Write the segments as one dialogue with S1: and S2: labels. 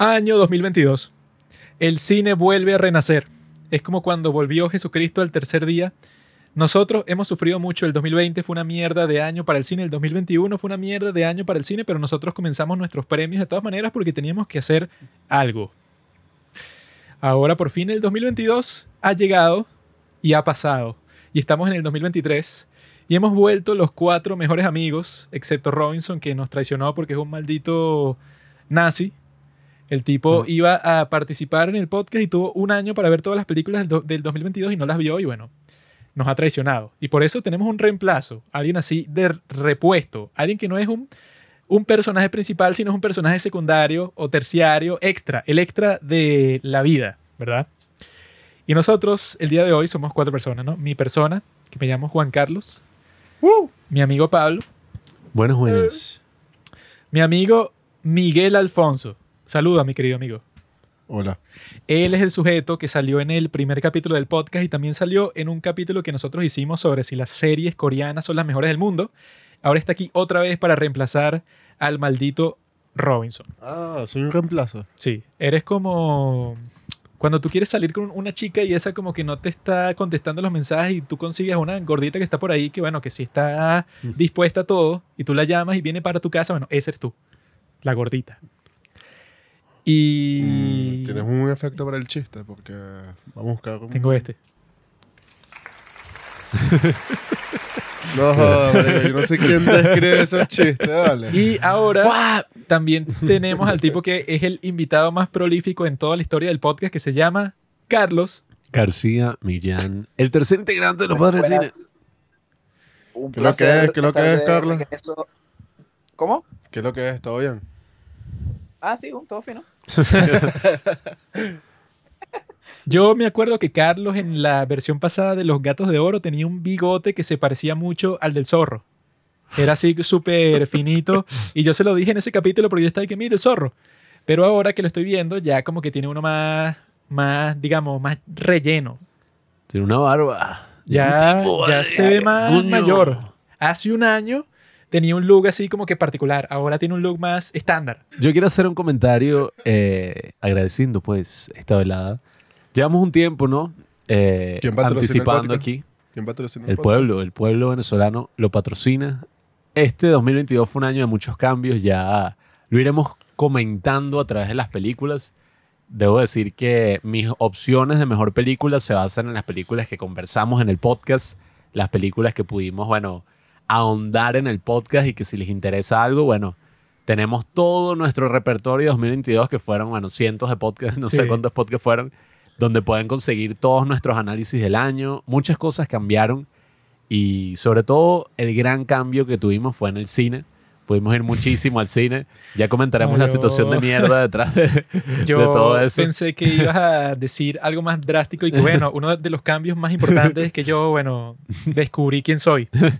S1: Año 2022. El cine vuelve a renacer. Es como cuando volvió Jesucristo al tercer día. Nosotros hemos sufrido mucho. El 2020 fue una mierda de año para el cine. El 2021 fue una mierda de año para el cine, pero nosotros comenzamos nuestros premios de todas maneras porque teníamos que hacer algo. Ahora por fin el 2022 ha llegado y ha pasado. Y estamos en el 2023 y hemos vuelto los cuatro mejores amigos, excepto Robinson, que nos traicionó porque es un maldito nazi. El tipo iba a participar en el podcast y tuvo un año para ver todas las películas del, del 2022 y no las vio y bueno, nos ha traicionado. Y por eso tenemos un reemplazo, alguien así de repuesto, alguien que no es un, un personaje principal, sino es un personaje secundario o terciario, extra, el extra de la vida, ¿verdad? Y nosotros, el día de hoy, somos cuatro personas, ¿no? Mi persona, que me llamo Juan Carlos, mi amigo Pablo,
S2: Buenas, buenas.
S1: mi amigo Miguel Alfonso. Saluda, mi querido amigo.
S3: Hola.
S1: Él es el sujeto que salió en el primer capítulo del podcast y también salió en un capítulo que nosotros hicimos sobre si las series coreanas son las mejores del mundo. Ahora está aquí otra vez para reemplazar al maldito Robinson.
S3: Ah, soy un reemplazo.
S1: Sí, eres como cuando tú quieres salir con una chica y esa como que no te está contestando los mensajes y tú consigues a una gordita que está por ahí que bueno, que sí está dispuesta a todo y tú la llamas y viene para tu casa, bueno, ese eres tú, la gordita. Y
S3: Mm, Tienes un efecto para el chiste porque vamos a buscar. un-
S1: tengo este.
S3: No, joder, yo no sé quién te escribe esos chistes, vale.
S1: Y ahora también tenemos al tipo que es el invitado más prolífico en toda la historia del podcast que se llama Carlos.
S2: García Millán, el tercer integrante de los padres cine.
S4: Un
S3: ¿Qué es lo que es? ¿Qué es lo que es, Carlos?
S4: ¿Cómo?
S3: ¿Qué es lo que es? ¿Todo bien?
S4: Ah, sí, un- todo fino.
S1: Yo me acuerdo que Carlos en la versión pasada de Los Gatos de Oro tenía un bigote que se parecía mucho al del zorro. Era así súper finito. Y yo se lo dije en ese capítulo porque yo estaba ahí que mire el zorro. Pero ahora que lo estoy viendo, ya como que tiene uno más, más digamos, más relleno.
S2: Tiene una barba.
S1: Ya,
S2: tipo,
S1: ya se ve más
S2: coño.
S1: mayor. Hace un año tenía un look así como que particular. Ahora tiene un look más estándar.
S2: Yo quiero hacer un comentario eh, agradeciendo pues esta velada. Llevamos un tiempo, ¿no? Eh,
S3: ¿Quién patrocina el
S2: anticipando aquí.
S3: ¿Quién patrocina
S2: El
S3: podcast?
S2: pueblo, el pueblo venezolano lo patrocina. Este 2022 fue un año de muchos cambios, ya lo iremos comentando a través de las películas. Debo decir que mis opciones de mejor película se basan en las películas que conversamos en el podcast, las películas que pudimos, bueno, ahondar en el podcast y que si les interesa algo, bueno, tenemos todo nuestro repertorio de 2022 que fueron, bueno, cientos de podcasts, no sé
S1: Sí.
S2: cuántos podcasts fueron, donde pueden conseguir todos nuestros análisis del año. Muchas cosas cambiaron y sobre todo el gran cambio que tuvimos fue en el cine. Pudimos ir muchísimo al cine. Ya comentaremos la
S1: yo-
S2: situación de mierda detrás de,
S1: Yo
S2: de todo eso.
S1: pensé que ibas a decir algo más drástico y que, bueno, uno de los cambios más importantes es que yo, bueno, descubrí quién soy. Por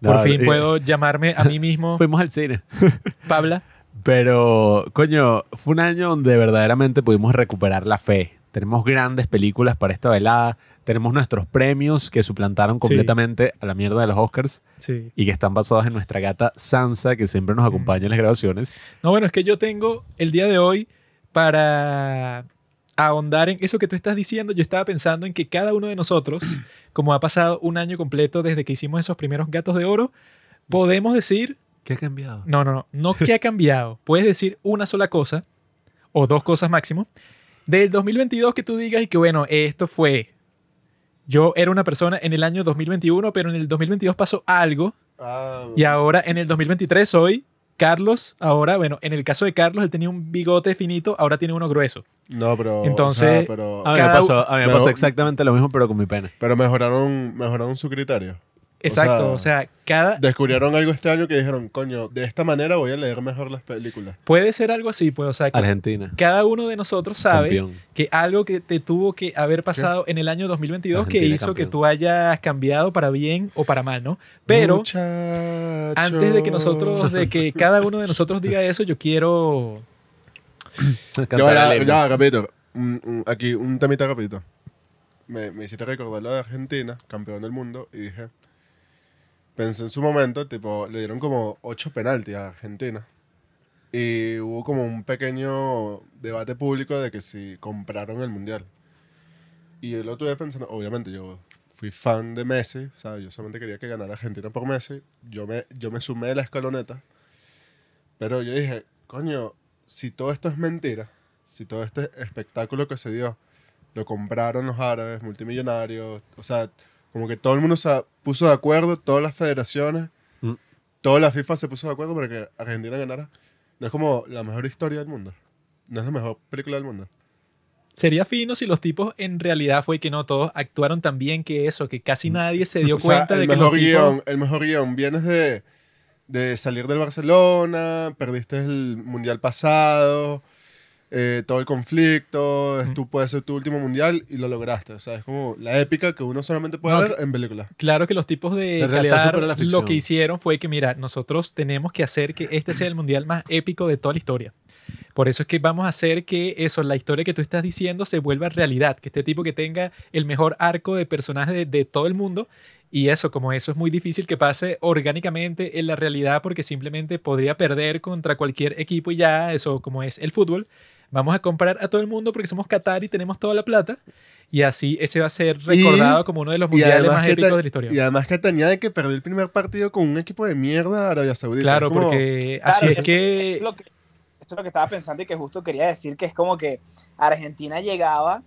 S2: No,
S1: fin
S2: y-
S1: puedo llamarme a mí mismo
S2: Fuimos al cine.
S1: Pabla.
S2: Pero, coño, fue un año donde verdaderamente pudimos recuperar la fe. Tenemos grandes películas para esta velada. Tenemos nuestros premios que suplantaron completamente a la mierda de los Oscars
S1: Sí.
S2: y que están basados en nuestra gata Sansa, que siempre nos acompaña en las grabaciones.
S1: No, bueno, es que yo tengo el día de hoy para ahondar en eso que tú estás diciendo. Yo estaba pensando en que cada uno de nosotros, como ha pasado un año completo desde que hicimos esos primeros gatos de oro, podemos decir
S2: ¿Qué ha cambiado?
S1: No, no, no. No que ha cambiado. Puedes decir una sola cosa o dos cosas máximo. Del 2022 que tú digas y que, bueno, esto fue. Yo era una persona en el año 2021, pero en el 2022 pasó algo
S3: Ah,
S1: y ahora en el 2023 soy Carlos. Ahora, bueno, en el caso de Carlos, él tenía un bigote finito, ahora tiene uno grueso.
S3: no, pero.
S1: Entonces-
S3: o sea, pero,
S2: A mí me pasó, a mí me pasó exactamente lo mismo, pero con mi pene.
S3: pero mejoraron, mejoraron su criterio.
S1: Exacto. O sea, cada.
S3: Descubrieron algo este año que dijeron, coño, de esta manera voy a leer mejor las películas.
S1: Puede ser algo así, pues, o sea, que
S2: Argentina.
S1: cada uno de nosotros sabe
S2: Campeón.
S1: que algo que te tuvo que haber pasado en el año 2022 que
S2: Argentina
S1: hizo que
S2: campeón.
S1: tú hayas cambiado para bien o para mal, ¿no? Pero
S3: Muchacho.
S1: antes de que nosotros, de que cada uno de nosotros diga eso, yo quiero...
S3: Ya, ya, rapidito. Aquí, un temita rapidito. Me, me hiciste recordar lo de Argentina, campeón del mundo, y dije, pensé en su momento, tipo, le dieron como ocho penaltis a Argentina. Y hubo como un pequeño debate público de que si compraron el mundial. Y yo lo estuve pensando, obviamente yo fui fan de Messi, o sea, yo solamente quería que ganara Argentina por Messi. Yo me, yo me sumé a la escaloneta. Pero yo dije, coño, si todo esto es mentira, si todo este espectáculo que se dio lo compraron los árabes, multimillonarios, o sea, como que todo el mundo se puso de acuerdo, todas las federaciones,
S2: Mm.
S3: toda la FIFA se puso de acuerdo para que Argentina ganara. No es como la mejor historia del mundo. No es la mejor película del mundo.
S1: Sería fino si los tipos en realidad fue que no todos actuaron tan bien que eso, que casi nadie se dio
S3: O sea,
S1: cuenta
S3: el
S1: de que los
S3: mejor
S1: tipos-
S3: guion, el mejor guion. Vienes de, de salir del Barcelona, perdiste el mundial pasado, eh, todo el conflicto, es tu, puede ser tu último mundial y lo lograste. O sea, es como la épica que uno solamente puede
S1: No,
S3: ver en película.
S1: Claro que los tipos de
S2: La realidad
S1: Qatar
S2: la
S1: lo que hicieron fue que, mira, nosotros tenemos que hacer que este sea el mundial más épico de toda la historia. Por eso es que vamos a hacer que eso, la historia que tú estás diciendo, se vuelva realidad. Que este tipo que tenga el mejor arco de personaje de, de todo el mundo. Y eso, como eso es muy difícil que pase orgánicamente en la realidad porque simplemente podría perder contra cualquier equipo y ya, eso como es el fútbol. Vamos a comprar a todo el mundo porque somos Qatar y tenemos toda la plata. Y así ese va a ser recordado como uno de los mundiales más épicos de la historia.
S3: y además que te añade que perdió el primer partido con un equipo de mierda de Arabia Saudita.
S1: Claro,
S3: como-
S1: porque
S4: Claro,
S1: así es que
S4: es lo que esto es lo que estaba pensando y que justo quería decir que es como que Argentina llegaba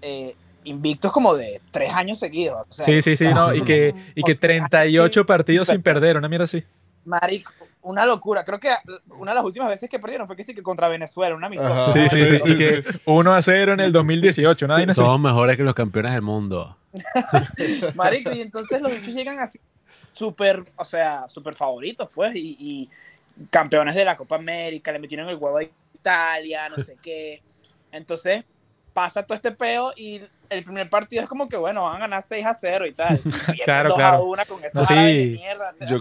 S4: eh, invictos como de tres años seguidos. o sea,
S1: Sí, sí, sí, no, y que, y que 38 partidos sin
S4: perder
S1: perder, una mierda así.
S4: Marico, una locura. Creo que una de las últimas veces que perdieron fue que sí que contra Venezuela, una amistosa.
S1: Sí, sí, sí,
S3: sí,
S1: y que 1 a 0 en el 2018, nada así.
S2: Somos mejores que los campeones del mundo.
S4: Marico, y entonces los bichos llegan así súper, o sea, súper favoritos, pues, y, y campeones de la Copa América, le metieron el huevo a Italia, no sé qué. Entonces pasa todo este peo y el primer partido es como que, bueno, van a ganar 6 a 0 y tal. Y
S1: Claro,
S4: 2
S1: claro.
S4: a 1 con
S1: No, sí.
S4: árabes de mierda. o sea,
S3: Yo,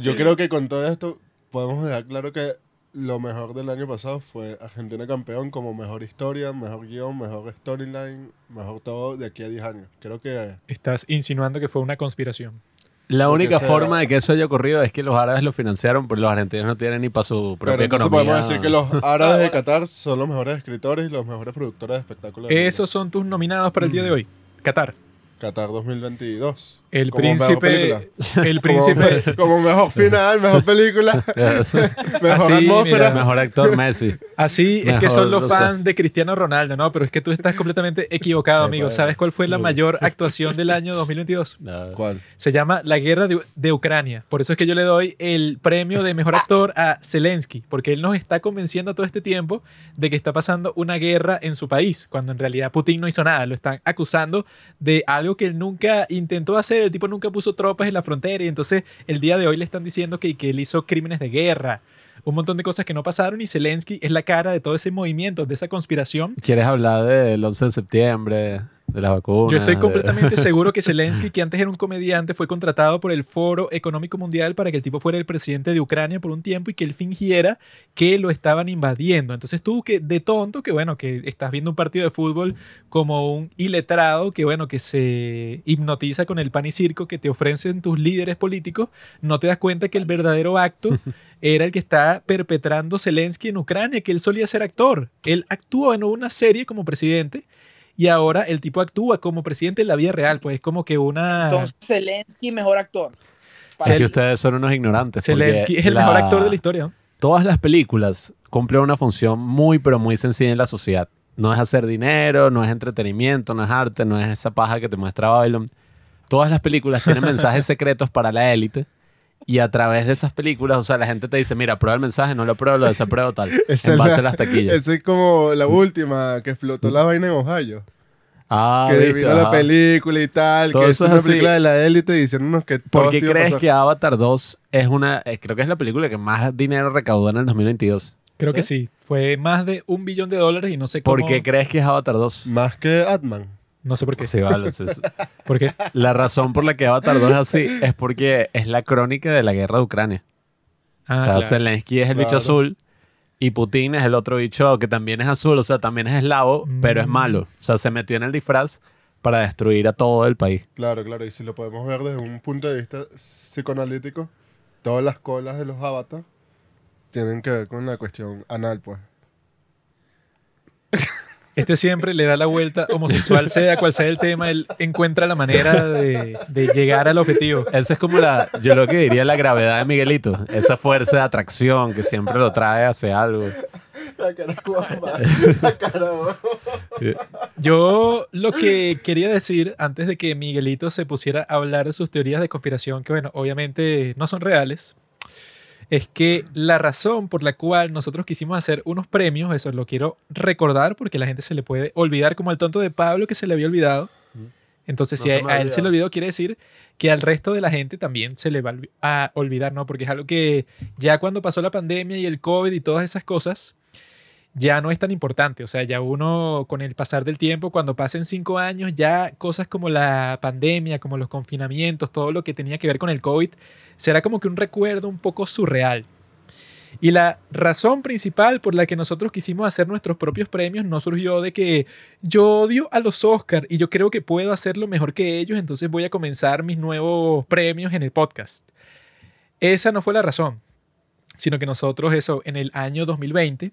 S3: yo creo que con todo esto podemos dejar claro que lo mejor del año pasado fue Argentina campeón como mejor historia, mejor guion, mejor storyline, mejor todo de aquí a 10 años. Creo que
S1: Estás insinuando que fue una conspiración.
S2: La única forma de que eso haya ocurrido es que los árabes lo financiaron, pero los argentinos no tienen ni para su
S3: pero
S2: propia
S3: entonces
S2: economía.
S3: podemos decir que los árabes de. Qatar son los mejores escritores y los mejores productores de espectáculos.
S1: Esos son tus nominados para el día de hoy. Qatar.
S3: Qatar 2022.
S1: El
S3: Como
S1: príncipe. El
S3: Como,
S1: príncipe.
S3: como mejor final, mejor película, mejor
S1: Así,
S3: atmósfera.
S1: mira,
S2: Mejor actor Messi.
S1: Así es que son los
S2: no sé.
S1: fans de Cristiano Ronaldo, ¿no? Pero es que tú estás completamente equivocado, amigo. ¿Sabes cuál fue la mayor actuación del año 2022?
S2: No.
S3: ¿Cuál?
S1: Se llama La Guerra de, de Ucrania. Por eso es que yo le doy el premio de mejor actor a Zelensky, porque él nos está convenciendo todo este tiempo de que está pasando una guerra en su país, cuando en realidad Putin no hizo nada. Lo están acusando de algo que él nunca intentó hacer. El tipo nunca puso tropas en la frontera y entonces el día de hoy le están diciendo que, que él hizo crímenes de guerra. Un montón de cosas que no pasaron y Zelensky es la cara de todo ese movimiento, de esa conspiración
S2: ¿Quieres hablar del 11 de septiembre, de las vacunas?
S1: Yo estoy
S2: de-
S1: completamente seguro que Zelensky, que antes era un comediante, fue contratado por el Foro Económico Mundial para que el tipo fuera el presidente de Ucrania por un tiempo y que él fingiera que lo estaban invadiendo. Entonces tú que de tonto, que bueno, que estás viendo un partido de fútbol como un iletrado, que bueno, que se hipnotiza con el pan y circo que te ofrecen tus líderes políticos, no te das cuenta que el verdadero acto era el que está perpetrando Zelensky en Ucrania, que él solía ser actor. Él actuó en una serie como presidente y ahora el tipo actúa como presidente en la vida real, pues es como que una...
S4: Entonces, Zelensky, mejor actor.
S2: Sé que ustedes son unos ignorantes.
S1: Zelensky es el
S2: la-
S1: mejor actor de la historia.
S2: Todas las películas cumplen una función muy, pero muy sencilla en la sociedad. No es hacer dinero, no es entretenimiento, no es arte, no es esa paja que te muestra Babylon. Todas las películas tienen mensajes secretos para la élite. Y a través de esas películas, o sea, la gente te dice, mira, prueba el mensaje, no lo pruebo, lo desapruebo, tal.
S3: Esa
S2: en
S3: es
S2: base
S3: la-
S2: a las taquillas.
S3: Esa es como la última que explotó la vaina en Ohio.
S2: Ah,
S3: que
S2: ¿viste?
S3: la película y tal,
S2: Todo
S3: que es
S2: eso es
S3: una
S2: así.
S3: película de la élite diciéndonos que todo
S2: ¿Por qué crees que Avatar 2 es una, eh, creo que es la película que más dinero recaudó en el 2022?
S1: Creo
S4: ¿Sí?
S1: que sí. Fue más de un billón de dólares y no sé cómo...
S2: ¿Por qué crees que es Avatar 2?
S3: Más que Atman.
S1: No sé por qué.
S2: Sí, vale, sí, sí.
S1: ¿Por qué?
S2: La razón por la que Avatar 2 es así es porque es la crónica de la guerra de Ucrania.
S1: Ah,
S2: o sea,
S1: claro.
S2: Zelensky es el bicho azul y Putin es el otro bicho que también es azul, o sea, también es eslavo, pero es
S1: Mm.
S2: malo. O sea, se metió en el disfraz para destruir a todo el país.
S3: Claro, claro. Y si lo podemos ver desde un punto de vista psicoanalítico, todas las colas de los avatars tienen que ver con la cuestión anal, pues.
S1: Este siempre le da la vuelta, homosexual sea cual sea el tema, él encuentra la manera de, de llegar al objetivo.
S2: Esa es como la, yo lo que diría la gravedad de Miguelito. Esa fuerza de atracción que siempre lo trae hacia algo.
S3: La cara guapa. La cara guapa.
S1: Yo lo que quería decir antes de que Miguelito se pusiera a hablar de sus teorías de conspiración, que bueno, obviamente no son reales, es que la razón por la cual nosotros quisimos hacer unos premios, eso lo quiero recordar porque la gente se le puede olvidar, como el tonto de Pablo que se le había olvidado. Entonces,
S2: No
S1: si a, a él se le olvidó, quiere decir que al resto de la gente también se le va a olvidar, ¿no? Porque es algo que ya cuando pasó la pandemia y el COVID y todas esas cosas, ya no es tan importante. O sea, ya uno con el pasar del tiempo, cuando pasen cinco años, ya cosas como la pandemia, como los confinamientos, todo lo que tenía que ver con el COVID, será como que un recuerdo un poco surreal. Y la razón principal por la que nosotros quisimos hacer nuestros propios premios no surgió de que yo odio a los Oscar y yo creo que puedo hacerlo mejor que ellos, entonces voy a comenzar mis nuevos premios en el podcast. Esa no fue la razón, sino que nosotros eso en el año 2020,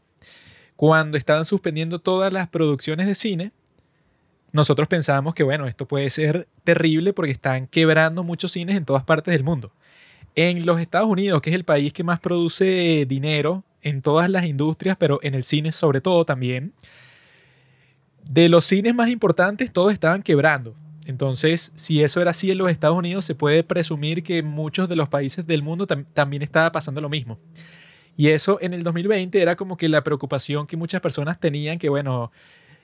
S1: cuando estaban suspendiendo todas las producciones de cine, nosotros pensábamos que bueno, esto puede ser terrible porque están quebrando muchos cines en todas partes del mundo. En los Estados Unidos, que es el país que más produce dinero en todas las industrias, pero en el cine sobre todo también, de los cines más importantes todos estaban quebrando. Entonces, si eso era así en los Estados Unidos, se puede presumir que en muchos de los países del mundo tam- también estaba pasando lo mismo. Y eso en el 2020 era como que la preocupación que muchas personas tenían, que bueno,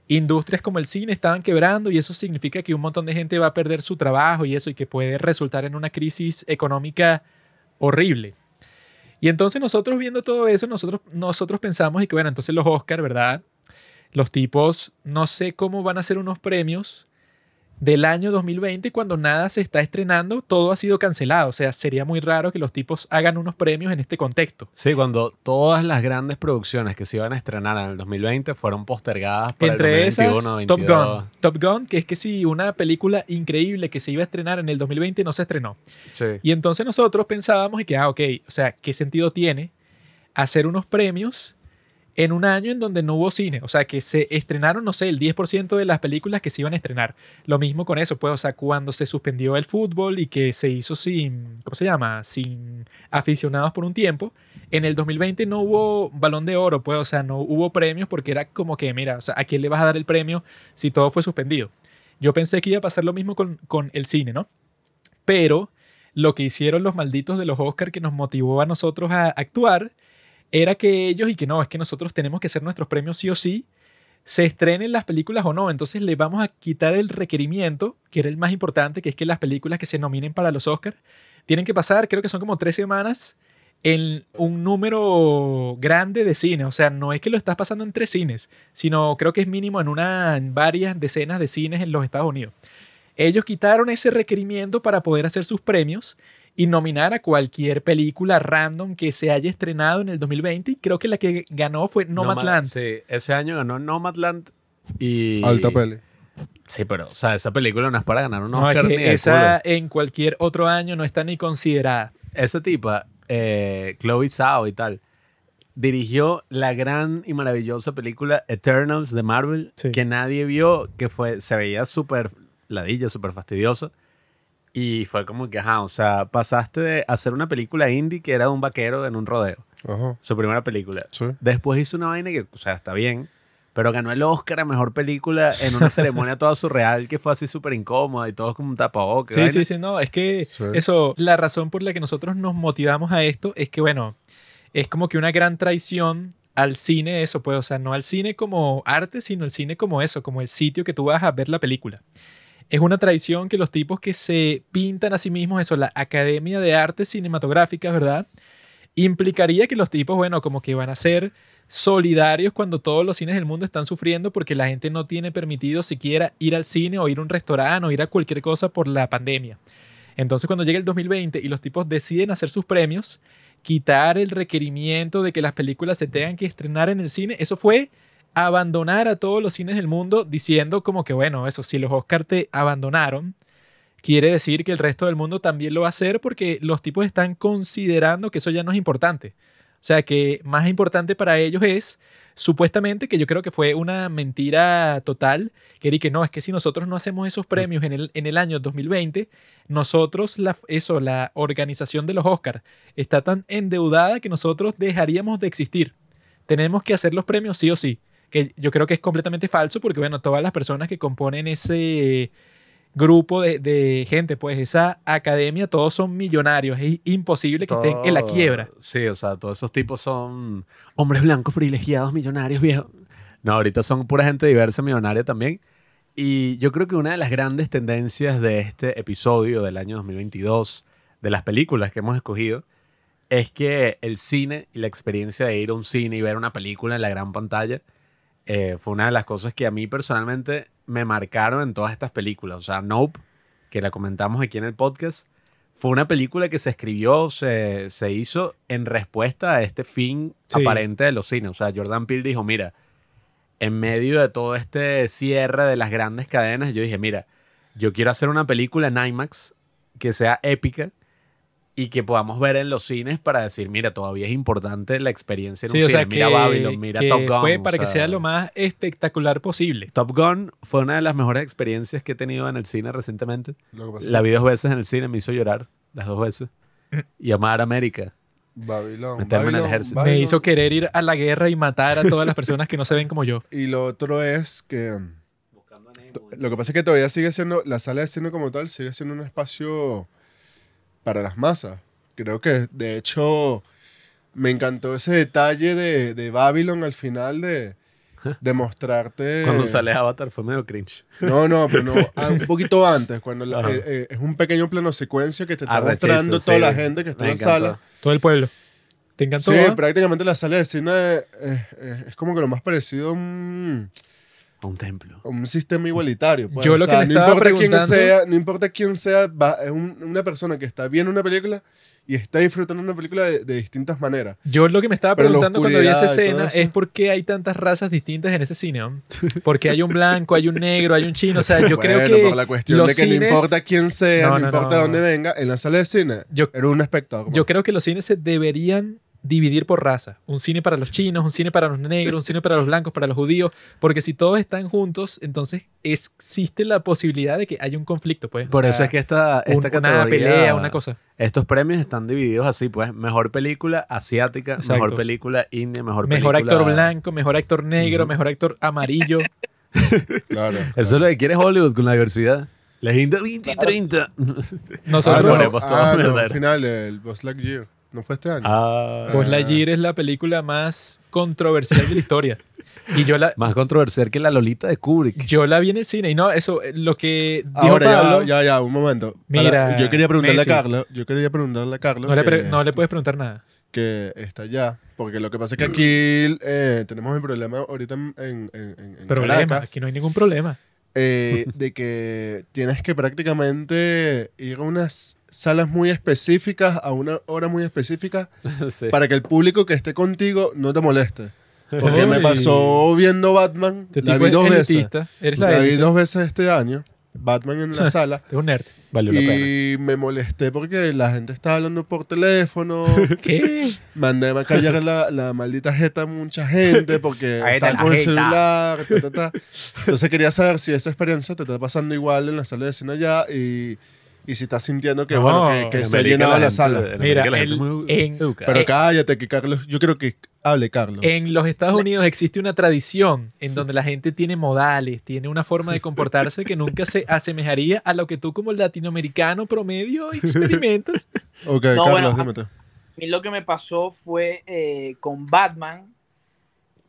S1: industrias como el cine estaban quebrando y eso significa que un montón de gente va a perder su trabajo y eso y que puede resultar en una crisis económica horrible. Y entonces nosotros viendo todo eso, nosotros, nosotros pensamos y que bueno, entonces los Oscar, ¿verdad? Los tipos, no sé cómo van a ser unos premios del año 2020 cuando nada se está estrenando, todo ha sido cancelado. O sea, sería muy raro que los tipos hagan unos premios en este contexto.
S2: Sí, cuando todas las grandes producciones que se iban a estrenar en el 2020 fueron postergadas por
S1: Entre
S2: el
S1: esas,
S2: 2021,
S1: Top
S2: 22.
S1: Gun. Top Gun, que es que si una película increíble que se iba a estrenar en el 2020 no se estrenó.
S2: Sí.
S1: Y entonces nosotros pensábamos y que, ah, ok, o sea, ¿qué sentido tiene hacer unos premios en un año en donde no hubo cine? O sea, que se estrenaron, no sé, el 10% de las películas que se iban a estrenar. Lo mismo con eso, pues, o sea, cuando se suspendió el fútbol y que se hizo sin, ¿cómo se llama? Sin aficionados por un tiempo. En el 2020 no hubo balón de oro, pues, o sea, no hubo premios porque era como que, mira, o sea, ¿a quién le vas a dar el premio si todo fue suspendido? Yo pensé que iba a pasar lo mismo con, con el cine, ¿no? Pero lo que hicieron los malditos de los Oscar que nos motivó a nosotros a actuar era que ellos y que no, es que nosotros tenemos que hacer nuestros premios sí o sí, se estrenen las películas o no. Entonces le vamos a quitar el requerimiento, que era el más importante, que es que las películas que se nominen para los Oscar tienen que pasar, creo que son como tres semanas, en un número grande de cines. O sea, no es que lo estás pasando en tres cines, sino creo que es mínimo en una, en varias decenas de cines en los Estados Unidos. Ellos quitaron ese requerimiento para poder hacer sus premios y nominar a cualquier película random que se haya estrenado en el 2020. Y creo que la que ganó fue Nomadland.
S2: Sí, ese año ganó Nomadland y...
S3: Alta peli.
S2: Sí, pero, o sea, esa película no es para ganar un
S1: No, es que
S2: ni de
S1: esa
S2: culo.
S1: en cualquier otro año no está ni considerada.
S2: Esa tipa, eh, Chloe Zhao y tal, dirigió la gran y maravillosa película Eternals de Marvel,
S1: Sí.
S2: que nadie vio, que fue, se veía súper ladilla, súper fastidiosa. Y fue como que, ajá, o sea, pasaste de hacer una película indie que era de un vaquero en un rodeo.
S3: Ajá.
S2: Su primera película.
S3: Sí.
S2: Después hizo una vaina que, o sea, está bien, pero ganó el Oscar a Mejor Película en una ceremonia toda surreal que fue así súper incómoda y todo como un tapabocas.
S1: Sí,
S2: vaina.
S1: sí, sí, no, es que
S3: Sí.
S1: eso, la razón por la que nosotros nos motivamos a esto es que, bueno, es como que una gran traición al cine, eso, pues, o sea, no al cine como arte, sino el cine como eso, como el sitio que tú vas a ver la película. Es una traición que los tipos que se pintan a sí mismos, eso, la Academia de Artes Cinematográficas, ¿verdad? Implicaría que los tipos, bueno, como que van a ser solidarios cuando todos los cines del mundo están sufriendo porque la gente no tiene permitido siquiera ir al cine o ir a un restaurante o ir a cualquier cosa por la pandemia. Entonces cuando llega el 2020 y los tipos deciden hacer sus premios, quitar el requerimiento de que las películas se tengan que estrenar en el cine, eso fue abandonar a todos los cines del mundo diciendo como que bueno, eso, si los Oscar te abandonaron, quiere decir que el resto del mundo también lo va a hacer porque los tipos están considerando que eso ya no es importante. O sea que más importante para ellos es, supuestamente, que yo creo que fue una mentira total, que era que no, es que si nosotros no hacemos esos premios en el, en el año 2020, nosotros, eso, la organización de los Oscars está tan endeudada que nosotros dejaríamos de existir. Tenemos que hacer los premios sí o sí. Que yo creo que es completamente falso porque, bueno, todas las personas que componen ese grupo de, de gente, pues esa academia, todos son millonarios. Es imposible que estén en la quiebra.
S2: Sí, o sea, todos esos tipos son hombres blancos privilegiados, millonarios, viejos. No, ahorita son pura gente diversa, millonaria también. Y yo creo que una de las grandes tendencias de este episodio del año 2022, de las películas que hemos escogido, es que el cine y la experiencia de ir a un cine y ver una película en la gran pantalla eh, fue una de las cosas que a mí personalmente me marcaron en todas estas películas. O sea, Nope, que la comentamos aquí en el podcast, fue una película que se escribió, se, se hizo en respuesta a este fin
S1: Sí.
S2: aparente de los cines. O sea, Jordan Peele dijo, mira, en medio de todo este cierre de las grandes cadenas, yo dije, mira, yo quiero hacer una película en IMAX que sea épica y que podamos ver en los cines para decir, mira, todavía es importante la experiencia en
S1: Sí,
S2: un
S1: o
S2: cine.
S1: sea,
S2: mira
S1: que,
S2: Babylon, mira
S1: que
S2: Top Gun.
S1: fue
S2: o
S1: para que
S2: sea,
S1: sea lo más espectacular posible.
S2: Top Gun fue una de las mejores experiencias que he tenido en el cine recientemente. La vi dos veces en el cine, me hizo llorar las dos veces. Y amar América.
S3: que Babylon,
S2: meterme en el
S3: Babylon,
S2: ejército.
S1: Me hizo querer ir a la guerra y matar a todas las personas que no se ven como yo.
S3: Y lo otro es que lo que pasa es que todavía sigue siendo, la sala de cine como tal sigue siendo un espacio para las masas. Creo que de hecho me encantó ese detalle de, de Babylon al final de, de mostrarte...
S2: Cuando sale Avatar fue medio cringe.
S3: No, no, pero no, ah, un poquito antes, cuando la- eh, eh, es un pequeño plano secuencia que te está
S2: Arrechizo,
S3: mostrando
S2: sí.
S3: toda la gente que está
S2: Me
S3: en la
S2: encantó.
S3: sala.
S1: Todo el pueblo. ¿Te encantó?
S3: Sí,
S1: ah?
S3: prácticamente la sala de cine eh, eh, es como que lo más parecido a un,
S2: A un templo.
S3: a un sistema igualitario. pues.
S1: Yo
S3: O
S1: lo que me
S3: no importa quién sea, no importa quién sea, va- es un- una persona que está viendo una película y está disfrutando una película de, de distintas maneras.
S1: Yo lo que me estaba
S3: Pero
S1: preguntando cuando vi esa escena es por qué hay tantas razas distintas en ese cine. ¿no? Porque hay un blanco, hay un negro, hay un chino. O sea, yo creo que
S3: por la cuestión
S1: los
S3: de que no
S1: cines-
S3: importa quién sea,
S1: No,
S3: no,
S1: no,
S3: importa
S1: no.
S3: dónde venga, en la sala de cine
S1: Yo-
S3: era un espectáculo.
S1: Yo creo que los cines se deberían dividir por raza. Un cine para los chinos, un cine para los negros, un cine para los blancos, para los judíos. Porque si todos están juntos, entonces existe la posibilidad de que haya un conflicto. Pues. O
S2: Por
S1: sea,
S2: eso es que esta,
S1: un-
S2: esta categoría...
S1: una pelea, una cosa.
S2: Estos premios están divididos así, pues. Mejor película asiática,
S1: Exacto.
S2: mejor película india, mejor,
S1: Mejor
S2: película...
S1: actor blanco, mejor actor negro, mejor actor amarillo.
S3: Claro.
S2: Eso es lo que quiere Hollywood con la diversidad. La agenda 2030.
S1: Nosotros,
S3: Ah, no,
S2: ponemos todo
S3: ah, no, al final, el Buzz Lightyear. ¿No fue este año?
S2: Ah,
S1: Buzz Lightyear es la película más controversial de la historia. Y yo la,
S2: más controversial que la Lolita de Kubrick.
S1: yo la vi en el cine. Y no, eso, eh, lo que dijo
S3: Ahora, ya,
S1: Pablo,
S3: ya, ya, un momento. Para-
S1: Mira,
S3: yo quería preguntarle
S1: Messi.
S3: a Carlos, yo quería preguntarle a Carlos
S1: no, le
S3: que,
S1: pre- no le puedes preguntar nada.
S3: que está allá, porque lo que pasa es que aquí eh, tenemos el problema ahorita en, en, en- en
S1: Problema,
S3: Caracas,
S1: aquí no hay ningún problema.
S3: eh, de que tienes que prácticamente ir a unas salas muy específicas, a una hora muy específica,
S2: Sí.
S3: para que el público que esté contigo no te moleste. Porque me pasó viendo Batman,
S1: Este
S3: la vi dos veces.
S1: elitista. Eres la
S3: La vi dos veces este año, Batman en la sala.
S1: Es un nerd.
S2: Valió la pena.
S3: Y me molesté porque la gente estaba hablando por teléfono.
S1: ¿Qué?
S3: Mandé a callar la, la maldita jeta a mucha gente porque
S2: Ahí está
S3: está
S2: la
S3: con el
S2: jeta.
S3: celular. ta, ta, ta. Entonces quería saber si esa experiencia te está pasando igual en la sala de cine allá y, y si estás sintiendo que,
S1: No,
S3: bueno, que, que se ha llenado la,
S2: gente-
S3: sala.
S1: Mira,
S2: la
S1: el-
S2: es muy
S1: en-.
S3: Pero
S1: eh,
S3: cállate, que Carlos, yo creo que hable Carlos.
S1: En los Estados Unidos existe una tradición en donde la gente tiene modales, tiene una forma de comportarse que nunca se asemejaría a lo que tú como latinoamericano promedio experimentas.
S3: ok,
S4: No,
S3: Carlos,
S4: bueno,
S3: dímete.
S4: A mí lo que me pasó fue eh, con Batman,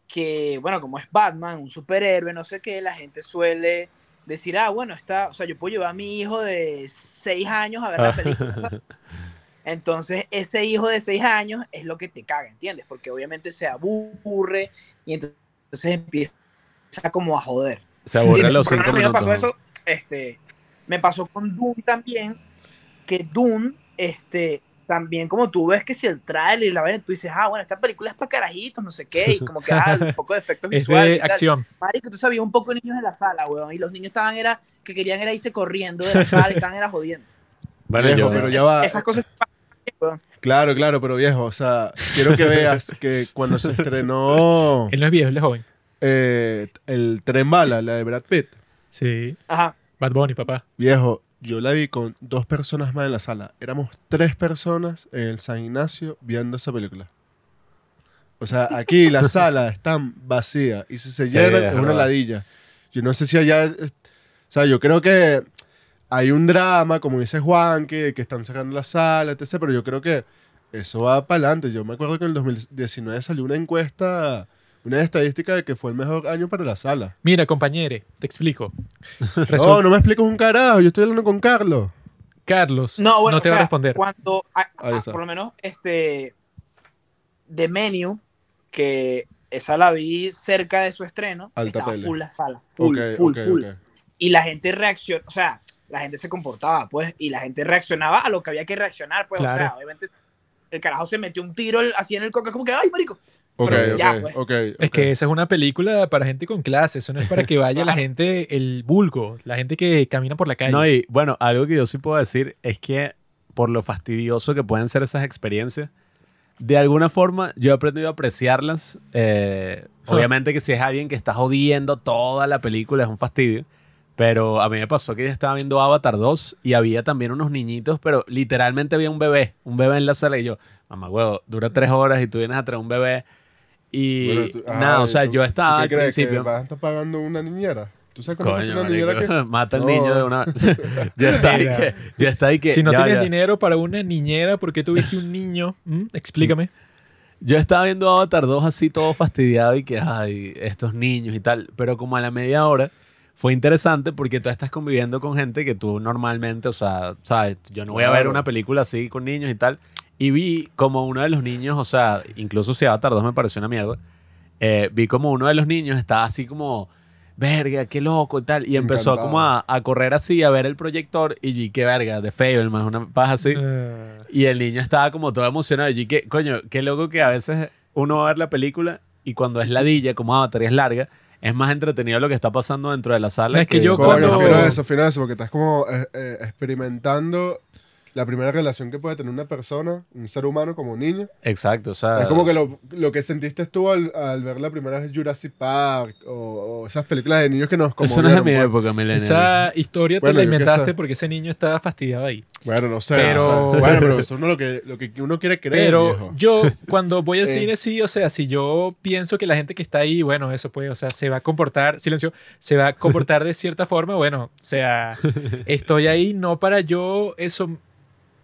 S4: que, bueno, como es Batman, un superhéroe, no sé qué, la gente suele decir, ah, bueno, está, o sea, yo puedo llevar a mi hijo de seis años a ver la película. ¿sabes? Entonces, ese hijo de seis años es lo que te caga, ¿entiendes? Porque obviamente se aburre y entonces empieza como a joder.
S2: Se aburre a los
S4: Por lo
S2: cinco
S4: menos a mí
S2: minutos.
S4: Me pasó, eso, este, me pasó con Dune también, que Dune, este, también como tú ves que si el trailer y la vaina, tú dices, ah, bueno, esta película es para carajitos, no sé qué, y como que ah, un poco de efectos
S1: Es
S4: visuales.
S1: de acción.
S4: Marico, tú sabías un poco de niños en la sala, weón, y los niños estaban, era, que querían era irse corriendo de la sala y estaban era jodiendo.
S2: Bueno,
S3: Viejo,
S2: yo,
S3: pero ya va.
S4: Esas cosas
S3: Claro, claro, pero viejo, o sea, quiero que veas que cuando se estrenó
S1: Él no es viejo, él es joven.
S3: eh, el Tren Bala, la de Brad Pitt,
S1: Sí.
S4: Ajá.
S1: Bad Bunny, papá.
S3: viejo, yo la vi con dos personas más en la sala. Éramos tres personas en el San Ignacio viendo esa película. O sea, aquí la sala está vacía y si se
S2: Sí,
S3: llena
S2: es
S3: una ladilla. Yo no sé si allá... O sea, yo creo que hay un drama, como dice Juan, que, que están sacando la sala, etc. Pero yo creo que eso va para adelante. Yo me acuerdo que en el 2019 salió una encuesta, una estadística de que fue el mejor año para la sala.
S1: Mira, compañere, te explico.
S3: No,
S1: Resol-
S3: no me expliques un carajo. Yo estoy hablando con Carlos.
S1: Carlos
S4: No, bueno,
S1: no te
S4: o
S1: va a responder.
S4: Cuando, a-
S3: Ahí
S4: a-
S3: está.
S4: por lo menos, este, The Menu, que esa la vi cerca de su estreno,
S3: Alta
S4: estaba
S3: pele.
S4: full la sala, full, full, full. Y la gente reaccionó, o sea, la gente se comportaba, pues, y la gente reaccionaba a lo que había que reaccionar, pues,
S1: Claro.
S4: o sea, obviamente el carajo se metió un tiro así en el coca, como que, ay, marico.
S3: Ok,
S4: Pero
S3: ok,
S4: ya, pues.
S1: Es que esa es una película para gente con clase, eso no es para que vaya la gente, el vulgo, la gente que camina por la calle.
S2: No, y bueno, algo que yo sí puedo decir es que por lo fastidioso que pueden ser esas experiencias, de alguna forma yo he aprendido a apreciarlas. Eh, obviamente que si es alguien que está jodiendo toda la película es un fastidio. Pero a mí me pasó que yo estaba viendo Avatar 2 y había también unos niñitos, pero literalmente había un bebé, un bebé en la sala y yo, mamá huevo, dura tres horas y tú vienes a traer un bebé. Y
S3: Bueno, tú-
S2: nada,
S3: ay,
S2: o sea,
S3: ¿tú-
S2: yo estaba
S3: ¿tú
S2: al
S3: qué crees,
S2: principio...
S3: que vas a estar pagando una niñera? ¿Tú sabes cuesta
S2: Coño,
S3: una niñera que?
S2: mata al
S3: No.
S2: niño de una vez. yo estaba ahí que, yo estaba ahí que,
S1: si no
S2: ya,
S1: tienes
S2: ya.
S1: dinero para una niñera, ¿por qué tuviste un niño? ¿Mm? Explícame.
S2: Yo estaba viendo Avatar 2 así todo fastidiado y que, ay, estos niños y tal. Pero como a la media hora fue interesante porque tú estás conviviendo con gente que tú normalmente, o sea, sabes, yo no voy a ver una película así con niños y tal. Y vi como uno de los niños, o sea, incluso si Avatar 2 me pareció una mierda, eh, vi como uno de los niños estaba así como, verga, qué loco y tal. Y empezó
S3: Encantado.
S2: como a, a correr así, a ver el proyector y vi que verga, de Fableman, una paja así.
S1: Eh,
S2: Y el niño estaba como todo emocionado. Y que, coño, qué loco que a veces uno va a ver la película y cuando es ladilla, como Avatar y es larga, es más entretenido lo que está pasando dentro de la sala.
S1: No, es que yo
S3: Coño,
S1: cuando-
S3: fino eso, fino eso, porque estás como eh, eh, experimentando la primera relación que puede tener una persona, un ser humano como niño.
S2: Exacto, o sea.
S3: es como que lo, lo que sentiste tú al, al ver la primera vez Jurassic Park o, o esas películas de niños que nos
S2: Eso no es de mi época, millennial.
S1: esa historia
S3: Bueno,
S1: te la inventaste porque ese niño estaba fastidiado ahí.
S3: Bueno, no sé.
S1: Pero-
S3: o sea, bueno, pero eso no es lo que, lo que uno quiere creer,
S1: Pero
S3: viejo.
S1: yo, cuando voy al cine, sí, o sea, si yo pienso que la gente que está ahí, bueno, eso puede, o sea, se va a comportar, silencio, se va a comportar de cierta forma, bueno, o sea, estoy ahí no para yo eso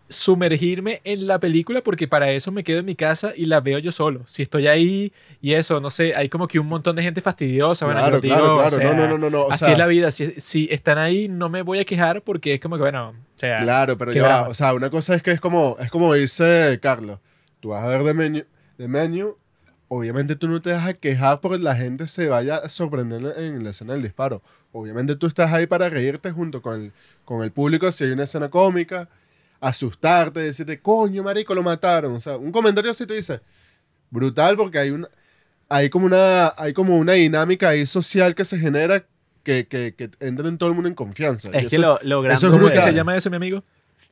S1: sumergirme en la película porque para eso me quedo en mi casa y la veo yo solo. Si estoy ahí y eso, no sé, hay como que un montón de gente fastidiosa, bueno,
S3: Claro,
S1: yo digo,
S3: claro,
S1: o
S3: claro.
S1: sea,
S3: no, no, no, no, no. O
S1: así
S3: sea,
S1: es la vida, si, si están ahí no me voy a quejar porque es como que, bueno, o sea,
S3: Claro, pero ya va. O sea, una cosa es que es como, es como dice Carlos. Tú vas a ver de menú, de menú. Obviamente tú no te vas a quejar porque la gente se vaya a sorprender en la escena del disparo. Obviamente tú estás ahí para reírte junto con el, con el público si hay una escena cómica, asustarte, decirte, coño, marico, lo mataron. O sea, un comentario así te dice, brutal porque hay una, hay como una, hay como una dinámica ahí social que se genera que, que, que entra en todo el mundo en confianza.
S2: es
S3: Y
S2: que
S3: eso-
S2: lo, lo grande
S3: eso es
S1: ¿cómo que
S3: brutal.
S1: se llama eso, mi amigo?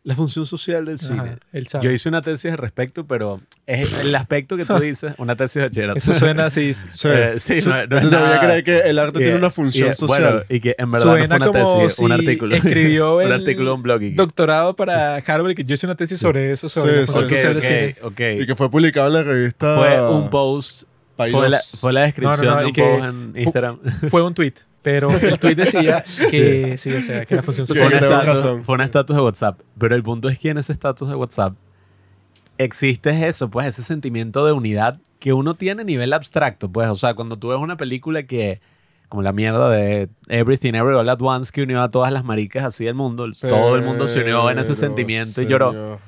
S2: La función social del cine.
S1: Ajá, él sabe.
S2: Yo hice una tesis al respecto, pero es el aspecto que tú dices, una tesis de bachillerato.
S1: Eso suena así.
S3: Sí,
S2: Eh, sí,
S3: Eso-
S2: no- no es nada-
S3: creer que el arte
S2: Y-
S3: tiene una función
S2: y-
S3: social.
S2: Bueno, y que en verdad
S1: Suena
S2: no fue una
S1: como
S2: tesis, un
S1: si
S2: artículo.
S1: escribió
S2: un
S1: el
S2: artículo, un blog. y
S1: doctorado para Harvard, que yo hice una tesis sobre eso, sobre
S3: Sí,
S1: la función
S3: sí,
S1: social del cine.
S2: ok, ok.
S3: y que fue publicado en la revista
S2: Fue un post, fue la,
S3: 2.
S2: fue la descripción
S1: No, no, no,
S2: de
S1: y
S2: un
S1: que
S2: en Instagram.
S1: Fue un tweet, pero el tweet decía que sí, o sea, que la función
S2: Fue
S1: social
S2: estatus,
S3: razón.
S2: fue un estatus de WhatsApp. Pero el punto es que en ese estatus de WhatsApp existe eso, pues ese sentimiento de unidad que uno tiene a nivel abstracto. Pues, o sea, cuando tú ves una película que, como la mierda de Everything Every All At Once, que unió a todas las maricas así del mundo, todo el mundo se unió en ese sentimiento y lloró.
S3: señor.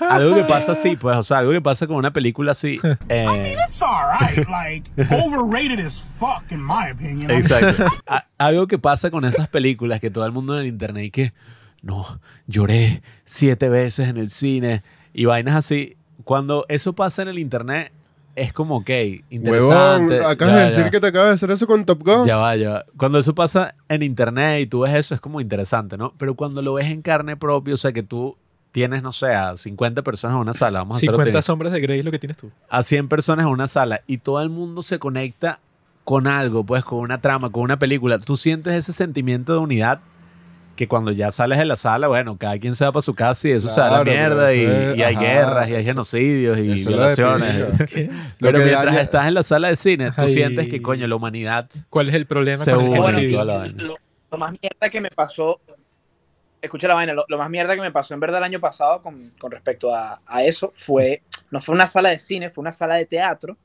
S2: Algo que pasa así, pues, o sea, algo que pasa con una película así. eh,
S5: It's like overrated as fuck in my opinion.
S2: Exacto. A- algo que pasa con esas películas que todo el mundo en el internet y que no, lloré siete veces en el cine y vainas así. Cuando eso pasa en el internet es como, ok,
S3: Huevón,
S2: interesante.
S3: acabas
S2: ya,
S3: de decir
S2: ya.
S3: que te acabas de hacer eso con Top Gun.
S2: Ya va, ya va. Cuando eso pasa en internet y tú ves eso es como interesante, ¿no? Pero cuando lo ves en carne propia, o sea, que tú tienes, no sé, a 50 personas en una sala, vamos a hacerlo
S1: 50
S2: optimista.
S1: sombras de Grey es lo que tienes tú.
S2: a 100 personas en una sala y todo el mundo se conecta con algo, pues con una trama, con una película, tú sientes ese sentimiento de unidad que cuando ya sales de la sala, bueno, cada quien se va para su casa y eso se va a la
S3: Claro,
S2: mierda y,
S3: es-
S2: y hay
S3: ajá,
S2: guerras y hay
S3: eso-
S2: genocidios y violaciones. Pero mientras
S3: daña-
S2: estás en la sala de cine, tú
S1: Ay.
S2: sientes que, coño, la humanidad...
S1: ¿Cuál es el problema
S2: Se
S1: con el
S4: Bueno, lo, lo más mierda que me pasó, escucha la vaina, lo, lo más mierda que me pasó en verdad el año pasado con, con respecto a, a eso fue, no fue una sala de cine, fue una sala de teatro,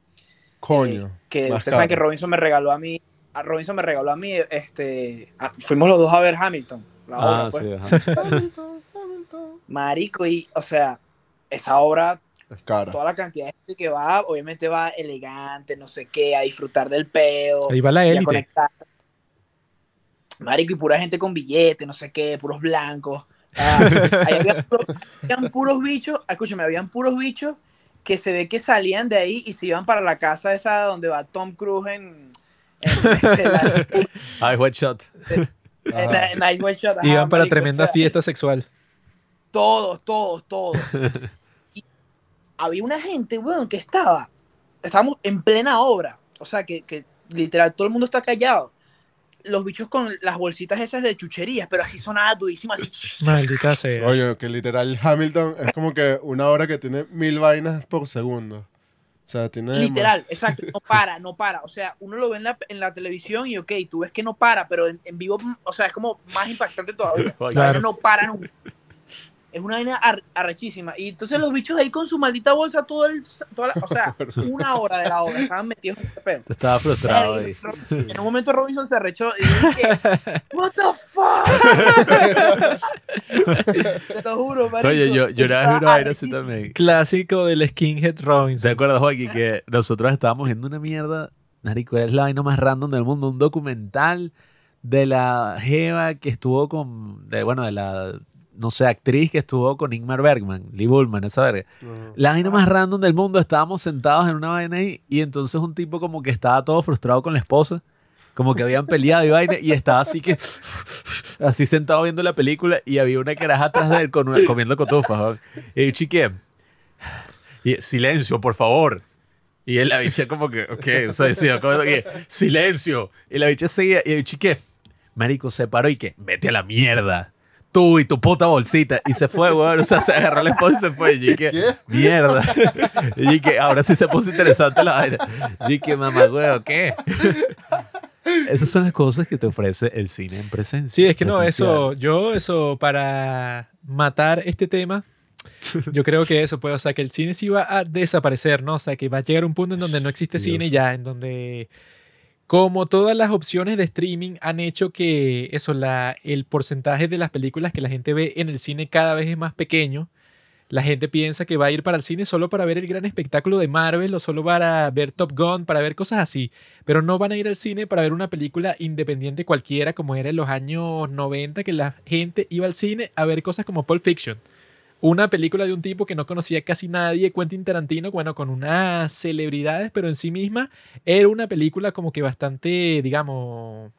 S3: Coño.
S4: que
S3: más
S4: ustedes saben que. Robinson me regaló a mí, a Robinson me regaló a mí, este, a- fuimos los dos a ver Hamilton, la obra,
S2: Ah,
S4: pues.
S2: sí, ajá.
S4: marico, y, o sea, esa obra,
S3: Es cara.
S4: toda la cantidad de gente que va, obviamente va elegante, no sé qué, a disfrutar del peo,
S1: Ahí va la
S4: y a
S1: élite.
S4: conectar. Marico, y pura gente con billetes, no sé qué, puros blancos. Ah, ahí había puros, habían puros bichos, escúchame, habían puros bichos que se ve que salían de ahí y se iban para la casa esa donde va Tom Cruise en,
S2: Ay, White Shot.
S1: Iban para
S4: marico,
S1: tremenda
S4: o sea,
S1: fiesta sexual.
S4: Todos, todos, todos. Y había una gente, weón, que estaba, estábamos en plena obra, o sea, que, que literal todo el mundo está callado. Los bichos con las bolsitas esas de chucherías, pero así sonaba durísimo, así.
S1: Maldita sea.
S3: Oye, que literal Hamilton es como que una hora que tiene mil vainas por segundo. O sea, tiene.
S4: Literal,
S3: más-
S4: exacto, no para, no para. O sea, uno lo ve en la, en la televisión y ok, tú ves que no para, pero en, en vivo, o sea, es como más impactante todavía. No para nunca. Es una vaina ar- arrechísima. Y entonces los bichos ahí con su maldita bolsa todo el, toda la- o sea, una hora de la obra, estaban metidos en ese pedo.
S2: Estaba frustrado ahí.
S4: En un momento Robinson se arrechó y dije, What the fuck? Te lo juro, marico.
S2: Oye, yo, yo vi una vaina así también.
S1: Clásico del skinhead
S2: ¿Se
S1: Robinson.
S2: acuerdas, Joaquín, que nosotros estábamos viendo una mierda? Marico, es la vaina más random del mundo. Un documental de la Jeva que estuvo con. De, bueno, de la. No sé, actriz que estuvo con Ingmar Bergman, Lee Bullman, esa verga. La vaina más random del mundo. Estábamos sentados en una vaina ahí y entonces un tipo como que estaba todo frustrado con la esposa. Como que habían peleado y vaina y estaba así que. Así sentado viendo la película y había una caraja atrás de él con una- comiendo cotufas. ¿no? Y yo, chique. Y, silencio, por favor. Y él, la bicha como que, ok, o sea, decía, como que, silencio. Y la bicha seguía, y el chique, marico, se paró y que, vete a la mierda. Tú y tu puta bolsita. Y se fue, weón. O sea, se agarró la esposa y se fue. Y dije,
S3: ¿Qué?
S2: mierda. Y dije, ahora sí se puso interesante la vaina. Y dije, mamá, weón, ¿qué? Esas son las cosas que te ofrece el cine en presencia.
S1: Sí, es que no, eso, yo eso para matar este tema, yo creo que eso, pues, o sea, que el cine sí va a desaparecer, ¿no? O sea, que va a llegar un punto en donde no existe
S2: Dios.
S1: cine ya, en donde, como todas las opciones de streaming han hecho que eso, la, el porcentaje de las películas que la gente ve en el cine cada vez es más pequeño. La gente piensa que va a ir para el cine solo para ver el gran espectáculo de Marvel o solo para ver Top Gun, para ver cosas así. Pero no van a ir al cine para ver una película independiente cualquiera como era en los años 90 que la gente iba al cine a ver cosas como Pulp Fiction. Una película de un tipo que no conocía casi nadie, Quentin Tarantino, bueno, con unas celebridades, pero en sí misma era una película como que bastante, digamos,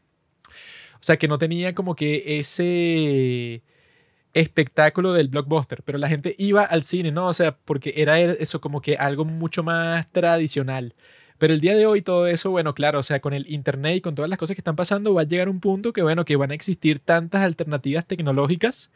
S1: o sea, que no tenía como que ese espectáculo del blockbuster, pero la gente iba al cine, ¿no? O sea, porque era eso como que algo mucho más tradicional. Pero el día de hoy todo eso, bueno, claro, o sea, con el internet y con todas las cosas que están pasando, va a llegar un punto que, bueno, que van a existir tantas alternativas tecnológicas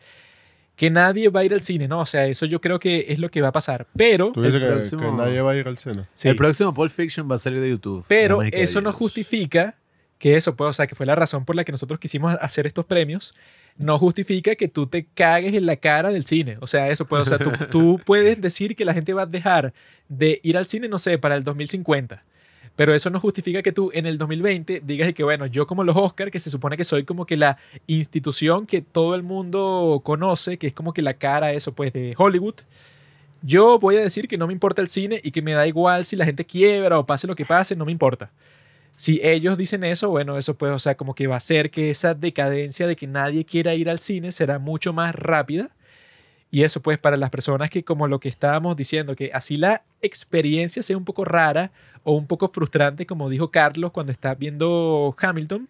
S1: que nadie va a ir al cine, ¿no? O sea, eso yo creo que es lo que va a pasar. Pero,
S3: Tú dices
S2: El
S3: que,
S2: próximo-
S3: que nadie va a ir al cine.
S1: sí,
S2: El próximo Pulp Fiction va a salir de YouTube.
S1: pero eso no justifica que eso, pues, o sea, que fue la razón por la que nosotros quisimos hacer estos premios, no justifica que tú te cagues en la cara del cine. O sea, eso puede, o sea, tú, tú puedes decir que la gente va a dejar de ir al cine, no sé, para el 2050. Pero eso no justifica que tú en el 2020 digas que, bueno, yo como los Oscar, que se supone que soy como que la institución que todo el mundo conoce, que es como que la cara, eso pues, de Hollywood, yo voy a decir que no me importa el cine y que me da igual si la gente quiebra o pase lo que pase, no me importa. Si ellos dicen eso, bueno, eso pues, o sea, como que va a hacer que esa decadencia de que nadie quiera ir al cine será mucho más rápida. Y eso pues para las personas que como lo que estábamos diciendo, que así la experiencia sea un poco rara o un poco frustrante, como dijo Carlos cuando está viendo Hamilton,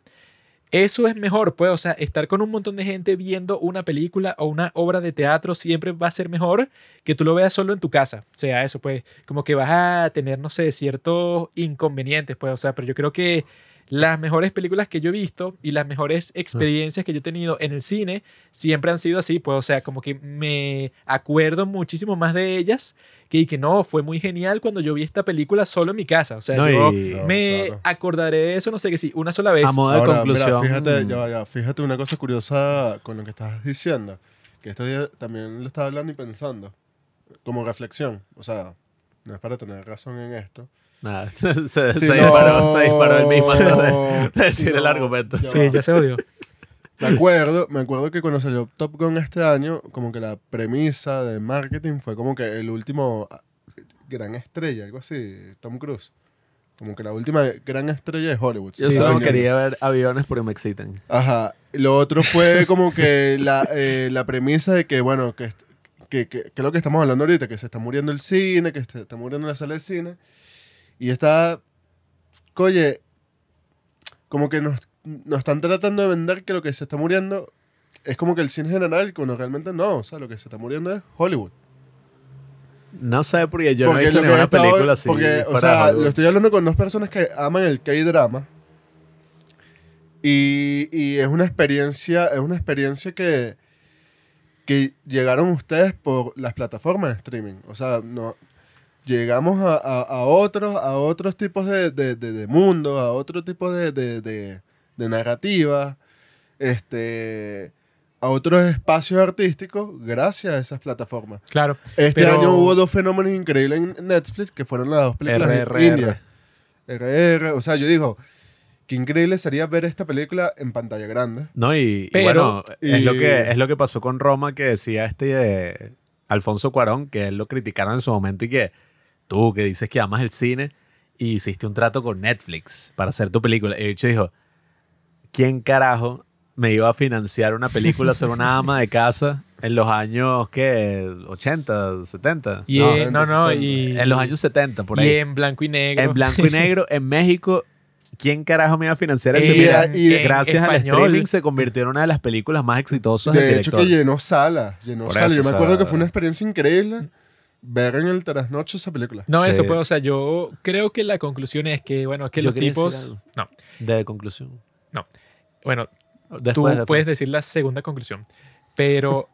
S1: eso es mejor, pues, o sea, estar con un montón de gente viendo una película o una obra de teatro siempre va a ser mejor que tú lo veas solo en tu casa. O sea, eso, pues, como que vas a tener, no sé, ciertos inconvenientes, pues, o sea, pero yo creo que las mejores películas que yo he visto y las mejores experiencias que yo he tenido en el cine siempre han sido así, pues, o sea, como que me acuerdo muchísimo más de ellas que, y que no, fue muy genial cuando yo vi esta película solo en mi casa, o sea,
S2: No,
S1: yo
S2: y-
S1: me
S3: claro.
S1: acordaré de eso, no sé qué sí, una sola vez.
S2: A modo de
S3: Ahora,
S2: conclusión.
S3: mira, fíjate, ya va, ya va, fíjate una cosa curiosa con lo que estás diciendo, que estos días también lo estaba hablando y pensando, como reflexión, o sea, no es para tener razón en esto.
S2: Nada, se, se
S3: Sí,
S2: disparó,
S3: no,
S2: se disparó el mismo antes de, de
S3: sí,
S2: decir el
S3: no,
S2: argumento.
S3: ya
S1: Sí,
S3: va.
S1: ya se odió.
S3: Me acuerdo, me acuerdo que cuando salió Top Gun este año, como que la premisa de marketing fue como que el último ah, gran estrella, algo así, Tom Cruise. Como que la última gran estrella de Hollywood.
S2: Yo
S1: Sí,
S2: solo quería ver aviones porque me excitan.
S3: Ajá. Lo otro fue como que la, eh, la premisa de que, bueno, que, que, que, que es lo que estamos hablando ahorita, que se está muriendo el cine, que se está muriendo la sala de cine. Y está, oye, como que nos, nos están tratando de vender que lo que se está muriendo es como que el cine general, cuando realmente no. O sea, lo que se está muriendo es Hollywood.
S2: No sé, porque yo no he
S3: Porque
S2: visto ninguna película así.
S3: Porque, o sea,
S2: Hollywood.
S3: lo estoy hablando con dos personas que aman el K-drama. Y, y es una experiencia, es una experiencia que, que llegaron ustedes por las plataformas de streaming. O sea, no, llegamos a, a- a otros, a otros tipos de, de, de- de mundo, a otro tipo de, de, de, de narrativa, este, a otros espacios artísticos gracias a esas plataformas.
S1: Claro.
S3: Este
S1: Pero-
S3: año hubo dos fenómenos increíbles en Netflix que fueron las dos películas
S2: RRR.
S3: indias. RR. O sea, yo digo, qué increíble sería ver esta película en pantalla grande.
S2: No, y, y
S1: Pero-
S2: bueno, es, lo que, es lo que pasó con Roma que decía este eh, Alfonso Cuarón, que él lo criticaron en su momento y que tú que dices que amas el cine y hiciste un trato con Netflix para hacer tu película. Y de hecho dijo, ¿quién carajo me iba a financiar una película sobre una ama de casa en los años, ¿qué? 80, 70.
S1: Y
S2: No,
S1: en- no, no,
S3: 60.
S1: y,
S2: en los años 70, por
S1: y
S2: ahí.
S1: en blanco y negro.
S2: En blanco y negro, en México, ¿quién carajo me iba a financiar eso? Mira,
S3: y
S1: en
S2: gracias al
S1: español.
S2: streaming se convirtió en una de las películas más exitosas del
S3: De hecho,
S2: director.
S3: que llenó sala. Llenó
S2: Por
S3: sala.
S2: eso,
S3: Yo me
S2: o sea,
S3: acuerdo que fue una experiencia increíble ver en el trasnocho esa película.
S1: No,
S2: Sí.
S1: eso pues, o sea, yo creo que la conclusión es que, bueno, es que
S2: Yo
S1: los
S2: quería decir
S1: tipos...
S2: algo.
S1: No,
S2: De conclusión.
S1: bueno,
S2: Después,
S1: tú
S2: después.
S1: puedes decir la segunda conclusión, pero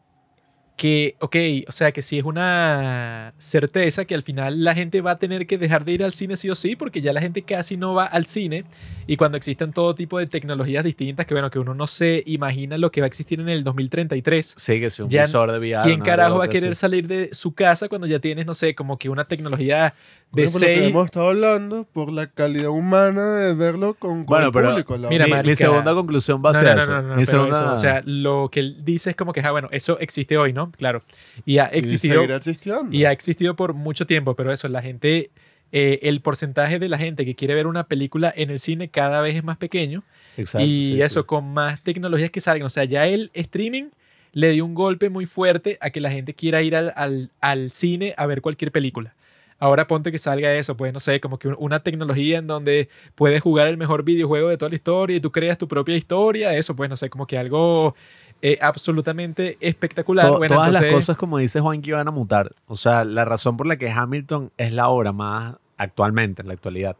S1: que, ok, o sea, que sí es una certeza que al final la gente va a tener que dejar de ir al cine sí o sí, porque ya la gente casi no va al cine y cuando existen todo tipo de tecnologías distintas que, bueno, que uno no se imagina lo que va a existir en el 2033.
S2: Sí, que sí, un
S1: Ya-
S2: visor de VR.
S1: ¿Quién carajo va a querer salir de su casa cuando ya tienes, no sé, como que una tecnología de
S3: Bueno, por lo que
S1: 6...
S3: hemos estado hablando, por la calidad humana de verlo con, con
S2: Bueno,
S3: el
S2: pero-
S3: público. la
S1: Mira,
S2: Mi, mi segunda conclusión va a
S1: No,
S2: ser
S1: no, no,
S2: eso.
S1: no, no,
S2: Mi
S1: pero
S2: segunda-
S1: eso, o sea, lo que él dice es como que, ah, bueno, eso existe hoy, ¿no? Claro. Y ha
S3: Y
S1: existido,
S3: seguirá existiendo.
S1: y ha existido por mucho tiempo, pero eso, la gente, eh, el porcentaje de la gente que quiere ver una película en el cine cada vez es más pequeño.
S2: Exacto,
S1: y
S2: sí,
S1: eso,
S2: sí.
S1: con más tecnologías que salgan. O sea, ya el streaming le dio un golpe muy fuerte a que la gente quiera ir al, al- al cine a ver cualquier película. Ahora ponte que salga eso, pues no sé, como que un- una tecnología en donde puedes jugar el mejor videojuego de toda la historia y tú creas tu propia historia, eso pues no sé, como que algo eh, absolutamente espectacular.
S2: To-
S1: Bueno,
S2: todas las cosas, como dice Juan, que iban a mutar. O sea, la razón por la que Hamilton es la obra más actualmente, en la actualidad,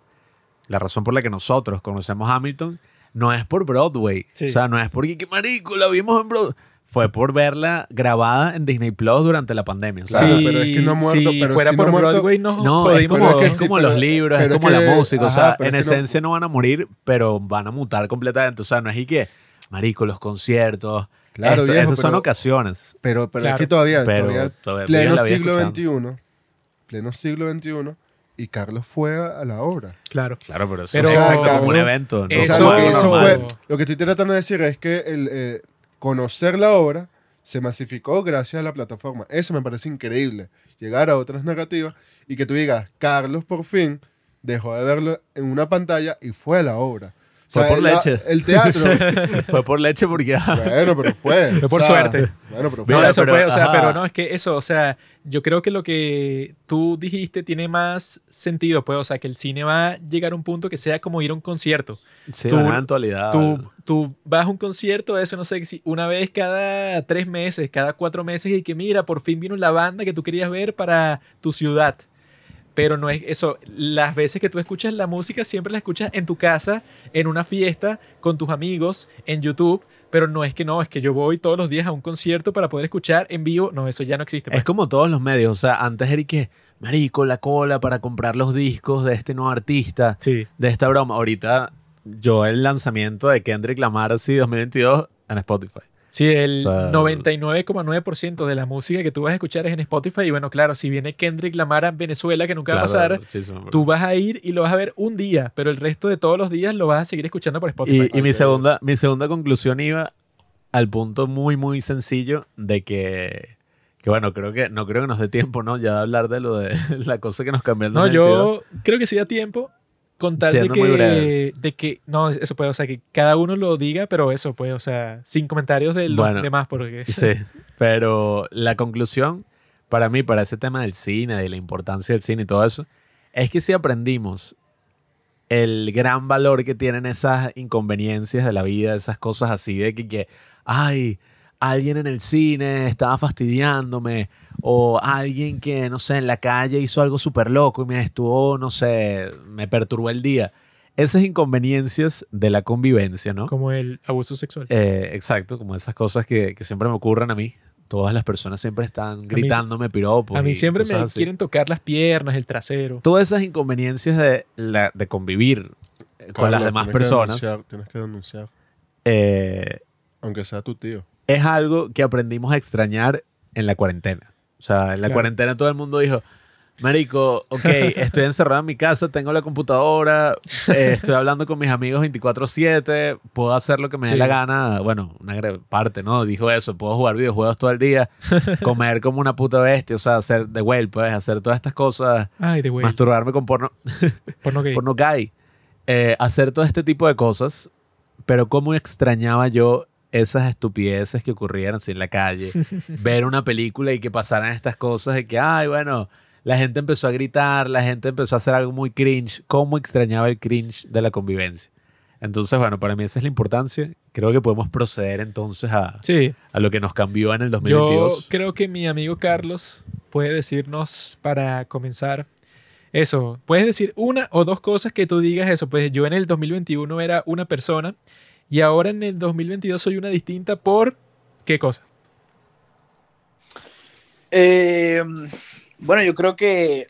S2: la razón por la que nosotros conocemos Hamilton no es por Broadway.
S1: Sí.
S2: O sea, no es porque, qué marico, la vimos en Broadway. Fue por verla grabada en Disney Plus durante la pandemia. O sea,
S3: Claro,
S1: Sí,
S3: pero es que no ha muerto,
S1: si
S3: pero
S1: fuera
S3: si
S1: por
S3: no
S1: Broadway, no,
S2: No, es como,
S3: pero es que
S2: es
S3: sí,
S2: como
S3: pero-
S2: los libros, es como la música. o
S3: ajá,
S2: sea,
S3: pero
S2: en
S3: es que no-
S2: esencia no... van a morir, pero van a mutar completamente. O sea, no es y que, marico, los conciertos.
S3: Claro,
S2: esto-
S3: viejo,
S2: esas son
S3: pero-
S2: ocasiones.
S3: Pero, pero
S1: Claro.
S3: es que todavía,
S2: Pero
S3: todavía
S2: todavía
S3: pleno siglo. XXI, pleno siglo XXI, y Carlos fue a, la obra.
S1: Claro.
S2: Claro, pero eso
S1: Pero-
S2: es exacto como un evento. ¿no?
S3: O sea,
S1: Eso-
S3: lo que
S2: normal.
S3: fue, lo que estoy tratando de decir es que el eh, conocer la obra se masificó gracias a la plataforma. Eso me parece increíble. Llegar a otras narrativas y que tú digas, Carlos por fin dejó de verlo en una pantalla y fue a la obra. O
S2: Fue por
S3: la-
S2: leche.
S3: el teatro.
S2: Fue por leche porque...
S3: bueno, pero fue.
S1: Fue por
S3: o sea,
S1: suerte.
S3: Bueno, pero
S1: No,
S3: fue.
S2: Mira,
S1: eso
S2: pero-
S1: puede, o sea,
S2: ajá.
S1: pero no, es que eso, o sea, yo creo que lo que tú dijiste tiene más sentido, pues, o sea, que el cine va a llegar a un punto que sea como ir a un concierto.
S2: Sí,
S1: Tú- vas a un concierto, eso no sé, si una vez cada tres meses, cada cuatro meses, y que mira, por fin vino la banda que tú querías ver para tu ciudad. Pero no es eso, las veces que tú escuchas la música siempre la escuchas en tu casa, en una fiesta, con tus amigos, en YouTube, pero no es que no, es que yo voy todos los días a un concierto para poder escuchar en vivo, no, eso ya no existe. pues.
S2: Es como todos los medios. O sea, antes era que, marico, la cola para comprar los discos de este nuevo artista,
S1: Sí,
S2: de esta broma. Ahorita, yo el lanzamiento de Kendrick Lamar, así, 2022, en Spotify.
S1: sí, el
S2: O sea,
S1: 99,9% de la música que tú vas a escuchar es en Spotify, y bueno, claro, si viene Kendrick Lamar a Venezuela, que nunca va a pasar. Tú vas a ir y lo vas a ver un día, pero el resto de todos los días lo vas a seguir escuchando por Spotify.
S2: Y, y mi, segunda, mi segunda conclusión iba al punto muy, muy sencillo de que, que bueno, creo que no creo que nos dé tiempo, ¿no? Ya de hablar de lo de la cosa que nos cambió el
S1: no,
S2: 2022.
S1: yo creo que sí da tiempo con tal de que, de que, no, eso puede, o sea, que cada uno lo diga, pero eso puede, o sea, sin comentarios de los
S2: Bueno,
S1: demás, porque
S2: Sí, pero la conclusión para mí, para ese tema del cine, de la importancia del cine y todo eso, es que si aprendimos el gran valor que tienen esas inconveniencias de la vida, esas cosas así de que, que ay, alguien en el cine estaba fastidiándome, o alguien que, no sé, en la calle hizo algo súper loco y me estuvo, no sé, me perturbó el día. Esas inconveniencias de la convivencia, ¿no?
S1: como el abuso sexual.
S2: Eh, exacto, como esas cosas que, que siempre me ocurren a mí. Todas las personas siempre están gritándome piropos.
S1: a mí siempre me
S2: así.
S1: quieren tocar las piernas, el trasero.
S2: Todas esas inconveniencias de, la, de convivir eh, con las demás
S3: tienes que
S2: personas
S3: denunciar, tienes que denunciar.
S2: eh,
S3: Aunque sea tu tío.
S2: es algo que aprendimos a extrañar en la cuarentena. O sea, en la
S1: Claro.
S2: cuarentena todo el mundo dijo, Marico, ok, estoy encerrado en mi casa, tengo la computadora, eh, estoy hablando con mis amigos 24/7, puedo hacer lo que me dé
S1: Sí.
S2: la gana. Bueno, una parte, ¿no? Dijo eso, puedo jugar videojuegos todo el día, comer como una puta bestia, o sea, hacer de whale, puedes hacer todas estas cosas,
S1: Ay, güey.
S2: masturbarme con porno,
S1: Porno gay.
S2: porno gay, eh, hacer todo este tipo de cosas, pero cómo extrañaba yo esas estupideces que ocurrían así en la calle, ver una película y que pasaran estas cosas de que, ay, bueno, la gente empezó a gritar, la gente empezó a hacer algo muy cringe, cómo extrañaba el cringe de la convivencia. Entonces, bueno, para mí esa es la importancia. Creo que podemos proceder entonces a,
S1: Sí,
S2: a lo que nos cambió en el
S1: yo
S2: 2022.
S1: creo que mi amigo Carlos puede decirnos para comenzar eso. Puedes decir una o dos cosas que tú digas eso. Pues yo en el 2021 era una persona y ahora en el 2022 soy una distinta por qué cosa.
S4: Eh, bueno, yo creo que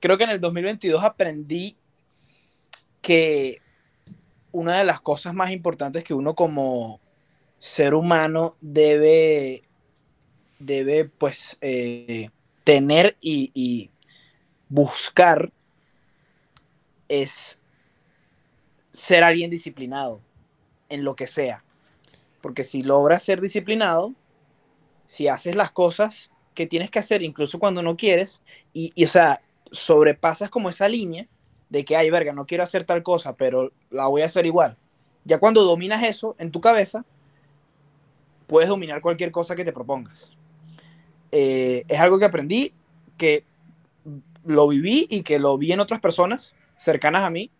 S4: creo que en el 2022 aprendí que una de las cosas más importantes que uno como ser humano debe debe pues eh, tener y, y buscar es ser alguien disciplinado en lo que sea. Porque si logras ser disciplinado, si haces las cosas que tienes que hacer, incluso cuando no quieres, y, y, o sea, sobrepasas como esa línea de que, ay, verga, no quiero hacer tal cosa, pero la voy a hacer igual. Ya cuando dominas eso en tu cabeza, puedes dominar cualquier cosa que te propongas. Eh, es algo que aprendí, que lo viví y que lo vi en otras personas cercanas a mí,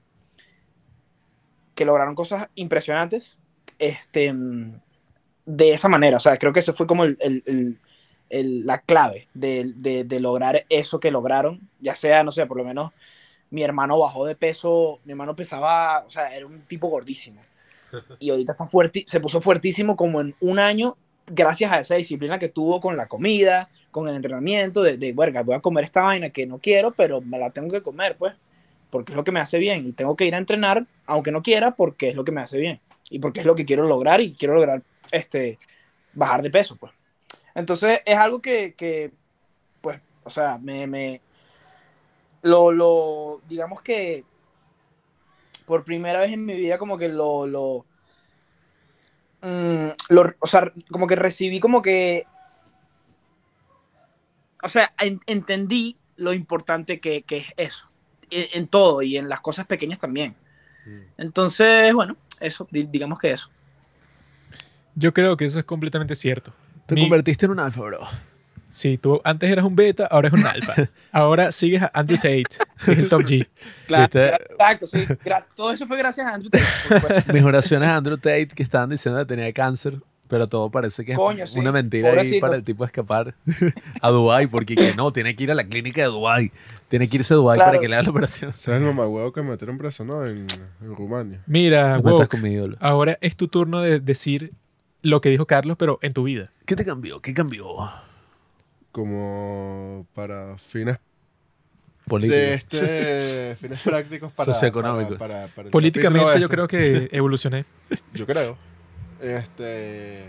S4: que lograron cosas impresionantes. Este, de esa manera. O sea, creo que eso fue como el, el, el, la clave de, de, de, lograr eso que lograron. Ya sea, no sé, por lo menos mi hermano bajó de peso, mi hermano pesaba, o sea, era un tipo gordísimo. Y ahorita está fuerte, se puso fuertísimo como en un año, gracias a esa disciplina que tuvo con la comida, con el entrenamiento, de, de verga, voy a comer esta vaina que no quiero, pero me la tengo que comer, pues, porque es lo que me hace bien. Y tengo que ir a entrenar, aunque no quiera, porque es lo que me hace bien. Y porque es lo que quiero lograr y quiero lograr este, bajar de peso, pues. Entonces es algo que, que pues, o sea, me, me lo, lo, digamos que por primera vez en mi vida como que lo, lo, lo o sea, como que recibí como que, o sea, en, entendí lo importante que, que es eso, en, en, todo y en las cosas pequeñas también. Entonces, bueno, eso, di- digamos que eso.
S1: Yo creo que eso es completamente cierto.
S2: Te
S1: Mi-
S2: convertiste en un alfa, bro.
S1: Sí, tú antes eras un beta, ahora eres un alfa. Ahora sigues a Andrew Tate, es el top G.
S4: Claro, exacto, sí. gra- todo eso fue gracias a Andrew Tate, por supuesto.
S2: Mis oraciones a Andrew Tate que estaban diciendo que tenía cáncer, pero todo parece que es
S4: sí.
S2: una mentira ahí para el tipo escapar a Dubai porque que no, tiene que ir a la clínica de Dubai. Tiene que irse a Dubai
S4: Claro.
S2: para que le hagan la operación.
S3: ¿Sabes el mamagüevo que metieron preso, no? En, en Rumania.
S1: Mira, ahora es tu turno de decir lo que dijo Carlos, pero en tu vida.
S2: ¿Qué te cambió? ¿Qué cambió?
S3: Como para fines
S2: Político.
S3: de este fines prácticos para
S2: Socioeconómicos.
S3: para- para- para el
S1: Políticamente yo
S3: este.
S1: creo que evolucioné.
S3: Yo creo. Este.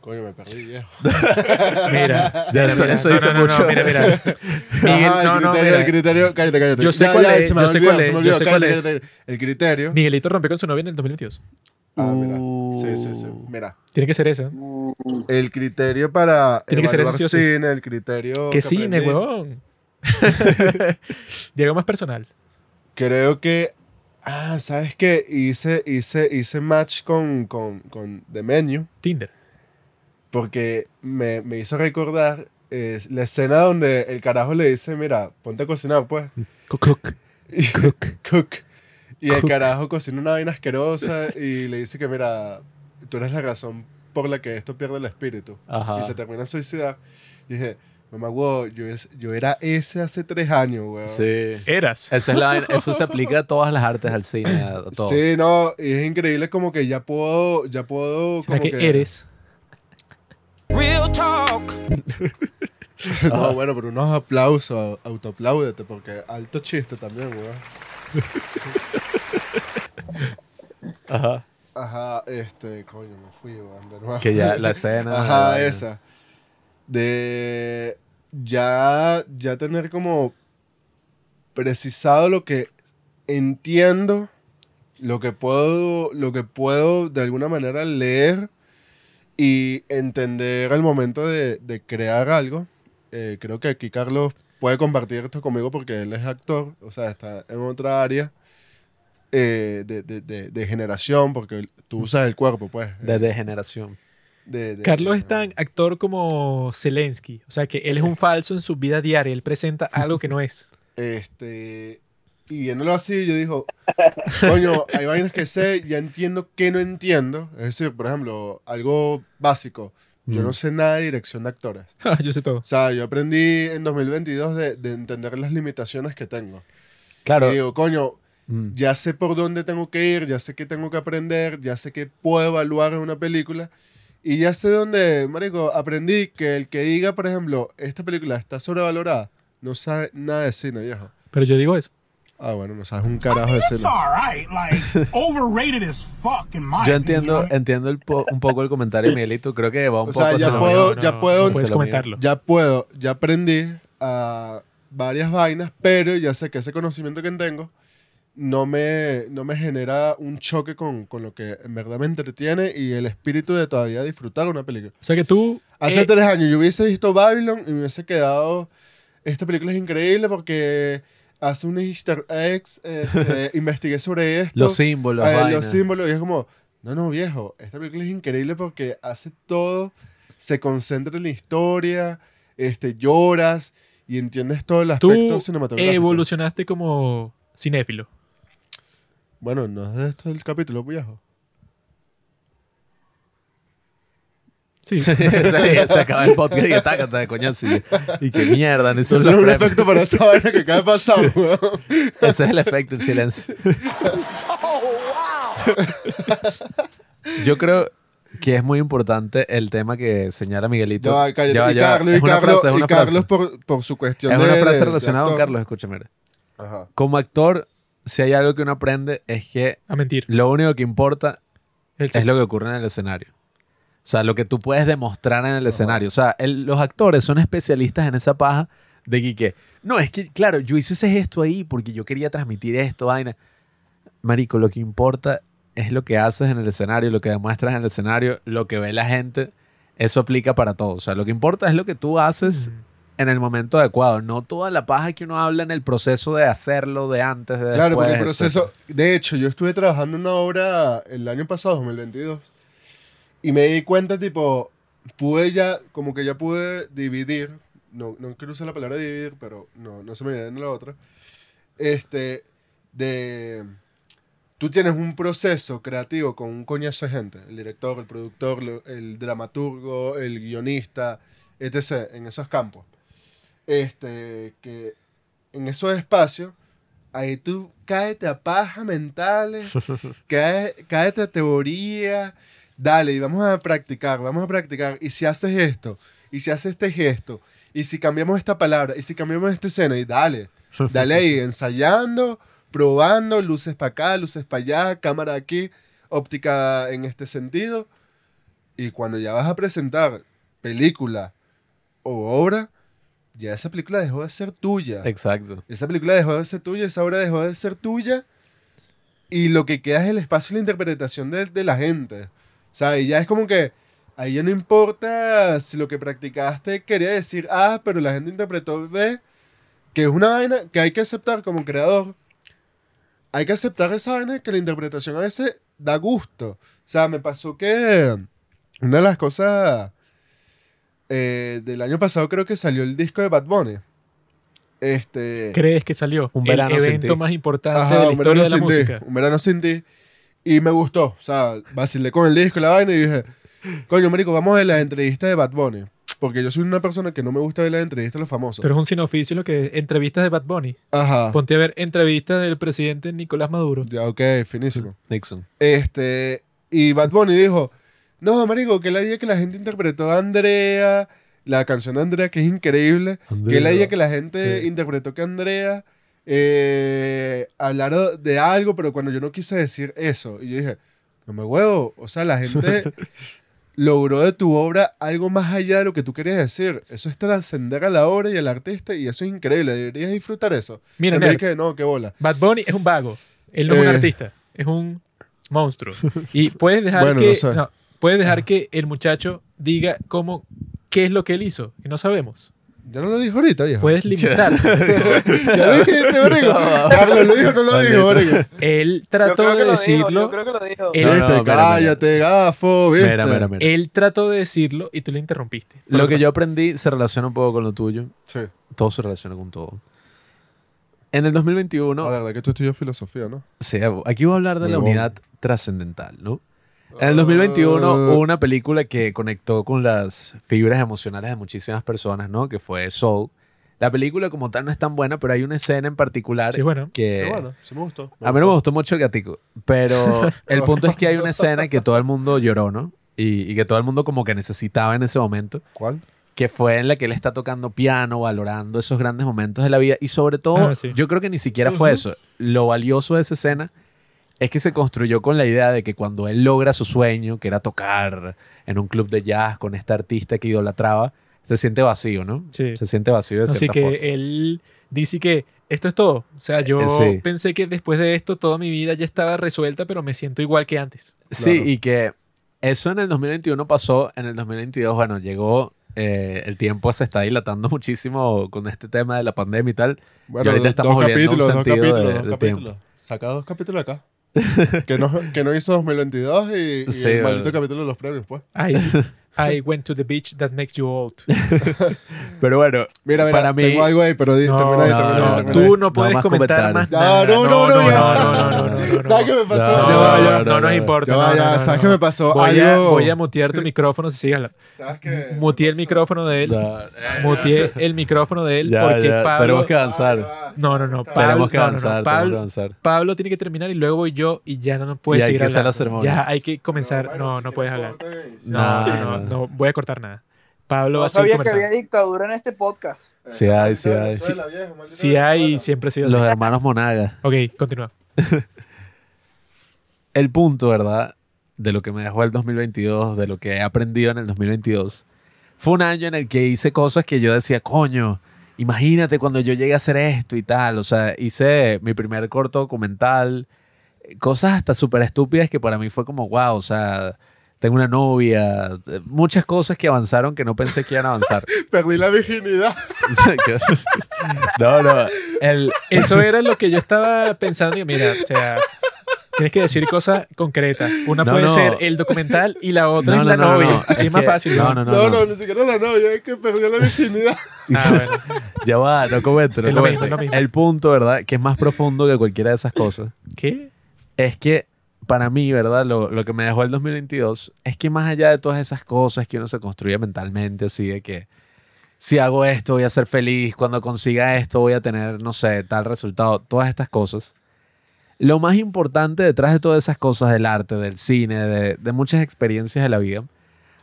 S3: Coño, me perdí, viejo.
S1: Mira,
S2: Ya,
S1: mira,
S2: eso-
S1: mira,
S2: eso
S1: no,
S2: dice
S1: no, no, no,
S2: mucho.
S1: mira, mira. Miguel,
S3: Ajá, el
S1: no, no,
S3: criterio,
S1: mira.
S3: el criterio, cállate, cállate.
S1: Yo sé
S3: Ya,
S1: cuál
S3: ya,
S1: es,
S3: se me
S1: yo sé
S3: olvidó,
S1: cuál
S3: se
S1: es,
S3: me
S1: yo
S3: olvidó,
S1: sé
S3: cállate,
S1: cuál es.
S3: cállate. El criterio.
S1: Miguelito rompió con su novia en el 2022.
S3: Ah, mira.
S2: Uh.
S3: Sí, sí, sí. Mira.
S1: Tiene que ser eso.
S3: El criterio para
S1: Tiene que ser
S3: evaluar
S1: ese sí o sí.
S3: cine, el criterio.
S1: ¿Qué
S3: que
S1: cine,
S3: aprendí,
S1: huevón? Diego más personal.
S3: Creo que. Ah, ¿sabes qué? Hice, hice, hice match con, con, con The Menu.
S1: Tinder.
S3: porque me, me hizo recordar eh, la escena donde el carajo le dice, mira, ponte a cocinar, pues.
S2: Cook.
S3: Y,
S2: Cook.
S3: cook. Y el
S2: Cook.
S3: carajo cocina una vaina asquerosa y le dice que, mira, tú eres la razón por la que esto pierde el espíritu.
S2: Ajá.
S3: Y se termina de suicidar. Y dije, mamá, wow, yo, es- yo era ese hace tres años, weón.
S2: Sí.
S1: Eras.
S2: Esa es la eso se aplica a todas las artes, al cine, a todo.
S3: Sí, no, y es increíble como que ya puedo, ya puedo,
S1: ¿Será
S3: como
S1: que,
S3: que,
S1: eres?
S3: No, bueno, pero unos aplausos, autoapláudete, porque alto chiste también, weón.
S2: Ajá.
S3: Ajá, este, coño, me fui, weón, de nuevo.
S2: Que ya la escena.
S3: Ajá, esa. De ya, ya tener como precisado lo que entiendo, lo que puedo, lo que puedo de alguna manera leer y entender al momento de, de crear algo. Eh, creo que aquí Carlos puede compartir esto conmigo porque él es actor, o sea, está en otra área eh, de, de- de- de generación, porque tú usas el cuerpo, pues.
S2: De degeneración.
S3: De- de-
S1: Carlos es tan actor como Zelensky. O sea, que él es un falso en su vida diaria. Él presenta algo que no es.
S3: Este, y viéndolo así, yo digo, coño, hay vainas que sé, ya entiendo que no entiendo. Es decir, por ejemplo, algo básico. Yo
S2: Mm.
S3: no sé nada de dirección de actores.
S1: Yo sé todo.
S3: O sea, yo aprendí en 2022 de, de entender las limitaciones que tengo.
S2: Claro.
S3: Y digo, coño,
S2: Mm.
S3: ya sé por dónde tengo que ir, ya sé qué tengo que aprender, ya sé qué puedo evaluar en una película. Y ya sé dónde, marico, aprendí que el que diga, por ejemplo, esta película está sobrevalorada, no sabe nada de cine, viejo.
S1: Pero yo digo eso.
S3: Ah, bueno, no sabes un carajo de cine.
S5: alright. Like, overrated as fuck in my
S2: Yo
S5: opinion,
S2: entiendo, entiendo el po- un poco el comentario de Miguelito. Creo que va un
S3: O
S2: poco
S3: sea, ya puedo-
S2: mío.
S3: ya puedo-
S1: Puedes
S2: hacia lo mío.
S1: comentarlo.
S3: Ya puedo, ya aprendí a varias vainas, pero ya sé que ese conocimiento que tengo no me, no me genera un choque con, con lo que en verdad me entretiene y el espíritu de todavía disfrutar una película.
S1: O sea, que tú.
S3: Hace
S1: eh,
S3: tres años yo hubiese visto Babylon y me hubiese quedado. Esta película es increíble porque hace un easter eggs. este, investigué sobre esto.
S2: Los símbolos,
S3: eh, los símbolos. Y es como, no, no, viejo. Esta película es increíble porque hace todo. Se concentra en la historia. Este, lloras y entiendes todo el aspecto
S1: tú
S3: cinematográfico.
S1: evolucionaste como cinéfilo.
S3: Bueno, no es de esto el capítulo, viejo.
S1: Sí.
S2: Sí, se acaba el podcast y atácate de coñazo. Y, y qué mierda, no
S3: es un efecto para esa vaina que acaba de pasar, weón.
S2: Ese es el efecto, el silencio. Yo creo que es muy importante el tema que señala Miguelito.
S3: Va, cállate.
S2: Ya
S3: y. Carlos,
S2: Es
S3: y Carlos,
S2: frase, es
S3: y Carlos
S2: frase.
S3: por, por su cuestión
S2: Es una frase
S3: de-
S2: relacionada
S3: de
S2: con. Carlos, escucha, mira.
S3: Ajá.
S2: Como actor, si hay algo que uno aprende es que
S1: A mentir.
S2: lo único que importa es lo que ocurre en el escenario. O sea, lo que tú puedes demostrar en el escenario. O sea, el- los actores son especialistas en esa paja de que, que, no, es que, claro, yo hice ese gesto ahí porque yo quería transmitir esto, vaina. Marico, lo que importa es lo que haces en el escenario, lo que demuestras en el escenario, lo que ve la gente. Eso aplica para todo. O sea, lo que importa es lo que tú haces en el momento adecuado. No toda la paja que uno habla en el proceso de hacerlo, de antes, de
S3: Claro, porque el
S2: después,
S3: proceso. De hecho, yo estuve trabajando una obra el año pasado, 2022, y me di cuenta, tipo, pude ya, como que ya pude dividir. No, no quiero usar la palabra dividir, pero no, no se me viene en la otra. Este, de. Tú tienes un proceso creativo con un coñazo de gente: el director, el productor, el dramaturgo, el guionista, etc. En esos campos. Este, que en esos espacios ahí tú cáete a paja mentales, cae, cáete a teoría, dale, y vamos a practicar, vamos a practicar. Y si haces esto, y si haces este gesto, y si cambiamos esta palabra, y si cambiamos esta escena, y dale, dale ahí, ensayando, probando, luces para acá, luces para allá, cámara aquí, óptica en este sentido. Y cuando ya vas a presentar película o obra, ya esa película dejó de ser tuya.
S2: Exacto.
S3: Esa película dejó de ser tuya, esa obra dejó de ser tuya. Y lo que queda es el espacio y la interpretación de, de la gente. O sea, y ya es como que ahí ya no importa si lo que practicaste quería decir A, pero la gente interpretó B, que es una vaina que hay que aceptar como creador. Hay que aceptar esa vaina que la interpretación a veces da gusto. O sea, me pasó que una de las cosas eh, del año pasado creo que salió el disco de Bad Bunny. Este,
S1: ¿Crees que salió?
S2: Un
S1: el
S2: verano sin
S1: evento
S2: ti.
S1: más importante
S3: Ajá,
S1: de la historia de la música.
S3: ti, un verano sin ti. Y me gustó. O sea, vacilé con el disco y la vaina y dije, coño, marico, vamos a ver las entrevistas de Bad Bunny. Porque yo soy una persona que no me gusta ver las entrevistas de los famosos.
S1: Tú eres un sin oficio lo que entrevistas de Bad Bunny.
S3: Ajá.
S1: Ponte a ver entrevistas del presidente Nicolás Maduro.
S3: Ya, ok, finísimo.
S2: Nixon.
S3: Este, y Bad Bunny dijo, no, marico, que la idea que la gente interpretó a Andrea, la canción de Andrea, que es increíble, que la idea que la gente
S2: Sí.
S3: interpretó que Andrea eh, hablaron de algo, pero cuando yo no quise decir eso, y yo dije, no me huevo, o sea, la gente logró de tu obra algo más allá de lo que tú querías decir. Eso es trascender a la obra y al artista, y eso es increíble, deberías disfrutar eso.
S1: Mira, Nerd,
S3: que no, qué bola.
S1: Bad Bunny es un vago. Él no es un
S3: Eh.
S1: artista. Es un monstruo. Y puedes dejar
S3: Bueno,
S1: que...
S3: no sé.
S1: no, puedes dejar que el muchacho diga cómo... ¿Qué es lo que él hizo? Que no sabemos.
S3: Ya no lo dijo ahorita, viejo.
S1: Puedes limitar.
S3: Ya lo dijiste, marico. Carlos lo dijo, no lo dijo, marico.
S1: él trató de decirlo.
S4: yo creo que lo dijo.
S1: Él-
S2: No,
S3: Viste,
S2: no, mira, mira.
S3: cállate, gafo, ¿viste?
S2: Mira, mira, mira.
S1: Él trató de decirlo y tú le interrumpiste.
S2: Lo que yo aprendí se relaciona un poco con lo tuyo.
S3: Sí.
S2: Todo se relaciona con todo. En el 2021,
S3: La verdad que tú estudias filosofía, ¿no?
S2: sí, aquí voy a hablar de
S3: Muy
S2: la unidad trascendental, ¿no? En el 2021
S3: Ah.
S2: hubo una película que conectó con las fibras emocionales de muchísimas personas, ¿no? Que fue Soul. La película como tal no es tan buena, pero hay una escena en particular
S1: Sí, bueno.
S2: que...
S3: Qué bueno, sí me gustó.
S2: A mí no me gustó mucho el gatico, pero el punto es que hay una escena que todo el mundo lloró, ¿no? Y, y que todo el mundo como que necesitaba en ese momento,
S3: ¿Cuál?
S2: que fue en la que él está tocando piano, valorando esos grandes momentos de la vida. Y sobre todo,
S1: Ah, sí.
S2: yo creo que ni siquiera fue eso. Lo valioso de esa escena es que se construyó con la idea de que cuando él logra su sueño, que era tocar en un club de jazz con esta artista que idolatraba, se siente vacío, ¿no?
S1: Sí.
S2: Se siente vacío de
S1: Así
S2: cierta
S1: que
S2: forma.
S1: él dice que esto es todo. O sea, yo
S2: Eh, sí.
S1: pensé que después de esto toda mi vida ya estaba resuelta, pero me siento igual que antes.
S2: Sí,
S3: Claro.
S2: y que eso en el 2021 pasó, en el 2022, bueno, llegó, eh, el tiempo se está dilatando muchísimo con este tema de la pandemia y tal.
S3: Bueno,
S2: ahorita estamos
S3: dos
S2: volviendo a un
S3: capítulos, dos
S2: sentido
S3: capítulos,
S2: de-
S3: dos
S2: de
S3: capítulos. Saca dos capítulos acá. que, no, que no hizo 2022 y, y
S2: Sí,
S3: el maldito capítulo de los premios, pues.
S1: I, I went to the beach that makes you old.
S2: Pero bueno,
S3: Mira, mira,
S2: Para mí-
S3: tengo algo ahí, pero di,
S1: No,
S3: termina ahí,
S2: no,
S3: termina
S2: no,
S3: termina
S1: Tú no puedes
S2: más
S1: comentar más nada.
S3: no, no, no,
S1: no, no, no, no, no, no, no.
S3: ¿Sabes qué me pasó?
S2: No,
S3: ya va,
S1: No,
S3: ya.
S1: no, no nos importa.
S3: Ya
S1: no,
S3: va,
S1: no,
S3: ya.
S1: no,
S3: ¿Sabes
S1: no.
S3: qué me pasó?
S1: Voy a, voy a mutear tu micrófono si sigues hablando.
S3: ¿Sabes qué?
S1: Muteé el micrófono de él.
S2: No,
S1: Muteé el micrófono de él
S2: ya,
S1: porque
S2: ya,
S1: Pablo...
S2: tenemos que avanzar.
S1: No, no, no.
S2: Tenemos que
S1: no, no, no,
S2: avanzar, tenemos
S1: Pablo-
S2: que avanzar.
S1: Pablo tiene que terminar y luego voy yo y ya no nos puede
S2: Y hay
S1: seguir
S2: que hacer la
S1: hablando.
S2: ceremonia.
S1: Ya hay que comenzar. No, no puedes hablar. No,
S2: No,
S1: no, voy a cortar nada. Pablo va
S4: No sabía que había dictadura en este podcast.
S2: Sí hay, sí hay.
S3: Maldita
S1: Si hay, siempre ha sido
S2: Los
S1: así.
S2: hermanos Monaga.
S1: Ok, continúa.
S2: El punto, ¿verdad? De lo que me dejó el 2022, de lo que he aprendido en el 2022, fue un año en el que hice cosas que yo decía, coño, imagínate cuando yo llegue a hacer esto y tal. O sea, hice mi primer corto documental, cosas hasta súper estúpidas que para mí fue como, wow, o sea, tengo una novia, eh, muchas cosas que avanzaron que no pensé que iban a avanzar.
S3: Perdí la virginidad.
S2: No, no, el,
S1: Eso era lo que yo estaba pensando. Y mira, o sea, tienes que decir cosas concretas. Una
S2: No,
S1: puede
S2: no.
S1: ser el documental y la otra
S2: No,
S1: es la
S2: no, no,
S1: novia.
S2: no.
S1: Así
S2: Es
S1: es más
S2: que-
S1: fácil.
S2: no,
S1: ¿no?
S2: no,
S3: No, no, ni siquiera la novia, es que perdió la virginidad.
S1: Ah, bueno.
S2: ya va, no comento, no comento. El punto, ¿verdad? Que es más profundo que cualquiera de esas cosas.
S1: ¿Qué?
S2: es que para mí, ¿verdad? Lo, que me dejó el 2022 es que más allá de todas esas cosas que uno se construye mentalmente, así de que si hago esto voy a ser feliz, cuando consiga esto voy a tener, no sé, tal resultado, todas estas cosas. Lo más importante detrás de todas esas cosas del arte, del cine, de, de muchas experiencias de la vida,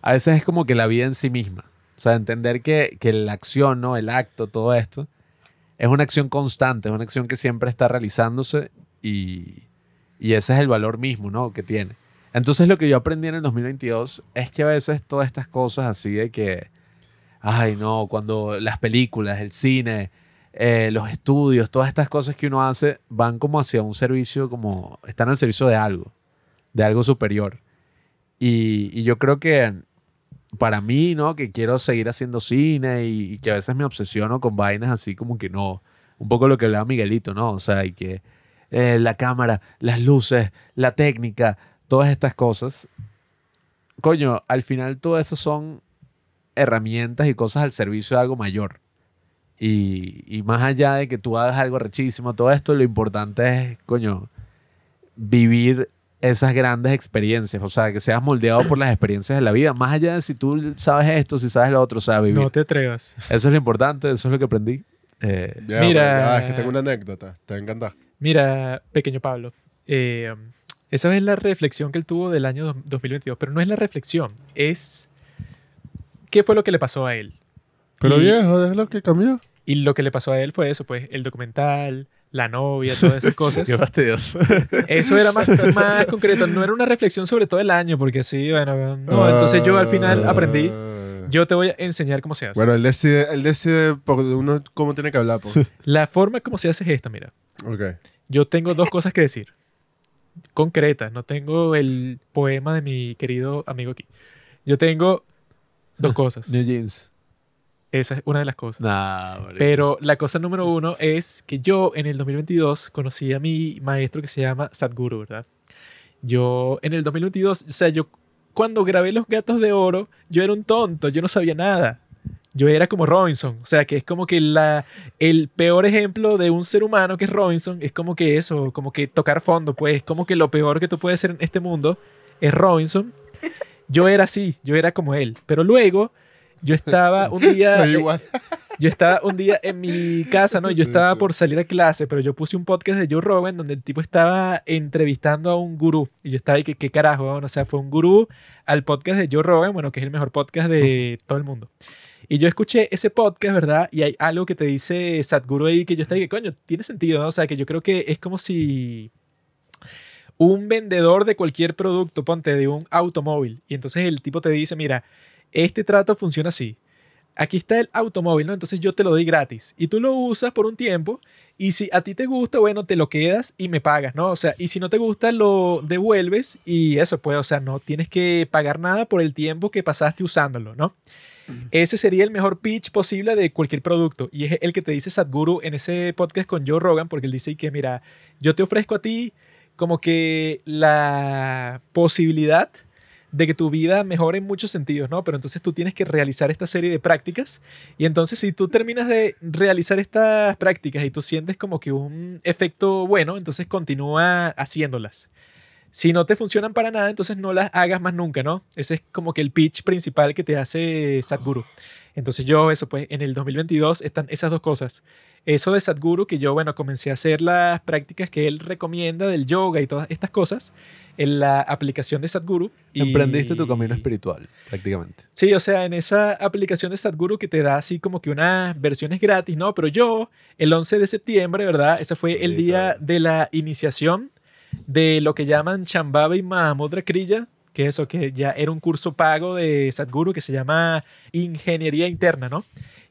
S2: a veces es como que la vida en sí misma. O sea, entender que, que la acción, ¿no? El acto, todo esto, es una acción constante, es una acción que siempre está realizándose y, y ese es el valor mismo, ¿no? Que tiene. Entonces lo que yo aprendí en el 2022 es que a veces todas estas cosas así de que, ay no, cuando las películas, el cine, eh, los estudios, todas estas cosas que uno hace van como hacia un servicio, como están al servicio de algo, de algo superior. Y, y yo creo que para mí, ¿no? Que quiero seguir haciendo cine y, que a veces me obsesiono con vainas así como que no, un poco lo que hablaba Miguelito, ¿no? O sea, y que eh, la cámara, las luces, la técnica, todas estas cosas. Coño, al final todo eso son herramientas y cosas al servicio de algo mayor. Y, y más allá de que tú hagas algo rechísimo, todo esto, lo importante es, coño, vivir esas grandes experiencias. O sea, que seas moldeado por las experiencias de la vida. Más allá de si tú sabes esto, si sabes lo otro, o sea, vivir.
S1: No te atrevas.
S2: Eso es lo importante, eso es lo que aprendí. Eh,
S3: Ya,
S1: Mira.
S3: ya, es que tengo una anécdota, te va a encantar.
S1: Mira, pequeño Pablo, eh, esa es la reflexión que él tuvo del año dos- 2022, pero no es la reflexión, es qué fue lo que le pasó a él.
S3: Pero
S1: Y-
S3: viejo, déjalo que cambió.
S1: Y lo que le pasó a él fue eso, pues, el documental, la novia, todas esas cosas.
S2: qué fastidioso.
S1: Eso era más, más concreto, no era una reflexión sobre todo el año, porque así, bueno, no, entonces yo al final aprendí, yo te voy a enseñar cómo se hace.
S3: Bueno, él decide, él decide por uno cómo tiene que hablar. Pues.
S1: La forma como se hace es esta, mira.
S3: ok.
S1: Yo tengo dos cosas que decir. Concretas. No tengo el poema de mi querido amigo aquí. Yo tengo dos cosas.
S2: New Jeans.
S1: Esa es una de las cosas.
S2: Nah.
S1: Pero la cosa número uno es que yo en el 2022 conocí a mi maestro que se llama Sadhguru, ¿verdad? Yo en el 2022, o sea, yo cuando grabé Los Gatos de Oro, yo era un tonto, yo no sabía nada. Yo era como Robinson, o sea, que es como que la, el peor ejemplo de un ser humano que es Robinson, es como que eso, como que tocar fondo, pues, como que lo peor que tú puedes ser en este mundo es Robinson. Yo era así, yo era como él, pero luego yo estaba un día...
S3: Soy
S1: eh, yo estaba un día en mi casa, ¿no? Yo estaba por salir a clase, pero yo puse un podcast de Joe Rogan donde el tipo estaba entrevistando a un gurú. Y yo estaba ahí, que qué carajo? weón? O sea, fue un gurú al podcast de Joe Rogan, bueno, que es el mejor podcast de todo el mundo. Y yo escuché ese podcast, ¿verdad? Y hay algo que te dice Sadhguru ahí que yo estaba que coño, tiene sentido, ¿no? O sea, que yo creo que es como si un vendedor de cualquier producto, ponte de un automóvil, y entonces el tipo te dice, mira, este trato funciona así. Aquí está el automóvil, ¿no? Entonces yo te lo doy gratis y tú lo usas por un tiempo y si a ti te gusta, bueno, te lo quedas y me pagas, ¿no? O sea, y si no te gusta, lo devuelves y eso, pues, o sea, no tienes que pagar nada por el tiempo que pasaste usándolo, ¿no? Ese sería el mejor pitch posible de cualquier producto. Y es el que te dice Sadhguru en ese podcast con Joe Rogan, porque él dice que, mira, yo te ofrezco a ti como que la posibilidad de que tu vida mejore en muchos sentidos, ¿no? Pero entonces tú tienes que realizar esta serie de prácticas y entonces si tú terminas de realizar estas prácticas y tú sientes como que un efecto bueno, entonces continúa haciéndolas. Si no te funcionan para nada, entonces no las hagas más nunca, ¿no? Ese es como que el pitch principal que te hace Sadhguru. Entonces yo, eso pues, en el 2022 están esas dos cosas. Eso de Sadhguru, que yo, bueno, comencé a hacer las prácticas que él recomienda del yoga y todas estas cosas en la aplicación de Sadhguru. y-
S2: Emprendiste tu camino espiritual, prácticamente.
S1: Sí, o sea, en esa aplicación de Sadhguru que te da así como que unas versiones gratis, ¿no? Pero yo, el 11 de septiembre, ¿verdad? Ese fue el día de la iniciación de lo que llaman Chambaba y Mahamudra Kriya, que eso, que ya era un curso pago de Sadhguru que se llama Ingeniería Interna, ¿no?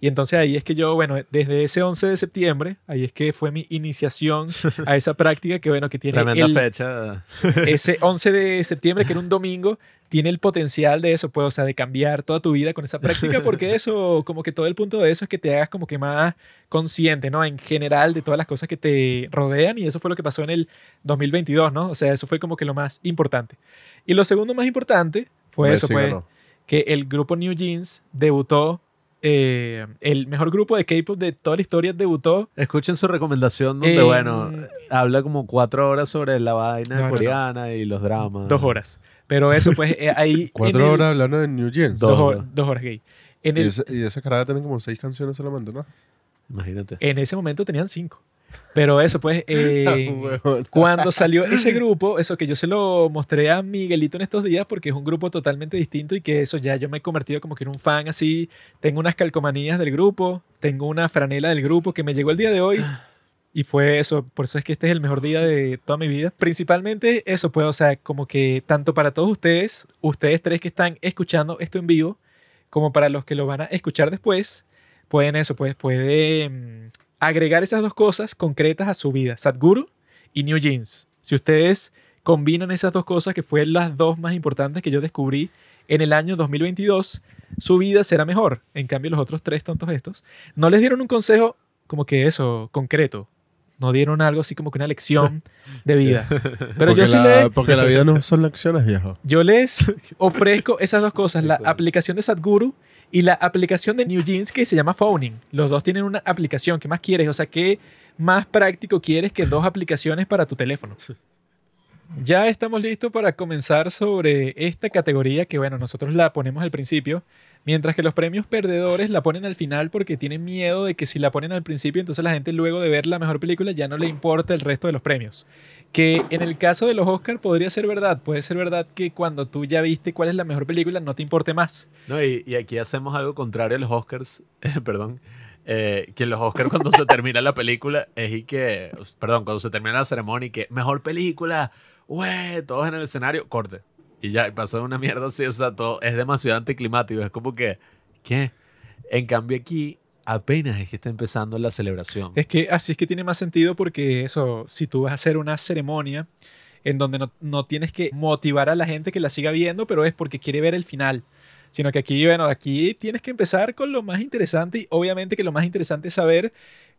S1: Y entonces ahí es que yo, bueno, desde ese 11 de septiembre, ahí es que fue mi iniciación a esa práctica que, bueno, que tiene
S2: Tremenda
S1: el-
S2: fecha.
S1: ese 11 de septiembre, que era un domingo, tiene el potencial de eso, pues, o sea, de cambiar toda tu vida con esa práctica, porque eso, como que todo el punto de eso es que te hagas como que más consciente, ¿no? En general de todas las cosas que te rodean, y eso fue lo que pasó en el 2022, ¿no? O sea, eso fue como que lo más importante. Y lo segundo más importante fue eso, pues,
S3: ganó.
S1: que el grupo New Jeans debutó, eh, el mejor grupo de K-pop de toda la historia debutó
S2: Escuchen su recomendación donde,
S1: en
S2: bueno, habla como cuatro horas sobre la vaina
S1: No, no, no.
S2: coreana y los dramas.
S1: dos horas. Pero eso, pues, eh, ahí... en
S3: Cuatro
S1: el-
S3: horas hablando de New Jeans.
S1: Dos,
S2: Dos
S1: horas,
S2: horas.
S1: dos horas gay. En
S3: Y,
S1: el,
S3: ese- y esa carada como seis canciones solamente, ¿no?
S2: Imagínate.
S1: En ese momento tenían cinco. Pero eso, pues, eh,
S3: Huevón.
S1: cuando salió ese grupo, eso que yo se lo mostré a Miguelito en estos días porque es un grupo totalmente distinto y que eso ya yo me he convertido como que en un fan así. Tengo unas calcomanías del grupo, tengo una franela del grupo que me llegó el día de hoy y fue eso. Por eso es que este es el mejor día de toda mi vida. Principalmente eso, pues, o sea, como que tanto para todos ustedes, ustedes tres que están escuchando esto en vivo, como para los que lo van a escuchar después, pueden eso, pues pueden agregar esas dos cosas concretas a su vida, Sadhguru y New Jeans. Si ustedes combinan esas dos cosas, que fueron las dos más importantes que yo descubrí en el año 2022, su vida será mejor. En cambio, los otros tres tontos estos no les dieron un consejo como que eso, concreto. No dieron algo así como que una lección de vida. Pero
S3: porque,
S1: yo sí
S3: la,
S1: le,
S3: porque la vida no son lecciones, viejo.
S1: yo les ofrezco esas dos cosas, la aplicación de Sadhguru y la aplicación de New Jeans que se llama Phoning. Los dos tienen una aplicación. ¿Qué más quieres? O sea, ¿qué más práctico quieres que dos aplicaciones para tu teléfono? Ya estamos listos para comenzar sobre esta categoría que, bueno, nosotros la ponemos al principio, mientras que los premios perdedores la ponen al final porque tienen miedo de que si la ponen al principio, entonces la gente luego de ver la mejor película ya no le importa el resto de los premios. Que en el caso de los Oscar podría ser verdad. Puede ser verdad que cuando tú ya viste cuál es la mejor película no te importe más.
S2: No, y, y aquí hacemos algo contrario a los Oscars, perdón, eh, que los Oscars cuando se termina la película es y que, perdón, cuando se termina la ceremonia y que mejor película, güey, todos en el escenario, corte. Y ya, pasó una mierda así, o sea, todo es demasiado anticlimático, es como que, ¿qué? En cambio aquí apenas es que está empezando la celebración.
S1: Es que así es que tiene más sentido porque eso, si tú vas a hacer una ceremonia en donde no, no tienes que motivar a la gente que la siga viendo, pero es porque quiere ver el final. Sino que aquí, bueno, aquí tienes que empezar con lo más interesante y obviamente que lo más interesante es saber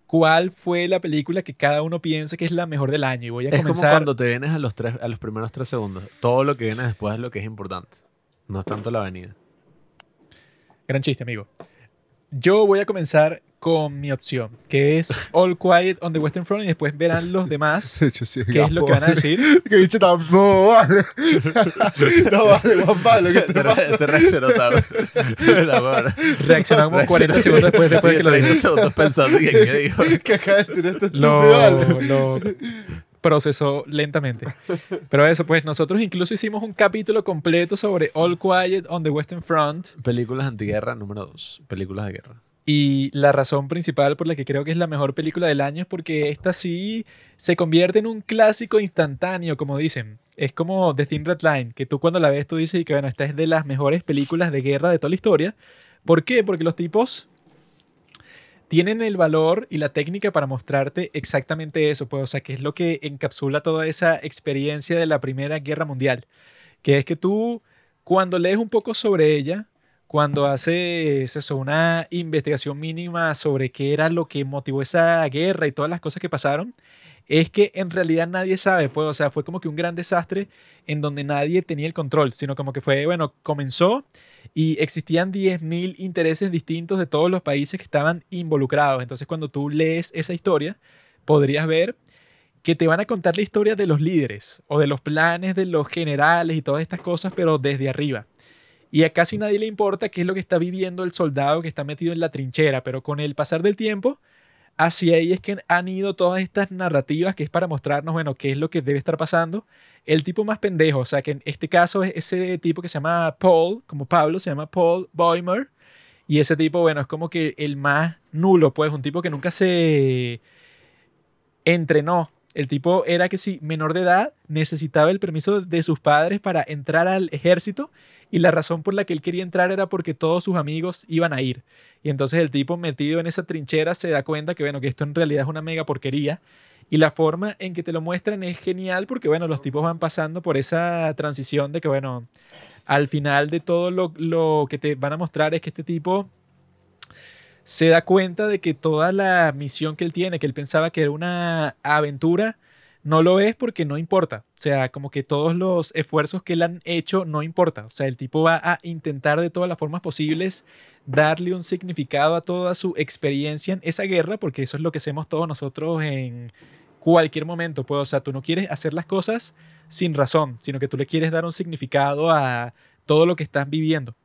S1: cuál fue la película que cada uno piensa que es la mejor del año. Y voy a
S2: Es como cuando te vienes a los, tres, a los primeros tres segundos. Todo lo que viene después es lo que es importante. No es tanto la avenida.
S1: Gran chiste, amigo. Yo voy a comenzar con mi opción, que es All Quiet on the Western Front y después verán los demás
S3: sí,
S1: qué es lo que van a decir.
S3: Que bicho tan... No, vale. no vale, Juan Pablo, ¿qué te
S2: Te,
S3: pasa?
S2: te reaccionó tarde.
S1: Reaccionó como 40 segundos después, después de que lo
S2: 30
S1: dije.
S2: segundos pensando en qué dijo.
S3: ¿Qué acaba de decir este estúpido?
S1: lo, lo procesó lentamente. Pero eso, pues nosotros incluso hicimos un capítulo completo sobre All Quiet on the Western Front
S2: Películas antiguerra número 2. Películas de guerra.
S1: y la razón principal por la que creo que es la mejor película del año es porque esta sí se convierte en un clásico instantáneo, como dicen. Es como The Thin Red Line, que tú cuando la ves tú dices que bueno, esta es de las mejores películas de guerra de toda la historia. ¿Por qué? Porque los tipos tienen el valor y la técnica para mostrarte exactamente eso, pues, o sea, que es lo que encapsula toda esa experiencia de la Primera Guerra Mundial, que es que tú, cuando lees un poco sobre ella, cuando haces eso, una investigación mínima sobre qué era lo que motivó esa guerra y todas las cosas que pasaron, es que en realidad nadie sabe, pues, o sea, fue como que un gran desastre en donde nadie tenía el control, sino como que fue, bueno, comenzó y existían 10.000 intereses distintos de todos los países que estaban involucrados. Entonces, cuando tú lees esa historia, podrías ver que te van a contar la historia de los líderes o de los planes de los generales y todas estas cosas, pero desde arriba. Y a casi nadie le importa qué es lo que está viviendo el soldado que está metido en la trinchera, pero con el pasar del tiempo, hacia ahí es que han ido todas estas narrativas que es para mostrarnos, bueno, qué es lo que debe estar pasando. El tipo más pendejo, o sea, que en este caso es ese tipo que se llama Paul, como Pablo, se llama Paul Boimer. Y ese tipo, bueno, es como que el más nulo, pues, un tipo que nunca se entrenó El tipo era que si menor de edad necesitaba el permiso de sus padres para entrar al ejército y la razón por la que él quería entrar era porque todos sus amigos iban a ir. Y entonces el tipo metido en esa trinchera se da cuenta que bueno, que esto en realidad es una mega porquería y la forma en que te lo muestran es genial porque bueno, los tipos van pasando por esa transición de que bueno, al final de todo lo, lo que te van a mostrar es que este tipo se da cuenta de que toda la misión que él tiene, que él pensaba que era una aventura, no lo es porque no importa. O sea, como que todos los esfuerzos que él han hecho no importa. O sea, el tipo va a intentar de todas las formas posibles darle un significado a toda su experiencia en esa guerra, porque eso es lo que hacemos todos nosotros en cualquier momento. Pues, o sea, tú no quieres hacer las cosas sin razón, sino que tú le quieres dar un significado a todo lo que estás viviendo.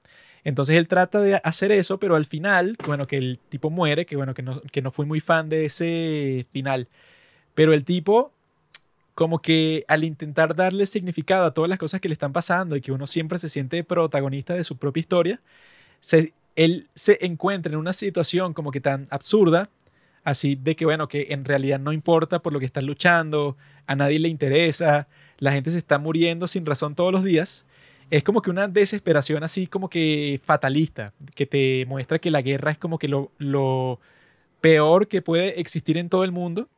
S1: Entonces él trata de hacer eso, pero al final, bueno, que el tipo muere, que bueno, que no, que no fui muy fan de ese final. Pero el tipo, como que al intentar darle significado a todas las cosas que le están pasando y que uno siempre se siente protagonista de su propia historia, se, él se encuentra en una situación como que tan absurda, así de que, bueno, que en realidad no importa por lo que están luchando, a nadie le interesa, la gente se está muriendo sin razón todos los días es como que una desesperación así como que fatalista, que te muestra que la guerra es como que lo, lo peor que puede existir en todo el mundo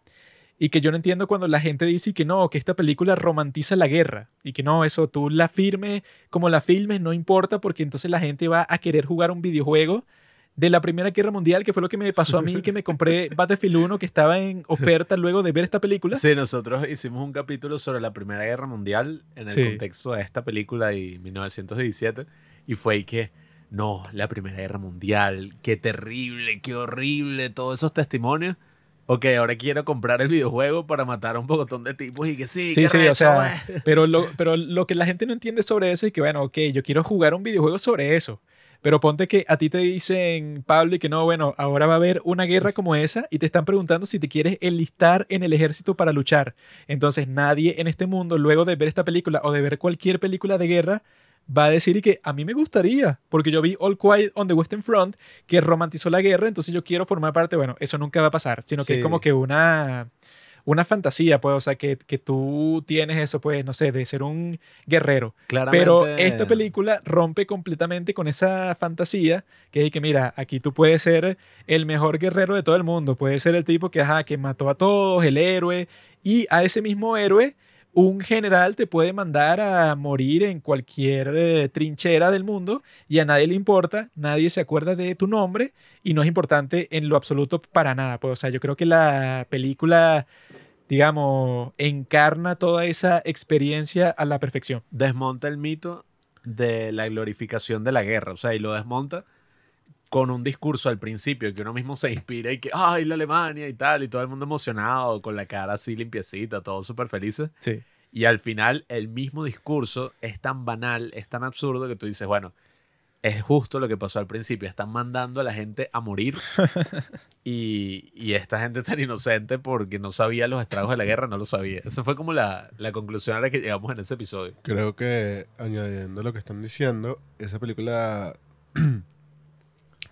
S1: y que yo no entiendo cuando la gente dice que no, que esta película romantiza la guerra y que no, eso tú la firmes como la filmes no importa porque entonces la gente va a querer jugar un videojuego de la Primera Guerra Mundial, que fue lo que me pasó a mí, que me compré Battlefield 1, que estaba en oferta luego de ver esta película.
S2: Sí, nosotros hicimos un capítulo sobre la Primera Guerra Mundial en el
S1: Sí.
S2: contexto de esta película y 1917, y fue ahí que, no, la Primera Guerra Mundial, qué terrible, qué horrible, todos esos testimonios. Ok, ahora quiero comprar el videojuego para matar a un pocotón de tipos y que sí,
S1: Sí, sí, o sea,
S2: güey.
S1: pero lo, pero lo que la gente no entiende sobre eso es que, bueno, ok, yo quiero jugar un videojuego sobre eso. Pero ponte que a ti te dicen, Pablo, y que no, bueno, ahora va a haber una guerra como esa y te están preguntando si te quieres enlistar en el ejército para luchar. Entonces nadie en este mundo, luego de ver esta película o de ver cualquier película de guerra, va a decir y que a mí me gustaría, porque yo vi All Quiet on the Western Front, que romantizó la guerra, entonces yo quiero formar parte, bueno, eso nunca va a pasar, sino que
S2: Sí.
S1: es como que una una fantasía, pues, o sea, que, que tú tienes eso, pues, no sé, de ser un guerrero. Pero
S2: Claramente-
S1: esta película rompe completamente con esa fantasía que es que, mira, aquí tú puedes ser el mejor guerrero de todo el mundo, puedes ser el tipo que, ajá, que mató a todos, el héroe, y a ese mismo héroe, un general te puede mandar a morir en cualquier eh, trinchera del mundo y a nadie le importa, nadie se acuerda de tu nombre y no es importante en lo absoluto para nada. Pues, o sea, yo creo que la película, digamos, encarna toda esa experiencia a la perfección.
S2: desmonta el mito de la glorificación de la guerra, o sea, y lo desmonta con un discurso al principio que uno mismo se inspira y que, ay, la Alemania y tal, y todo el mundo emocionado, con la cara así limpiecita, todos súper felices.
S1: Sí.
S2: Y al final el mismo discurso es tan banal, es tan absurdo que tú dices, bueno, es justo lo que pasó al principio, están mandando a la gente a morir y, y esta gente tan inocente porque no sabía los estragos de la guerra, no lo sabía. Esa fue como la, la conclusión a la que llegamos en ese episodio.
S3: Creo que añadiendo lo que están diciendo, esa película,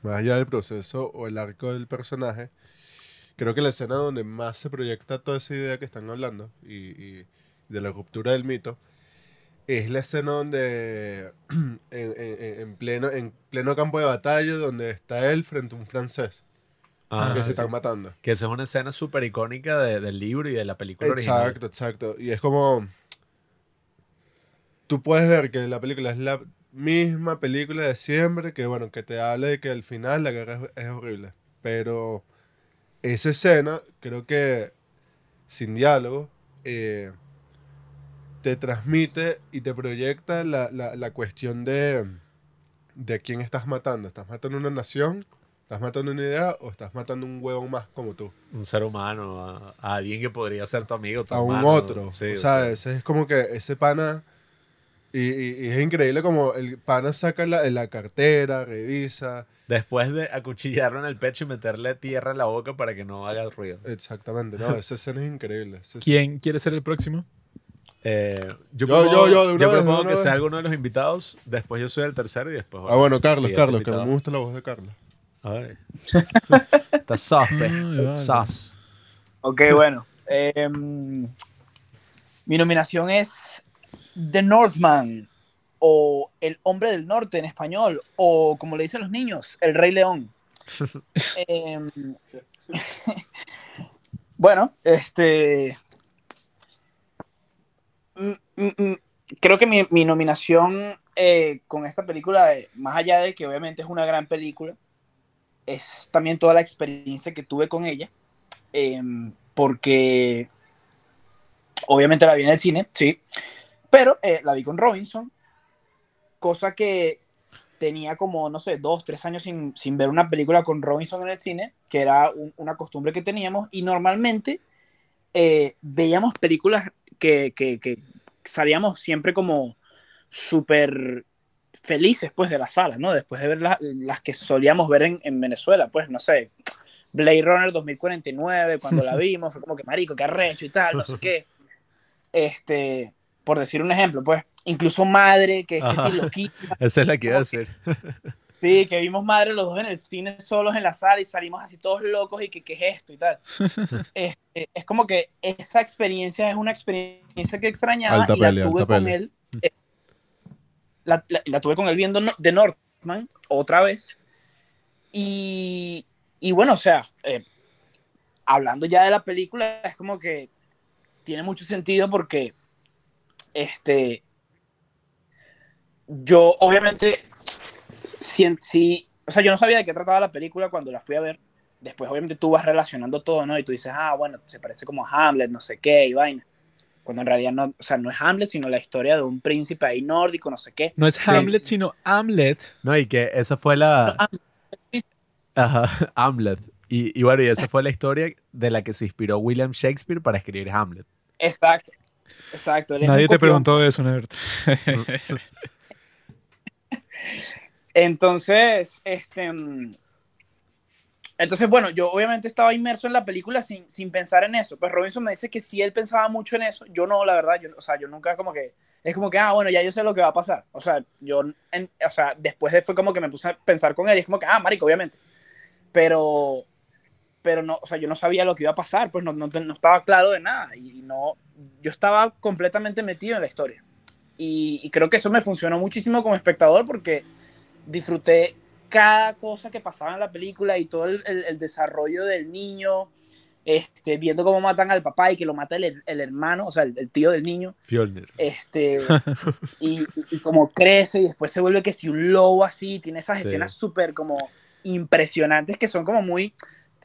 S3: más allá del proceso o el arco del personaje, creo que la escena donde más se proyecta toda esa idea que están hablando y, y de la ruptura del mito, es la escena donde en, en- en pleno, en pleno campo de batalla, donde está él frente a un francés
S2: Ah,
S3: que se
S2: sí.
S3: están matando.
S2: Que esa es una escena súper icónica de- del libro y de la película original.
S3: Exacto, exacto. Y es como. Tú puedes ver que la película es la misma película de siempre, que bueno, que te habla de que al final la guerra es, es horrible. Pero esa escena, creo que sin diálogo, eh, te transmite y te proyecta la, la- la cuestión de, de quién estás matando. ¿Estás matando una nación? ¿Estás matando una idea? ¿O estás matando un huevo más como tú?
S2: Un ser humano, a, a alguien que podría ser tu amigo, tu
S3: a un otro.
S2: Sí,
S3: o
S2: o
S3: sea,
S2: sea,
S3: ese es como que ese pana. Y, y- y es increíble como el pana saca la, la cartera, revisa.
S2: Después de acuchillarlo en el pecho y meterle tierra en la boca para que no haga ruido.
S3: Exactamente, no, esa escena es increíble. Esa escena-
S1: ¿Quién quiere ser el próximo?
S2: Eh, yo,
S3: Yo,
S2: propongo,
S3: yo, yo, de una
S2: yo
S3: vez, de
S2: propongo
S3: una
S2: que
S3: vez.
S2: sea alguno de los invitados. Después yo soy el tercero y después.
S3: Ah, bueno, Carlos, Carlos, que me gusta la voz de Carlos.
S2: Ay. Está sos, pe.
S1: Ay, vale.
S2: Sos.
S4: Ok, bueno. em, mi nominación es The Northman o El Hombre del Norte en español o como le dicen los niños, El Rey León. Em, bueno, este... mm, mm, mm, Creo que mi, mi nominación eh, con esta película, eh, más allá de que obviamente es una gran película, es también toda la experiencia que tuve con ella, em, porque obviamente la vi en el cine, sí, pero eh, la vi con Robinson, cosa que tenía como, no sé, dos, tres años sin, sin ver una película con Robinson en el cine, que era un- una costumbre que teníamos, y normalmente eh, veíamos películas que, que, que salíamos siempre como súper felices pues de la sala, ¿no? Después de ver la- las que solíamos ver en, en Venezuela, pues no sé, Blade Runner 2049, cuando la vimos, fue como que marico, qué arrecho y tal, no sé qué. Este, por decir un ejemplo, pues, incluso Madre, que es que
S2: Ajá.
S4: sí, loquita,
S2: Esa es la que iba a hacer.
S4: sí, que vimos Madre los dos en el cine solos en la sala y salimos así todos locos y que qué es esto y tal. Este, es como que esa experiencia es una experiencia que extrañaba
S3: Alta
S4: y la tuve con él. eh, la, la- la tuve con él viendo no- The Northman otra vez. Y, y bueno, o sea, eh, hablando ya de la película, es como que tiene mucho sentido porque este yo obviamente sí, sí, o sea, yo no sabía de qué trataba la película cuando la fui a ver. Después, obviamente, tú vas relacionando todo, ¿no? Y tú dices, ah, bueno, se parece como a Hamlet, no sé qué, y vaina. Cuando en realidad no, o sea, no es Hamlet, sino la historia de un príncipe ahí nórdico, no sé qué.
S1: No es Hamlet,
S4: sí.
S1: sino Hamlet.
S2: No, y que esa fue la... Ajá, Hamlet. Y, y bueno, y esa fue la historia de la que se inspiró William Shakespeare para escribir Hamlet.
S4: Exacto. Exacto. él
S1: Nadie te preguntó eso, Nerd.
S4: Entonces, este. mm, Entonces, bueno, yo obviamente estaba inmerso en la película sin, sin pensar en eso. Pues Robinson me dice que sí él pensaba mucho en eso. Yo no, la verdad. Yo, o sea, yo nunca como que. Es como que, ah, bueno, ya yo sé lo que va a pasar. O sea, yo. en- o sea, después de- fue como que me puse a pensar con él. Y es como que, ah, marico, obviamente. Pero. Pero no, o sea, yo no sabía lo que iba a pasar. Pues no, no, no estaba claro de nada. Y no. Yo estaba completamente metido en la historia. Y, y creo que eso me funcionó muchísimo como espectador porque disfruté cada cosa que pasaba en la película y todo el, el- el desarrollo del niño, este, viendo cómo matan al papá y que lo mata el, el hermano, o sea, el, el tío del niño, este, y, y- cómo crece y después se vuelve que si un lobo así, tiene esas
S2: Sí.
S4: escenas súper como impresionantes que son como muy,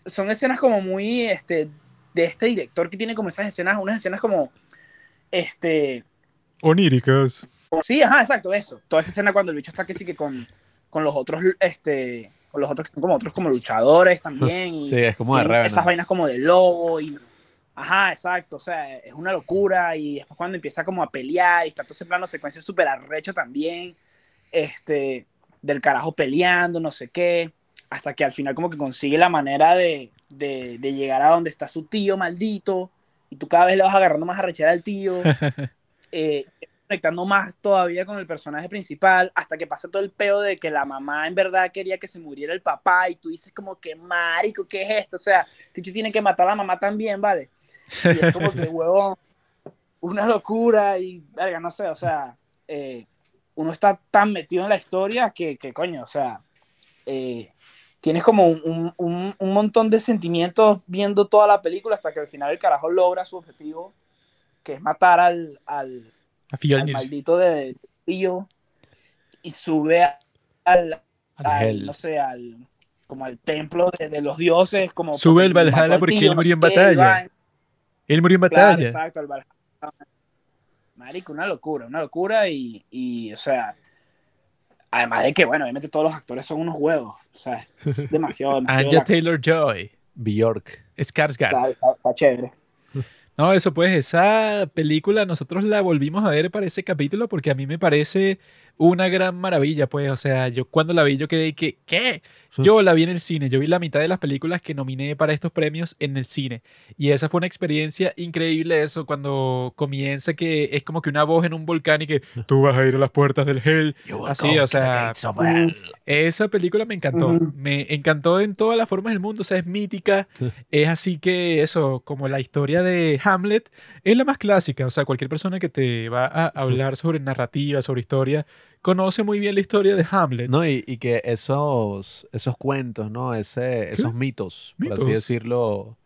S4: son escenas como muy, este, de este director que tiene como esas escenas, unas escenas como, este,
S1: Oníricas.
S4: Sí, ajá, exacto, eso. Toda esa escena cuando el bicho está que sí que con, con los otros, este, con los otros que son como otros como luchadores también. Y
S2: Sí, es como de Revenant.
S4: esas vainas como de lobo y ajá, exacto, o sea, es una locura y después cuando empieza como a pelear y está todo ese plano secuencia súper arrecho también, este, del carajo peleando, no sé qué, hasta que al final como que consigue la manera de, de, de llegar a donde está su tío maldito y tú cada vez le vas agarrando más arrechera al tío. eh, conectando más todavía con el personaje principal, hasta que pasa todo el peo de que la mamá en verdad quería que se muriera el papá, y tú dices como que marico, ¿qué es esto? O sea, Ticho tiene que matar a la mamá también, ¿vale? Y es como que, huevón, una locura, y, verga, no sé, o sea, eh, uno está tan metido en la historia que, que coño, o sea, eh, tienes como un, un- un- montón de sentimientos viendo toda la película hasta que al final el carajo logra su objetivo, que es matar al, al, maldito de tío y sube al,
S2: Al
S4: no sé, al como al templo de, de los dioses, como
S1: Sube el Valhalla
S4: al
S1: porque
S4: tío,
S1: él murió en batalla. Él murió en
S4: Claro,
S1: batalla.
S4: exacto, el Valhalla. Marico, una locura, una locura y, y, o sea, además de que, bueno, obviamente todos los actores son unos huevos, o sea, es demasiado, demasiado
S1: Anja
S4: bacán.
S1: Taylor Joy.
S2: Bjork.
S1: Skarsgård.
S4: Está, está- está chévere.
S1: No, eso pues, esa película nosotros la volvimos a ver para ese capítulo porque a mí me parece una gran maravilla, pues. O sea, yo cuando la vi, yo quedé que, ¿qué? Yo la vi en el cine. Yo vi la mitad de las películas que nominé para estos premios en el cine. Y esa fue una experiencia increíble, eso, cuando comienza que es como que una voz en un volcán y que tú vas a ir a las puertas del Hell. Así, o sea, esa película me encantó. Me encantó en todas las formas del mundo. O sea, es mítica. es así que eso, como la historia de Hamlet, es la más clásica. O sea, cualquier persona que te va a hablar sobre narrativa, sobre historia, conoce muy bien la historia de Hamlet.
S2: No, y, y que esos, esos cuentos, ¿no? Ese, esos mitos, por así
S1: Mitos.
S2: decirlo,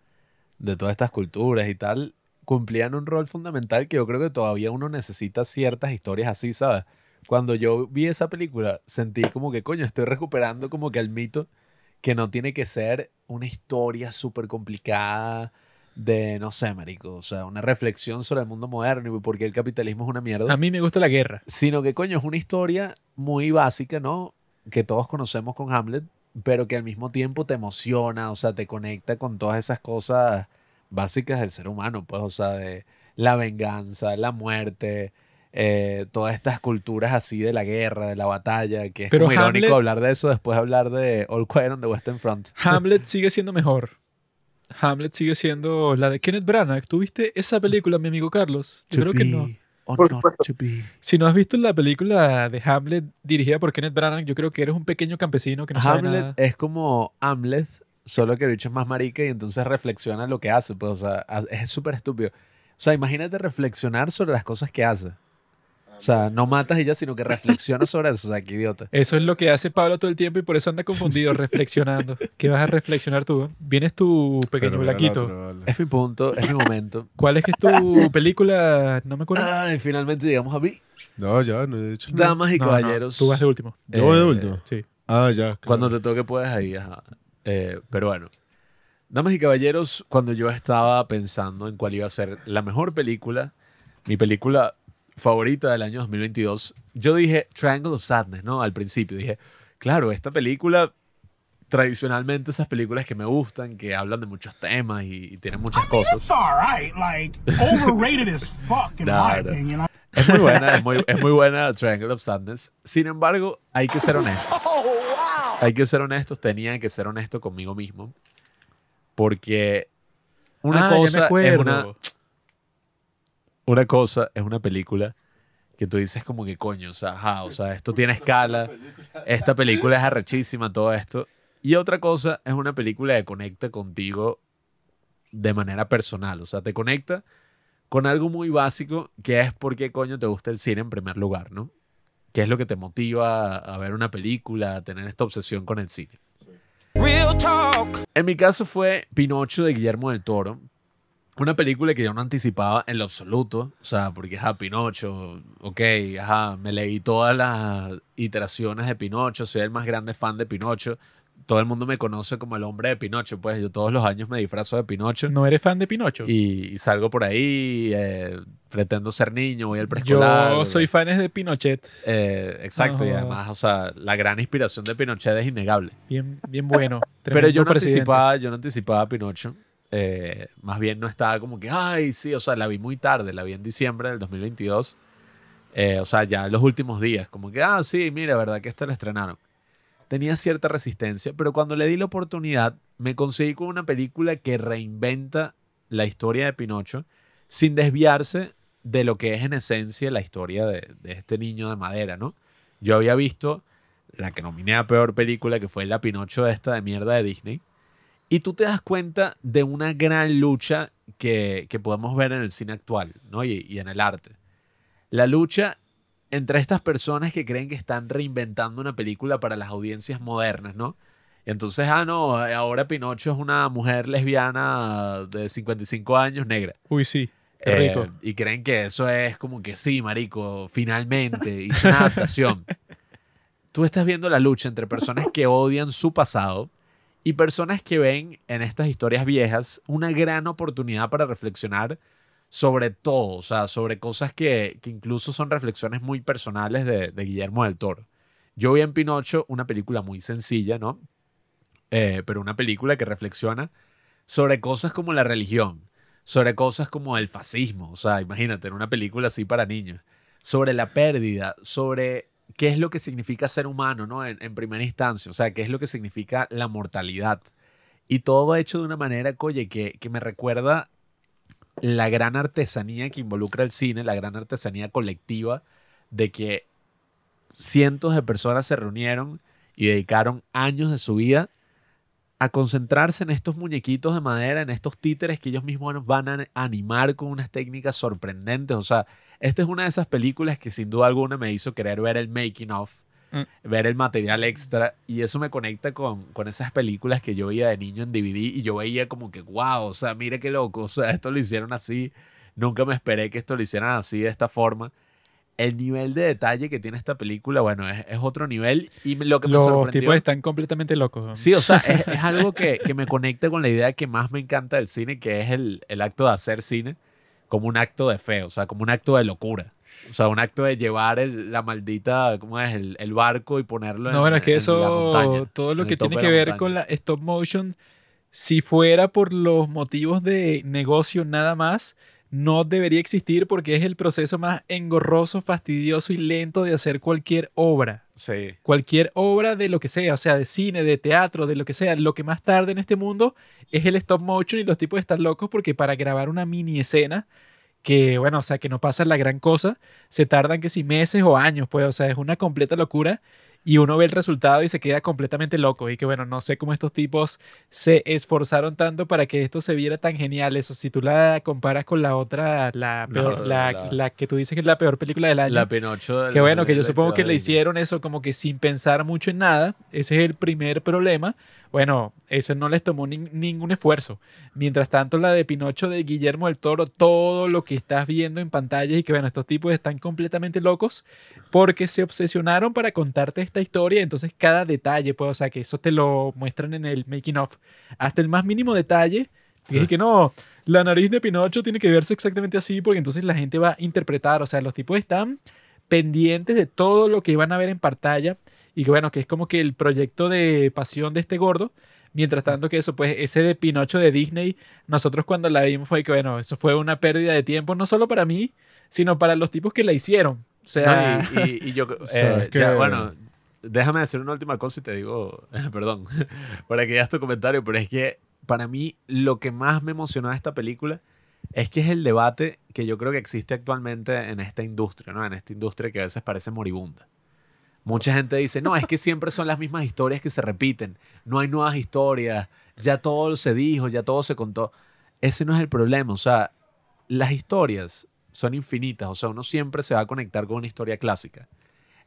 S2: de todas estas culturas y tal, cumplían un rol fundamental que yo creo que todavía uno necesita ciertas historias así, ¿sabes? Cuando yo vi esa película, sentí como que, coño, estoy recuperando como que el mito que no tiene que ser una historia súper complicada de, no sé, marico, o sea, una reflexión sobre el mundo moderno y por qué el capitalismo es una mierda
S1: A mí me gusta la guerra.
S2: sino que coño es una historia muy básica, ¿no? Que todos conocemos con Hamlet, pero que al mismo tiempo te emociona, o sea, te conecta con todas esas cosas básicas del ser humano, pues, o sea, de la venganza, la muerte, eh, todas estas culturas así de la guerra, de la batalla, que es
S1: Pero
S2: irónico
S1: Hamlet-
S2: hablar de eso después de hablar de All Quiet on the Western Front.
S1: Hamlet sigue siendo mejor. Hamlet sigue siendo la de Kenneth Branagh. ¿Tuviste esa película, mi amigo Carlos? Yo creo que no.
S4: Por supuesto.
S1: Si no has visto la película de Hamlet dirigida por Kenneth Branagh, yo creo que eres un pequeño campesino que no sabe
S2: Hamlet
S1: nada.
S2: es como Hamlet, solo que el bicho es más marica y entonces reflexiona lo que hace. Pues, o sea, es súper estúpido. O sea, imagínate reflexionar sobre las cosas que hace. O sea, no matas y ya, sino que reflexionas sobre eso. O sea, qué idiota.
S1: Eso es lo que hace Pablo todo el tiempo y por eso anda confundido, reflexionando. ¿Qué vas a reflexionar tú? Vienes tu pequeño Blaquito.
S3: otro, vale.
S2: Es mi punto, es mi momento.
S1: ¿Cuál es que es tu película? No me acuerdo.
S2: Ay, finalmente llegamos a mí.
S3: No, ya, no he dicho nada.
S2: Damas y
S1: No, no,
S2: caballeros.
S1: tú vas de último.
S3: Yo voy de
S2: eh,
S3: último.
S1: Sí.
S3: Ah, ya. claro.
S2: Cuando te toque puedes ahí, ajá. Eh, pero bueno. Damas y caballeros, cuando yo estaba pensando en cuál iba a ser la mejor película, mi película favorita del año 2022, yo dije Triangle of Sadness, ¿no? Al principio dije, claro, esta película, tradicionalmente esas películas que me gustan, que hablan de muchos temas y, y tienen muchas cosas.
S5: It's alright. Like, overrated as fuck, in
S2: Nah,
S5: my opinion.
S2: Es muy buena, es muy, es muy buena Triangle of Sadness. Sin embargo, hay que ser honestos. Hay que ser honestos, tenía que ser honesto conmigo mismo. Porque una
S1: Ah, ya me
S2: cosa es una, una cosa es una película que tú dices como que coño, o sea, ajá, o sea, esto tiene escala, esta película es arrechísima, todo esto. Y otra cosa es una película que conecta contigo de manera personal, o sea, te conecta con algo muy básico que es por qué coño te gusta el cine en primer lugar, ¿no? ¿Qué es lo que te motiva a- ver una película, a tener esta obsesión con el cine? En mi caso fue Pinocho de Guillermo del Toro. Una película que yo no anticipaba en lo absoluto. O sea, porque, ajá, Pinocho, ok, ajá, me leí todas las iteraciones de Pinocho, soy el más grande fan de Pinocho. Todo el mundo me conoce como el hombre de Pinocho, pues yo todos los años me disfrazo de Pinocho.
S1: ¿No eres fan de Pinocho?
S2: Y, y salgo por ahí, eh, pretendo ser niño, voy al preescolar.
S1: Yo soy fan de Pinochet.
S2: Eh, exacto, y además, o sea, la gran inspiración de Pinochet es innegable.
S1: Bien, bien bueno.
S2: Pero yo no,
S1: presidente.
S2: anticipaba, yo no anticipaba a Pinocho. Eh, más bien no estaba como que, ay, sí, o sea, la vi muy tarde, la vi en diciembre del 2022. Eh, o sea, ya los últimos días, como que, ah, sí, mira, verdad que esta la estrenaron. Tenía cierta resistencia, pero cuando le di la oportunidad, me conseguí con una película que reinventa la historia de Pinocho sin desviarse de lo que es en esencia la historia de, de este niño de madera, ¿no? Yo había visto la que nominé a peor película, que fue la Pinocho esta de mierda de Disney. Y tú te das cuenta de una gran lucha que, que podemos ver en el cine actual ¿no? y, y en el arte. La lucha entre estas personas que creen que están reinventando una película para las audiencias modernas, ¿no? Entonces, ah, no, ahora Pinocho es una mujer lesbiana de 55 años negra.
S1: Uy, sí. Qué
S2: Eh,
S1: rico.
S2: y creen que eso es como que sí, marico, finalmente hizo una adaptación. Tú estás viendo la lucha entre personas que odian su pasado y personas que ven en estas historias viejas una gran oportunidad para reflexionar sobre todo, o sea, sobre cosas que, que incluso son reflexiones muy personales de, Guillermo del Toro. Yo vi en Pinocho una película muy sencilla, ¿no? Eh, pero una película que reflexiona sobre cosas como la religión, sobre cosas como el fascismo, o sea, imagínate, en una película así para niños, sobre la pérdida, sobre qué es lo que significa ser humano, ¿no? En, primera instancia, o sea, qué es lo que significa la mortalidad. Y todo hecho de una manera, oye, que, que me recuerda la gran artesanía que involucra el cine, la gran artesanía colectiva de que cientos de personas se reunieron y dedicaron años de su vida a concentrarse en estos muñequitos de madera, en estos títeres que ellos mismos van a animar con unas técnicas sorprendentes. O sea, esta es una de esas películas que sin duda alguna me hizo querer ver el making of,
S1: Mm.
S2: ver el material extra, y eso me conecta con, con esas películas que yo veía de niño en DVD y yo veía como que, wow, o sea, mire qué loco, o sea, esto lo hicieron así, nunca me esperé que esto lo hicieran así, de esta forma. El nivel de detalle que tiene esta película, bueno, es, es otro nivel. Y lo que me
S1: Los
S2: sorprendió...
S1: tipos están completamente locos.
S2: Sí, o sea, es, es algo que, que me conecta con la idea que más me encanta del cine, que es el, el acto de hacer cine como un acto de fe, o sea, como un acto de locura. O sea, un acto de llevar el- la maldita, ¿cómo es? El, el barco y ponerlo en
S1: No, bueno, es que
S2: en la
S1: eso,
S2: montaña,
S1: todo
S2: en
S1: lo que tiene que ver
S2: montaña.
S1: con la stop motion, si fuera por los motivos de negocio nada más, no debería existir porque es el proceso más engorroso, fastidioso y lento de hacer cualquier obra.
S2: Sí.
S1: Cualquier obra de lo que sea, o sea, de cine, de teatro, de lo que sea, lo que más tarde en este mundo es el stop motion y los tipos están locos porque para grabar una mini escena que, bueno, o sea, que no pasa la gran cosa, se tardan que si meses o años, pues, o sea, es una completa locura y uno ve el resultado y se queda completamente loco y que, bueno, no sé cómo estos tipos se esforzaron tanto para que esto se viera tan genial. Eso, si tú la comparas con la otra, la, peor-
S2: No,
S1: la,
S2: la-
S1: la que tú dices que es la peor película del año.
S2: La Pinocho. del
S1: Que bueno, que yo
S2: 2020
S1: supongo que le hicieron eso como que sin pensar mucho en nada. Ese es el primer problema. Bueno, ese no les tomó nin- ningún esfuerzo. Mientras tanto, la de Pinocho de Guillermo del Toro, todo lo que estás viendo en pantalla y que bueno, estos tipos están completamente locos porque se obsesionaron para contarte esta historia. Entonces, cada detalle, pues, o sea, que eso te lo muestran en el making of. Hasta el más mínimo detalle. Y es que no, la nariz de Pinocho tiene que verse exactamente así porque entonces la gente va a interpretar. O sea, los tipos están pendientes de todo lo que van a ver en pantalla y que bueno, que es como que el proyecto de pasión de este gordo. Mientras tanto que eso, pues ese de Pinocho de Disney, nosotros cuando la vimos fue que bueno, eso fue una pérdida de tiempo, no solo para mí, sino para los tipos que la hicieron. O sea,
S2: No, y, y- y yo,
S3: sea,
S2: eh,
S3: que-
S2: ya, bueno, déjame decir una última cosa y te digo, perdón, para que ya tu comentario, pero es que para mí lo que más me emocionó de esta película es que es el debate que yo creo que existe actualmente en esta industria, ¿no? En esta industria que a veces parece moribunda. Mucha gente dice, no, es que siempre son las mismas historias que se repiten, no hay nuevas historias, ya todo se dijo, ya todo se contó. Ese no es el problema, o sea, las historias son infinitas, o sea, uno siempre se va a conectar con una historia clásica.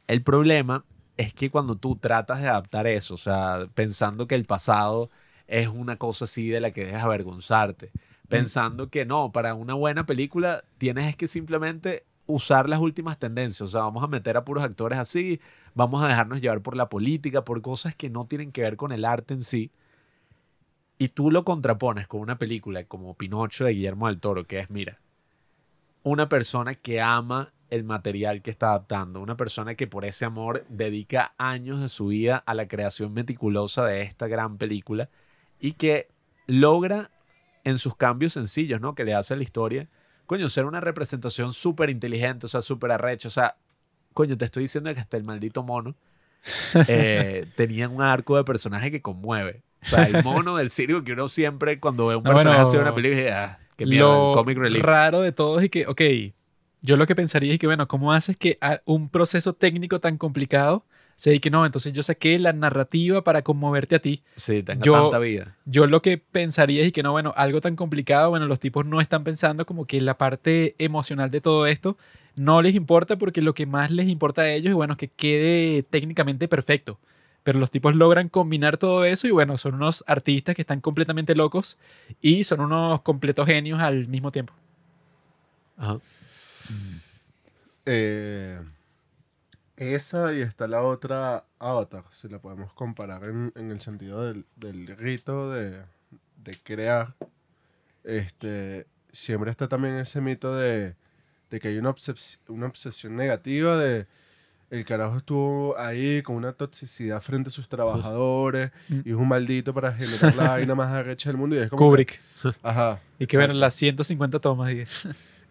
S2: El problema es que cuando tú tratas de adaptar eso, o sea, pensando que el pasado es una cosa así de la que dejas avergonzarte, pensando que no, para una buena película tienes es que simplemente usar las últimas tendencias, o sea, vamos a meter a puros actores así, vamos a dejarnos llevar por la política, por cosas que no tienen que ver con el arte en sí. Y tú lo contrapones con una película como Pinocho de Guillermo del Toro, que es, mira, una persona que ama el material que está adaptando, una persona que por ese amor dedica años de su vida a la creación meticulosa de esta gran película y que logra en sus cambios sencillos, ¿no? Que le hace a la historia, coño, ser una representación súper inteligente, o sea, súper arrecha, o sea, coño, te estoy diciendo que hasta el maldito mono eh, tenía un arco de personaje que conmueve. O sea, el mono del circo que uno siempre cuando ve un
S1: No,
S2: personaje
S1: bueno,
S2: así en una película dice, ah, qué el comic relief.
S1: raro de todo es que, ok, yo lo que pensaría es que, bueno, ¿cómo haces que un proceso técnico tan complicado se dedique, no, entonces yo saqué la narrativa para conmoverte a ti?
S2: Sí, tenga
S1: Yo-
S2: tanta vida.
S1: Yo lo que pensaría es que no, bueno, algo tan complicado, bueno, los tipos no están pensando como que la parte emocional de todo esto no les importa porque lo que más les importa a ellos es, bueno, que quede técnicamente perfecto. Pero los tipos logran combinar todo eso y bueno, son unos artistas que están completamente locos y son unos completos genios al mismo tiempo.
S2: Ajá.
S3: Eh, esa y está la otra Avatar, si la podemos comparar en, en el sentido del, del rito de, de crear. Este, siempre está también ese mito de, de que hay una, obses- una obsesión negativa de el carajo estuvo ahí con una toxicidad frente a sus trabajadores
S1: Mm.
S3: y es un maldito para generar la vaina más arrecha del mundo y es como que-
S1: Kubrick.
S3: ajá.
S1: Y que
S3: exacto.
S1: las 150 tomas. y-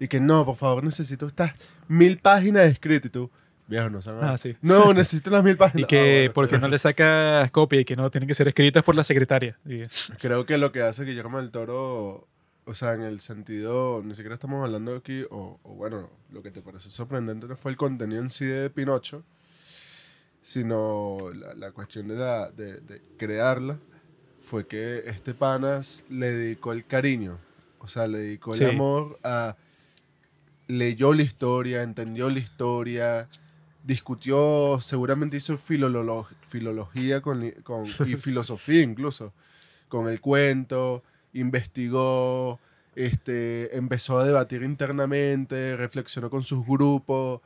S3: Y que no, por favor, necesito estas mil páginas de escrito. Y tú, Viejo, no saben.
S1: Ah, sí.
S3: No, necesito las mil páginas.
S1: Y que
S3: Ah, bueno,
S1: porque no le sacas copia y que no tienen que ser escritas por la secretaria. Y-
S3: bien. Creo que lo que hace Guillermo del Toro, o sea, en el sentido, ni siquiera estamos hablando aquí, o, o bueno, lo que te parece sorprendente no fue el contenido en sí de Pinocho, sino la, la cuestión de, la- de, de crearla, fue que este panas le dedicó el cariño, o sea, le dedicó el
S1: Sí.
S3: amor a... Leyó la historia, entendió la historia, discutió, seguramente hizo filolo- filología con, con- y filosofía incluso, con el cuento, investigó, este, empezó a debatir internamente, reflexionó con sus grupos,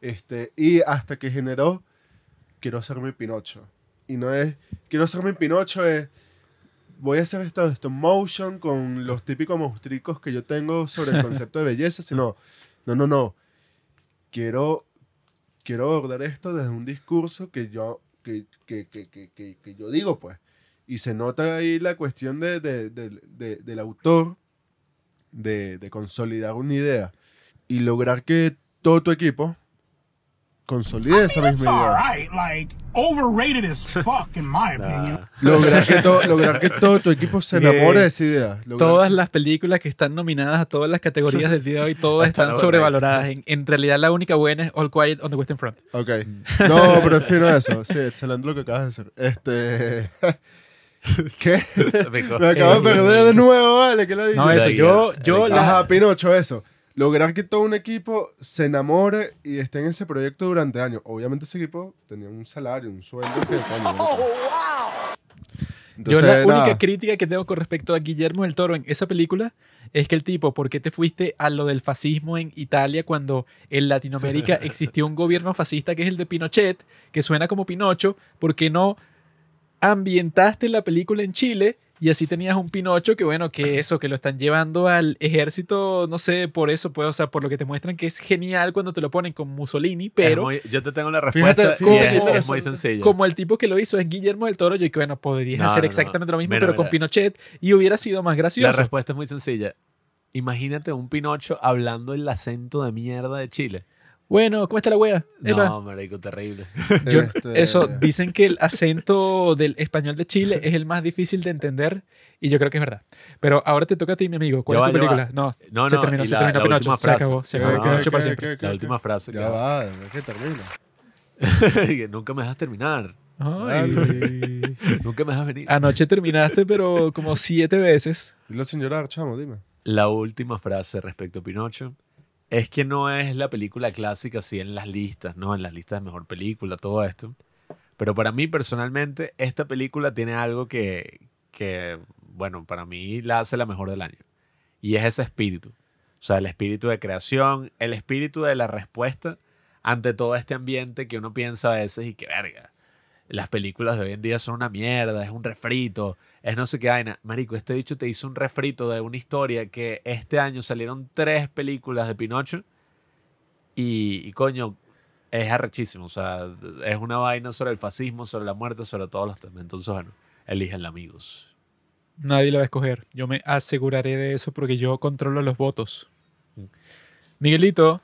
S3: este, y hasta que generó, quiero ser mi Pinocho. Y no es, quiero ser mi Pinocho es, voy a hacer esto de stop motion con los típicos monstruos que yo tengo sobre el concepto de belleza, sino, no, no, no, quiero quiero abordar esto desde un discurso que yo, que, que, que, que, que- que yo digo, pues. Y se nota ahí la cuestión de, de- de- de- del autor de, de consolidar una idea y lograr que todo tu equipo consolide esa
S5: It's
S3: misma idea.
S5: alright, like, overrated as fuck, in my opinion.
S3: Lograr que, to- lograr que todo tu equipo se enamore de esa idea. Lograr-
S1: Todas las películas que están nominadas a todas las categorías del día de hoy, todas
S2: Están
S1: están sobrevaloradas. En, en realidad, la única buena es All Quiet on the Western Front.
S3: Ok. No, prefiero eso. Sí, excelente lo que acabas de hacer. Este... ¿Qué? Me acabo de perder de nuevo, vale. ¿Qué le dije?
S1: No, eso,
S2: La
S1: yo, yo
S2: la
S1: la-
S3: Ajá, Pinocho, eso. Lograr que todo un equipo se enamore y esté en ese proyecto durante años. Obviamente ese equipo tenía un salario, un sueldo que... coño,
S1: Yo
S3: Entonces,
S1: la
S3: nada.
S1: única crítica que tengo con respecto a Guillermo del Toro en esa película es que el tipo, ¿por qué te fuiste a lo del fascismo en Italia cuando en Latinoamérica existió un gobierno fascista que es el de Pinochet, que suena como Pinocho? ¿Por qué no ambientaste la película en Chile y así tenías un Pinocho que, bueno, que eso, que lo están llevando al ejército, no sé, por eso, pues, o sea, por lo que te muestran que es genial cuando te lo ponen con Mussolini, pero...
S2: muy- yo te tengo la respuesta
S3: fíjate
S1: qué
S2: es- es, muy sencilla.
S1: Como el tipo que lo hizo es Guillermo del Toro, yo que bueno, podrías
S2: No,
S1: hacer
S2: no, no.
S1: exactamente lo mismo,
S2: Mira,
S1: pero con. Pinochet y hubiera sido más
S2: La
S1: gracioso.
S2: respuesta es muy sencilla. Imagínate un Pinocho hablando el acento de mierda de Chile.
S1: Bueno, ¿cómo está la wea? Epa.
S2: No, marico, terrible.
S1: Yo-
S3: Este,
S1: Eso, dicen que el acento del español de Chile es el más difícil de entender y yo creo que es verdad. Pero ahora te toca a ti, mi amigo. ¿Cuál
S2: Ya
S1: es
S2: va,
S1: tu
S2: va.
S1: película? No,
S2: No,
S1: se
S2: no,
S1: terminó, se
S2: la-
S1: terminó
S2: la
S1: Pinocho.
S2: última
S1: Se
S2: frase.
S1: acabó, se
S3: ¿qué-
S1: acabó
S3: qué-
S1: Pinocho para
S3: qué-
S1: siempre.
S3: qué- qué-
S2: La última frase.
S3: Ya va, es que termina.
S2: que nunca me dejas terminar.
S1: Ay.
S2: Nunca me dejas venir.
S1: Anoche terminaste, pero como siete veces.
S3: Dilo sin llorar, chamo, dime.
S2: La última frase respecto a Pinocho es que no es la película clásica así en las listas, ¿no? En las listas de mejor película, todo esto. Pero para mí personalmente, esta película tiene algo que, que, bueno, para mí la hace la mejor del año. Y es ese espíritu. O sea, el espíritu de creación, el espíritu de la respuesta ante todo este ambiente que uno piensa a veces y que, verga, las películas de hoy en día son una mierda, es un refrito, es no sé qué vaina. Marico, este bicho te hizo un refrito de una historia que este año salieron tres películas de Pinocho y, y coño, es arrechísimo. O sea, es una vaina sobre el fascismo, sobre la muerte, sobre todos los temas. Entonces, bueno, eligenla, amigos.
S1: Nadie lo va a escoger. Yo me aseguraré de eso porque yo controlo los votos. Miguelito,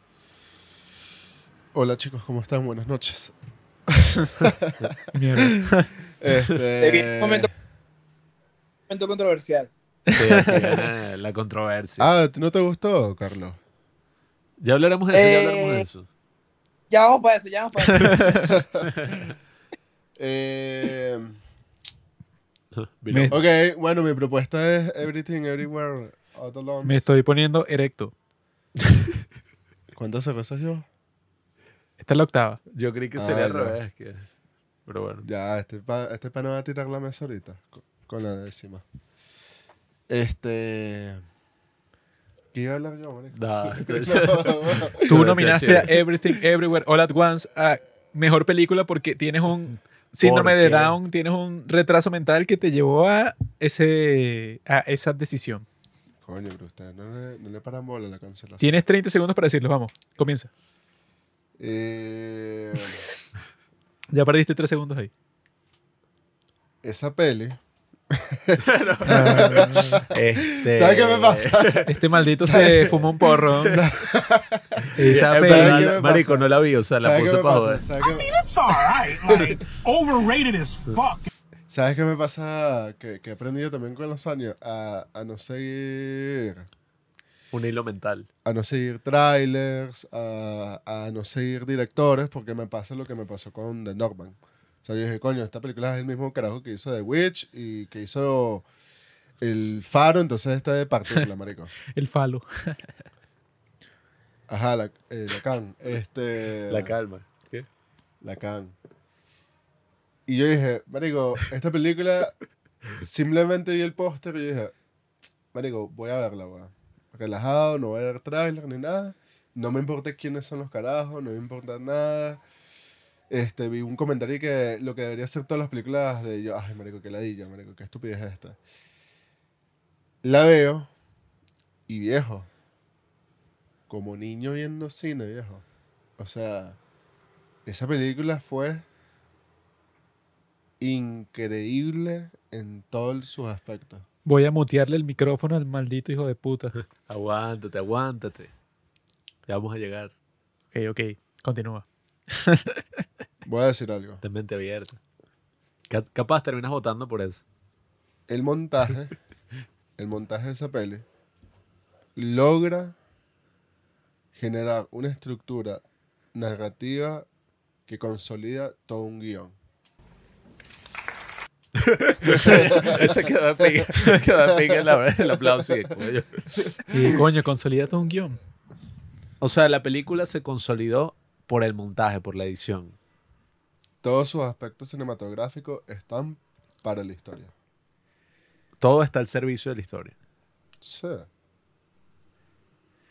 S3: Hola chicos, ¿cómo están? Buenas noches.
S1: mierda.
S3: Este,
S4: un momento- Momento controversial.
S2: Sí, viene la controversia.
S3: Ah, ¿a ti ¿no te gustó, Carlos?
S2: Ya hablaremos de eso, ya
S4: Eh,
S2: hablaremos de eso.
S4: Ya vamos para eso, ya vamos para eso.
S3: Eh, ok, bueno, mi propuesta es Everything Everywhere All at Once.
S1: Me estoy poniendo erecto.
S3: ¿Cuántas cervezas yo?
S1: Esta es la octava.
S2: Yo creí que
S3: Ah,
S2: sería al revés. que- Pero bueno.
S3: Ya, este pa, este pa no va a tirar la mesa ahorita. Con, la décima. Este. ¿Qué iba a hablar yo, marico?
S2: Da,
S1: Tú nominaste a. Everything Everywhere All at Once a mejor película porque tienes un síndrome
S2: ¿Por
S1: de? Down, tienes un retraso mental que te llevó a ese a esa decisión.
S3: Coño, pero ustedes no le, no le paran bola a la cancelación.
S1: Tienes 30 segundos para decirlo, vamos. Comienza.
S3: Eh,
S1: Ya perdiste 3 segundos ahí.
S3: esa peli.
S2: Este...
S3: ¿Sabes qué me pasa?
S1: Este maldito se fumó un porro. Esa
S2: Es
S3: ¿Sabes
S2: verdad,
S3: qué
S2: la-
S3: me
S2: marico, no la vi, o sea, la
S3: ¿Sabes qué
S2: puse para joder.
S3: ¿Sabes qué-
S5: It's all right. Like, overrated as fuck.
S3: ¿Sabes qué me pasa? Que, que he aprendido también con los años a, a no seguir
S2: Un hilo mental.
S3: a no seguir trailers, a, a no seguir directores, porque me pasa lo que me pasó con The Norman. O sea, yo dije, coño, esta película es el mismo carajo que hizo The Witch y que hizo El Faro, entonces esta de parte de la marico.
S1: El falo.
S3: Ajá, la, eh, Lacan. Este,
S2: La calma. ¿Qué?
S3: Lacan. Y yo dije, marico, esta película, simplemente vi el póster y yo dije, marico, voy a verla, weón. Relajado, no voy a ver trailer ni nada. No me importa quiénes son los carajos, no me importa nada. Este, vi un comentario que lo que debería ser todas las películas de yo, ay, marico, qué ladilla, marico, qué estupidez es esta. La veo y viejo, como niño viendo cine, viejo. O sea, esa película fue increíble en todos sus aspectos.
S1: Voy a mutearle el micrófono al maldito hijo de puta. Ok,
S2: Aguántate, aguántate. Ya vamos a llegar.
S1: ok. Continúa.
S3: Voy a decir algo.
S2: Ten mente abierta. Ca- Capaz terminas votando por eso.
S3: El montaje, el montaje de esa peli, logra generar una estructura narrativa que consolida todo un guion.
S2: Ese quedó de pica. quedó pica la- el aplauso. y cuello.
S1: Y coño, consolida todo un guion.
S2: O sea, la película se consolidó por el montaje, por la edición.
S3: Todos sus aspectos cinematográficos están para la historia.
S2: Todo está al servicio de la historia.
S3: Sí.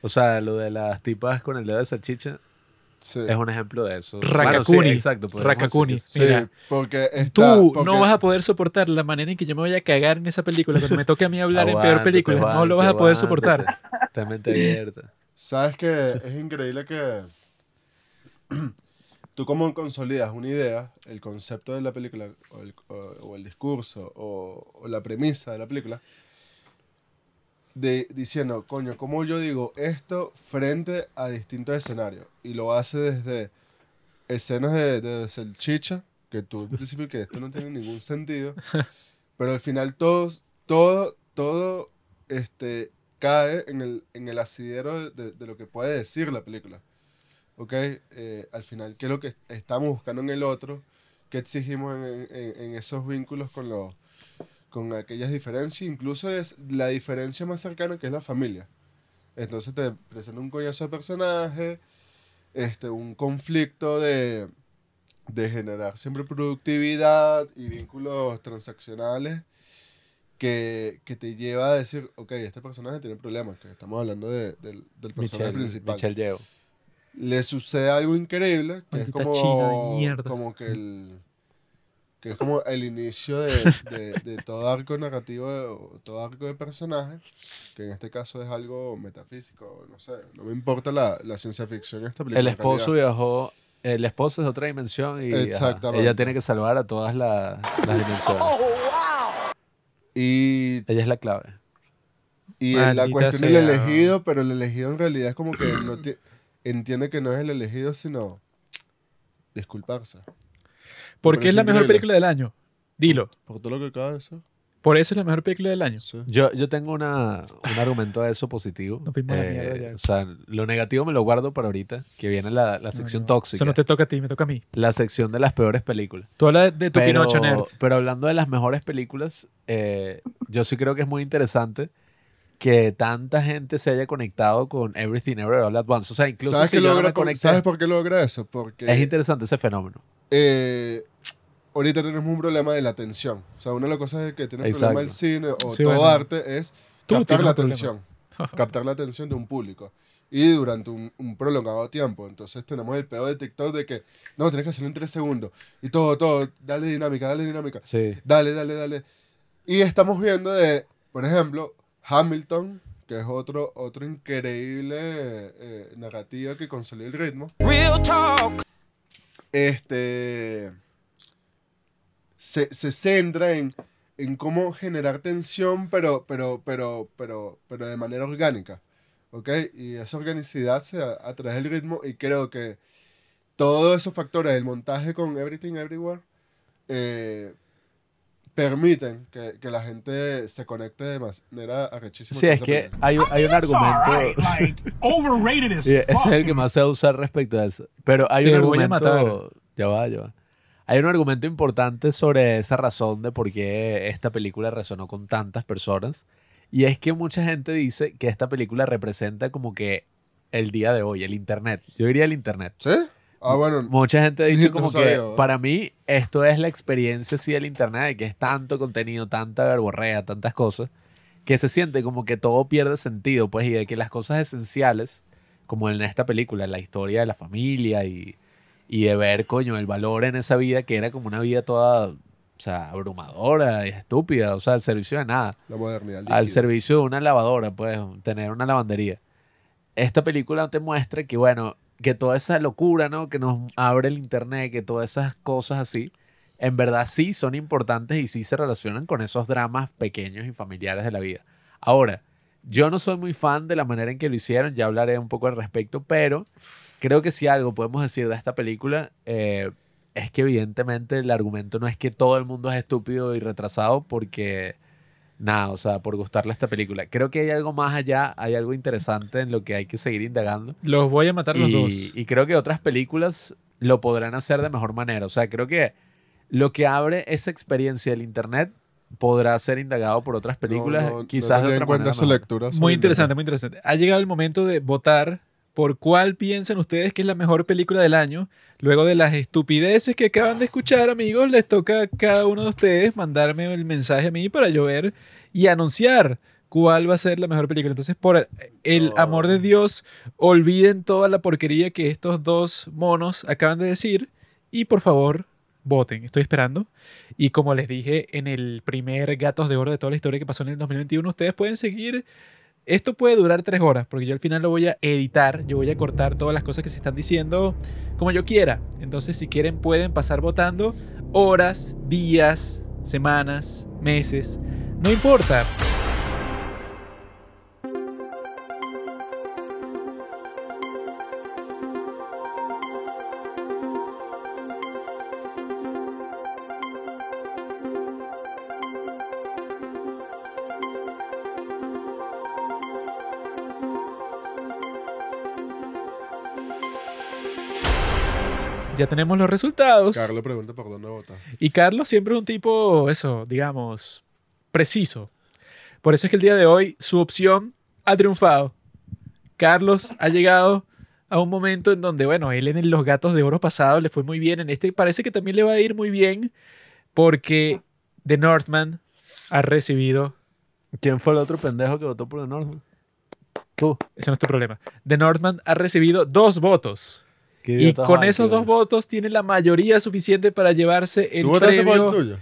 S2: O sea, lo de las tipas con el dedo de salchicha
S3: Sí.
S2: es un ejemplo de eso.
S1: Rakakuni.
S2: Bueno, sí, exacto.
S1: Rakakuni.
S3: Sí,
S1: Mira,
S3: porque está,
S1: Tú
S3: porque-
S1: no vas a poder soportar la manera en que yo me voy a cagar en esa película cuando me toque a mí hablar en peor película. No lo vas a poder soportar.
S2: aguántate. Ten mente abierta.
S3: Sabes que es increíble que tú como consolidas una idea, el concepto de la película, o el, o- o el discurso, o, o la premisa de la película, de, diciendo, coño, ¿cómo yo digo esto frente a distintos escenarios? Y lo hace desde escenas de, de salchicha, que tú en principio que esto no tiene ningún sentido, pero al final todos, todo, todo, este, cae en el, en el asidero de, de lo que puede decir la película. ¿Ok? Eh, al final, ¿qué es lo que estamos buscando en el otro? ¿Qué exigimos en, en- en esos vínculos con, los con aquellas diferencias? Incluso es la diferencia más cercana que es la familia. Entonces te presenta un coñazo de personaje, este, un conflicto de, de generar siempre productividad y vínculos transaccionales que, que te lleva a decir, ok, este personaje tiene problemas, que estamos hablando de- del, del personaje
S2: Michelle,
S3: principal.
S2: Michelle Yeoh.
S3: Le sucede algo increíble, que es como,
S1: de
S3: como que el que es como el inicio de, de- de todo arco narrativo, de- o todo arco de personaje, que en este caso es algo metafísico, no sé, no me importa la, la ciencia ficción en esta película.
S2: El esposo
S3: realidad.
S2: viajó. El esposo es de otra dimensión y ajá,
S3: Exactamente.
S2: ella tiene que salvar a todas la- las dimensiones.
S3: Y,
S2: Ella es la clave.
S3: y la cuestión del elegido, pero el elegido en realidad es como que no ti- entiende que no es el elegido, sino disculparse.
S1: ¿Por qué es la mejor
S3: increíble.
S1: película del año? Dilo.
S3: Por todo lo que acaba de decir.
S1: Por eso es la mejor película del año.
S3: Sí.
S2: Yo, yo tengo una, un argumento de eso positivo.
S1: La
S2: Eh. O sea, lo negativo me lo guardo para ahorita, que viene la, la sección
S1: No, no.
S2: tóxica.
S1: Eso no te toca a ti, me toca a mí.
S2: La sección de las peores películas.
S1: Tú hablas de tu
S2: Pero,
S1: Pinocho nerd.
S2: pero hablando de las mejores películas, eh, yo sí creo que es muy interesante que tanta gente se haya conectado con Everything Everywhere All at Once. O sea, incluso
S3: ¿Sabes,
S2: si no
S3: logra
S2: me
S3: con-
S2: conecté,
S3: ¿Sabes por qué logra eso? Porque
S2: es interesante ese fenómeno.
S3: eh, ahorita tenemos un problema de la atención. O sea, una de las cosas que tiene el problema el
S2: Exacto.
S3: cine o
S1: Sí,
S3: todo
S1: bueno.
S3: arte es
S1: Tú
S3: captar la atención. captar la atención de un público. Y durante un, un prolongado tiempo. Entonces tenemos el peor de TikTok de que, no, tienes que hacerlo en tres segundos. Y todo, todo, dale dinámica, dale dinámica.
S2: Sí.
S3: Dale, dale, dale. Y estamos viendo de, por ejemplo, Hamilton, que es otro, otro increíble eh, narrativa que consolida el ritmo. Este se, se centra en, en cómo generar tensión, pero, pero, pero, pero, pero de manera orgánica. ¿ok? Y esa organicidad se a través del ritmo y creo que todos esos factores, el montaje con Everything Everywhere, eh, permiten que, que la gente se conecte de manera arrechísima.
S2: Sí, es que hay, hay un
S5: It's
S2: argumento.
S5: alright, like, overrated as
S2: Y ese es el que más se va a usar respecto a eso. Pero hay
S1: Te
S2: un argumento. Ya va, ya va. Hay un argumento importante sobre esa razón de por qué esta película resonó con tantas personas. Y es que mucha gente dice que esta película representa como que el día de hoy, el Internet. Yo diría el Internet.
S3: ¿Sí? Ah, bueno.
S2: Mucha gente ha dicho
S3: No
S2: como que para mí esto es la experiencia sí del internet, de que es tanto contenido, tanta verborrea, tantas cosas, que se siente como que todo pierde sentido, pues, y de que las cosas esenciales, como en esta película, la historia de la familia y, y de ver, coño, el valor en esa vida que era como una vida toda, o sea, abrumadora y estúpida, o sea, al servicio de nada
S3: La modernidad.
S2: al servicio de una lavadora, pues, tener una lavandería. Esta película te muestra que, bueno, que toda esa locura, ¿no? Que nos abre el internet, que todas esas cosas así, en verdad sí son importantes y sí se relacionan con esos dramas pequeños y familiares de la vida. Ahora, yo no soy muy fan de la manera en que lo hicieron, ya hablaré un poco al respecto, pero creo que si algo podemos decir de esta película eh, es que evidentemente el argumento no es que todo el mundo es estúpido y retrasado porque nada, o sea, por gustarle esta película. Creo que hay algo más allá, hay algo interesante en lo que hay que seguir indagando.
S1: Los voy a matar los
S2: Y,
S1: dos.
S2: y creo que otras películas lo podrán hacer de mejor manera. O sea, creo que lo que abre esa experiencia del Internet podrá ser indagado por otras películas,
S3: No, no, no
S2: quizás de
S3: en
S2: otra
S3: cuenta
S2: manera.
S3: esa lectura
S1: Muy
S3: internet.
S1: interesante, muy interesante. Ha llegado el momento de votar por cuál piensan ustedes que es la mejor película del año. Luego de las estupideces que acaban de escuchar, amigos, les toca a cada uno de ustedes mandarme el mensaje a mí para yo ver y anunciar cuál va a ser la mejor película. Entonces, por el amor de Dios, olviden toda la porquería que estos dos monos acaban de decir y por favor, voten. Estoy esperando. Y como les dije en el primer Gatos de Oro de toda la historia que pasó en el 2021, ustedes pueden seguir esto puede durar tres horas, porque yo al final lo voy a editar, yo voy a cortar todas las cosas que se están diciendo como yo quiera. Entonces, si quieren, pueden pasar votando horas, días, semanas, meses, no importa. Ya tenemos los resultados.
S3: Carlos pregunta por dónde votar.
S1: Y Carlos siempre es un tipo, eso, digamos, preciso. Por eso es que el día de hoy su opción ha triunfado. Carlos ha llegado a un momento en donde, bueno, él en los gatos de oro pasado le fue muy bien. En este parece que también le va a ir muy bien porque The Northman ha recibido.
S2: ¿Quién fue el otro pendejo que votó por The Northman? Tú.
S1: Ese no es tu problema. The Northman ha recibido dos votos.
S2: ¿Qué
S1: Y con esos dos votos tiene la mayoría suficiente para llevarse el
S3: ¿Tú votaste por el
S1: premio.
S3: tuyo?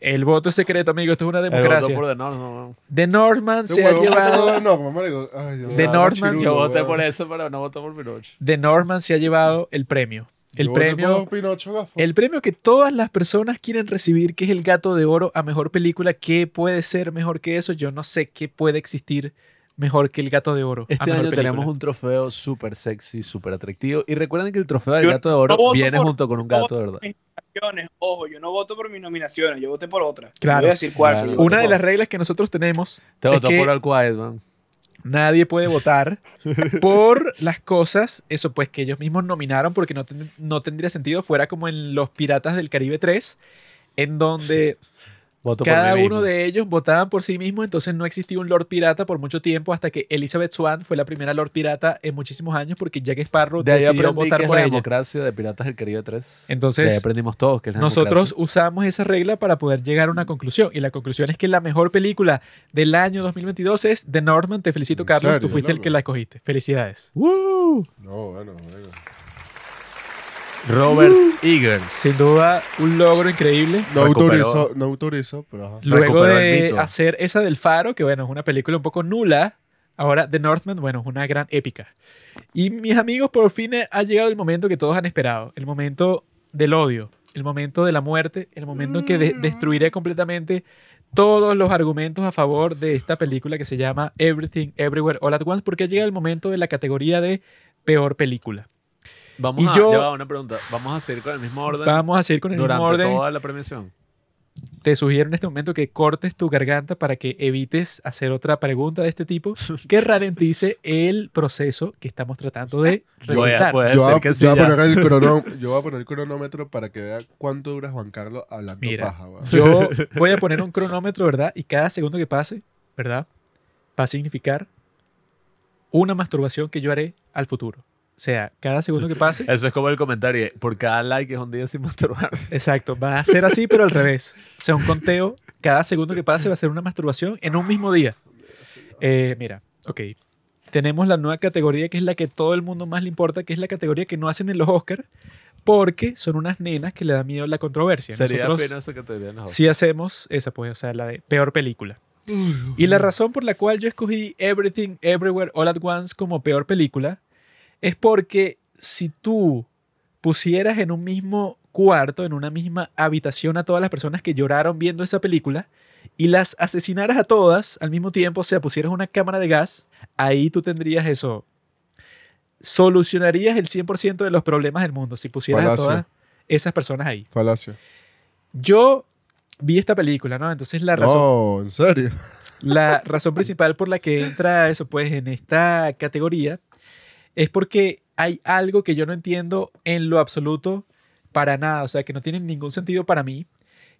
S1: El voto es secreto, amigo. Esto es una democracia.
S2: por The Northman.
S1: The Northman se ha llevado.
S3: de. Ay, Dios
S2: Yo voté por eso, pero no voté por Pinocho.
S1: The Norman se ha llevado el premio. El
S3: Yo
S1: premio,
S3: por Pinocho Gafo.
S1: el premio que todas las personas quieren recibir, que es el Gato de Oro a mejor película. ¿Qué puede ser mejor que eso? Yo no sé qué puede existir mejor que el Gato de Oro.
S2: Este año
S1: película.
S2: tenemos un trofeo súper sexy, súper atractivo. Y recuerden que el trofeo del
S4: Yo
S2: gato de
S4: no
S2: oro viene
S4: por-
S2: junto con un
S4: no
S2: gato de verdad.
S4: Ojo, yo no voto por mis nominaciones, yo voté por otra.
S1: Claro.
S4: Voy a decir cuál.
S2: Claro.
S1: Una de las reglas que nosotros tenemos
S2: Te
S1: es
S2: votó
S1: que
S2: por All Quiet, man.
S1: nadie puede votar por las cosas, eso pues que ellos mismos nominaron porque no, ten- no tendría sentido fuera como en Los Piratas del Caribe 3, en donde
S2: Voto
S1: cada
S2: por mí
S1: uno
S2: mismo.
S1: de ellos votaban por sí mismo, entonces no existía un Lord Pirata por mucho tiempo hasta que Elizabeth Swan fue la primera Lord Pirata en muchísimos años porque Jack Sparrow
S2: De ahí
S1: decidió
S2: aprendí
S1: votar
S2: que es
S1: por
S2: la
S1: ella.
S2: democracia de Piratas del Caribe 3.
S1: Entonces,
S2: De ahí aprendimos todos que es la
S1: Nosotros
S2: democracia.
S1: usamos esa regla para poder llegar a una conclusión y la conclusión es que la mejor película del año 2022 es The Northman. Te felicito,
S3: ¿En
S1: Carlos. Tú fuiste el que la escogiste. Felicidades.
S2: ¡Woo!
S3: No, bueno, bueno.
S2: Robert Eagles.
S1: Sin duda, un logro increíble.
S3: No
S2: Recuperó.
S3: autorizo, no autorizo, pero ajá.
S1: Luego
S2: Recuperó el
S1: de
S2: mito.
S1: hacer esa del Faro, que bueno, es una película un poco nula, ahora The Northman, bueno, es una gran épica. Y mis amigos, por fin ha llegado el momento que todos han esperado, el momento del odio, el momento de la muerte, el momento en que de- destruiré completamente todos los argumentos a favor de esta película que se llama Everything Everywhere All at Once porque llega el momento de la categoría de peor película.
S2: Vamos
S1: Y
S2: a,
S1: yo-
S2: ya va, una pregunta. Vamos a seguir con el mismo orden
S1: Vamos a seguir con el
S2: durante
S1: mismo orden.
S2: toda la premiación.
S1: Te sugiero en este momento que cortes tu garganta para que evites hacer otra pregunta de este tipo que ralentice el proceso que estamos tratando de
S2: Yo voy a-
S1: resultar.
S2: puede
S3: Yo voy, a,
S2: que sí
S3: yo voy a
S2: ya.
S3: poner el crono- yo voy a poner el cronómetro para que vea cuánto dura Juan Carlos hablando
S1: Mira,
S3: paja.
S1: Yo voy a poner un cronómetro, ¿verdad? Y cada segundo que pase, ¿verdad? Va a significar una masturbación que yo haré al futuro. O sea, cada segundo que pase,
S2: Eso es como el comentario. Por cada like es un día sin masturbar.
S1: exacto, va a ser así, pero al revés. O sea, un conteo, cada segundo que pase va a ser una masturbación en un mismo día. Eh, mira, ok. Tenemos la nueva categoría que es la que todo el mundo más le importa, que es la categoría que no hacen en los Oscars, porque son unas nenas que le da miedo la controversia.
S2: Sería
S1: Nosotros-
S2: esa categoría en los
S1: si hacemos esa, pues, o sea, la de peor película. Y la razón por la cual yo escogí Everything, Everywhere, All at Once como peor película es porque si tú pusieras en un mismo cuarto, en una misma habitación a todas las personas que lloraron viendo esa película y las asesinaras a todas al mismo tiempo, o sea, pusieras una cámara de gas, ahí tú tendrías eso. Solucionarías el 100% de los problemas del mundo si pusieras a todas esas personas ahí.
S3: Falacia.
S1: Yo vi esta película, ¿no? Entonces la razón,
S3: No, en serio.
S1: la razón principal por la que entra eso, pues, en esta categoría es porque hay algo que yo no entiendo en lo absoluto para nada, o sea, que no tiene ningún sentido para mí,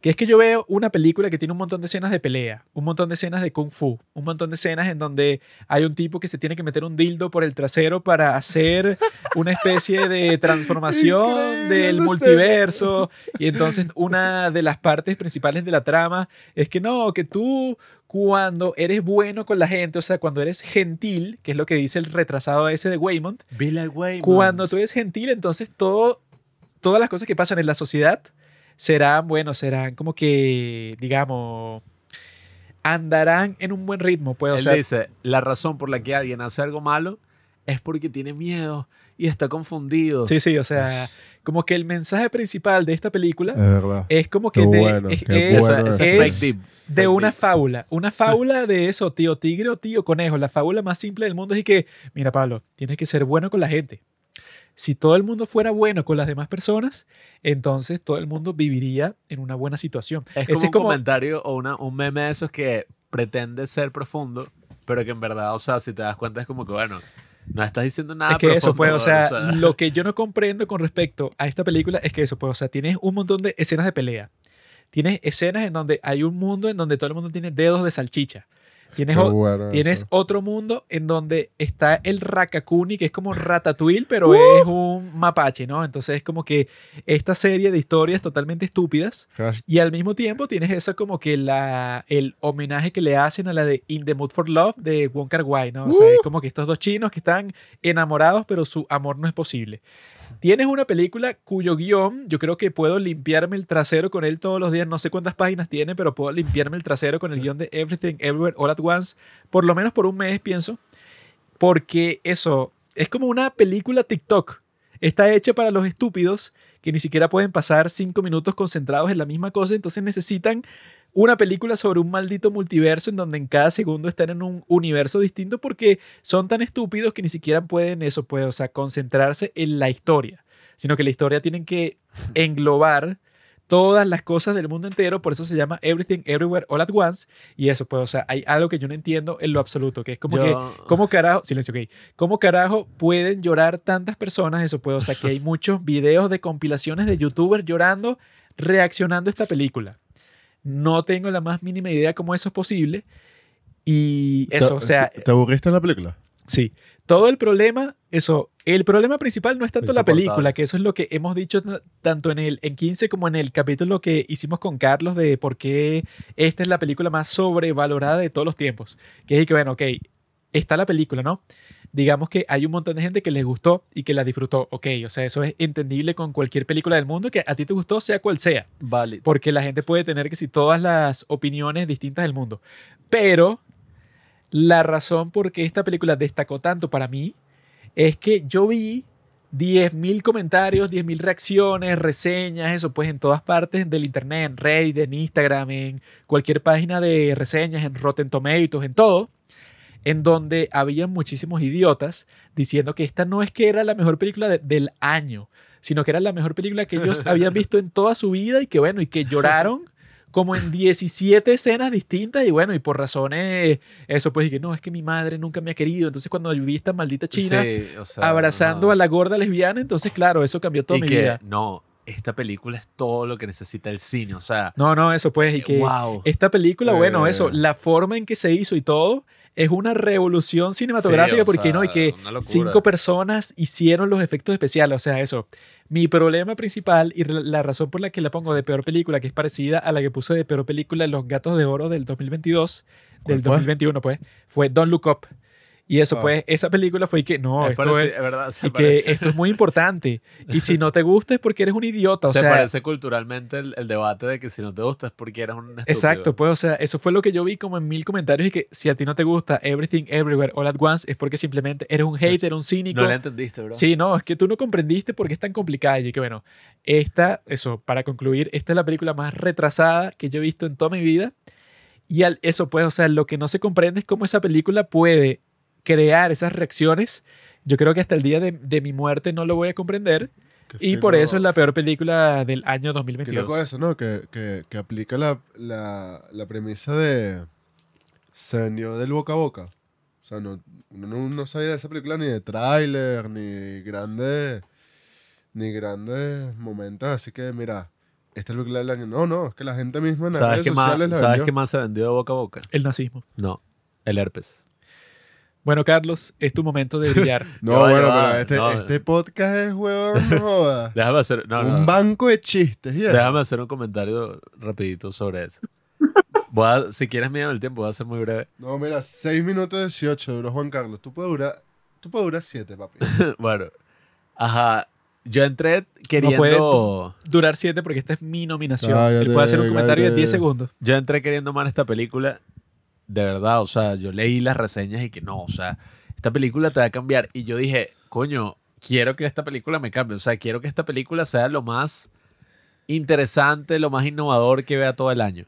S1: que es que yo veo una película que tiene un montón de escenas de pelea, un montón de escenas de kung fu, un montón de escenas en donde hay un tipo que se tiene que meter un dildo por el trasero para hacer una especie de transformación
S3: Increíble
S1: del multiverso y entonces una de las partes principales de la trama es que no, que tú cuando eres bueno con la gente, o sea, cuando eres gentil, que es lo que dice el retrasado ese de Waymond,
S2: Waymond.
S1: cuando tú eres gentil, entonces todo, todas las cosas que pasan en la sociedad serán, bueno, serán como que, digamos, andarán en un buen ritmo, pues, o
S2: Él
S1: sea,
S2: dice, la razón por la que alguien hace algo malo es porque tiene miedo y está confundido.
S1: sí, sí, o sea, como que el mensaje principal de esta película
S3: Es
S1: como que de,
S3: bueno,
S1: es,
S3: bueno
S1: de una fábula, una fábula de eso, tío tigre o tío conejo, la fábula más simple del mundo es y que, mira Pablo, tienes que ser bueno con la gente. Si todo el mundo fuera bueno con las demás personas, entonces todo el mundo viviría en una buena situación.
S2: Es
S1: Ese
S2: como un comentario o una, un meme de esos que pretende ser profundo, pero que en verdad, o sea, si te das cuenta es como que, bueno, no estás diciendo nada
S1: es que eso, pues, o
S2: profundo,
S1: sea, lo que yo no comprendo con respecto a esta película es que eso, pues, o sea, tienes un montón de escenas de pelea. Tienes escenas en donde hay un mundo en donde todo el mundo tiene dedos de salchicha. Tienes,
S3: bueno
S1: tienes otro mundo en donde está el Rakakuni, que es como Ratatouille, pero
S3: Uh.
S1: es un mapache, ¿no? Entonces es como que esta serie de historias totalmente estúpidas y al mismo tiempo tienes eso como que la, el homenaje que le hacen a la de In the Mood for Love de Wong Kar Wai, ¿no? O sea, es como que estos dos chinos que están enamorados, pero su amor no es posible. Tienes una película cuyo guion yo creo que puedo limpiarme el trasero con él todos los días. No sé cuántas páginas tiene, pero puedo limpiarme el trasero con el guion de Everything Everywhere All at Once, por lo menos por un mes, pienso. Porque eso es como una película TikTok. Está hecha para los estúpidos que ni siquiera pueden pasar cinco minutos concentrados en la misma cosa, entonces necesitan una película sobre un maldito multiverso en donde en cada segundo están en un universo distinto porque son tan estúpidos que ni siquiera pueden eso, pues, o sea, concentrarse en la historia, sino que la historia tienen que englobar todas las cosas del mundo entero, por eso se llama Everything Everywhere All at Once, y eso, pues, o sea, hay algo que yo no entiendo en lo absoluto, que es como
S2: Yo-
S1: que, ¿cómo carajo, silencio, ok, cómo carajo pueden llorar tantas personas? Eso, pues, o sea, que hay muchos videos de compilaciones de youtubers llorando, reaccionando a esta película. No tengo la más mínima idea cómo eso es posible. Y eso,
S3: ¿Te-
S1: o sea,
S3: ¿Te, te aburriste en la película?
S1: sí. Todo el problema, eso, el problema principal no es tanto la película, que eso es lo que hemos dicho tanto en el en 15 como en el capítulo que hicimos con Carlos de por qué esta es la película más sobrevalorada de todos los tiempos. Que es que, bueno, ok, está la película, ¿no? Digamos que hay un montón de gente que les gustó y que la disfrutó. Ok, o sea, eso es entendible con cualquier película del mundo que a ti te gustó, sea cual sea.
S2: Vale.
S1: Porque la gente puede tener que si todas las opiniones distintas del mundo. Pero la razón por qué esta película destacó tanto para mí es que yo vi 10.000 comentarios, 10.000 reacciones, reseñas, eso pues en todas partes del internet, en Reddit, en Instagram, en cualquier página de reseñas, en Rotten Tomatoes, en todo, en donde había muchísimos idiotas diciendo que esta no es que era la mejor película de- del año, sino que era la mejor película que ellos habían visto en toda su vida y que bueno, y que lloraron como en 17 escenas distintas y bueno, y por razones, eso pues, que no, es que mi madre nunca me ha querido, entonces cuando vi esta maldita china
S2: Sí, o sea,
S1: abrazando
S2: no.
S1: a la gorda lesbiana, entonces claro, eso cambió toda
S2: y
S1: mi
S2: que,
S1: vida.
S2: no, esta película es todo lo que necesita el cine. O sea,
S1: No, no, eso pues, y que
S2: wow.
S1: esta película, bueno,
S3: Eh.
S1: eso, la forma en que se hizo y todo, es una revolución cinematográfica
S2: Sí,
S1: porque
S2: sea,
S1: no, y que cinco personas hicieron los efectos especiales, o sea, eso. Mi problema principal y la razón por la que la pongo de peor película, que es parecida a la que puse de peor película Los Gatos de Oro del 2022,
S3: ¿Cuál
S1: del
S3: fue?
S1: 2021, pues, fue Don't Look Up. Y eso,
S3: Ah.
S1: pues, esa película fue y que, no,
S2: es
S1: esto es,
S2: es verdad,
S1: y que esto es muy importante. Y si no te gusta es porque eres un idiota, o
S2: se
S1: sea,
S2: parece culturalmente el, el debate de que si no te gusta es porque eres un estúpido.
S1: Exacto, pues, o sea, eso fue lo que yo vi como en mil comentarios y que si a ti no te gusta Everything Everywhere All at Once es porque simplemente eres un hater, un cínico.
S2: No la entendiste, bro.
S1: Sí, no, es que tú no comprendiste por qué es tan complicada. Y que bueno, esta, eso, para concluir, esta es la película más retrasada que yo he visto en toda mi vida. Y al, eso, pues, o sea, lo que no se comprende es cómo esa película puede crear esas reacciones. Yo creo que hasta el día de, de mi muerte no lo voy a comprender. Y por eso es la peor película del año
S3: Qué
S1: 2022.
S3: loco eso, ¿no? Que, que, que aplica la, la, la premisa de... Se vendió del boca a boca. O sea, no, uno no, no sabía de esa película ni de tráiler, ni grandes... Ni grandes momentos. Así que, mira, esta es la película del año. No, no, es que la gente misma en las
S2: ¿Sabes,
S3: redes
S2: qué más,
S3: sociales la
S2: ¿Sabes
S3: vendió.
S2: qué más se vendió de boca a boca?
S1: El nazismo.
S2: No, el herpes.
S1: Bueno, Carlos, es tu momento de brillar.
S3: No, bueno, pero este,
S2: No.
S3: este podcast es huevón, no joda.
S2: Déjame hacer, no, no,
S3: Un banco de chistes, ¿ya?
S2: déjame hacer un comentario rapidito sobre eso. Voy a- si quieres mírame el tiempo, voy a ser muy breve.
S3: No, mira, 6 minutos 18 duró Juan Carlos. Tú puedes durar, tú puedes durar 7, papi.
S2: bueno, ajá, yo entré queriendo...
S1: puede- Durar siete porque esta es mi nominación.
S3: Cállate,
S1: Él puede hacer un comentario de
S3: cállate.
S1: 10 segundos.
S2: Yo entré queriendo amar esta película, de verdad, o sea, yo leí las reseñas y que no, o sea, esta película te va a cambiar. Y yo dije, coño, quiero que esta película me cambie, o sea, quiero que esta película sea lo más interesante, lo más innovador que vea todo el año.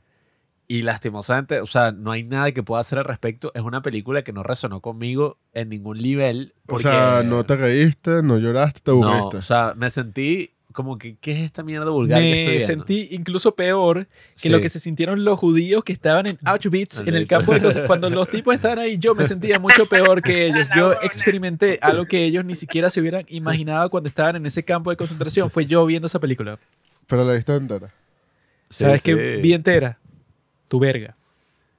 S2: Y lastimosamente, o sea, no hay nada que pueda hacer al respecto. Es una película que no resonó conmigo en ningún nivel.
S3: O sea, no te reíste, no lloraste, te
S2: no,
S3: aburriste.
S2: o sea, me sentí como que, ¿qué es esta mierda vulgar que estoy
S1: Me
S2: viendo?
S1: sentí incluso peor que
S2: Sí.
S1: lo que se sintieron los judíos que estaban en Auschwitz,
S2: En
S1: en el campo de cosas. Cuando los tipos estaban ahí, yo me sentía mucho peor que ellos. Yo experimenté algo que ellos ni siquiera se hubieran imaginado cuando estaban en ese campo de concentración. Fue yo viendo esa película.
S3: Pero la viste entera.
S2: Sí,
S1: ¿Sabes
S2: sí.
S1: qué? Vi entera. Tu verga.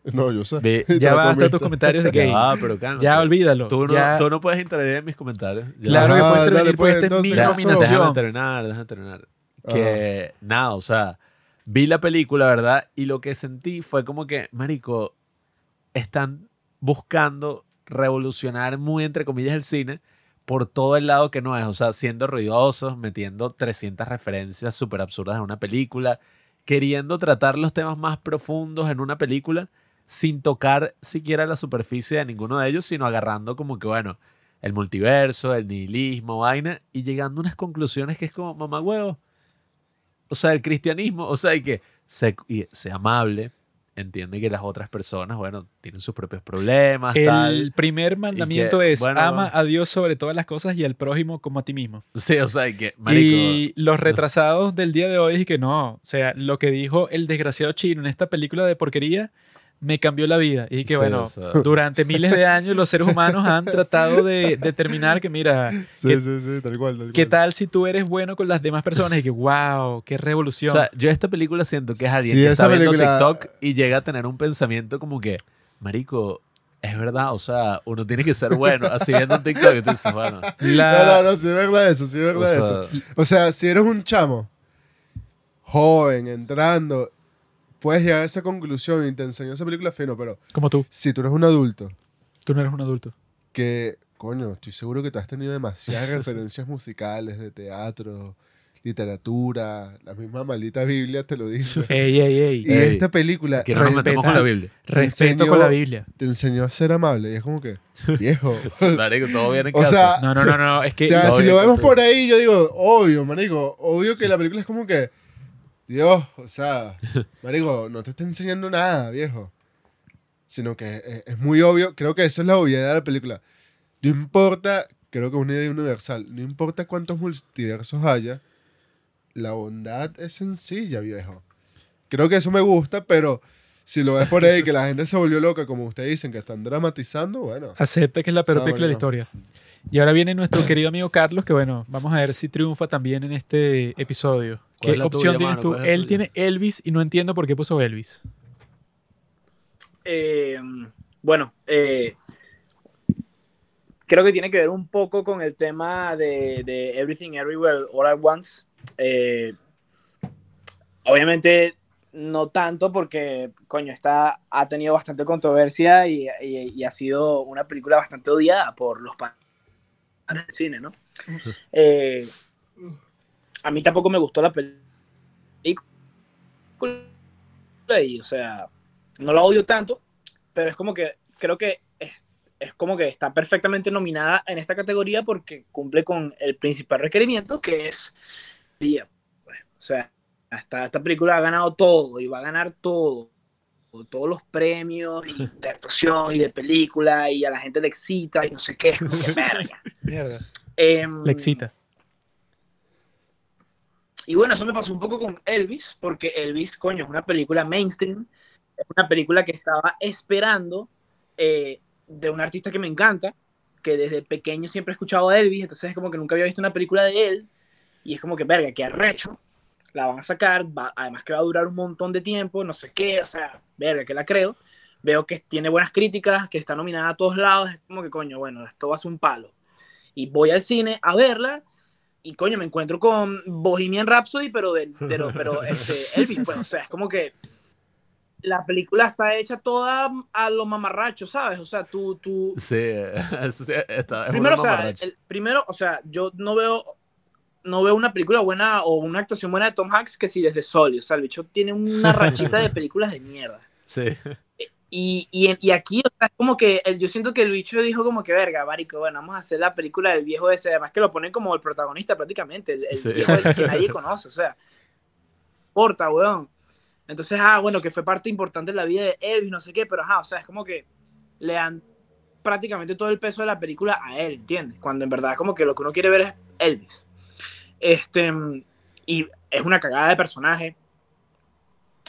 S3: No, yo sé.
S2: Ve-
S1: Ya basta tus comentarios de gay.
S2: Ya, pero.
S1: Ya olvídalo.
S2: Tú no,
S1: Ya-
S2: tú no puedes intervenir en mis comentarios. Ya.
S1: Claro que puedes intervenir
S3: pues,
S1: esta es mi
S3: eso.
S2: Déjame
S1: nominación.
S2: terminar, déjame terminar. Que nada, o sea, vi la película, ¿verdad? Y lo que sentí fue como que, marico, están buscando revolucionar muy entre comillas el cine por todo el lado que no es, o sea, siendo ruidosos, metiendo 300 referencias súper absurdas en una película, queriendo tratar los temas más profundos en una película sin tocar siquiera la superficie de ninguno de ellos, sino agarrando como que, bueno, el multiverso, el nihilismo, vaina, y llegando a unas conclusiones que es como, mamá huevo. O sea, el cristianismo, o sea, y que y sé amable, entiende que las otras personas, bueno, tienen sus propios problemas,
S1: El
S2: tal.
S1: primer mandamiento es
S2: bueno,
S1: ama a Dios sobre todas las cosas y al prójimo como a ti mismo.
S2: Sí, o sea, y que, marico,
S1: Y los retrasados del día de hoy es que no, o sea, lo que dijo el desgraciado chino en esta película de porquería me cambió la vida. Y que
S2: Sí,
S1: bueno,
S2: o sea.
S1: durante miles de años los seres humanos han tratado de determinar que mira,
S3: Sí,
S1: ¿qué,
S3: sí, sí, tal cual, tal
S1: qué
S3: cual.
S1: tal si tú eres bueno con las demás personas? Y que wow, qué
S2: o
S1: revolución.
S2: sea, yo esta película siento que es alguien
S3: Sí,
S2: que está viendo
S3: película-
S2: TikTok y llega a tener un pensamiento como que, marico, es verdad, o sea, uno tiene que ser bueno, así viendo un TikTok y tú dices, bueno,
S1: La-
S3: No, no, no, sí es verdad eso, sí es
S2: o
S3: verdad
S2: sea,
S3: eso. O sea, si eres un chamo joven, entrando, puedes llegar a esa conclusión y te enseñó esa película fino, pero
S1: como tú,
S3: si tú eres un adulto
S1: tú no eres un adulto.
S3: que, coño, estoy seguro que tú has tenido demasiadas referencias musicales de teatro, literatura, la misma maldita Biblia te lo dice.
S1: Ey, ey, ey.
S3: y
S2: Ey,
S3: esta película
S2: Que no nos metemos con la Biblia.
S1: Respeto
S3: enseñó-
S1: con la Biblia.
S3: te enseñó a ser amable. Y es como que, viejo.
S2: Marico, todo bien en
S3: o
S2: casa.
S3: sea,
S1: No, no, no, no. Es
S3: o
S1: que
S3: sea
S2: todo
S3: si lo vemos por ahí, yo digo, obvio, marico. Obvio que la película es como que, Dios, o sea, marico, no te está enseñando nada, viejo. Sino que es, es muy obvio. Creo que eso es la obviedad de la película. No importa, creo que es una idea universal. No importa cuántos multiversos haya, la bondad es sencilla, viejo. Creo que eso me gusta, pero si lo ves por ahí que la gente se volvió loca, como ustedes dicen, que están dramatizando, bueno.
S1: acepta que es la peor película de la historia. Y ahora viene nuestro querido amigo Carlos, que bueno, vamos a ver si triunfa también en este episodio.
S2: ¿Cuál
S1: ¿Qué opción
S2: tuya,
S1: tienes
S2: mano?
S1: tú?
S2: ¿Cuál es la
S1: Él
S2: tuya?
S1: tiene Elvis y no entiendo por qué puso Elvis.
S4: Eh, bueno, eh, creo que tiene que ver un poco con el tema de, de Everything Everywhere All at Once. Eh, obviamente no tanto porque, coño, está, ha tenido bastante controversia y, y- y ha sido una película bastante odiada por los padres del cine, ¿no? Eh, a mí tampoco me gustó la película y, o sea, no la odio tanto, pero es como que creo que es, es como que está perfectamente nominada en esta categoría porque cumple con el principal requerimiento que es pues. O sea, hasta esta película ha ganado todo y va a ganar todo. Todos los premios y de actuación y de película y a la gente le excita y no sé qué. es como que verga.
S1: Mierda.
S4: Em,
S1: Le excita.
S4: Y bueno, eso me pasó un poco con Elvis, porque Elvis, coño, es una película mainstream, es una película que estaba esperando eh, de un artista que me encanta, que desde pequeño siempre he escuchado a Elvis, entonces es como que nunca había visto una película de él, y es como que, verga, que arrecho, la van a sacar, va- además que va a durar un montón de tiempo, no sé qué, o sea, verga, que la creo. Veo que tiene buenas críticas, que está nominada a todos lados, es como que, coño, bueno, esto va a ser un palo. Y voy al cine a verla, y coño, me encuentro con Bohemian Rhapsody, pero, de, pero, pero este, Elvis, pues, o sea, es como que la película está hecha toda a lo mamarracho, ¿sabes? O sea, tú, tú,
S2: Sí, eso sí, está, es
S4: primero,
S2: una
S4: o sea,
S2: mamarracha.
S4: el- primero, o sea, yo no veo, no veo una película buena o una actuación buena de Tom Hanks que si desde Soli, o sea, el bicho tiene una rachita de películas de mierda.
S2: Sí.
S4: Y, y, y aquí, o sea, como que el, yo siento que el bicho dijo como que, verga, marico, bueno, vamos a hacer la película del viejo ese, además que lo ponen como el protagonista prácticamente, el, el
S2: Sí.
S4: viejo ese que nadie conoce, o sea, importa, weón. Entonces, ah, bueno, que fue parte importante de la vida de Elvis, no sé qué, pero ajá, o sea, es como que le dan prácticamente todo el peso de la película a él, ¿entiendes? Cuando en verdad como que lo que uno quiere ver es Elvis. Este, y es una cagada de personaje.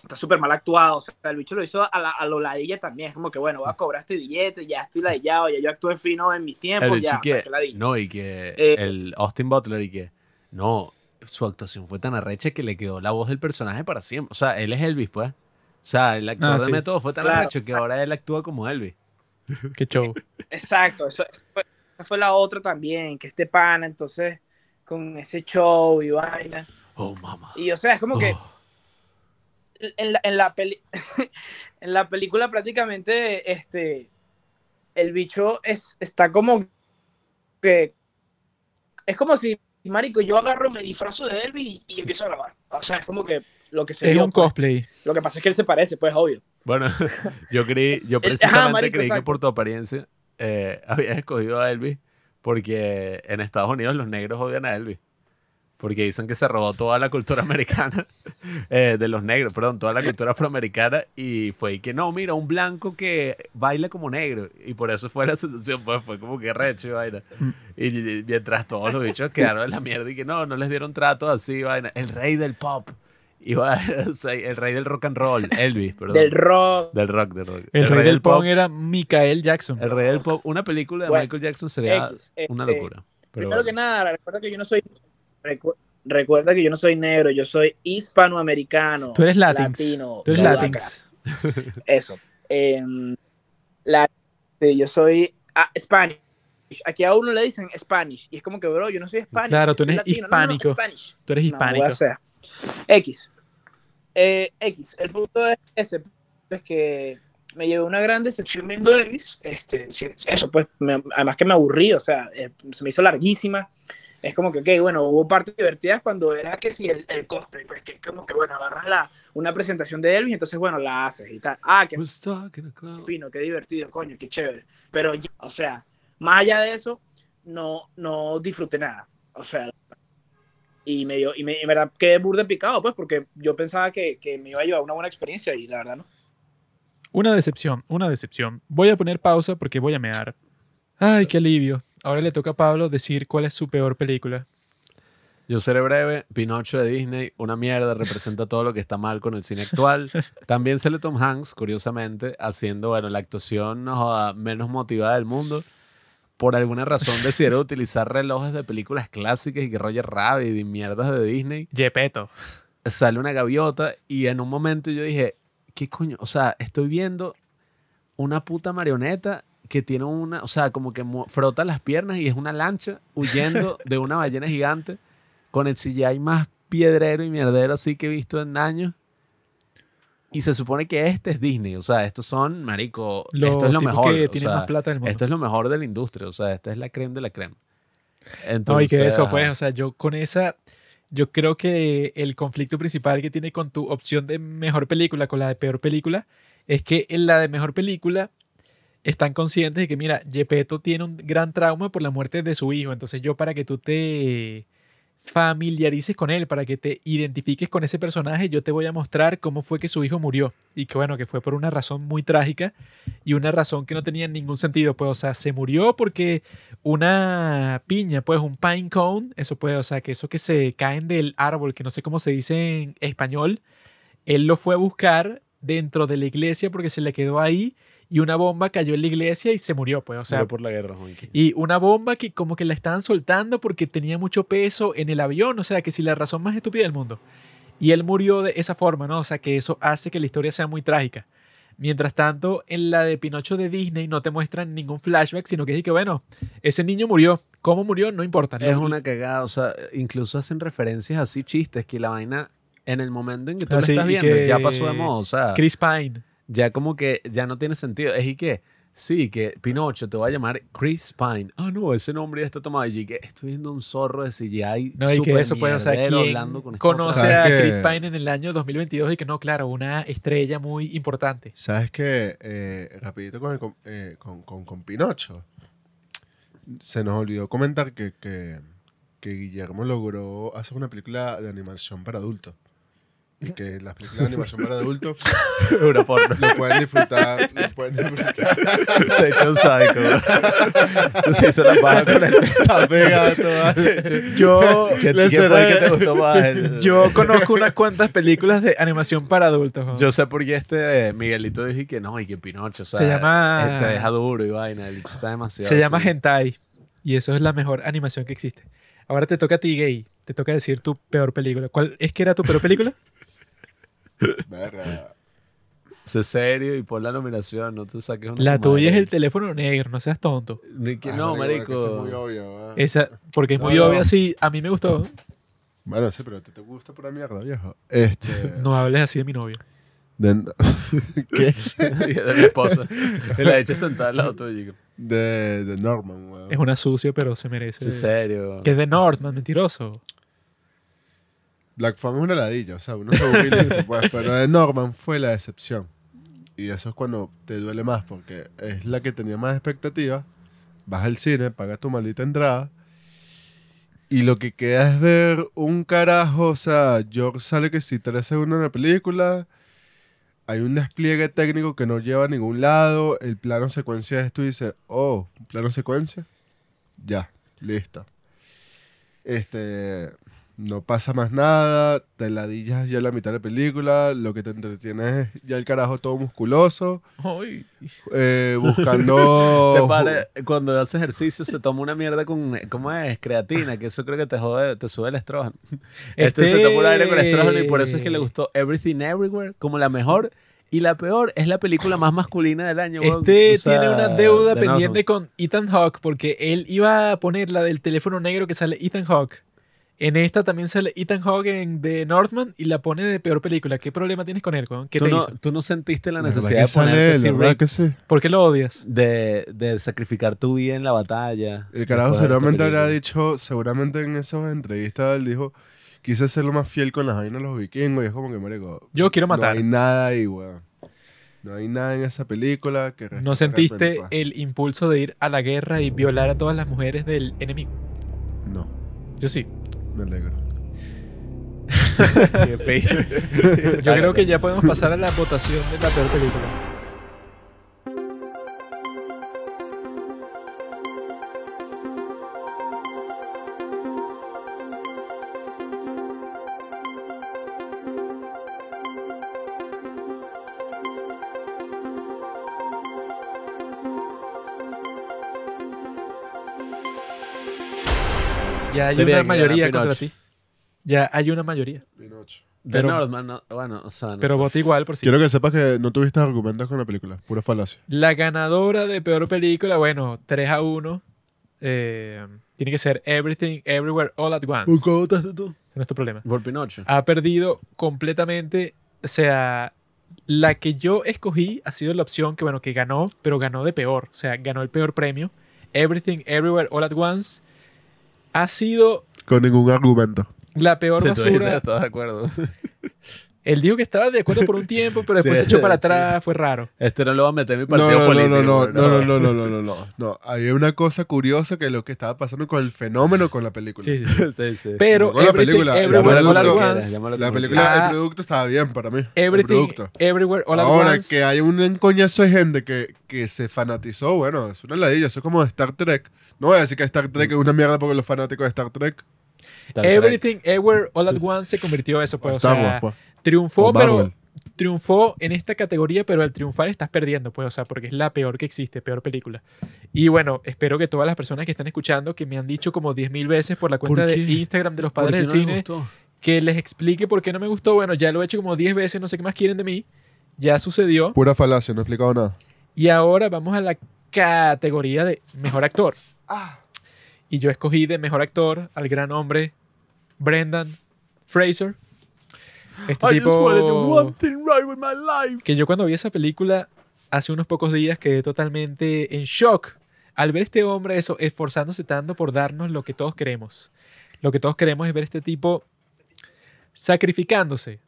S4: Está súper mal actuado. O sea, el bicho lo hizo a, la, a lo ladilla también. Es como que, bueno, voy a cobrar este billete, ya estoy ladillado, ya yo actué fino en mis tiempos, ya, o
S2: que-
S4: sea, que ladilla.
S2: no, y que
S4: Eh,
S2: el Austin Butler y que no, su actuación fue tan arrecha que le quedó la voz del personaje para siempre. O sea, él es Elvis, pues. O sea, el actor
S1: Ah,
S2: de
S1: sí.
S2: método fue tan
S4: Claro.
S2: arrecho que ahora él actúa como Elvis.
S1: Qué show.
S4: Exacto, eso, eso fue, esa fue la otra también, que este pana, entonces, con ese show y vaina.
S2: Oh, mamá.
S4: Y o sea, es como que
S2: Oh.
S4: En la, en la, peli- en la película prácticamente este el bicho es, está como que es como si marico yo agarro me disfrazo de Elvis y, y empiezo a grabar o sea es como que lo que se
S1: Es
S4: vio,
S1: un
S4: pues.
S1: cosplay.
S4: lo que pasa es que él se parece pues obvio
S2: Bueno, yo creí, yo
S4: ajá,
S2: precisamente
S4: marico,
S2: creí que por tu apariencia eh, habías escogido a Elvis porque en Estados Unidos los negros odian a Elvis. Porque dicen que se robó toda la cultura americana, eh, de los negros, perdón, toda la cultura afroamericana y fue y que no, mira, un blanco que baila como negro. Y por eso fue la sensación, pues fue como que recho y vaina. Y, y- mientras todos los bichos quedaron en la mierda y que no, no les dieron trato así, vaina. El rey del pop. Y va, o sea, el rey del rock and roll, Elvis, perdón.
S4: del rock
S2: Del rock, del rock.
S1: El, rey del pop era Michael Jackson.
S2: El rey del pop. Una película de
S4: Bueno,
S2: Michael Jackson sería
S4: X, este,
S2: una locura. Pero
S4: primero que nada recuerda que yo no soy recu- recuerda que yo no soy negro yo soy hispanoamericano
S1: Tú eres Latins.
S4: latino
S1: Tú eres. Latins.
S4: Eso. La, sí, yo soy ah, Spanish. Aquí a uno le dicen Spanish. Y es como que, bro, yo no soy Spanish.
S1: Claro, tú eres
S4: latino. No, no, no,
S1: hispánico. Tú eres hispánico.
S4: voy a ser. X. Eh, X. El punto es ese. Es que me llevé una gran decepción viendo Elvis. Este, eso, pues, me- además que me aburrí, o sea, eh, se me hizo larguísima. Es como que, ok, bueno, hubo partes divertidas cuando era que sí, el, el cosplay, pues que es como que, bueno, agarras la, una presentación de Elvis y entonces, bueno, la haces y tal. Ah, qué fino, qué divertido, coño, qué chévere. Pero, o sea, más allá de eso, no, no disfruté nada. O sea, y me dio, y me, en verdad quedé burde picado, pues, porque yo pensaba que, que me iba a llevar una buena experiencia y la verdad no.
S1: Una decepción, una decepción. Voy a poner pausa porque voy a mear. Ay, qué alivio. Ahora le toca a Pablo decir cuál es su peor película.
S2: Yo seré breve, Pinocho de Disney, una mierda, representa todo lo que está mal con el cine actual. También sale Tom Hanks, curiosamente, haciendo, bueno, la actuación no menos motivada del mundo. Por alguna razón decidieron utilizar relojes de películas clásicas y que Roger Rabbit y mierdas de Disney.
S1: Yepeto.
S2: Sale una gaviota y en un momento yo dije, ¿qué coño? O sea, estoy viendo una puta marioneta que tiene una, o sea, como que frota las piernas y es una lancha huyendo de una ballena gigante con el CGI más piedrero y mierdero así que he visto en años. Y se supone que este es Disney, o sea, estos son, marico,
S1: Los
S2: esto es lo mejor.
S1: que
S2: o
S1: tienen
S2: sea,
S1: más plata del mundo.
S2: esto es lo mejor de la industria, o sea, esta es la creme de la creme.
S1: No, y
S2: Entonces,
S1: que eso, pues, o sea, yo con esa, yo creo que el conflicto principal que tiene con tu opción de mejor película con la de peor película es que en la de mejor película están conscientes de que, mira, Gepetto tiene un gran trauma por la muerte de su hijo, entonces yo para que tú te familiarices con él, para que te identifiques con ese personaje, yo te voy a mostrar cómo fue que su hijo murió. Y que bueno, que fue por una razón muy trágica y una razón que no tenía ningún sentido, pues, o sea, se murió porque una piña, pues un pine cone, eso puede, o sea, que eso que se caen del árbol, que no sé cómo se dice en español, él lo fue a buscar dentro de la iglesia porque se le quedó ahí y una bomba cayó en la iglesia y se murió, pues, o sea,
S2: Murió por la guerra, Juanqui.
S1: y una bomba que como que la estaban soltando porque tenía mucho peso en el avión, o sea, que si la razón más estúpida del mundo. Y él murió de esa forma, ¿no? O sea, que eso hace que la historia sea muy trágica. Mientras tanto, en la de Pinocho de Disney no te muestran ningún flashback, sino que es que, bueno, ese niño murió. ¿Cómo murió? No importa.
S2: Es
S1: Lo-
S2: una cagada, o sea, incluso hacen referencias así, chistes, que la vaina, en el momento en que tú
S1: Ah,
S2: la
S1: sí,
S2: estás viendo,
S1: que
S2: ya pasó de moda, o sea,
S1: Chris Pine.
S2: Ya como que ya no tiene sentido. Es y que, sí, que Pinocho te va a llamar Chris Pine. Ah, no, ese nombre ya está tomado. Y que estoy viendo un zorro de CGI
S1: No, y que eso puede, o sea, ¿quién
S2: hablando con
S1: conoce
S3: ¿Sabes
S1: a? Chris Pine en el año 2022 y que no, claro, una estrella muy importante.
S3: ¿Sabes qué? Eh, rapidito con, el com- eh, con, con- con Pinocho. Se nos olvidó comentar que, que, que Guillermo logró hacer una película de animación para adultos. Que las películas de animación para adultos
S2: Una porno.
S3: lo pueden disfrutar. Lo pueden disfrutar.
S2: Un sádico. Tú se hizo la paja con el
S3: Está pegado, vale.
S1: Yo,
S2: ¿Qué, qué fue el que te gustó más? El-
S1: yo conozco unas cuantas películas de animación para adultos. ¿no?
S2: Yo sé por qué este Miguelito dije que no, y que Pinocho, o sea,
S1: Se llama-
S2: Te deja duro y vaina, el bicho está demasiado.
S1: Se llama
S2: así.
S1: Hentai. Y eso es la mejor animación que existe. Ahora te toca a ti, gay. Te toca decir tu peor película. ¿Cuál es que era tu peor película?
S3: Verga.
S2: Sé serio y pon la nominación, no te saques una
S1: La tuya es el teléfono negro, no seas tonto.
S2: Ni que-
S3: Ah,
S2: No, marico.
S3: eso es muy obvio, ¿verdad?
S1: Esa, porque es muy
S3: No, no.
S1: obvia, sí. A mí me gustó.
S3: Bueno, sí, pero te, te gusta pura mierda, viejo. Este.
S1: No hables así de mi novio.
S3: de, ¿Qué?
S2: de mi esposa. La he hecho sentada al lado tuyo.
S3: De, de Norman, weón.
S1: Es una sucia, pero se merece.
S2: Sí, serio.
S1: Que es de Northman, mentiroso.
S3: Black Phone es una ladilla, o sea, uno se humilde, pues, pero de Norman fue la decepción. Y eso es cuando te duele más, porque es la que tenía más expectativas. Vas al cine, pagas tu maldita entrada. Y lo que queda es ver un carajo, o sea, George sale que si tres segundos en la película. Hay un despliegue técnico que no lleva a ningún lado. El plano secuencia es tú dices, oh, ¿un plano secuencia. Ya, listo. Este, no pasa más nada, te ladillas ya la mitad de la película, lo que te entretiene es ya el carajo todo musculoso, eh, buscando...
S2: Te pare- cuando hace ejercicio se toma una mierda con, ¿cómo es? Creatina, que eso creo que te jode, te sube el estrógeno. Este, se toma un aire con estrógeno y por eso es que le gustó Everything Everywhere como la mejor. Y la peor es la película más masculina del año.
S1: Este
S2: O sea,
S1: tiene una deuda
S2: de
S1: pendiente con Ethan Hawke porque él iba a poner la del teléfono negro que sale Ethan Hawke En esta también sale Ethan Hawke en The Northman y la pone de peor película. ¿Qué problema tienes con él? ¿Qué
S2: ¿Tú,
S1: te
S2: no,
S1: hizo?
S2: tú no sentiste la
S3: La verdad
S2: necesidad
S3: que
S2: de
S3: sale
S2: ponerte
S3: él,
S2: así,
S3: ¿verdad
S2: Rick,
S3: que sí?
S1: ¿Por qué lo odias?
S2: de, de sacrificar tu vida en la batalla?
S3: El carajo
S2: de
S3: seguramente habrá dicho, seguramente en esas entrevistas él dijo, quise ser lo más fiel con las vainas de los vikingos y es como que, marico,
S1: Yo quiero matar.
S3: no hay nada ahí, weón. No hay nada en esa película que...
S1: ¿No sentiste el impulso de ir a la guerra y violar a todas las mujeres del enemigo?
S3: No,
S1: Yo sí.
S3: Me alegro.
S1: Yo creo que ya podemos pasar a la votación de la peor película. Ya hay
S2: Tenía
S1: una mayoría contra ti. Ya hay una mayoría.
S3: Pinocho.
S1: Pero-
S2: Northman, no- bueno, o sea, no
S1: Pero
S2: sé.
S1: vota igual por si.
S3: Quiero que sepas que no tuviste argumentos con la película, pura falacia.
S1: La ganadora de peor película, bueno, 3 a 1. eh, tiene que ser Everything, Everywhere, All at Once. Ese
S2: votaste tú?
S1: no es tu problema.
S2: Por Pinocho.
S1: Ha perdido completamente. O sea, la que yo escogí ha sido la opción que, bueno, que ganó, pero ganó de peor. O sea, ganó el peor premio. Everything, Everywhere, All at Once. Ha sido
S3: Con ningún argumento.
S1: la peor basura.
S2: ¿Estás de acuerdo?
S1: Él dijo que estaba de acuerdo por un tiempo, pero después
S2: Sí,
S1: se echó para
S2: sí.
S1: atrás. Fue raro.
S2: Este no lo va a meter en mi
S3: No,
S2: partido
S3: no, no,
S2: político.
S3: no, no, no, no, no, no, no, no, no, no. Había una cosa curiosa que lo que estaba pasando con el fenómeno con la película.
S1: Sí, sí, sí.
S2: Sí.
S1: Pero
S3: Con la
S1: Everything,
S3: película,
S1: Everywhere,
S3: la
S1: All at
S3: película-
S1: Once.
S3: La película, el producto estaba bien para mí.
S1: Everything,
S3: producto.
S1: Everywhere, All at
S3: Ahora,
S1: Once.
S3: que hay un coñazo de gente que, que se fanatizó, bueno, es una ladilla, eso es como Star Trek. No voy a decir que Star Trek es una mierda porque los fanáticos de Star Trek.
S2: Star Trek.
S1: Everything, Everywhere, All at Once se convirtió en eso. Pues, o
S3: Star
S1: sea,
S3: Wars, pues.
S1: triunfó,
S3: O
S1: pero triunfó en esta categoría, pero al triunfar estás perdiendo, pues, o sea, porque es la peor que existe, peor película. Y bueno, espero que todas las personas que están escuchando, que me han dicho como 10.000 veces por la cuenta
S2: ¿Por
S1: de? Instagram de los
S2: ¿Por
S1: padres del
S2: no
S1: cine, que les explique por qué no me gustó. Bueno, ya lo he hecho como 10 veces, no sé qué más quieren de mí. Ya sucedió.
S3: Pura falacia, no he explicado nada.
S1: Y ahora vamos a la categoría de mejor actor. Y yo escogí de mejor actor al gran hombre Brendan Fraser. Este
S2: I just
S1: tipo
S2: one thing right with my life.
S1: que yo cuando vi esa película hace unos pocos días quedé totalmente en shock al ver este hombre eso esforzándose tanto por darnos lo que todos queremos. Lo que todos queremos es ver este tipo sacrificándose.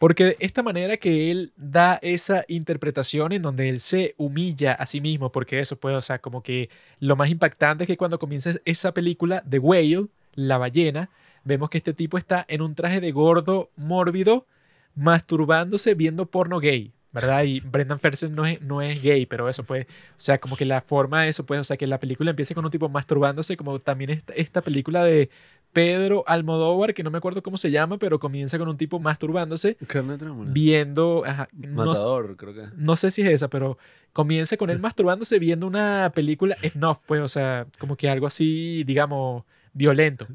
S1: Porque esta manera que él da esa interpretación en donde él se humilla a sí mismo, porque eso puede, o sea, como que lo más impactante es que cuando comienza esa película, The Whale, la ballena, vemos que este tipo está en un traje de gordo mórbido, masturbándose viendo porno gay, ¿verdad? Y Brendan Fraser no es, no es gay, pero eso pues, o sea, como que la forma de eso, pues, o sea, que la película empiece con un tipo masturbándose, como también esta película de Pedro Almodóvar, que no me acuerdo cómo se llama, pero comienza con un tipo masturbándose,
S2: Carne
S1: viendo, ajá, no,
S2: creo que.
S1: no sé si es esa, pero comienza con él masturbándose viendo una película snuff, pues, o sea, como que algo así, digamos, violento.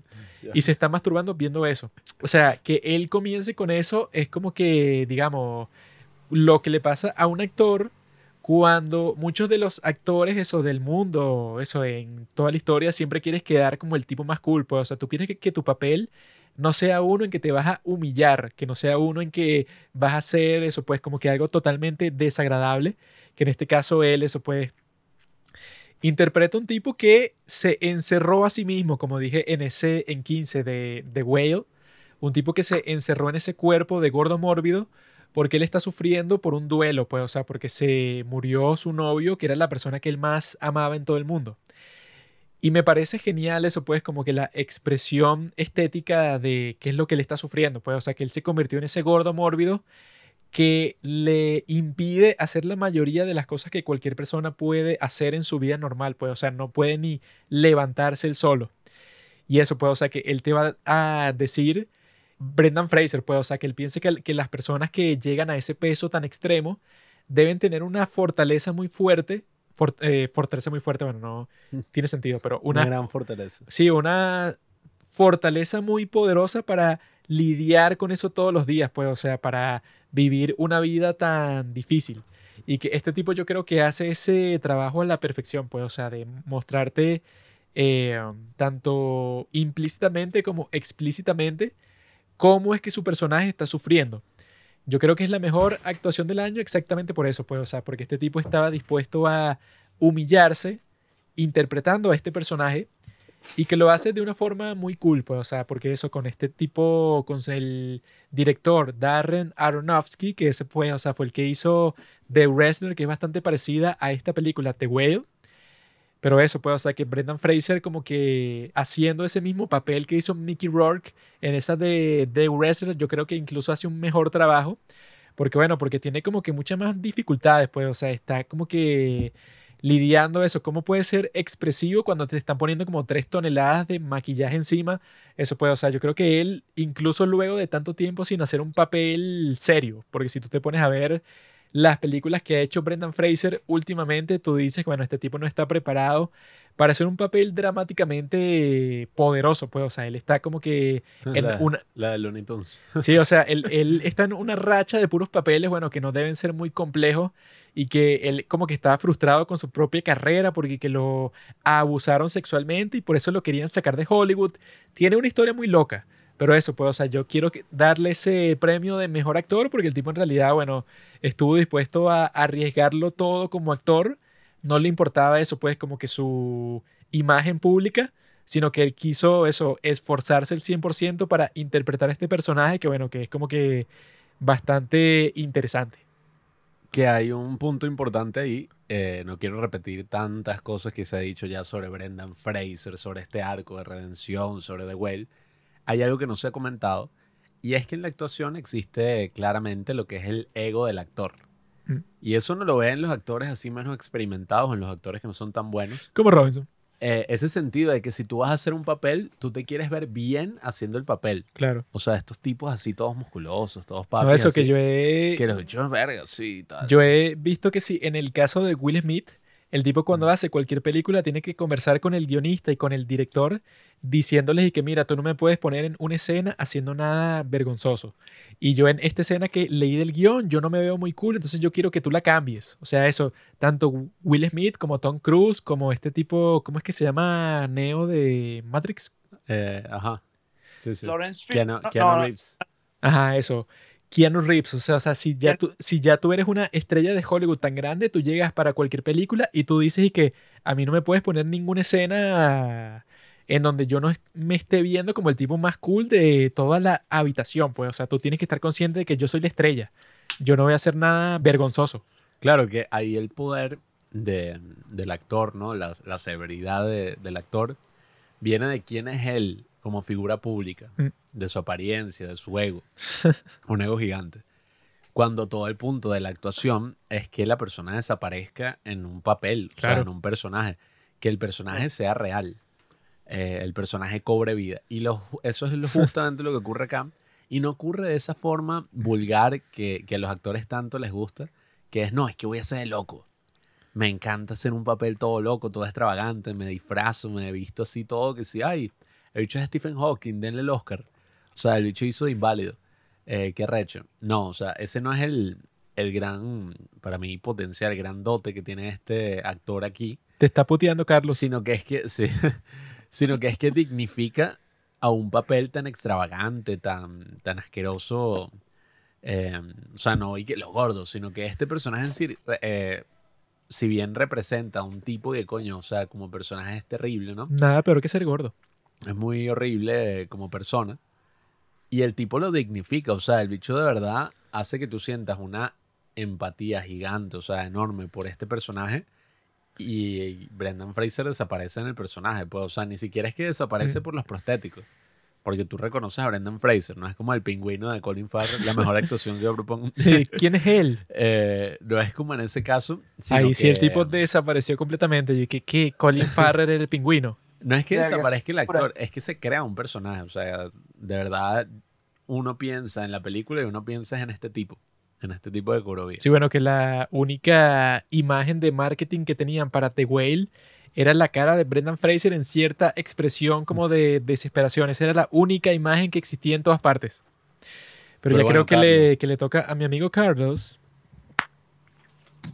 S1: Y se está masturbando viendo eso. O sea, que él comience con eso es como que, digamos, lo que le pasa a un actor cuando muchos de los actores, eso del mundo, eso en toda la historia, siempre quieres quedar como el tipo más cool. Pues, o sea, tú quieres que, tu papel no sea uno en que te vas a humillar, que no sea uno en que vas a hacer eso, pues como que algo totalmente desagradable, que en este caso él, eso pues, interpreta un tipo que se encerró a sí mismo, como dije en ese, en 15 de, de Whale, un tipo que se encerró en ese cuerpo de gordo mórbido porque él está sufriendo por un duelo, pues, o sea, porque se murió su novio, que era la persona que él más amaba en todo el mundo. Y me parece genial eso, pues, como que la expresión estética de qué es lo que él está sufriendo, pues, o sea, que él se convirtió en ese gordo mórbido que le impide hacer la mayoría de las cosas que cualquier persona puede hacer en su vida normal, pues, o sea, no puede ni levantarse él solo. Y eso, pues, o sea, que él te va a decir, Brendan Fraser, pues, o sea, que él piense que, que las personas que llegan a ese peso tan extremo deben tener una fortaleza muy fuerte, for- eh, fortaleza muy fuerte, bueno, no tiene sentido, pero
S2: Una,
S1: una,
S2: gran fortaleza.
S1: Sí, una fortaleza muy poderosa para lidiar con eso todos los días, pues, o sea, para vivir una vida tan difícil. Y que este tipo yo creo que hace ese trabajo a la perfección, pues, o sea, de mostrarte eh, tanto implícitamente como explícitamente, cómo es que su personaje está sufriendo. Yo creo que es la mejor actuación del año exactamente por eso, pues, o sea, porque este tipo estaba dispuesto a humillarse interpretando a este personaje y que lo hace de una forma muy cool, pues, o sea, porque eso con este tipo, con el director Darren Aronofsky, que ese fue, o sea, fue el que hizo The Wrestler, que es bastante parecida a esta película The Whale. Pero eso, pues, o sea, que Brendan Fraser como que haciendo ese mismo papel que hizo Mickey Rourke en esa de The Wrestler, yo creo que incluso hace un mejor trabajo. Porque bueno, porque tiene como que muchas más dificultades, pues, o sea, está como que lidiando eso. ¿Cómo puede ser expresivo cuando te están poniendo como tres toneladas de maquillaje encima? Eso puede, o sea, yo creo que él, incluso luego de tanto tiempo sin hacer un papel serio, porque si tú te pones a ver las películas que ha hecho Brendan Fraser últimamente, tú dices que, bueno, este tipo no está preparado para hacer un papel dramáticamente poderoso, pues, o sea, él está como que en
S2: la,
S1: una...
S2: la de Looney Tunes.
S1: Sí, o sea, él, él está en una racha de puros papeles, bueno, que no deben ser muy complejos y que él como que estaba frustrado con su propia carrera porque que lo abusaron sexualmente y por eso lo querían sacar de Hollywood. Tiene una historia muy loca. Pero eso, pues, o sea, yo quiero darle ese premio de mejor actor porque el tipo en realidad, bueno, estuvo dispuesto a arriesgarlo todo como actor. No le importaba eso, pues, como que su imagen pública, sino que él quiso eso, esforzarse el 100% para interpretar a este personaje que, bueno, que es como que bastante interesante.
S2: Que hay un punto importante ahí. eh, no quiero repetir tantas cosas que se ha dicho ya sobre Brendan Fraser, sobre este arco de redención, sobre The Whale. Hay algo que no se ha comentado. Y es que en la actuación existe claramente lo que es el ego del actor.
S1: Mm.
S2: Y eso no lo ven los actores así menos experimentados, en los actores que no son tan buenos.
S1: Como Robinson,
S2: Eh, ese sentido de que si tú vas a hacer un papel, tú te quieres ver bien haciendo el papel.
S1: claro.
S2: O sea, estos tipos así todos musculosos, todos
S1: No,
S2: papis
S1: eso que yo he,
S2: que los bichos verga, sí, tal.
S1: yo he visto que sí, en el caso de Will Smith, el tipo cuando hace cualquier película tiene que conversar con el guionista y con el director diciéndoles y que mira, tú no me puedes poner en una escena haciendo nada vergonzoso. Y yo en esta escena que leí del guion, yo no me veo muy cool, entonces yo quiero que tú la cambies. O sea, eso, tanto Will Smith como Tom Cruise, como este tipo, ¿cómo es que se llama? Neo de Matrix.
S2: Eh, ajá. Sí, sí.
S4: Lawrence
S2: Keanu,
S4: no,
S2: Keanu
S4: no, no,
S2: Reeves.
S1: Ajá, eso. Keanu Reeves, o sea, o sea si, ya tú, si ya tú eres una estrella de Hollywood tan grande, tú llegas para cualquier película y tú dices y que a mí no me puedes poner ninguna escena en donde yo no est- me esté viendo como el tipo más cool de toda la habitación, pues, o sea, tú tienes que estar consciente de que yo soy la estrella. Yo no voy a hacer nada vergonzoso.
S2: Claro que ahí el poder de, del actor, ¿no? La, la severidad de- del actor viene de quién es él como figura pública,
S1: Mm.
S2: de su apariencia, de su ego. Un ego gigante. Cuando todo el punto de la actuación es que la persona desaparezca en un papel, o sea, en un personaje. Que el personaje sea real. eh, el personaje cobre vida. Y lo- eso es lo- justamente lo que ocurre acá. Y no ocurre de esa forma vulgar que, que a los actores tanto les gusta, que es, no, es que voy a ser de loco. Me encanta hacer un papel todo loco, todo extravagante, me disfrazo, me he visto así todo, que sí, ay, el bicho es Stephen Hawking, denle el Oscar. O sea, el bicho hizo inválido. Eh, qué recho. No, o sea, ese no es el, el gran, para mí, potencial, el gran dote que tiene este actor aquí,
S1: Te está puteando Carlos.
S2: sino que es que, sí, sino que es que dignifica a un papel tan extravagante, tan, tan asqueroso. eh, o sea, no y que los gordos, sino que este personaje en sí, eh, si bien representa a un tipo que coño, o sea, como personaje es terrible, ¿no?
S1: Nada peor que ser gordo.
S2: Es muy horrible como persona. Y el tipo lo dignifica, o sea, el bicho de verdad hace que tú sientas una empatía gigante, o sea, enorme por este personaje. Y Brendan Fraser desaparece en el personaje, pues, o sea, ni siquiera es que desaparece
S1: Mm.
S2: por los prostéticos. Porque tú reconoces a Brendan Fraser, no es como el pingüino de Colin Farrell, la mejor actuación que yo propongo.
S1: ¿Quién es él?
S2: Eh, no es como en ese caso.
S1: Ahí sí el tipo desapareció completamente. Yo dije, ¿qué? Colin Farrell era el pingüino.
S2: No es que desaparezca el actor, es que se crea un personaje. O sea, de verdad, uno piensa en la película y uno piensa en este tipo, en este tipo de Kurovi.
S1: Sí, bueno, que la única imagen de marketing que tenían para The Whale era la cara de Brendan Fraser en cierta expresión como de desesperación. Esa era la única imagen que existía en todas partes. Pero,
S2: Pero
S1: ya
S2: bueno,
S1: creo que le, que le toca a mi amigo Carlos.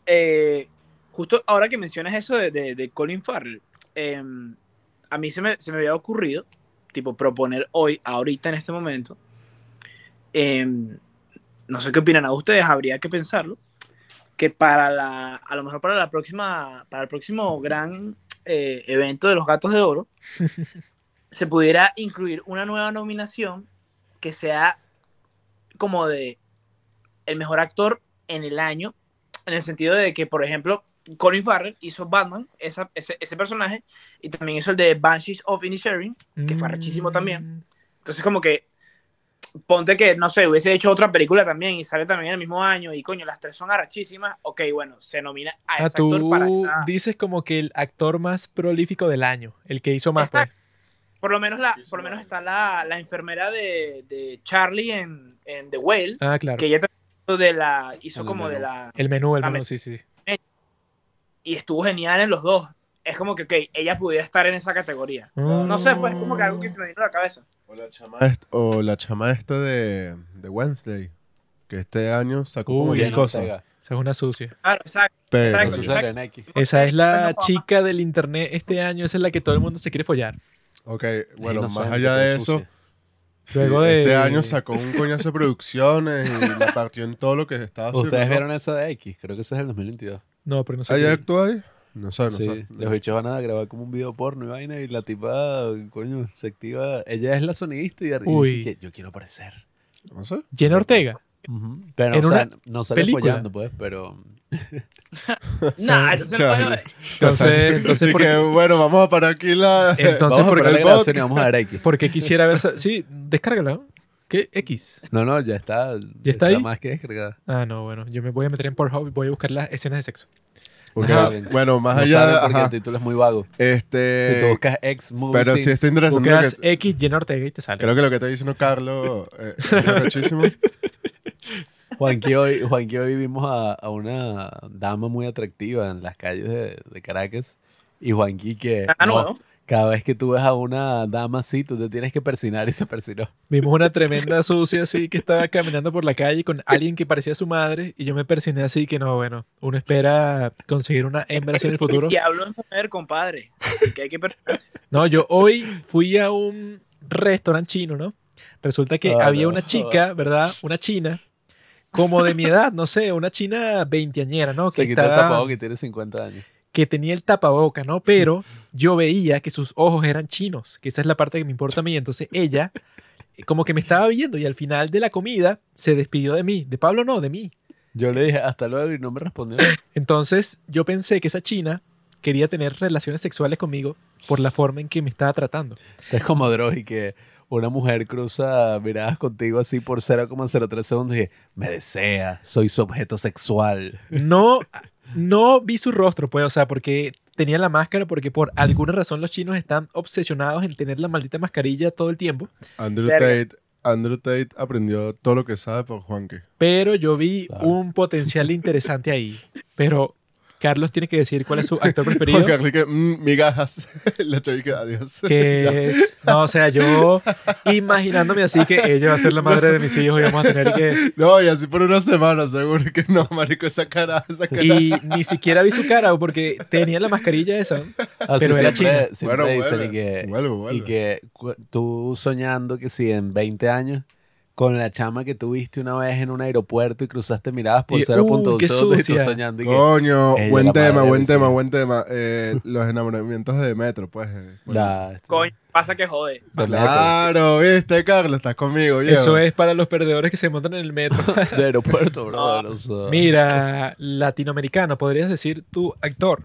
S4: Eh, justo ahora que mencionas eso de, de- de Colin Farrell, em, a mí se me, se me había ocurrido, tipo, proponer hoy, ahorita, en este momento, em, no sé qué opinan a ustedes, habría que pensarlo, que para la, a lo mejor para la próxima, para el próximo gran eh, evento de los Gatos de Oro, se pudiera incluir una nueva nominación que sea como de el mejor actor en el año, en el sentido de que, por ejemplo, Colin Farrell hizo Batman, esa- ese, ese personaje, y también hizo el de Banshees of Inisherin, que fue arrechísimo también. Entonces, como que ponte que, no sé, hubiese hecho otra película también y sale también el mismo año y coño, las tres son arrachísimas. Ok, bueno, se nomina a
S1: Ah,
S4: ese actor
S1: tú
S4: para esa.
S1: dices como que el actor más prolífico del año, el que hizo más, pues.
S4: Por lo menos, la, por lo menos está la, la enfermera de, de Charlie en, en The Whale,
S1: Ah, claro.
S4: que ella de la, hizo
S2: El
S4: como de
S2: menú.
S4: la.
S1: El menú, el
S4: Ah,
S1: menú,
S4: me-
S1: sí, sí.
S4: Y estuvo genial en los dos. Es como que, ok, ella pudiera estar en esa categoría. No sé, pues es como que algo que se me vino a la cabeza.
S3: O la chama, est- o la chama esta de, de Wednesday, que este año sacó como
S1: Uy,
S2: Jenna
S3: cosas.
S1: Esa es una sucia.
S4: Claro, exacto.
S3: Pero.
S2: Eso.
S1: Esa es la chica del internet este año, esa es la que todo el mundo se quiere follar.
S3: Ok, bueno, más allá de eso,
S2: sucia.
S1: Luego
S3: sí,
S1: de...
S3: este año sacó un coñazo de producciones y la partió en todo lo que estaba haciendo.
S2: Ustedes vieron esa de X, creo que ese es el 2022.
S1: No, pero no sé.
S3: ¿Ahí
S1: qué-
S3: actuó ahí? No sé, no
S2: sí,
S3: sé.
S2: los bichos van a grabar como un video porno y vaina y la tipa, coño, se activa. Ella es la sonidista y, y
S1: Uy.
S2: dice que yo quiero aparecer.
S3: No sé.
S1: Jenna Ortega.
S2: Pero
S1: En
S2: o sea,
S1: una
S2: no sale
S1: película.
S2: follando, pues, pero
S4: Nah, entonces no
S3: Charlie.
S4: puede-
S1: Entonces, entonces
S3: Y
S1: ¿por,
S3: que, bueno, vamos a parar aquí la...
S1: entonces
S2: vamos
S1: ¿por
S2: a parar la grabación y vamos a dar X.
S1: por qué quisiera ver... Sí, descárgala. ¿Qué? X.
S2: No, no, ya está.
S1: ¿Ya está ahí?
S2: más que descargada.
S1: Ah, no, bueno. Yo me voy a meter en Pornhub y voy a buscar las escenas de sexo.
S2: Saben.
S3: Bueno, más
S2: No
S3: allá
S2: porque
S3: ajá,
S2: el título es muy vago.
S3: este...
S2: si tú buscas X movie
S3: pero sí
S2: scenes,
S3: está interesante
S1: Buscas
S3: que...
S1: X Jenna Ortega y te sale.
S3: Creo que lo que está diciendo Carlos eh, es muchísimo.
S2: Juanqui hoy, Juanqui hoy vimos a, a una dama muy atractiva en las calles de, de Caracas. Y Juanqui que
S4: Ah,
S2: no,
S4: no.
S2: Cada vez que tú ves a una dama así, tú te tienes que persinar y se persinó.
S1: Vimos una tremenda sucia así que estaba caminando por la calle con alguien que parecía su madre y yo me persiné así que no, bueno, uno espera conseguir una hembra así en el futuro.
S4: Diablo es mujer, compadre. Que hay que.
S1: No, yo hoy fui a un restaurante chino, ¿no? Resulta que
S2: Ah,
S1: había
S2: no.
S1: una chica, ¿verdad? Una china, como de mi edad, no sé, una china veinteañera, ¿no?
S2: Se
S1: Que,
S2: quitó el
S1: estaba-
S2: tapabocas y tiene 50 años.
S1: Que tenía el tapaboca, ¿no? Pero yo veía que sus ojos eran chinos, que esa es la parte que me importa a mí. Entonces ella, eh, como que me estaba viendo y al final de la comida se despidió de mí. De Pablo no, de mí.
S2: Yo le dije hasta luego y no me respondió.
S1: Entonces yo pensé que esa china quería tener relaciones sexuales conmigo por la forma en que me estaba tratando.
S2: Es como Drogi que una mujer cruza miradas contigo así por 0,03 segundos y me desea, soy su objeto sexual.
S1: No, no vi su rostro, pues, o sea, porque tenía la máscara, porque por alguna razón los chinos están obsesionados en tener la maldita mascarilla todo el tiempo.
S3: Andrew. Tate, Andrew Tate aprendió todo lo que sabe por Juanqui.
S1: Pero yo vi
S2: Claro.
S1: un potencial interesante ahí. Pero Carlos tiene que decir cuál es su actor preferido.
S3: Carlos que, mm, migajas. La chavica, adiós.
S1: Que es. No, o sea, yo imaginándome así que ella va a ser la madre de mis hijos y vamos a tener que.
S3: No, y así por una semana, seguro que no, marico, esa cara, esa cara.
S1: Y ni siquiera vi su cara porque tenía la mascarilla esa.
S2: Así
S1: Pero era
S2: siempre,
S1: china.
S2: siempre
S3: Bueno,
S2: dicen
S3: vuelve,
S2: y que,
S3: vuelve, vuelve.
S2: y que tú soñando que si en 20 años con la chama que tuviste una vez en un aeropuerto y cruzaste miradas por
S1: Y,
S2: 0.1
S1: uh,
S2: soñando y
S3: Coño, buen
S2: la
S3: tema, buen tema, buen tema. Eh, los enamoramientos de Metro, pues. eh.
S2: da, este,
S4: Coño, pasa que jode.
S2: de
S3: Claro, viste, Carlos, estás conmigo.
S1: Eso es para los perdedores que se montan en el metro.
S2: De aeropuerto, brother. o sea.
S1: Mira, latinoamericano, podrías decir tu actor.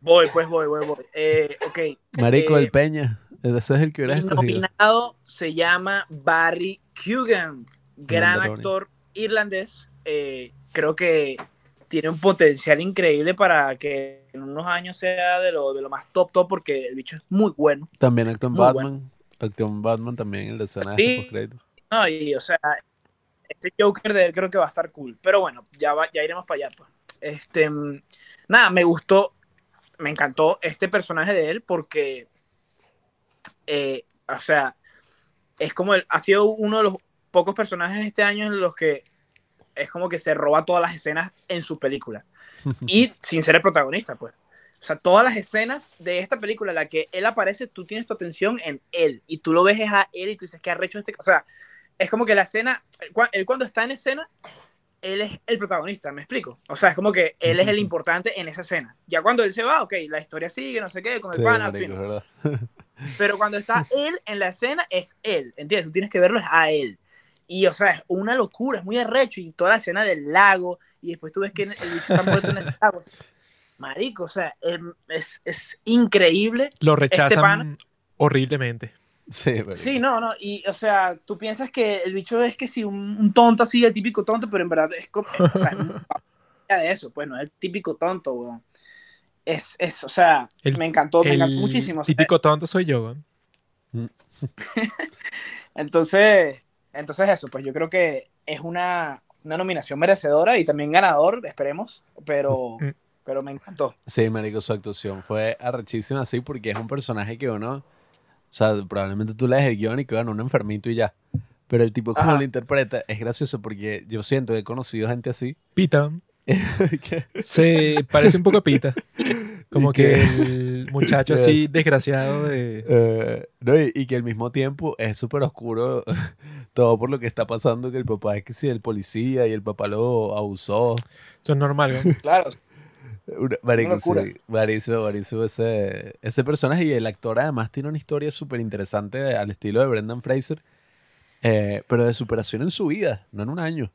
S4: Voy, pues voy, voy, voy. Eh, ok.
S2: Marico
S4: eh,
S2: del Peña. Ese es el que escogido.
S4: nominado se llama Barry Keoghan, gran
S2: Mandaroni.
S4: actor irlandés. Eh, creo que tiene un potencial increíble para que en unos años sea de lo, de lo más top top porque el bicho es muy bueno.
S2: También actuó en
S4: Muy
S2: Batman. Actuó en Batman también, el de escena de
S4: Sí.
S2: postcréditos.
S4: No, y o sea, este Joker de él creo que va a estar cool. Pero bueno, ya, va- ya iremos para allá. Pues. Este, mm, nada, me gustó, me encantó este personaje de él porque, eh, o sea, es como el, ha sido uno de los pocos personajes este año en los que es como que se roba todas las escenas en su película. Y sin ser el protagonista, pues. O sea, todas las escenas de esta película en la que él aparece, tú tienes tu atención en él y tú lo ves es a él y tú dices, ¿qué arrecho este? O sea, es como que la escena, él cua- él cuando está en escena, él es el protagonista, ¿me explico? O sea, es como que él es el importante en esa escena. Ya cuando él se va, ok, la historia sigue, no sé qué, con el
S2: Sí,
S4: pana, en fin. Pero cuando está él en la escena, es él, ¿entiendes? Tú tienes que verlo a él. Y, o sea, es una locura, es muy arrecho. Y toda la escena del lago, y después tú ves que el bicho está muerto en ese lago. o sea, marico, o sea, em, es, es increíble.
S1: Lo rechazan
S4: pana-
S1: horriblemente.
S2: Sí, marico.
S4: Sí, no, no. Y, o sea, tú piensas que el bicho es que si un, un tonto así, el típico tonto, pero en verdad es como. O sea, de eso, pues no es el típico tonto, weón. Es, es, o sea,
S1: El-
S4: me encantó, me encantó muchísimo. o sea,
S1: típico tonto soy yo. ¿eh?
S4: Entonces, entonces eso, pues yo creo que es una, una nominación merecedora y también ganador, esperemos, pero,
S1: Mm.
S4: pero me encantó.
S2: Sí, marico, su actuación fue arrechísima así porque es un personaje que uno, o sea, probablemente tú lees el guion y que bueno, un enfermito y ya. Pero el tipo como lo interpreta es gracioso porque yo siento que he conocido gente así.
S1: Pita. Se parece un poco a Pita. Como que
S2: que-
S1: el muchacho así desgraciado de...
S2: eh, no, y, y que al mismo tiempo es súper oscuro todo por lo que está pasando, que el papá es que sí, el policía y el papá lo abusó.
S1: Eso es normal, ¿no?
S4: Claro,
S2: Una- Marico, sí,
S4: locura.
S2: Mariso, Mariso, ese, ese personaje y el actor además tiene una historia súper interesante al estilo de Brendan Fraser, eh, pero de superación en su vida, no en un año,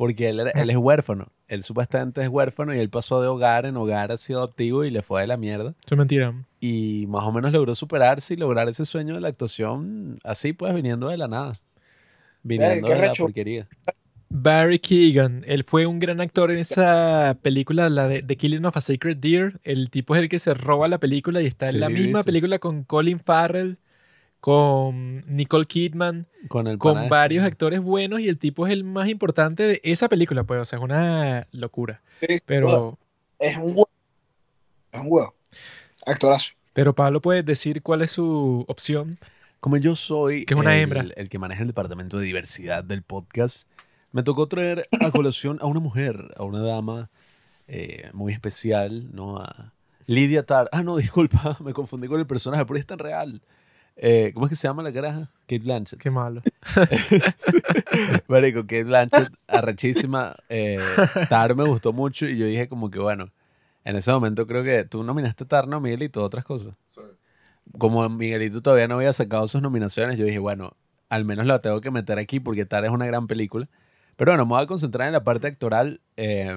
S2: porque él, era- él es huérfano, él supuestamente es huérfano y él pasó de hogar en hogar así adoptivo y le fue de la mierda
S1: Eso es mentira.
S2: y más o menos logró superarse y lograr ese sueño de la actuación así pues viniendo de la nada, viniendo
S4: qué
S2: de la porquería.
S1: Barry Keegan, él fue un gran actor en esa película, la de The Killing of a Sacred Deer. El tipo es el que se roba la película y está en
S2: Sí,
S1: la misma
S2: ¿viste?
S1: película con Colin Farrell, con Nicole Kidman,
S2: Con el este.
S1: varios actores buenos y el tipo es el más importante de esa película, pues, o sea, es una locura. Pero,
S4: es un huevo. Es un huevo. Actorazo.
S1: pero Pablo, ¿puedes decir cuál es su opción?
S2: Como yo soy
S1: Que es una
S2: el,
S1: hembra.
S2: el que maneja el departamento de diversidad del podcast, me tocó traer a colación a una mujer, a una dama eh, muy especial, ¿no? A Lidia Tar. Ah, no, disculpa, me confundí con el personaje, pero es tan real. Eh, ¿Cómo es que se llama la caraja? Kate Blanchett.
S1: Qué malo.
S2: Marico, Kate Blanchett, arrechísima. Eh, Tar me gustó mucho y yo dije como que, bueno, en ese momento creo que tú nominaste a Tar, no, Miguelito, otras cosas. Como Miguelito todavía no había sacado sus nominaciones, yo dije, bueno, al menos la tengo que meter aquí porque Tar es una gran película. Pero bueno, me voy a concentrar en la parte actoral. Eh,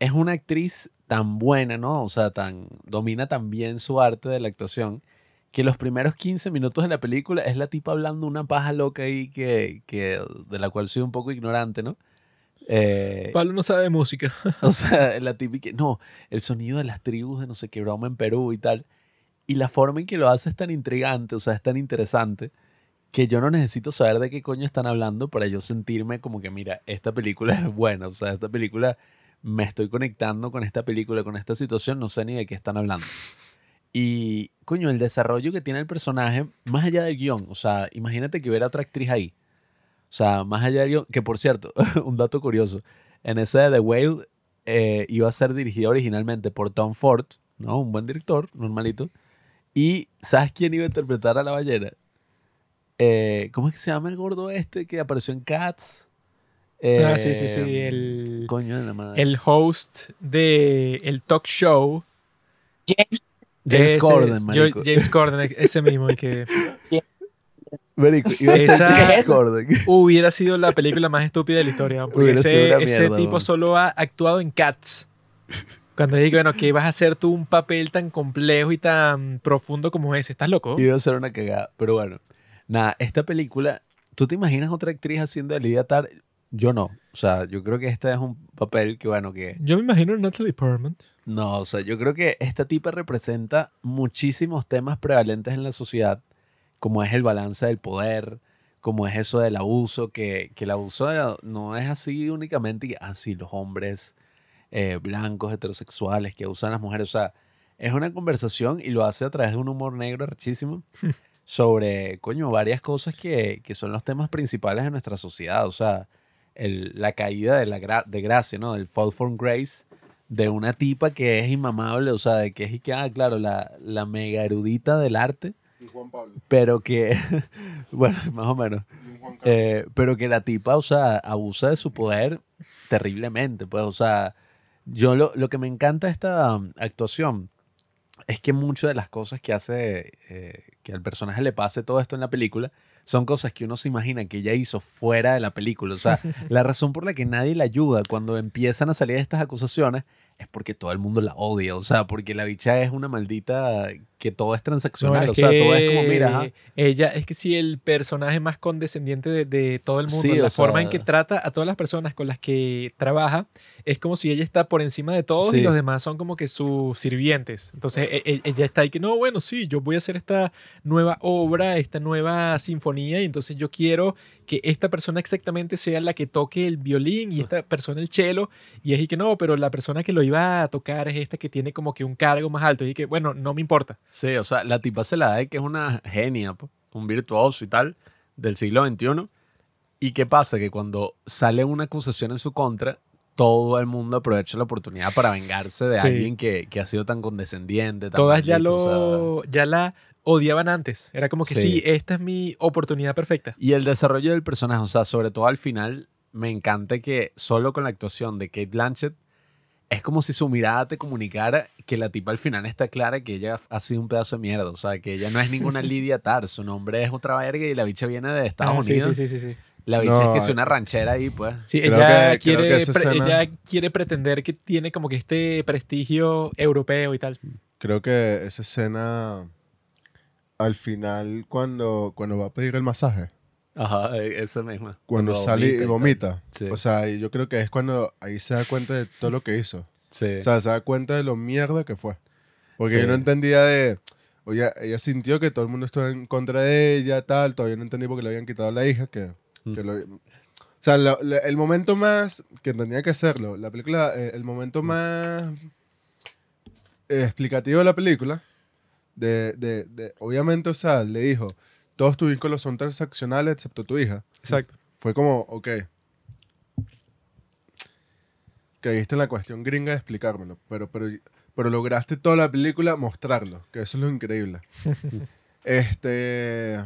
S2: es una actriz tan buena, ¿no? O sea, tan, domina tan bien su arte de la actuación que los primeros 15 minutos de la película es la tipa hablando una paja loca ahí que, que de la cual soy un poco ignorante, ¿no? Eh,
S1: Pablo no sabe de música.
S2: o sea, la típica, no, el sonido de las tribus de no sé qué broma en Perú y tal. Y la forma en que lo hace es tan intrigante, o sea, es tan interesante, que yo no necesito saber de qué coño están hablando para yo sentirme como que, mira, esta película es buena, o sea, esta película, me estoy conectando con esta película, con esta situación, no sé ni de qué están hablando. Y, coño, el desarrollo que tiene el personaje, más allá del guion, o sea, imagínate que hubiera otra actriz ahí. O sea, más allá del guion, que por cierto, un dato curioso, en ese de The Whale eh, iba a ser dirigida originalmente por Tom Ford, ¿no? Un buen director, normalito. Y ¿sabes quién iba a interpretar a la ballena? Eh, ¿Cómo es que se llama el gordo este que apareció en Cats?
S1: ah, sí, sí, sí.
S2: Eh,
S1: El,
S2: Coño de la madre.
S1: el host de el talk show.
S4: James,
S2: James
S1: Ese
S2: Corden,
S1: es- yo-
S2: marico.
S1: James Corden, ese mismo. el que
S2: Marico, iba a ser
S1: Esa-
S2: James Corden.
S1: hubiera sido la película más estúpida de la historia. Porque
S2: Hubiera sido
S1: ese,
S2: una
S1: ese
S2: mierda,
S1: tipo
S2: weón.
S1: solo ha actuado en Cats. Cuando digo, bueno, que vas a hacer tú un papel tan complejo y tan profundo como ese. ¿Estás loco?
S2: Iba a ser una cagada. Pero bueno, nada, esta película, ¿tú te imaginas otra actriz haciendo de Lydia Tarr? Yo no. O sea, yo creo que este es un papel que, bueno, que...
S1: Yo me imagino a Natalie Portman.
S2: No, o sea, yo creo que esta tipa representa muchísimos temas prevalentes en la sociedad, como es el balance del poder, como es eso del abuso, que, que el abuso no es así únicamente, que, ah, los hombres eh, blancos, heterosexuales que abusan a las mujeres, o sea, es una conversación y lo hace a través de un humor negro rechísimo sobre, coño, varias cosas que, que son los temas principales de nuestra sociedad, o sea, el- la caída de, la gra- de gracia, ¿no? Del fall from grace de una tipa que es inmamable, o sea, de que es y que, ah, claro, la, la mega erudita del arte,
S3: Y Juan Pablo.
S2: pero que, bueno, más o menos, eh, pero que la tipa, o sea, abusa de su poder terriblemente, pues, o sea, yo lo, lo que me encanta de esta actuación es que muchas de las cosas que hace eh, que al personaje le pase todo esto en la película son cosas que uno se imagina que ella hizo fuera de la película. O sea, la razón por la que nadie la ayuda cuando empiezan a salir estas acusaciones es porque todo el mundo la odia. O sea, porque la bicha es una maldita que todo es
S1: No,
S2: transaccional.
S1: es
S2: o sea, todo es como, mira, ajá.
S1: ella es que sí, el personaje más condescendiente de, de todo el mundo,
S2: Sí,
S1: la forma
S2: sea-
S1: en que trata a todas las personas con las que trabaja, es como si ella está por encima de todos y
S2: Sí.
S1: los demás son como que sus sirvientes. Entonces e- e- ella está ahí que, no, bueno, sí, yo voy a hacer esta nueva obra, esta nueva sinfonía y entonces yo quiero que esta persona exactamente sea la que toque el violín y esta persona el cello y es y que no, pero la persona que lo iba a tocar es esta que tiene como que un cargo más alto y que, bueno, no me importa.
S2: Sí, o sea, la tipa se la da de que es una genia, po, un virtuoso y tal, del siglo XXI. ¿Y qué pasa? Que cuando sale una acusación en su contra, todo el mundo aprovecha la oportunidad para vengarse de
S1: Sí.
S2: alguien que, que ha sido tan condescendiente. tan
S1: Todas ya
S2: maldito, o sea.
S1: lo ya la odiaban antes. Era como que sí.
S2: Sí.
S1: esta es mi oportunidad perfecta.
S2: Y el desarrollo del personaje, o sea, sobre todo al final, me encanta que solo con la actuación de Kate Blanchett, es como si su mirada te comunicara que la tipa al final está clara que ella ha sido un pedazo de mierda. O sea, que ella no es ninguna Lidia Tar, su nombre es otra verga y la bicha viene de Estados
S1: Ah, sí,
S2: Unidos.
S1: sí, sí, sí, sí.
S2: La bicha
S3: No,
S2: es que es una ranchera ahí, pues.
S1: Sí, ella,
S3: que-
S1: quiere, ella quiere pretender que tiene como que este prestigio europeo y tal.
S3: Creo que esa escena al final cuando, cuando va a pedir el masaje,
S2: Ajá, e- esa misma.
S3: cuando, sale y vomita.
S2: Sí.
S3: O sea, yo creo que es cuando ahí se da cuenta de todo lo que hizo.
S2: Sí.
S3: O sea, se da cuenta de lo mierda que fue. Porque
S2: Sí.
S3: yo no entendía de... Oye, ella sintió que todo el mundo estaba en contra de ella, tal. Todavía no entendí por qué le habían quitado a la hija. Que,
S2: Mm.
S3: que lo- o sea, el momento más... Que tenía que hacerlo. La película... eh, el momento más eh, explicativo de la película... De, de, de- obviamente, o sea, le dijo... Todos tus vínculos son transaccionales excepto tu hija.
S1: Exacto.
S3: Fue como, ok. Caíste en la cuestión gringa de explicármelo, pero, pero, pero lograste toda la película mostrarlo, que eso es lo increíble. este.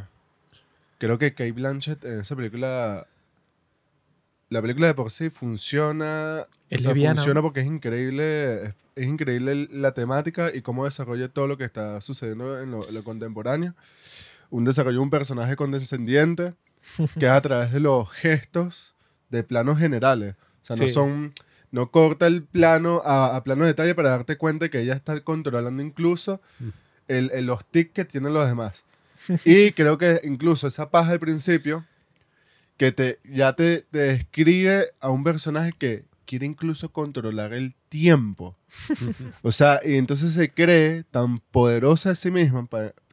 S3: Creo que Kate Blanchett en esa película. La película de por sí funciona.
S1: Es
S3: o sea,
S1: liviana.
S3: funciona porque es increíble. Es, es increíble la temática y cómo desarrolla todo lo que está sucediendo en lo, lo contemporáneo. Un desarrollo de un personaje condescendiente que es a través de los gestos de planos generales. O sea, no
S1: Sí.
S3: son. No corta el plano a, a plano de detalle para darte cuenta que ella está controlando incluso el, el- los tics que tienen los demás. Y creo que incluso esa paja al principio, que te, ya te, te describe a un personaje que quiere incluso controlar el tiempo. o sea, y entonces se cree tan poderosa de sí misma,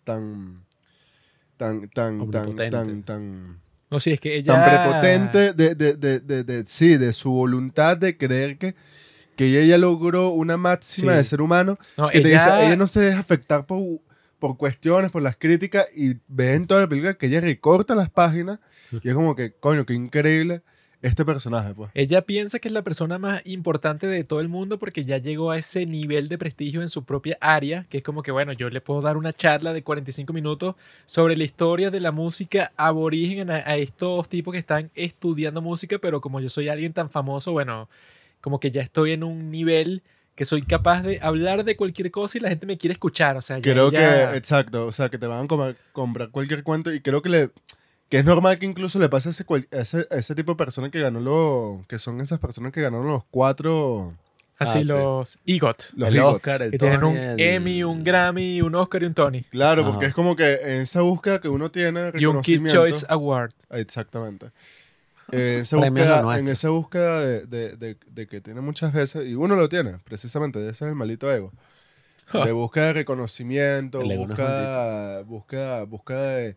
S3: tan, tan, tan, tan, tan, tan,
S1: No, sí, es que ella...
S3: tan prepotente de, de, de, de, de- sí, de su voluntad de creer que, que ella logró una máxima
S1: Sí.
S3: de ser humano
S1: No,
S3: que te
S1: ella-
S3: dice, ella no se deja afectar por, por cuestiones, por las críticas, y ve en toda la película que ella recorta las páginas, y es como que, coño, qué increíble este personaje, pues.
S1: Ella piensa que es la persona más importante de todo el mundo porque ya llegó a ese nivel de prestigio en su propia área, que es como que, bueno, yo le puedo dar una charla de 45 minutos sobre la historia de la música aborigen a, a estos tipos que están estudiando música, pero como yo soy alguien tan famoso, bueno, como que ya estoy en un nivel que soy capaz de hablar de cualquier cosa y la gente me quiere escuchar, o sea, ya
S3: Creo que, exacto, o sea, que te van a comprar cualquier cuento, y creo que le... Que es normal que incluso le pase a ese, cual- a ese, a ese tipo de personas que ganó lo... Que son esas personas que ganaron los cuatro...
S1: así
S2: Ah, sí.
S1: los EGOT,
S3: Los
S2: el
S3: EGOT.
S2: Oscar, el
S1: que tienen un
S2: Tony, el-
S1: Emmy, un Grammy, un Oscar y un Tony.
S3: Claro, porque
S2: Ajá.
S3: es como que en esa búsqueda que uno tiene
S1: Y un Kid Choice Award.
S3: Exactamente. Eh, en esa búsqueda, en esa búsqueda de, de- de- de que tiene muchas veces, y uno lo tiene, precisamente, ese es el malito ego. De búsqueda de reconocimiento, búsqueda, búsqueda, búsqueda de,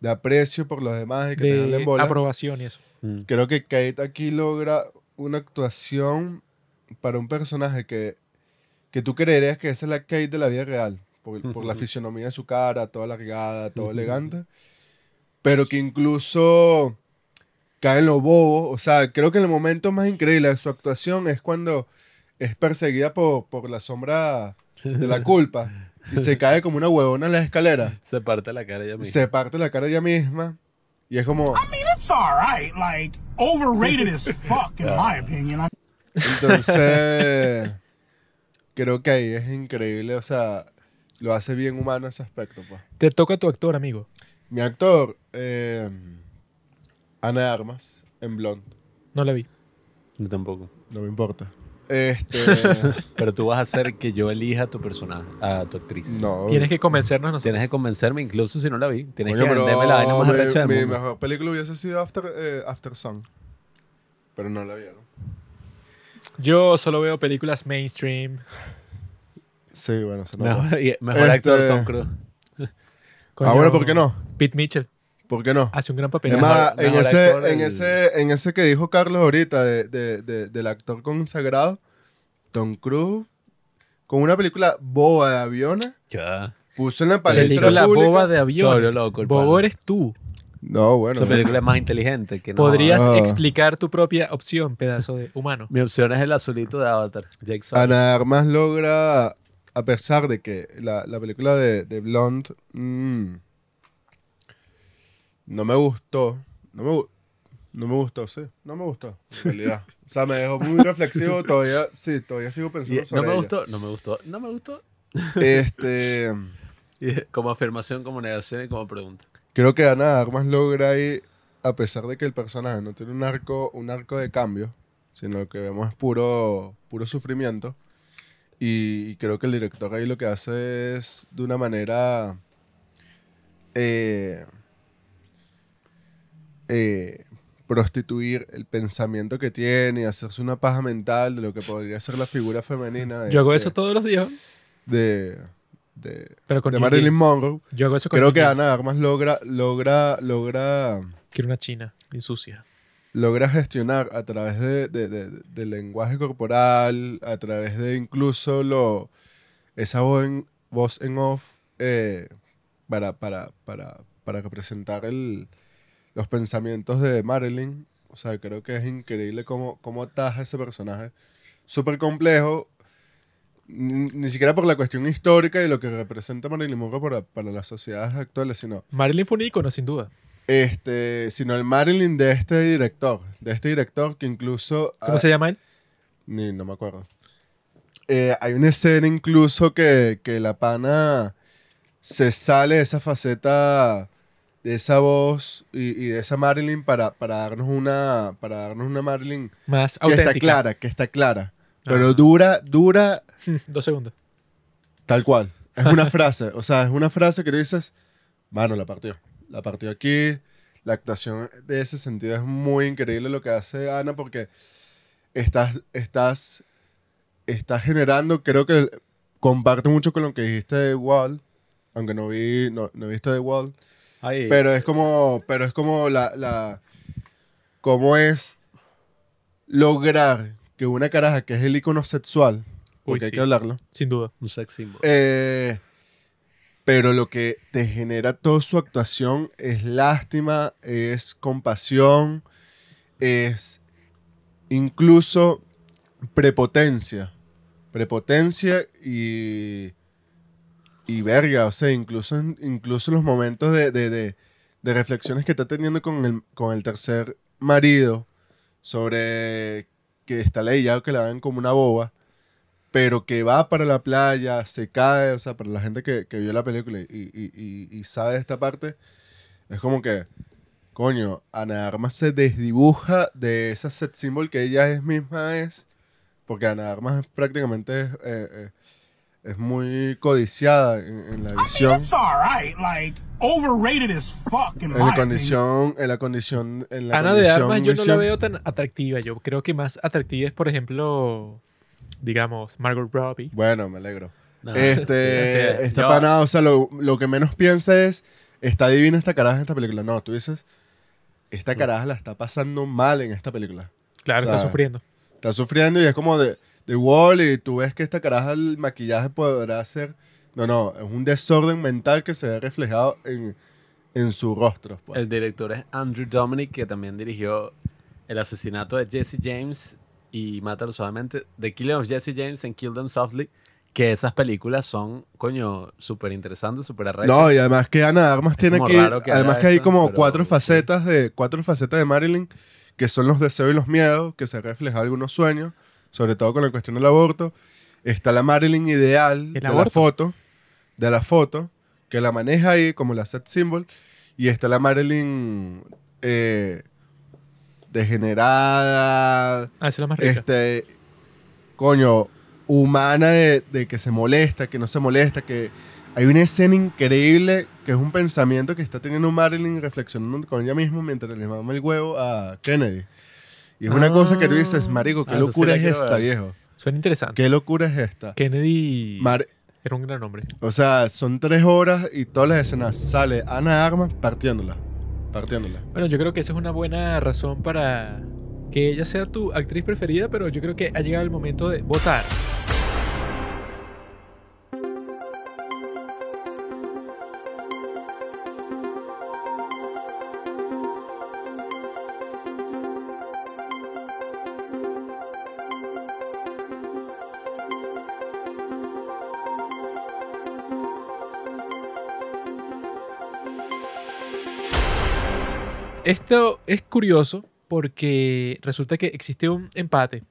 S3: de aprecio por los demás y que te den
S1: de
S3: en bola.
S1: aprobación y eso.
S2: Mm.
S3: Creo que Kate aquí logra una actuación para un personaje que, que tú creerías que esa es la Kate de la vida real, por, por la fisionomía de su cara, toda largada, todo elegante, pero que incluso cae en lo bobo. O sea, creo que el momento más increíble de su actuación es cuando es perseguida por, por la sombra de la culpa y se cae como una huevona en la escalera.
S2: Se parte la cara ella misma.
S3: Se parte la cara ella misma y es como...
S5: I mean, it's alright. Like, overrated as fuck, in my opinion.
S3: Entonces, creo que ahí es increíble, o sea, lo hace bien humano ese aspecto, pues.
S1: Te toca tu actor, amigo.
S3: Mi actor, eh, Ana de Armas, en Blonde,
S1: No la vi.
S2: Yo tampoco.
S3: no me importa. Este,
S2: Pero tú vas a hacer que yo elija a tu personaje, a tu actriz.
S3: no.
S1: Tienes que convencernos nosotros.
S2: Tienes que convencerme incluso si no la vi. Tienes que venderme la vaina más
S3: mi-
S2: arrecha del
S3: Mi
S2: mundo.
S3: mejor película hubiese sido After, eh, After Sun. Pero no la vieron.
S1: Yo solo veo películas mainstream.
S3: Sí, bueno, se nota.
S2: Mejor,
S3: Este-
S2: actor Tom Cruise.
S3: Ah, bueno, ¿por qué no?
S1: Pete Mitchell
S3: ¿Por qué no?
S1: hace un gran papel.
S3: Es más,
S2: Mejor-
S3: en
S2: mejor
S3: ese, en,
S2: del-
S3: ese, en ese que dijo Carlos ahorita de, de- de- del actor consagrado, Tom Cruise, con una película boba de aviones,
S2: Ya.
S3: puso en la palestra
S1: película
S3: pública.
S1: boba de aviones.
S2: Loco
S1: Bobo eres tú.
S3: No, bueno.
S2: Esa película es más inteligente que no.
S1: Podrías
S3: Ah.
S1: explicar tu propia opción, pedazo de humano.
S2: Mi opción es el azulito de Avatar.
S3: Ana Armas logra, a pesar de que la, la película de, de Blonde mm, no me gustó, no me, no me gustó, sí, no me gustó, en realidad. o sea, me dejó muy reflexivo, todavía, sí, todavía sigo
S2: Y-
S3: pensando
S2: no
S3: sobre
S2: me
S3: ella.
S2: gustó, no me gustó, no me gustó.
S3: Este,
S2: Y como afirmación, como negación y como pregunta.
S3: creo que Ana Armas logra ahí, a pesar de que el personaje no tiene un arco, un arco de cambio, sino que vemos es puro, puro sufrimiento. Y creo que el director ahí lo que hace es de una manera eh, eh, prostituir el pensamiento que tiene y hacerse una paja mental de lo que podría ser la figura femenina de,
S1: Yo hago
S3: de-
S1: eso todos los días,
S3: de, de-
S1: pero con
S3: de Marilyn. Monroe.
S1: Yo hago eso con
S3: Creo que. Ana de Armas logra, logra, logra,
S1: Quiero una china bien sucia.
S3: logra gestionar a través de, de- de- del lenguaje corporal, a través de incluso lo, esa voz en, voz en off eh, para, para, para, para representar el, los pensamientos de Marilyn. O sea, creo que es increíble cómo, cómo taja ese personaje. Súper complejo, ni, ni siquiera por la cuestión histórica y lo que representa Marilyn Monroe para, para las sociedades actuales, sino
S1: Marilyn fue un ícono, sin duda.
S3: este, sino el Marilyn de este director, de este director que incluso...
S1: ¿Cómo se llama él?
S3: Ni, no me acuerdo. Eh, hay una escena incluso que, que la pana se sale de esa faceta, de esa voz y, y de esa Marilyn para, para darnos una para darnos una Marilyn
S1: Más
S3: que
S1: auténtica.
S3: está clara, que está clara. Pero
S1: Ah.
S3: dura, dura
S1: Dos segundos.
S3: Tal cual. Es una frase. O sea, es una frase que dices, mano, la partió. La partió aquí. La actuación de ese sentido es muy increíble lo que hace Ana porque estás, estás, estás generando, creo que comparte mucho con lo que dijiste de Wall, aunque no vi, no, no he visto de Wall, Pero es como, pero es como la, la, cómo es lograr que una caraja que es el icono sexual, porque hay
S1: sí.
S3: que hablarlo,
S1: Sin duda.
S2: un sex symbol.
S3: eh, pero lo que te genera toda su actuación es lástima, es compasión, es incluso prepotencia. Prepotencia y. Y verga, o sea, incluso incluso los momentos de, de- de- reflexiones que está teniendo con el, con el tercer marido sobre que está leyado que la ven como una boba pero que va para la playa, se cae, o sea, para la gente que, que vio la película y, y- y- sabe esta parte, es como que, coño, Ana Armas se desdibuja de esa set symbol que ella es misma es, porque Ana Armas prácticamente es, eh, eh, es muy codiciada en, en la
S5: I mean,
S3: visión,
S5: it's alright. Like, overrated as fuck, in
S3: en la
S5: opinion.
S3: condición, en la condición, en la
S1: Ana de
S3: condición
S1: Armas yo no la
S3: visión.
S1: veo tan atractiva. Yo creo que más atractiva es, por ejemplo, digamos, Margot Robbie.
S3: Bueno, me alegro.
S2: No,
S3: Este,
S2: sí, así es.
S3: está
S2: Yo-
S3: panado, o sea, lo, lo que menos piensa es, está divina esta caraja en esta película. No, tú dices, esta caraja la está pasando mal en esta película.
S1: Claro,
S3: O sea,
S1: está sufriendo.
S3: Está sufriendo y es como de, de Wall y tú ves que esta caraja el maquillaje podrá ser... No, no, es un desorden mental que se ve reflejado en, en su rostro. pues.
S2: El director es Andrew Dominic, que también dirigió el asesinato de Jesse James y Mátalo Suavemente, The Killing of Jesse James and Kill Them Softly, que esas películas son, coño, súper interesantes, súper arrechas.
S3: No, y además que Ana de Armas tiene que. además que hay
S2: esto,
S3: como
S2: pero
S3: cuatro facetas de. Cuatro facetas de Marilyn, que son los deseos y los miedos, que se reflejan algunos sueños, sobre todo con la cuestión del aborto. Está la Marilyn ideal
S1: ¿El
S3: de la foto. De la foto, que la maneja ahí como la set symbol. Y está la Marilyn eh, degenerada,
S1: Ah, esa es la más rica.
S3: este, coño, humana de, de que se molesta, que no se molesta, que hay una escena increíble que es un pensamiento que está teniendo Marilyn reflexionando con ella misma mientras le mama el huevo a Kennedy. Y es una
S1: Ah.
S3: cosa que tú dices, marico, qué
S2: Ah,
S3: locura es esta,
S2: ver.
S3: viejo.
S1: Suena interesante.
S3: Qué locura es esta.
S1: Kennedy
S3: Mar-
S1: era un gran hombre.
S3: o sea, son tres horas y todas las escenas sale Ana Armas partiéndola. Partiéndola.
S1: Bueno, yo creo que esa es una buena razón para que ella sea tu actriz preferida, pero yo creo que ha llegado el momento de votar. Esto es curioso porque resulta que existe un empate.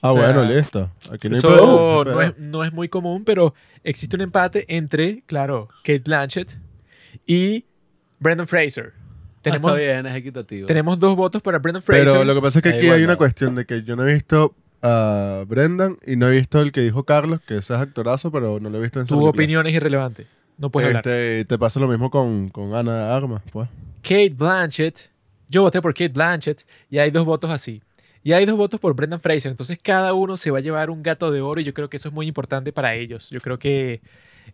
S3: Ah,
S1: O sea,
S3: bueno, listo. Aquí no hay
S1: Eso
S3: no
S1: es, no es muy común, pero existe un empate entre, claro, Kate Blanchett y Brendan Fraser.
S2: Ah,
S1: Tenemos,
S2: está bien, es equitativo.
S1: tenemos dos votos para Brendan Fraser.
S3: Pero lo que pasa es que aquí hay una cuestión de que yo no he visto a Brendan y no he visto el que dijo Carlos, que ese es actorazo, pero no lo he visto en esa
S1: tu opinión es irrelevante. No puedes hablar.
S3: Este, te pasa lo mismo con, con Ana Armas, pues.
S1: Kate Blanchett. Yo voté por Kate Blanchett y hay dos votos así. Y hay dos votos por Brendan Fraser. Entonces cada uno se va a llevar un gato de oro y yo creo que eso es muy importante para ellos. Yo creo que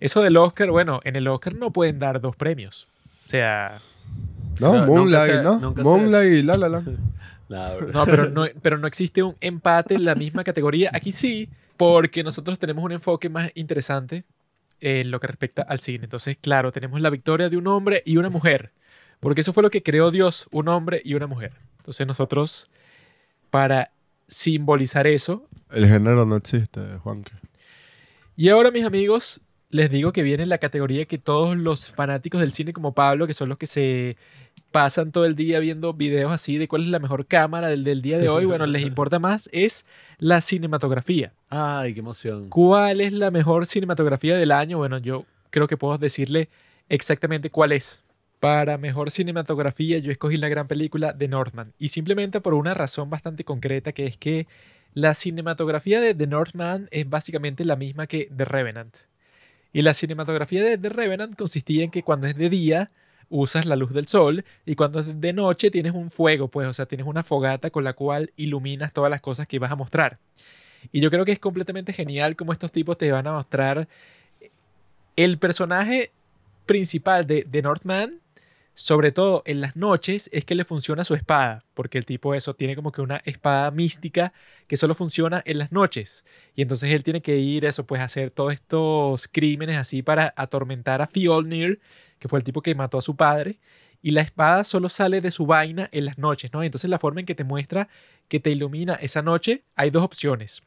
S1: eso del Oscar, bueno, en el Oscar no pueden dar dos premios. O sea,
S3: No,
S2: nunca
S3: Moonlight, ¿no? Moonlight y la la la.
S2: Bro.
S1: no, pero no, pero no existe un empate en la misma categoría. Aquí sí, porque nosotros tenemos un enfoque más interesante en lo que respecta al cine. Entonces, claro, tenemos la victoria de un hombre y una mujer. Porque eso fue lo que creó Dios, un hombre y una mujer. Entonces nosotros, para simbolizar eso,
S3: El género no existe, Juanque.
S1: y ahora mis amigos, les digo que viene la categoría que todos los fanáticos del cine como Pablo, que son los que se pasan todo el día viendo videos así de cuál es la mejor cámara del, del día de hoy, bueno, les importa más, es la cinematografía.
S2: Ay, qué emoción.
S1: ¿Cuál es la mejor cinematografía del año? Bueno, yo creo que puedo decirle exactamente cuál es. Para mejor cinematografía yo escogí la gran película de Northman y simplemente por una razón bastante concreta que es que la cinematografía de The Northman es básicamente la misma que The Revenant. Y la cinematografía de The Revenant consistía en que cuando es de día usas la luz del sol y cuando es de noche tienes un fuego, pues, o sea, tienes una fogata con la cual iluminas todas las cosas que vas a mostrar. Y yo creo que es completamente genial como estos tipos te van a mostrar el personaje principal de, de Northman, sobre todo en las noches, es que le funciona su espada, porque el tipo eso tiene como que una espada mística que solo funciona en las noches. Y entonces él tiene que ir eso, pues a hacer todos estos crímenes así para atormentar a Fjolnir, que fue el tipo que mató a su padre. Y la espada solo sale de su vaina en las noches, ¿no? Entonces la forma en que te muestra que te ilumina esa noche, hay dos opciones.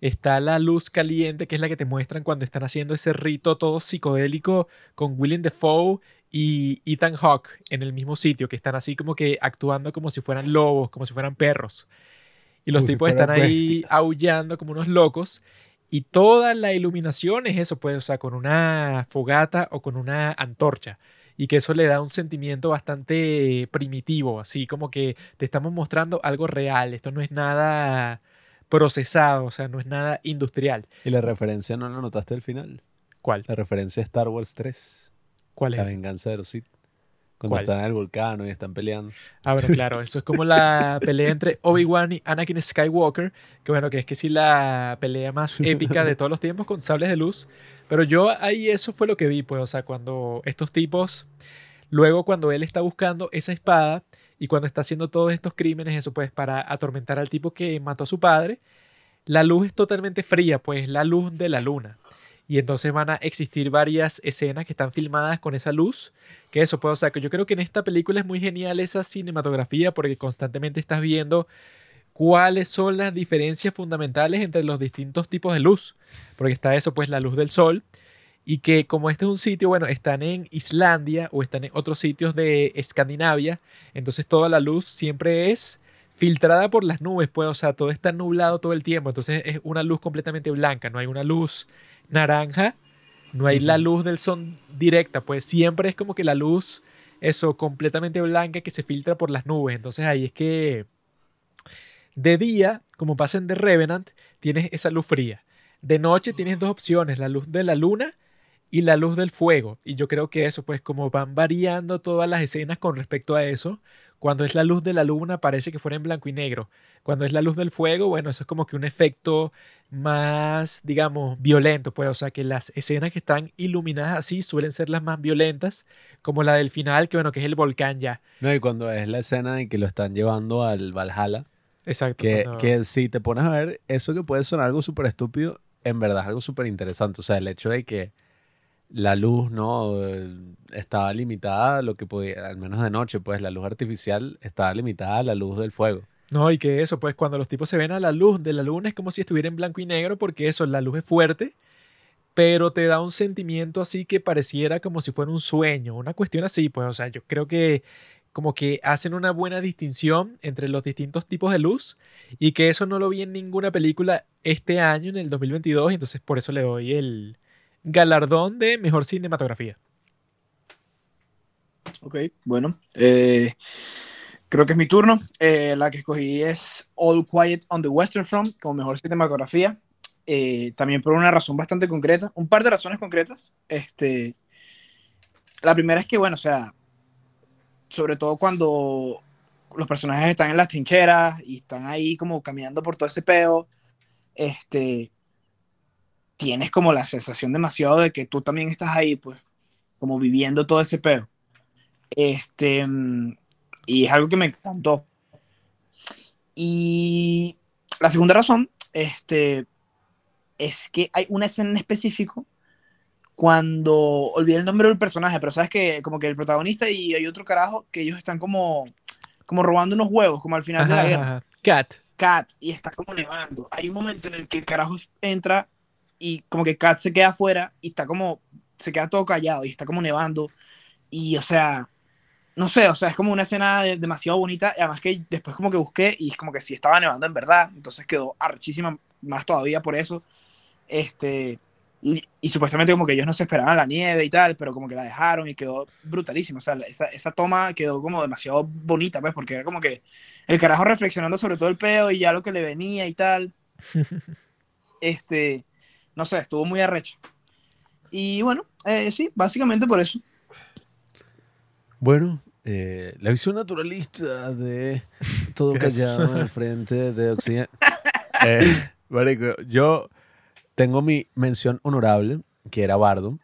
S1: Está la luz caliente, que es la que te muestran cuando están haciendo ese rito todo psicodélico con William Defoe y Ethan Hawke en el mismo sitio, que están así como que actuando como si fueran lobos, como si fueran perros. Y los
S3: Como
S1: tipos están ahí aullando como unos locos. Y toda la iluminación es eso, pues, o sea, con una fogata o con una antorcha. Y que eso le da un sentimiento bastante primitivo, así como que te estamos mostrando algo real. Esto no es nada procesado, o sea, no es nada industrial.
S2: ¿Y la referencia no la notaste al final?
S1: ¿Cuál?
S2: La referencia a Star Wars 3.
S1: ¿Cuál
S2: La
S1: es?
S2: venganza de los Sith. Cuando
S1: ¿Cuál?
S2: están en el volcán y están peleando.
S1: Ah, bueno, claro, eso es como la pelea entre Obi-Wan y Anakin Skywalker, que bueno, que es que sí la pelea más épica de todos los tiempos con sables de luz, pero yo ahí eso fue lo que vi, pues, o sea, cuando estos tipos, luego cuando él está buscando esa espada y cuando está haciendo todos estos crímenes, eso pues para atormentar al tipo que mató a su padre, la luz es totalmente fría, pues la luz de la luna. Y entonces van a existir varias escenas que están filmadas con esa luz. Que eso puede, o que yo creo que en esta película es muy genial esa cinematografía porque constantemente estás viendo cuáles son las diferencias fundamentales entre los distintos tipos de luz. Porque está eso, pues la luz del sol. Y que como este es un sitio, bueno, están en Islandia o están en otros sitios de Escandinavia. Entonces toda la luz siempre es filtrada por las nubes, pues, o sea, todo está nublado todo el tiempo. Entonces es una luz completamente blanca, no hay una luz naranja, no hay la luz del sol directa, pues siempre es como que la luz, eso, completamente blanca que se filtra por las nubes. Entonces ahí es que de día, como pasa en The Revenant, tienes esa luz fría. De noche tienes dos opciones, la luz de la luna y la luz del fuego. Y yo creo que eso, pues como van variando todas las escenas con respecto a eso, cuando es la luz de la luna parece que fuera en blanco y negro. Cuando es la luz del fuego, bueno, eso es como que un efecto más, digamos, violento, pues, o sea, que las escenas que están iluminadas así suelen ser las más violentas, como la del final, que bueno, que es el volcán ya.
S2: No, y cuando es la escena de que lo están llevando al Valhalla,
S1: Exacto.
S2: que,
S1: cuando-
S2: que si te pones a ver, eso que puede sonar algo súper estúpido, en verdad es algo súper interesante. O sea, el hecho de que la luz, ¿no? Estaba limitada a lo que podía, al menos de noche, pues la luz artificial estaba limitada a la luz del fuego.
S1: No, y que eso, pues cuando los tipos se ven a la luz de la luna es como si estuviera en blanco y negro, porque eso, la luz es fuerte, pero te da un sentimiento así que pareciera como si fuera un sueño, una cuestión así, pues, o sea, yo creo que como que hacen una buena distinción entre los distintos tipos de luz y que eso no lo vi en ninguna película este año, en el 2022, y entonces por eso le doy el galardón de mejor cinematografía.
S4: Ok, bueno. eh, creo que es mi turno. Eh, la que escogí es All Quiet on the Western Front como mejor cinematografía. Eh, también por una razón bastante concreta. Un par de razones concretas. Este, la primera es que, bueno, o sea, sobre todo cuando los personajes están en las trincheras y están ahí como caminando por todo ese peo, este, tienes como la sensación demasiado de que tú también estás ahí, pues, como viviendo todo ese peo. Este, y es algo que me encantó. Y la segunda razón, este, es que hay una escena en específico cuando olvidé el nombre del personaje, pero sabes que como que el protagonista y hay otro carajo que ellos están como, como robando unos huevos, como al final de la
S1: Ajá,
S4: guerra.
S1: ajá. Cat.
S4: Kat y está como nevando. Hay un momento en el que el carajo entra y como que Kat se queda afuera y está como, se queda todo callado y está como nevando. Y o sea, no sé, o sea, es como una escena de- demasiado bonita. Además que después como que busqué y es como que sí estaba nevando en verdad. Entonces quedó arrechísima más todavía por eso. Este, y, y supuestamente como que ellos no se esperaban la nieve y tal, pero como que la dejaron y quedó brutalísima. O sea, esa, esa toma quedó como demasiado bonita, pues, porque era como que el carajo reflexionando sobre todo el peo y ya lo que le venía y tal. Este, no sé, estuvo muy arrecho. Y bueno, eh, sí, básicamente por eso.
S2: Bueno, eh, la visión naturalista de todo callado en el frente de Occidente. Eh, marico, yo tengo mi mención honorable, que era Bardo.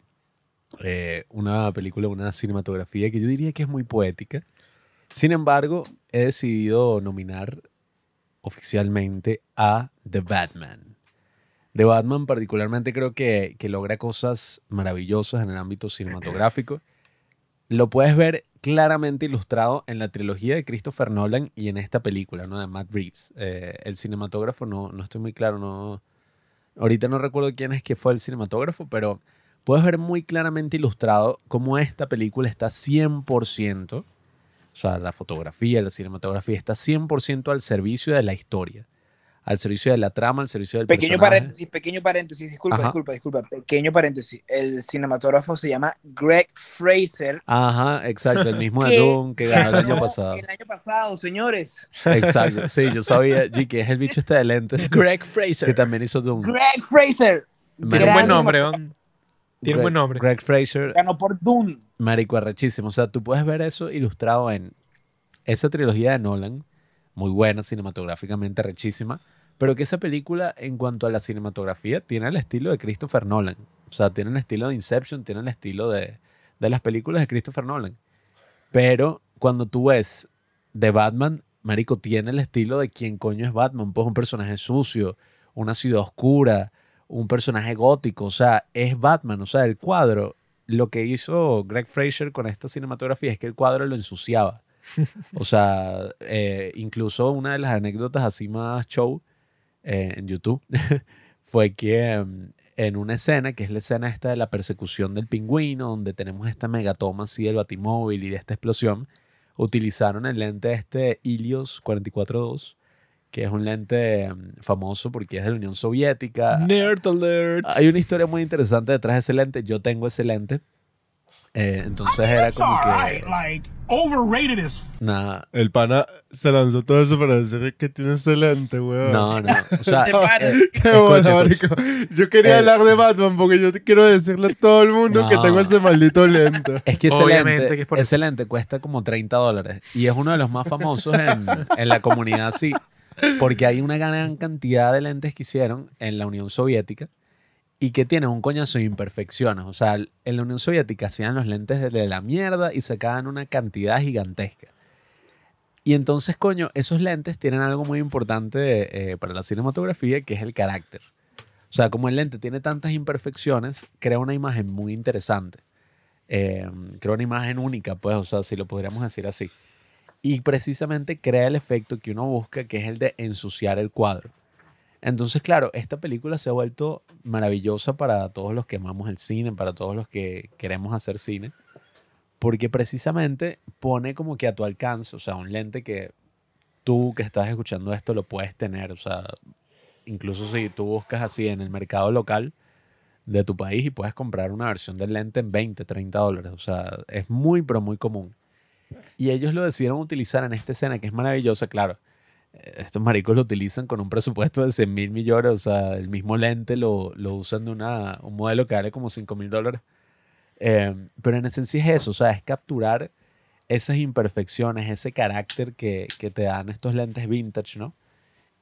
S2: eh, una película, una cinematografía que yo diría que es muy poética. Sin embargo, he decidido nominar oficialmente a The Batman. The Batman particularmente creo que, que logra cosas maravillosas en el ámbito cinematográfico. Lo puedes ver claramente ilustrado en la trilogía de Christopher Nolan y en esta película, ¿no? De Matt Reeves. Eh, el cinematógrafo, no, no estoy muy claro, no... Ahorita no recuerdo quién es que fue el cinematógrafo, pero puedes ver muy claramente ilustrado cómo esta película está 100%, o sea, la fotografía, la cinematografía está 100% al servicio de la historia, al servicio de la trama, al servicio del
S4: Pequeño
S2: personaje.
S4: paréntesis, pequeño paréntesis, disculpa,
S2: Ajá.
S4: disculpa, disculpa, pequeño paréntesis. El cinematógrafo se llama Greg Fraser.
S2: Ajá, exacto, el mismo de
S4: que
S2: Doom que ganó el año pasado.
S4: El año pasado, señores.
S2: Exacto, sí, yo sabía, G, que es el bicho este de lentes
S1: Greg
S2: que
S1: Fraser.
S2: también hizo Doom.
S4: Greg Fraser.
S1: Tiene un buen nombre. Tiene un buen nombre.
S2: Greg Fraser,
S4: Ganó por Dune.
S2: marico arrechísimo. O sea, tú puedes ver eso ilustrado en esa trilogía de Nolan, muy buena cinematográficamente, arrechísima, pero que esa película, en cuanto a la cinematografía, tiene el estilo de Christopher Nolan. O sea, tiene el estilo de Inception, tiene el estilo de, de las películas de Christopher Nolan. Pero cuando tú ves de Batman, marico, tiene el estilo de quién coño es Batman, pues un personaje sucio, una ciudad oscura, un personaje gótico, o sea, es Batman, o sea, el cuadro, lo que hizo Greg Fraser con esta cinematografía es que el cuadro lo ensuciaba. O sea, eh, incluso una de las anécdotas así más show eh, en YouTube fue que mm, en una escena, que es la escena esta de la persecución del pingüino, donde tenemos esta megatoma así del batimóvil y de esta explosión, utilizaron el lente este Ilios 44.2, que es un lente mm, famoso porque es de la Unión Soviética.
S1: Nerd alert.
S2: Hay una historia muy interesante detrás de ese lente. Yo tengo ese lente. Eh, entonces era como que...
S5: Like, overrated as
S2: Nada,
S3: El pana se lanzó todo eso para decir que tiene excelente, weón.
S2: no, no. O sea,
S4: paras.
S3: Qué
S2: Escucha,
S3: marico. Yo quería
S2: Eh,
S3: hablar de Batman porque yo quiero decirle a todo el mundo que tengo ese maldito lente.
S2: Es que ese
S1: Obviamente
S2: lente,
S1: que es por
S2: ese lente cuesta como 30 dólares y es uno de los más famosos en, en la comunidad, sí, porque hay una gran cantidad de lentes que hicieron en la Unión Soviética y que tienen un coñazo de imperfecciones. O sea, en la Unión Soviética hacían los lentes de la mierda y sacaban una cantidad gigantesca. Y entonces, coño, esos lentes tienen algo muy importante eh, para la cinematografía, que es el carácter. O sea, como el lente tiene tantas imperfecciones, crea una imagen muy interesante. Eh, crea una imagen única, pues, o sea, si lo podríamos decir así. Y precisamente crea el efecto que uno busca, que es el de ensuciar el cuadro. Entonces, claro, esta película se ha vuelto maravillosa para todos los que amamos el cine, para todos los que queremos hacer cine, porque precisamente pone como que a tu alcance, o sea, un lente que tú que estás escuchando esto lo puedes tener, o sea, incluso si tú buscas así en el mercado local de tu país y puedes comprar una versión del lente en 20, 30 dólares, o sea, es muy, pero muy común. Y ellos lo decidieron utilizar en esta escena que es maravillosa, claro. Estos maricos lo utilizan con un presupuesto de 100 mil millones, o sea, el mismo lente lo, lo usan de una, un modelo que vale como 5 mil dólares. Eh, pero en esencia es eso, o sea, es capturar esas imperfecciones, ese carácter que, que te dan estos lentes vintage, ¿no?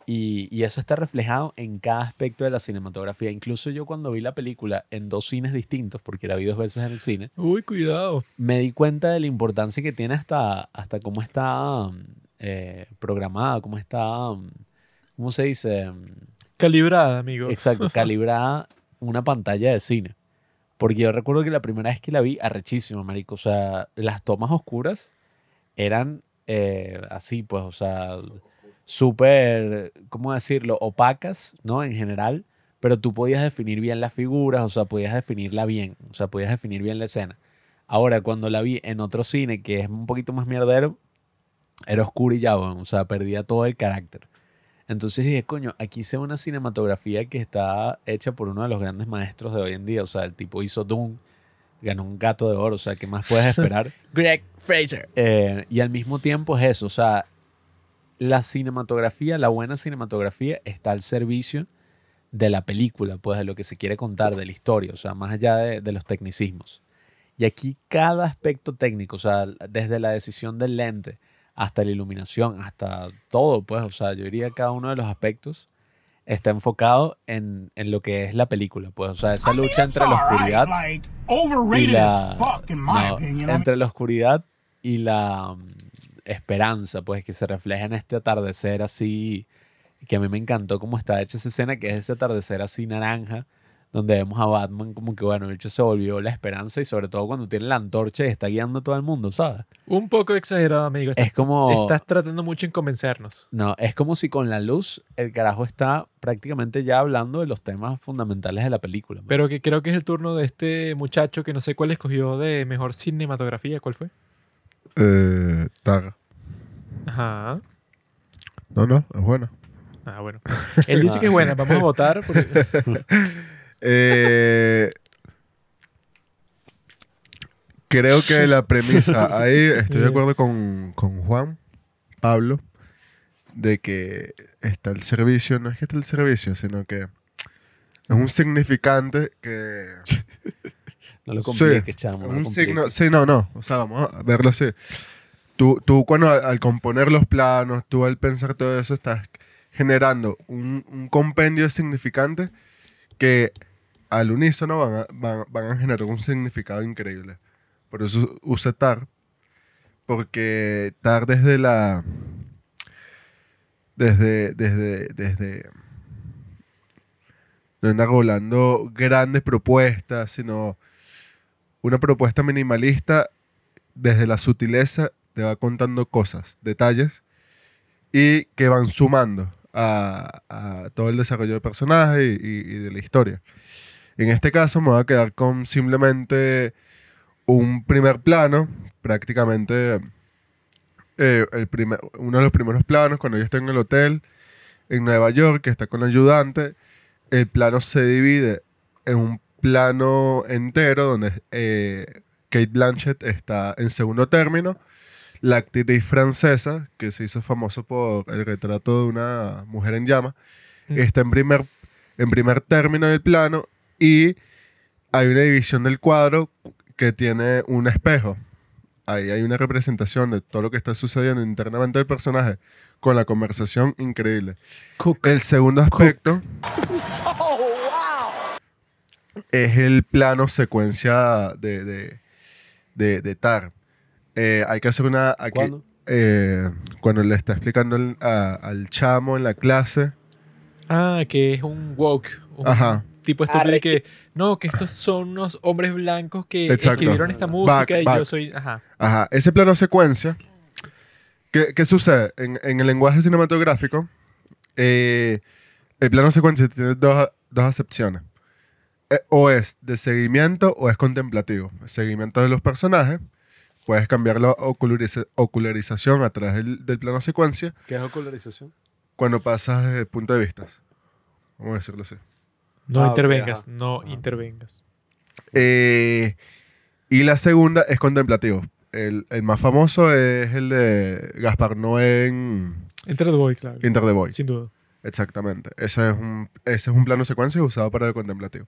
S2: Y, y eso está reflejado en cada aspecto de la cinematografía. Incluso yo cuando vi la película en dos cines distintos, porque la vi dos veces en el cine,
S1: Uy, cuidado.
S2: me di cuenta de la importancia que tiene hasta, hasta cómo está mm, eh, programada, cómo está, mm, ¿cómo se dice? Mm,
S1: Calibrada, amigo.
S2: Exacto, calibrada una pantalla de cine. Porque yo recuerdo que la primera vez que la vi, arrechísima, marico. O sea, las tomas oscuras eran eh, así, pues, o sea, súper, ¿cómo decirlo? Opacas, ¿no? En general. Pero tú podías definir bien las figuras, o sea, podías definirla bien. O sea, podías definir bien la escena. Ahora, cuando la vi en otro cine, que es un poquito más mierdero, era oscuro y ya, bueno, o sea, perdía todo el carácter. Entonces dije, coño, aquí se ve una cinematografía que está hecha por uno de los grandes maestros de hoy en día. O sea, el tipo hizo Doom, ganó un gato de oro, o sea, ¿qué más puedes esperar?
S1: Greg Fraser.
S2: Eh, y al mismo tiempo es eso, o sea, la cinematografía, la buena cinematografía está al servicio de la película, pues de lo que se quiere contar, de la historia, o sea, más allá de, de los tecnicismos. Y aquí cada aspecto técnico, o sea, desde la decisión del lente hasta la iluminación, hasta todo, pues, o sea, yo diría que cada uno de los aspectos está enfocado en, en lo que es la película, pues, o sea, esa lucha entre la oscuridad y la, no, entre la oscuridad y la esperanza, pues que se refleja en este atardecer así, que a mí me encantó cómo está hecha esa escena, que es ese atardecer así naranja, donde vemos a Batman como que, bueno, el hecho se volvió la esperanza y sobre todo cuando tiene la antorcha y está guiando a todo el mundo, ¿sabes?
S1: Un poco exagerado, amigo. Estás,
S2: Es como...
S1: estás tratando mucho en convencernos.
S2: No, es como si con la luz el carajo está prácticamente ya hablando de los temas fundamentales de la película. man.
S1: Pero que creo que es el turno de este muchacho que no sé cuál escogió de mejor cinematografía. ¿Cuál fue?
S3: Eh, Tar.
S1: Ajá.
S3: No, no, es buena.
S1: Ah, bueno. Él dice que es buena. Vamos a votar. porque-
S3: Eh, creo que la premisa, ahí estoy de acuerdo con, con Juan, Pablo, de que está el servicio, no es que está el servicio, sino que es un significante que...
S2: no lo
S3: Sí,
S2: compliques, chamo. no lo
S3: un signo, sí, no, no, o sea, vamos a verlo así. Tú, tú cuando al, al componer los planos, tú al pensar todo eso, estás generando un, un compendio de significantes que al unísono van a, van, van a generar un significado increíble. Por eso usé TAR, porque TAR desde la... Desde, desde, desde... No anda rolando grandes propuestas, sino una propuesta minimalista desde la sutileza te va contando cosas, detalles, y que van sumando a, a todo el desarrollo del personaje y de la historia. En este caso me voy a quedar con simplemente un primer plano, prácticamente eh, el primer, uno de los primeros planos, cuando yo estoy en el hotel en Nueva York, que está con la ayudante, el plano se divide en un plano entero donde eh, Kate Blanchett está en segundo término. La actriz francesa, que se hizo famoso por el retrato de una mujer en llama,
S1: Mm.
S3: está en primer, en primer término del plano y hay una división del cuadro que tiene un espejo. Ahí hay una representación de todo lo que está sucediendo internamente del personaje con la conversación increíble. El segundo aspecto es el plano secuencia de, de, de, de Tar. Eh, hay que hacer una... aquí-
S2: ¿Cuándo?
S3: eh, cuando le está explicando el- a- al chamo en la clase.
S1: Ah, que es un woke. Un
S3: Ajá.
S1: Tipo estúpido
S4: Arre.
S1: que. No, que estos son unos hombres blancos que
S3: Exacto.
S1: escribieron esta música
S3: Back,
S1: y
S3: back.
S1: yo soy. Ajá.
S3: Ajá, ese plano secuencia. ¿Qué, qué sucede? En, en el lenguaje cinematográfico, eh, el plano secuencia tiene dos, dos acepciones. Eh, o es de seguimiento o es contemplativo. Seguimiento de los personajes. Puedes cambiar la oculariza- ocularización a través del, del plano secuencia
S2: ¿Qué es ocularización?
S3: cuando pasas de punto de vista. Vamos a decirlo así.
S1: No
S2: Ah,
S1: intervengas,
S2: ajá.
S1: no
S2: Ajá.
S1: intervengas.
S3: Eh, y la segunda es contemplativo. El, el más famoso es el de Gaspar Noé en
S1: Enter the Boy, claro.
S3: Inter the Boy.
S1: Sin duda.
S3: Exactamente. Ese es, un, ese es un plano secuencia usado para el contemplativo.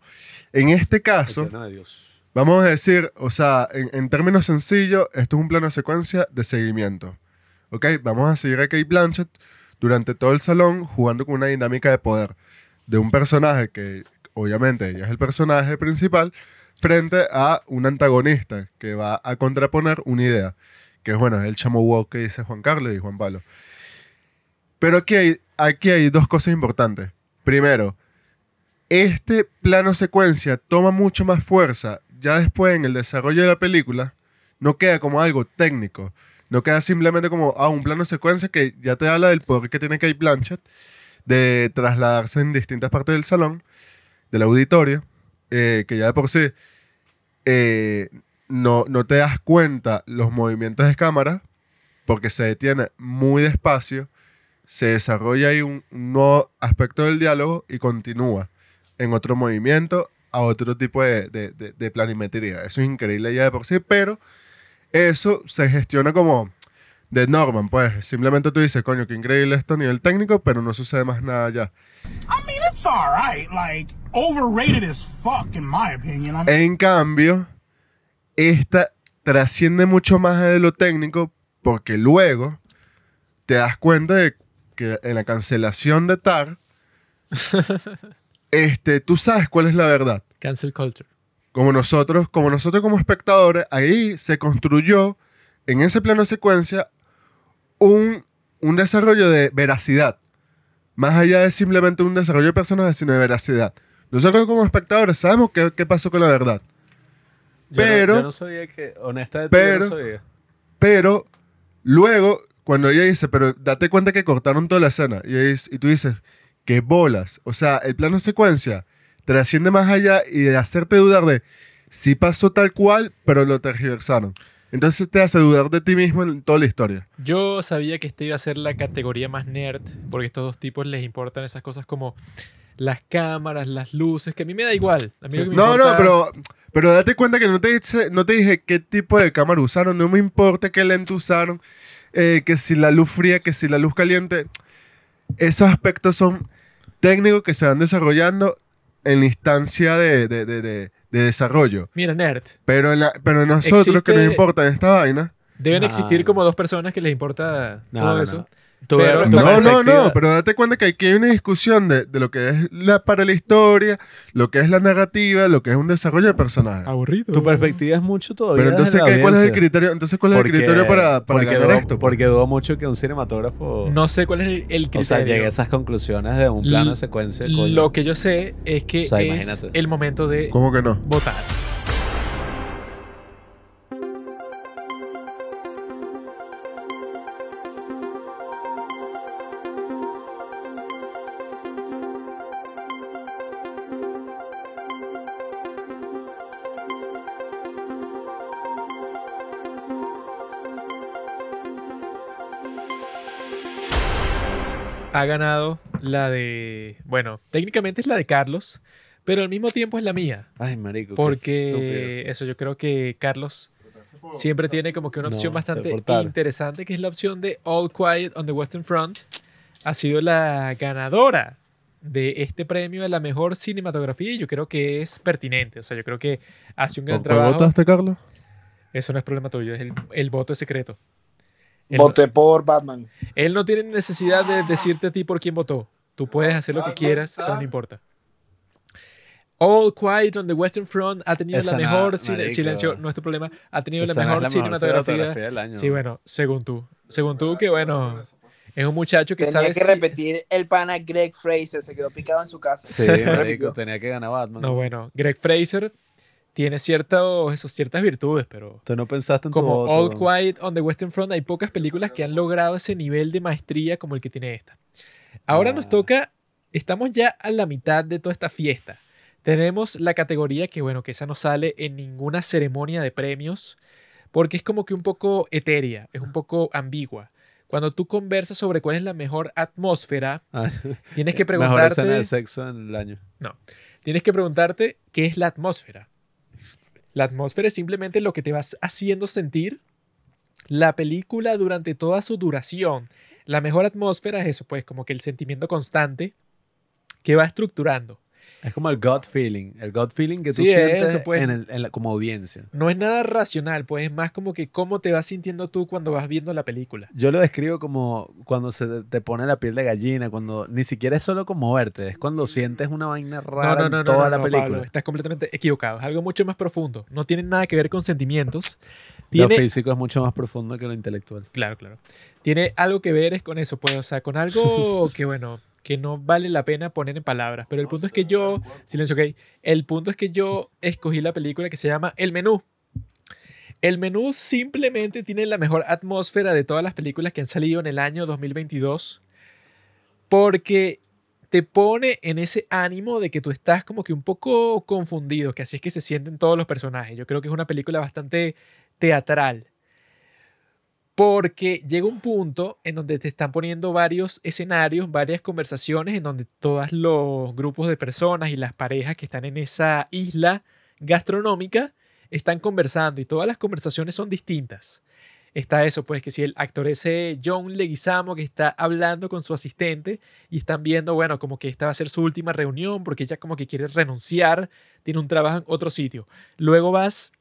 S3: En este caso,
S2: Dios.
S3: vamos a decir, o sea, en, en términos sencillos, esto es un plano secuencia de seguimiento. ¿Ok? Vamos a seguir a Kate Blanchett durante todo el salón jugando con una dinámica de poder de un personaje que, obviamente, es el personaje principal, frente a un antagonista que va a contraponer una idea, que es, bueno, el chamo woke que dice Juan Carlos y Juan Pablo. Pero aquí hay, aquí hay dos cosas importantes. Primero, este plano secuencia toma mucho más fuerza ya después en el desarrollo de la película. No queda como algo técnico. No queda simplemente como ah, un plano secuencia que ya te habla del poder que tiene Kate Blanchett de trasladarse en distintas partes del salón, del auditorio, eh, que ya de por sí eh, no, no te das cuenta los movimientos de cámara porque se detiene muy despacio, se desarrolla ahí un, nuevo aspecto del diálogo y continúa en otro movimiento a otro tipo de, de- de- de planimetría. Eso es increíble ya de por sí, pero eso se gestiona como de Norman, pues simplemente tú dices, coño, qué increíble esto a nivel técnico, pero no sucede más nada ya.
S5: I mean, it's all right. Like, overrated as fuck, in my opinion. I mean,
S3: En cambio, esta trasciende mucho más de lo técnico porque luego te das cuenta de que en la cancelación de TAR, este, tú sabes cuál es la verdad.
S1: Cancel culture.
S3: Como nosotros, como nosotros como espectadores, ahí se construyó en ese plano de secuencia un, un desarrollo de veracidad. Más allá de simplemente un desarrollo de personajes, sino de veracidad. Nosotros como espectadores sabemos qué, qué pasó con la verdad.
S2: Yo no-
S3: Pero-
S2: yo no sabía que, honestamente, yo
S3: pero-
S2: no sabía.
S3: Pero luego, cuando ella dice, pero date cuenta que cortaron toda la escena, y, dice- y tú dices, qué bolas. O sea, el plano secuencia trasciende más allá y de hacerte dudar de si pasó tal cual, pero lo tergiversaron. Entonces te hace dudar de ti mismo en toda la historia.
S1: Yo sabía que esta iba a ser la categoría más nerd, porque a estos dos tipos les importan esas cosas como las cámaras, las luces, que a mí me da igual. A mí lo que me
S3: No,
S1: importa-
S3: no, pero, pero date cuenta que no te, dice- no te dije qué tipo de cámara usaron, no me importa qué lente usaron, eh, que si la luz fría, que si la luz caliente. Esos aspectos son técnicos que se van desarrollando en la instancia de, de- de- de- de desarrollo.
S1: Mira, nerd.
S3: Pero, en la- pero a nosotros que nos importa esta vaina.
S1: Deben
S2: No.
S1: existir como dos personas que les importa
S2: No,
S1: todo
S2: no,
S1: eso.
S2: no.
S1: Pero-
S3: No, no, no, pero date cuenta que aquí hay una discusión de, de lo que es la, para la historia, lo que es la narrativa, lo que es un desarrollo de personaje.
S1: Aburrido.
S2: Tu perspectiva es mucho todavía.
S3: Pero entonces, ¿qué- ¿cuál es el criterio? Entonces, ¿cuál es
S2: Porque-
S3: el criterio para, para
S2: porque
S3: ganar
S2: dudo,
S3: esto?
S2: Porque dudo mucho que un cinematógrafo
S1: No sé cuál es el, el
S2: o
S1: criterio.
S2: sea, llegue a esas conclusiones de un plano de secuencia. coño.
S1: Lo que yo sé es que
S2: O sea,
S1: es
S2: imagínate.
S1: el momento de
S3: ¿Cómo que no?
S1: votar. Ha ganado la de. Bueno, técnicamente es la de Carlos, pero al mismo tiempo es la mía.
S2: Ay, marico.
S1: Porque eso yo creo que Carlos siempre tiene como que una opción
S2: No, te
S1: bastante interesante, que es la opción de All Quiet on the Western Front. Ha sido la ganadora de este premio de la mejor cinematografía y yo creo que es pertinente. O sea, yo creo que hace un gran
S3: ¿Por cuál
S1: trabajo.
S3: votaste, Carlos?
S1: Eso no es problema tuyo, es el, el voto es secreto. Él,
S4: Voté por Batman.
S1: él no tiene necesidad de decirte a ti por quién votó. Tú puedes hacer lo que quieras, pero no importa. All Quiet on the Western Front ha tenido
S2: Esa
S1: la mejor cine- silencio, no es tu problema, ha tenido
S2: Esa
S1: la
S2: no
S1: mejor
S2: la mejor
S1: cinematografía.
S2: cinematografía del año.
S1: Sí, bueno, según tú. Según tú, que bueno, es un muchacho que
S4: Tenía
S1: sabe
S4: que
S1: si-
S4: repetir el pana Greg Fraser, se quedó picado en su casa.
S2: Sí, marico, tenía que ganar Batman.
S1: No, bueno, Greg Fraser tiene ciertos, esos, ciertas virtudes, pero
S2: Tú no pensaste en tu
S1: como
S2: voto.
S1: All Quiet on the Western Front hay pocas películas que han logrado ese nivel de maestría como el que tiene esta. Ahora nos
S2: Ah.
S1: toca, estamos ya a la mitad de toda esta fiesta. Tenemos la categoría que, bueno, que esa no sale en ninguna ceremonia de premios, porque es como que un poco etérea, es un poco ambigua. Cuando tú conversas sobre cuál es la mejor atmósfera,
S2: Ah,
S1: tienes que
S2: Mejor escena
S1: preguntarte,
S2: de sexo en el año.
S1: tienes que preguntarte qué es la atmósfera. La atmósfera es simplemente lo que te vas haciendo sentir la película durante toda su duración. La mejor atmósfera es eso, pues como que el sentimiento constante que va estructurando.
S2: Es como el gut feeling. El gut feeling que tú
S1: Sí,
S2: sientes
S1: eso, pues.
S2: en el- en la- como audiencia.
S1: No es nada racional, pues es más como que cómo te vas sintiendo tú cuando vas viendo la película.
S2: Yo lo describo como cuando se te- pone la piel de gallina, cuando ni siquiera es solo como verte, es cuando sientes una vaina rara
S1: No, no,
S2: en
S1: no, no,
S2: toda
S1: no,
S2: la
S1: no,
S2: película.
S1: Pablo, estás completamente equivocado. Es algo mucho más profundo. No tiene nada que ver con sentimientos.
S2: Lo
S1: Tiene,
S2: físico es mucho más profundo que lo intelectual.
S1: Claro, claro. Tiene algo que ver es con eso, pues, o sea, con algo que, bueno, que no vale la pena poner en palabras. Pero el punto es que yo, silencio, ok, el punto es que yo escogí la película que se llama El Menú. El Menú simplemente tiene la mejor atmósfera de todas las películas que han salido en el año 2022 porque te pone en ese ánimo de que tú estás como que un poco confundido, que así es que se sienten todos los personajes. Yo creo que es una película bastante teatral. Porque llega un punto en donde te están poniendo varios escenarios, varias conversaciones, en donde todos los grupos de personas y las parejas que están en esa isla gastronómica están conversando y todas las conversaciones son distintas. Está eso, pues que si el actor ese John Leguizamo que está hablando con su asistente y están viendo, bueno, como que esta va a ser su última reunión porque ella como que quiere renunciar, tiene un trabajo en otro sitio. Luego vas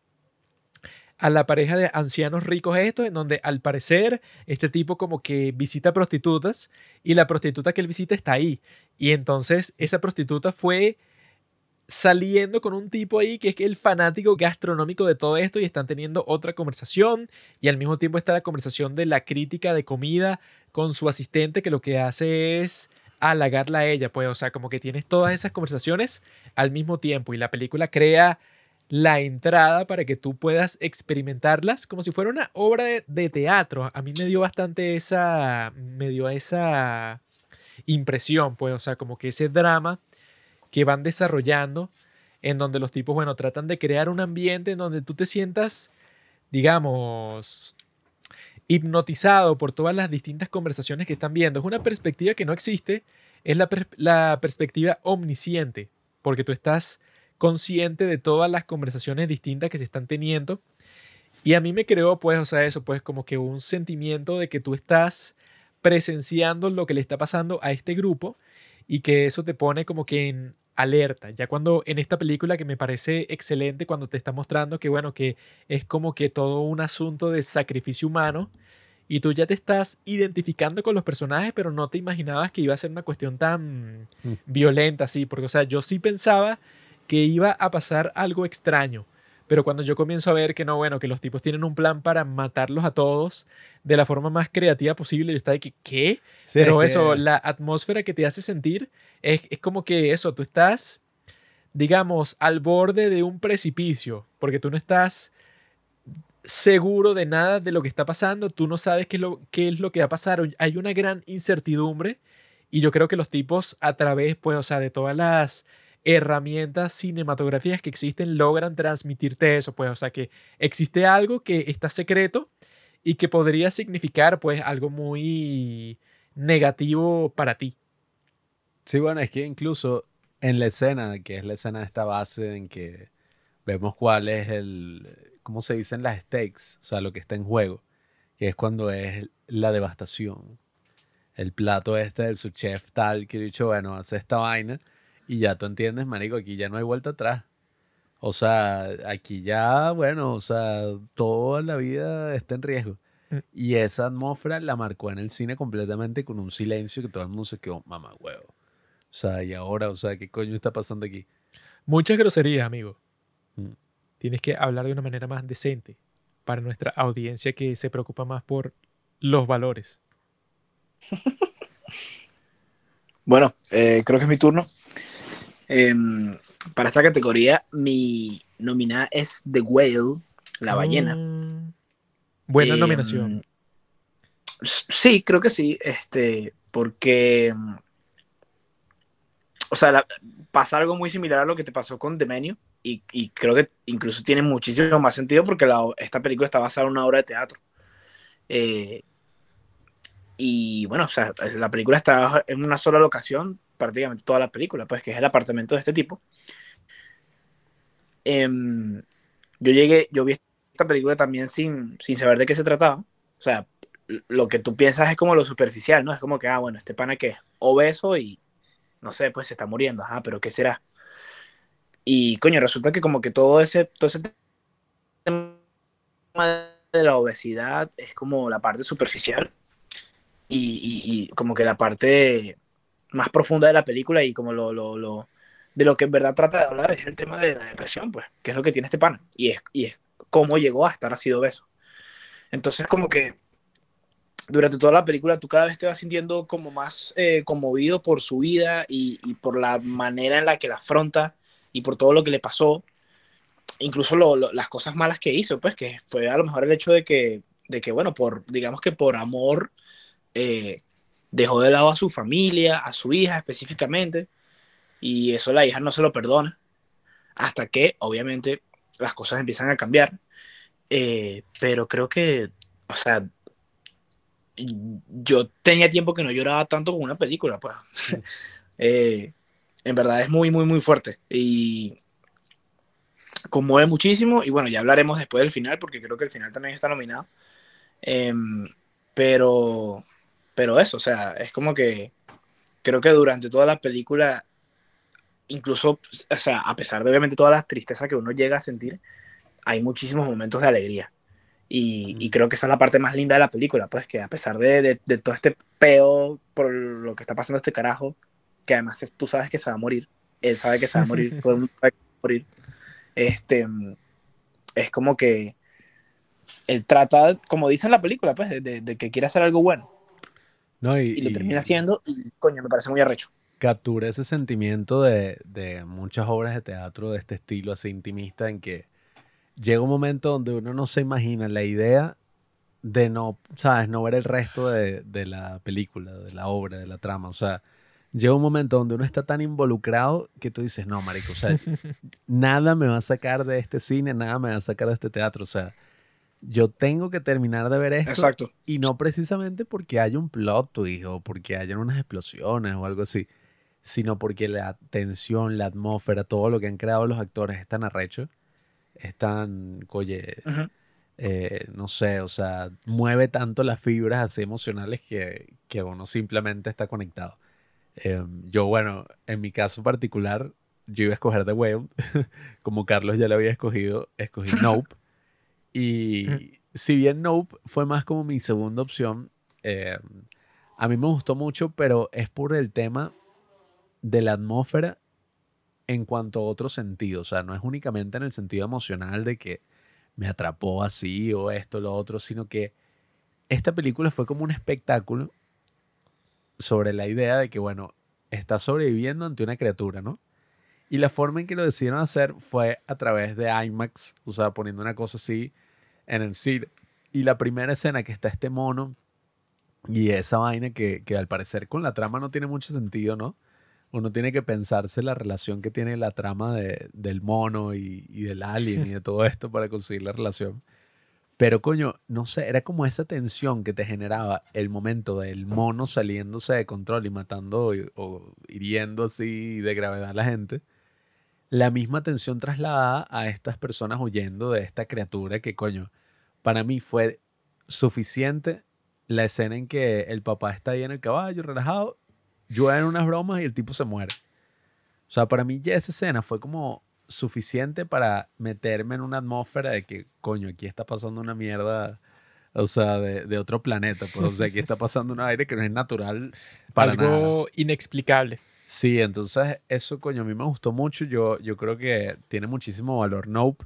S1: a la pareja de ancianos ricos estos, en donde al parecer este tipo como que visita prostitutas y la prostituta que él visita está ahí. Y entonces esa prostituta fue saliendo con un tipo ahí que es el fanático gastronómico de todo esto y están teniendo otra conversación y al mismo tiempo está la conversación de la crítica de comida con su asistente que lo que hace es halagarla a ella, pues o sea, como que tienes todas esas conversaciones al mismo tiempo y la película crea la entrada para que tú puedas experimentarlas como si fuera una obra de, teatro. A mí me dio bastante esa, me dio esa impresión, pues, o sea, como que ese drama que van desarrollando en donde los tipos, bueno, tratan de crear un ambiente en donde tú te sientas, digamos, hipnotizado por todas las distintas conversaciones que están viendo. Es una perspectiva que no existe, es la perspectiva omnisciente, porque tú estás consciente de todas las conversaciones distintas que se están teniendo. Y a mí me creó, pues, o sea, eso, pues, como que un sentimiento de que tú estás presenciando lo que le está pasando a este grupo y que eso te pone como que en alerta. Ya cuando en esta película que me parece excelente, cuando te está mostrando que, bueno, que es como que todo un asunto de sacrificio humano y tú ya te estás identificando con los personajes, pero no te imaginabas que iba a ser una cuestión tan
S2: Mm.
S1: violenta así, porque, o sea, yo sí pensaba que iba a pasar algo extraño. Pero cuando yo comienzo a ver que no, bueno, que los tipos tienen un plan para matarlos a todos de la forma más creativa posible, yo estaba de que, ¿qué?
S2: Sí,
S1: Pero
S2: es que-
S1: eso, la atmósfera que te hace sentir es, es como que eso, tú estás, digamos, al borde de un precipicio, porque tú no estás seguro de nada de lo que está pasando, tú no sabes qué es lo, qué es lo que va a pasar, hay una gran incertidumbre y yo creo que los tipos a través, pues, o sea, de todas las herramientas cinematográficas que existen logran transmitirte eso, pues, o sea, que existe algo que está secreto y que podría significar, pues, algo muy negativo para ti.
S2: Sí, bueno, es que incluso en la escena, que es la escena de esta base en que vemos cuál es el, ¿cómo se dicen las stakes? O sea, lo que está en juego, que es cuando es la devastación. El plato este del subchef tal, que dicho, bueno, hace esta vaina y ya tú entiendes, marico, aquí ya no hay vuelta atrás. O sea, aquí ya, bueno, o sea, toda la vida está en riesgo.
S1: Mm.
S2: Y esa atmósfera la marcó en el cine completamente con un silencio que todo el mundo se quedó, mamá huevo. O sea, y ahora, o sea, ¿qué coño está pasando aquí?
S1: Muchas groserías, amigo.
S2: Mm.
S1: Tienes que hablar de una manera más decente para nuestra audiencia que se preocupa más por los valores.
S4: Bueno, eh, creo que es mi turno. Em, para esta categoría, mi nominada es The Whale, la ballena.
S1: Mm, buena
S4: Em,
S1: nominación.
S4: Sí, creo que sí, este, porque, o sea, la- pasa algo muy similar a lo que te pasó con The Menu, y, y creo que incluso tiene muchísimo más sentido porque la- esta película está basada en una obra de teatro. Eh, y bueno, o sea, la película está en una sola locación, prácticamente toda la película, pues que es el apartamento de este tipo. Em, yo llegué, yo vi esta película también sin, sin saber de qué se trataba. O sea, lo que tú piensas es como lo superficial, ¿no? Es como que, ah, bueno, este pana que es obeso y, no sé, pues se está muriendo, ajá, pero ¿qué será? Y, coño, resulta que como que todo ese, todo ese tema de la obesidad es como la parte superficial y, y- y como que la parte más profunda de la película y como lo, lo, lo- de lo que en verdad trata de hablar es el tema de la depresión, pues, que es lo que tiene este pana y es, y es cómo llegó a estar así de obeso. Entonces, como que durante toda la película tú cada vez te vas sintiendo como más eh, conmovido por su vida y, y por la manera en la que la afronta y por todo lo que le pasó, incluso lo- lo- las cosas malas que hizo, pues que fue a lo mejor el hecho de que, de que bueno, por, digamos que por amor eh, dejó de lado a su familia, a su hija específicamente, y eso la hija no se lo perdona, hasta que obviamente las cosas empiezan a cambiar, eh, pero creo que, o sea, yo tenía tiempo que no lloraba tanto con una película, pues. Eh, en verdad es muy, muy, muy fuerte. Y conmueve muchísimo. Y bueno, ya hablaremos después del final, porque creo que el final también está nominado. Em, pero, pero eso, o sea, es como que creo que durante toda la película, incluso, o sea, a pesar de obviamente toda la tristeza que uno llega a sentir, hay muchísimos momentos de alegría. Y, y creo que esa es la parte más linda de la película, pues que a pesar de, de, de todo este peo por lo que está pasando este carajo, que además es- tú sabes que se va a morir, él sabe que se va a morir, todo el mundo sabe que se va a morir, este, es como que él trata, como dice en la película, pues, de- de que quiere hacer algo bueno
S2: No, y,
S4: y lo termina haciendo y coño, me parece muy arrecho.
S2: captura ese sentimiento de, de muchas obras de teatro de este estilo así intimista en que llega un momento donde uno no se imagina la idea de no, sabes, no ver el resto de, de la película, de la obra, de la trama. O sea, llega un momento donde uno está tan involucrado que tú dices, no, marico, o sea, nada me va a sacar de este cine, nada me va a sacar de este teatro. O sea, yo tengo que terminar de ver esto
S4: Exacto.
S2: y no precisamente porque haya un plot twist o porque hayan unas explosiones o algo así, sino porque la tensión, la atmósfera, todo lo que han creado los actores es tan arrecho, es tan, oye,
S4: Ujú.
S2: eh, no sé, o sea, mueve tanto las fibras así emocionales que, que uno simplemente está conectado. Eh, yo, bueno, en mi caso particular, yo iba a escoger The Whale, como Carlos ya lo había escogido, escogí Nope. Y si bien Nope fue más como mi segunda opción, eh, a mí me gustó mucho, pero es por el tema de la atmósfera en cuanto a otro sentido. O sea, no es únicamente en el sentido emocional de que me atrapó así o esto, lo otro, sino que esta película fue como un espectáculo sobre la idea de que, bueno, está sobreviviendo ante una criatura, ¿no? Y la forma en que lo decidieron hacer fue a través de IMAX, o sea, poniendo una cosa así en el cine. Y la primera escena que está este mono y esa vaina que, que al parecer con la trama no tiene mucho sentido, ¿no? Uno tiene que pensarse la relación que tiene la trama de- del mono y, y del alien y de todo esto para conseguir la relación. Pero coño, no sé, era como esa tensión que te generaba el momento del mono saliéndose de control y matando y- o hiriendo así de gravedad a la gente. La misma tensión trasladada a estas personas huyendo de esta criatura que coño, para mí fue suficiente la escena en que el papá está ahí en el caballo relajado, llueven unas bromas y el tipo se muere. O sea, para mí ya esa escena fue como suficiente para meterme en una atmósfera de que, coño, aquí está pasando una mierda, o sea, de, de otro planeta. Pues, o sea, aquí está pasando un aire que no es natural para nada.
S1: Algo inexplicable.
S2: Sí, entonces eso, coño, a mí me gustó mucho. Yo, yo creo que tiene muchísimo valor Nope.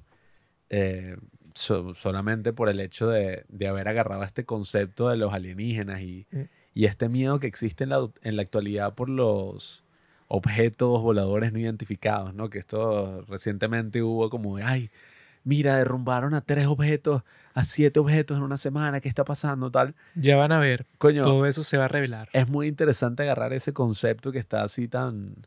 S2: eh, so- solamente por el hecho de, de haber agarrado este concepto de los alienígenas y,
S1: Mm.
S2: y este miedo que existe en la, en la actualidad por los objetos voladores no identificados, ¿no? Que esto recientemente hubo como, de, ay, mira, derrumbaron a tres objetos, a siete objetos en una semana, ¿qué está pasando? Tal.
S1: Ya van a ver.
S2: Coño,
S1: Todo eso se va a revelar.
S2: es muy interesante agarrar ese concepto que está así tan,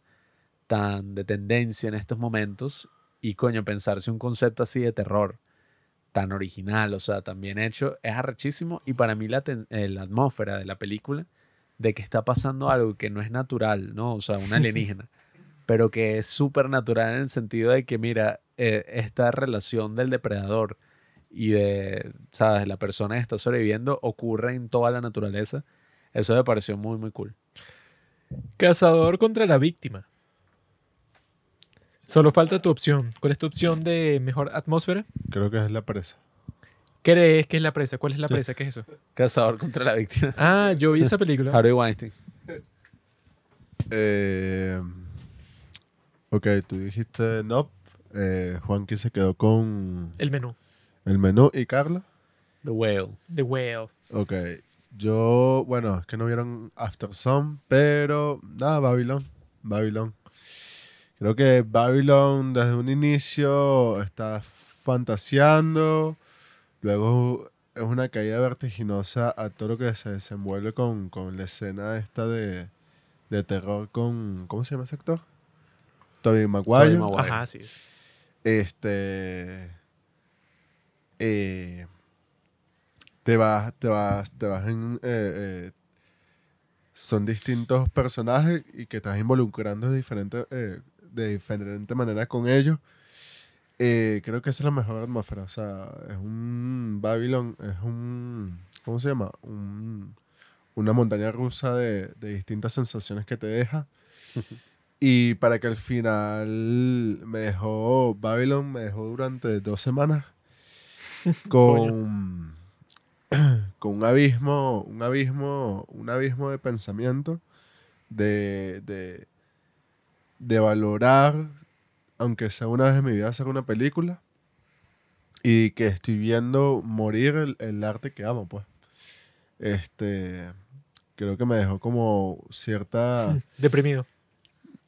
S2: tan de tendencia en estos momentos y coño, pensarse un concepto así de terror tan original, o sea, tan bien hecho, es arrechísimo y para mí la, eh, la atmósfera de la película de que está pasando algo que no es natural, ¿no? O sea, un alienígena, pero que es súper natural en el sentido de que, mira, eh, esta relación del depredador y de, ¿sabes?, la persona que está sobreviviendo ocurre en toda la naturaleza. Eso me pareció muy, muy cool.
S1: Cazador contra la víctima. Solo falta tu opción. ¿Cuál es tu opción de mejor atmósfera?
S3: Creo que es la presa.
S1: ¿Crees que es la presa? ¿Cuál es la presa? ¿Qué es eso?
S2: Cazador contra la víctima.
S1: Ah, yo vi esa película.
S2: Harvey Weinstein.
S3: Eh, ok, tú dijiste no. Eh, Juanqui se quedó con
S1: El menú.
S3: El menú y Carla.
S2: The Whale.
S1: The Whale.
S3: Ok, yo, bueno, es que no vieron After Sun, pero nada, Babylon. Babylon. Creo que Babylon desde un inicio está fantaseando, luego es una caída vertiginosa a todo lo que se desenvuelve con, con la escena esta de, de terror con, ¿cómo se llama ese actor? Tobey Maguire.
S2: Tobey Maguire.
S1: Ajá, sí.
S3: Este. Eh, te vas, te vas, te vas en. eh, eh, son distintos personajes y que estás involucrando de diferente, eh, de diferente manera con ellos. Eh, creo que esa es la mejor atmósfera. O sea, es un Babylon, es un. ¿Cómo se llama? Un- una montaña rusa de, de distintas sensaciones que te deja. Y para que al final me dejó, Babylon me dejó durante dos semanas con, con un abismo, un abismo, un abismo de pensamiento, de, de, de valorar, aunque sea una vez en mi vida, hacer una película y que estoy viendo morir el, el arte que amo, pues. Este, creo que me dejó como cierta...
S1: Deprimido.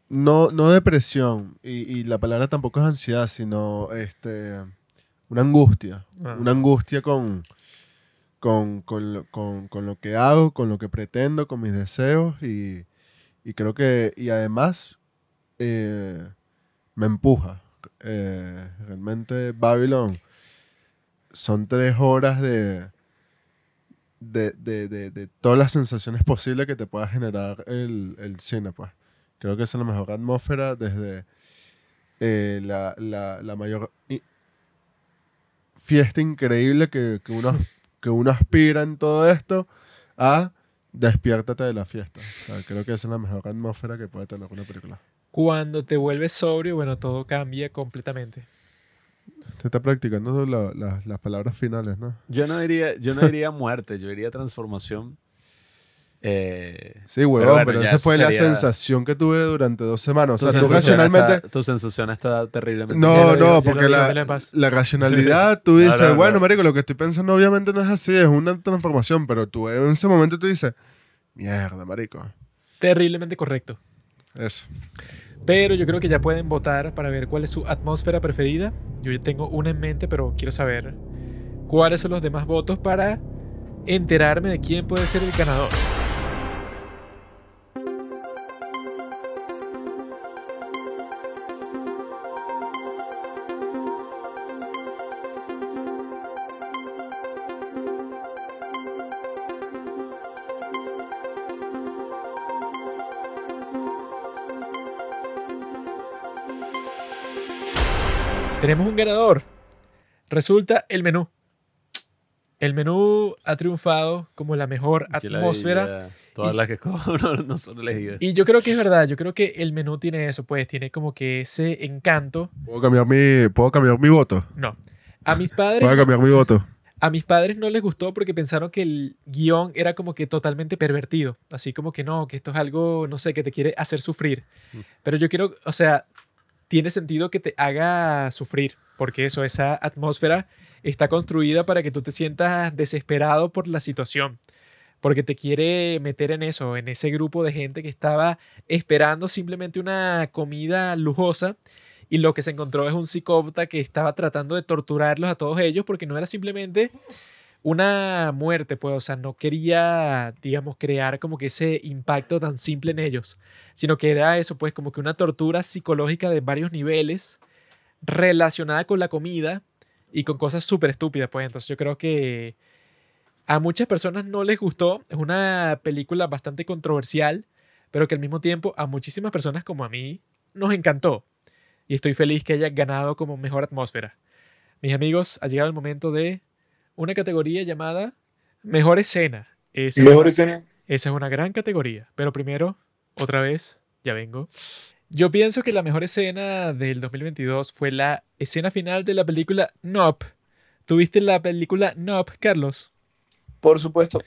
S3: No, no depresión, y, y la palabra tampoco es ansiedad, sino este, una angustia.
S1: Ah.
S3: Una angustia con, con, con, lo, con- con lo que hago, con lo que pretendo, con mis deseos, y, y creo que, y además, eh, me empuja. Eh, realmente Babylon son tres horas de, de, de, de- de todas las sensaciones posibles que te pueda generar el, el cine, pues. Creo que esa es la mejor atmósfera desde eh, la, la- la mayor fiesta increíble que, que uno, que uno aspira en todo esto a despiértate de la fiesta. O sea, creo que esa es la mejor atmósfera que puede tener una película.
S1: Cuando te vuelves sobrio, bueno, todo cambia completamente.
S3: Te está practicando la- la- las palabras finales, ¿no?
S2: Yo no diría, yo no diría muerte, yo diría transformación. Eh,
S3: Sí, huevón,
S2: Pero bueno,
S3: esa fue la sensación que tuve durante dos semanas.
S2: tu,
S3: O sea, tú
S2: sensación
S3: racionalmente...
S2: está, tu sensación está terriblemente.
S3: No, no, porque la, racionalidad, tú dices,
S2: no, no.
S3: bueno, marico, lo que estoy pensando obviamente no es así, es una transformación, pero tú en ese momento tú dices, mierda, marico.
S1: Terriblemente correcto.
S3: Eso.
S1: Pero yo creo que ya pueden votar para ver cuál es su atmósfera preferida. Yo ya tengo una en mente, pero quiero saber cuáles son los demás votos para enterarme de quién puede ser el ganador. Tenemos un ganador. Resulta el menú. El menú ha triunfado como la mejor
S2: la
S1: atmósfera.
S2: idea, Todas
S1: y-
S2: las que cojo no, no son elegidas.
S1: Y yo creo que es verdad, yo creo que el menú tiene eso, pues tiene como que ese encanto.
S3: ¿Puedo cambiar mi, ¿puedo cambiar mi voto?
S1: No. A mis padres,
S3: a cambiar mi voto.
S1: a mis padres no les gustó porque pensaron que el guion era como que totalmente pervertido. Así como que no, que esto es algo, no sé, que te quiere hacer sufrir.
S2: Mm.
S1: Pero yo quiero, o sea, tiene sentido que te haga sufrir, porque eso, esa atmósfera está construida para que tú te sientas desesperado por la situación, porque te quiere meter en eso, en ese grupo de gente que estaba esperando simplemente una comida lujosa y lo que se encontró es un psicópata que estaba tratando de torturarlos a todos ellos porque no era simplemente una muerte, pues, o sea, no quería, digamos, crear como que ese impacto tan simple en ellos, sino que era eso, pues, como que una tortura psicológica de varios niveles relacionada con la comida y con cosas súper estúpidas, pues, entonces yo creo que a muchas personas no les gustó, es una película bastante controversial, pero que al mismo tiempo a muchísimas personas como a mí nos encantó. Y estoy feliz que haya ganado como mejor atmósfera. Mis amigos, ha llegado el momento de una categoría llamada Mejor Escena. Esa es
S4: Mejor
S1: una-
S4: escena.
S1: esa es una gran categoría. Pero primero, otra vez, ya vengo. Yo pienso que la mejor escena del 2022 fue la escena final de la película Nope. ¿Tuviste la película Nope, Carlos?
S4: Por supuesto.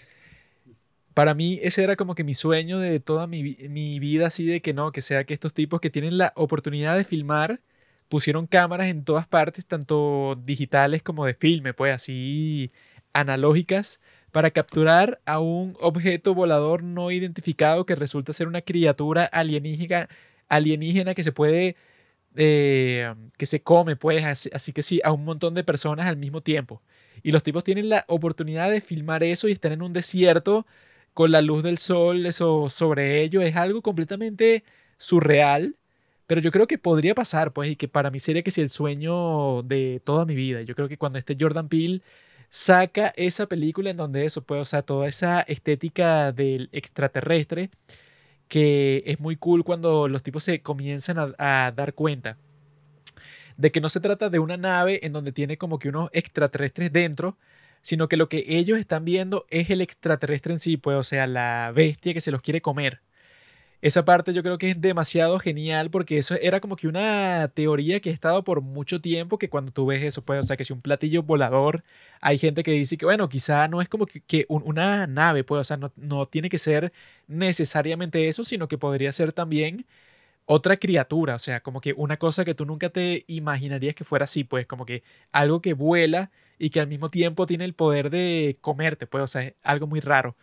S1: Para mí ese era como que mi sueño de toda mi, mi vida, así de que no, que sea que estos tipos que tienen la oportunidad de filmar pusieron cámaras en todas partes, tanto digitales como de filme, pues así analógicas, para capturar a un objeto volador no identificado que resulta ser una criatura alienígena, alienígena que se puede, eh, que se come, pues, así, que sí, a un montón de personas al mismo tiempo. Y los tipos tienen la oportunidad de filmar eso y están en un desierto con la luz del sol eso sobre ello. Es algo completamente surreal. Pero yo creo que podría pasar, pues, y que para mí sería que si el sueño de toda mi vida. Yo creo que cuando este Jordan Peele saca esa película en donde eso, pues, o sea, toda esa estética del extraterrestre, que es muy cool cuando los tipos se comienzan a, a dar cuenta de que no se trata de una nave en donde tiene como que unos extraterrestres dentro, sino que lo que ellos están viendo es el extraterrestre en sí, pues, o sea, la bestia que se los quiere comer. Esa parte yo creo que es demasiado genial porque eso era como que una teoría que ha estado por mucho tiempo que cuando tú ves eso, pues, o sea, que si un platillo volador, hay gente que dice que, bueno, quizá no es como que, que un- una nave, pues, o sea, no, no tiene que ser necesariamente eso, sino que podría ser también otra criatura, o sea, como que una cosa que tú nunca te imaginarías que fuera así, pues, como que algo que vuela y que al mismo tiempo tiene el poder de comerte, pues, o sea, es algo muy raro.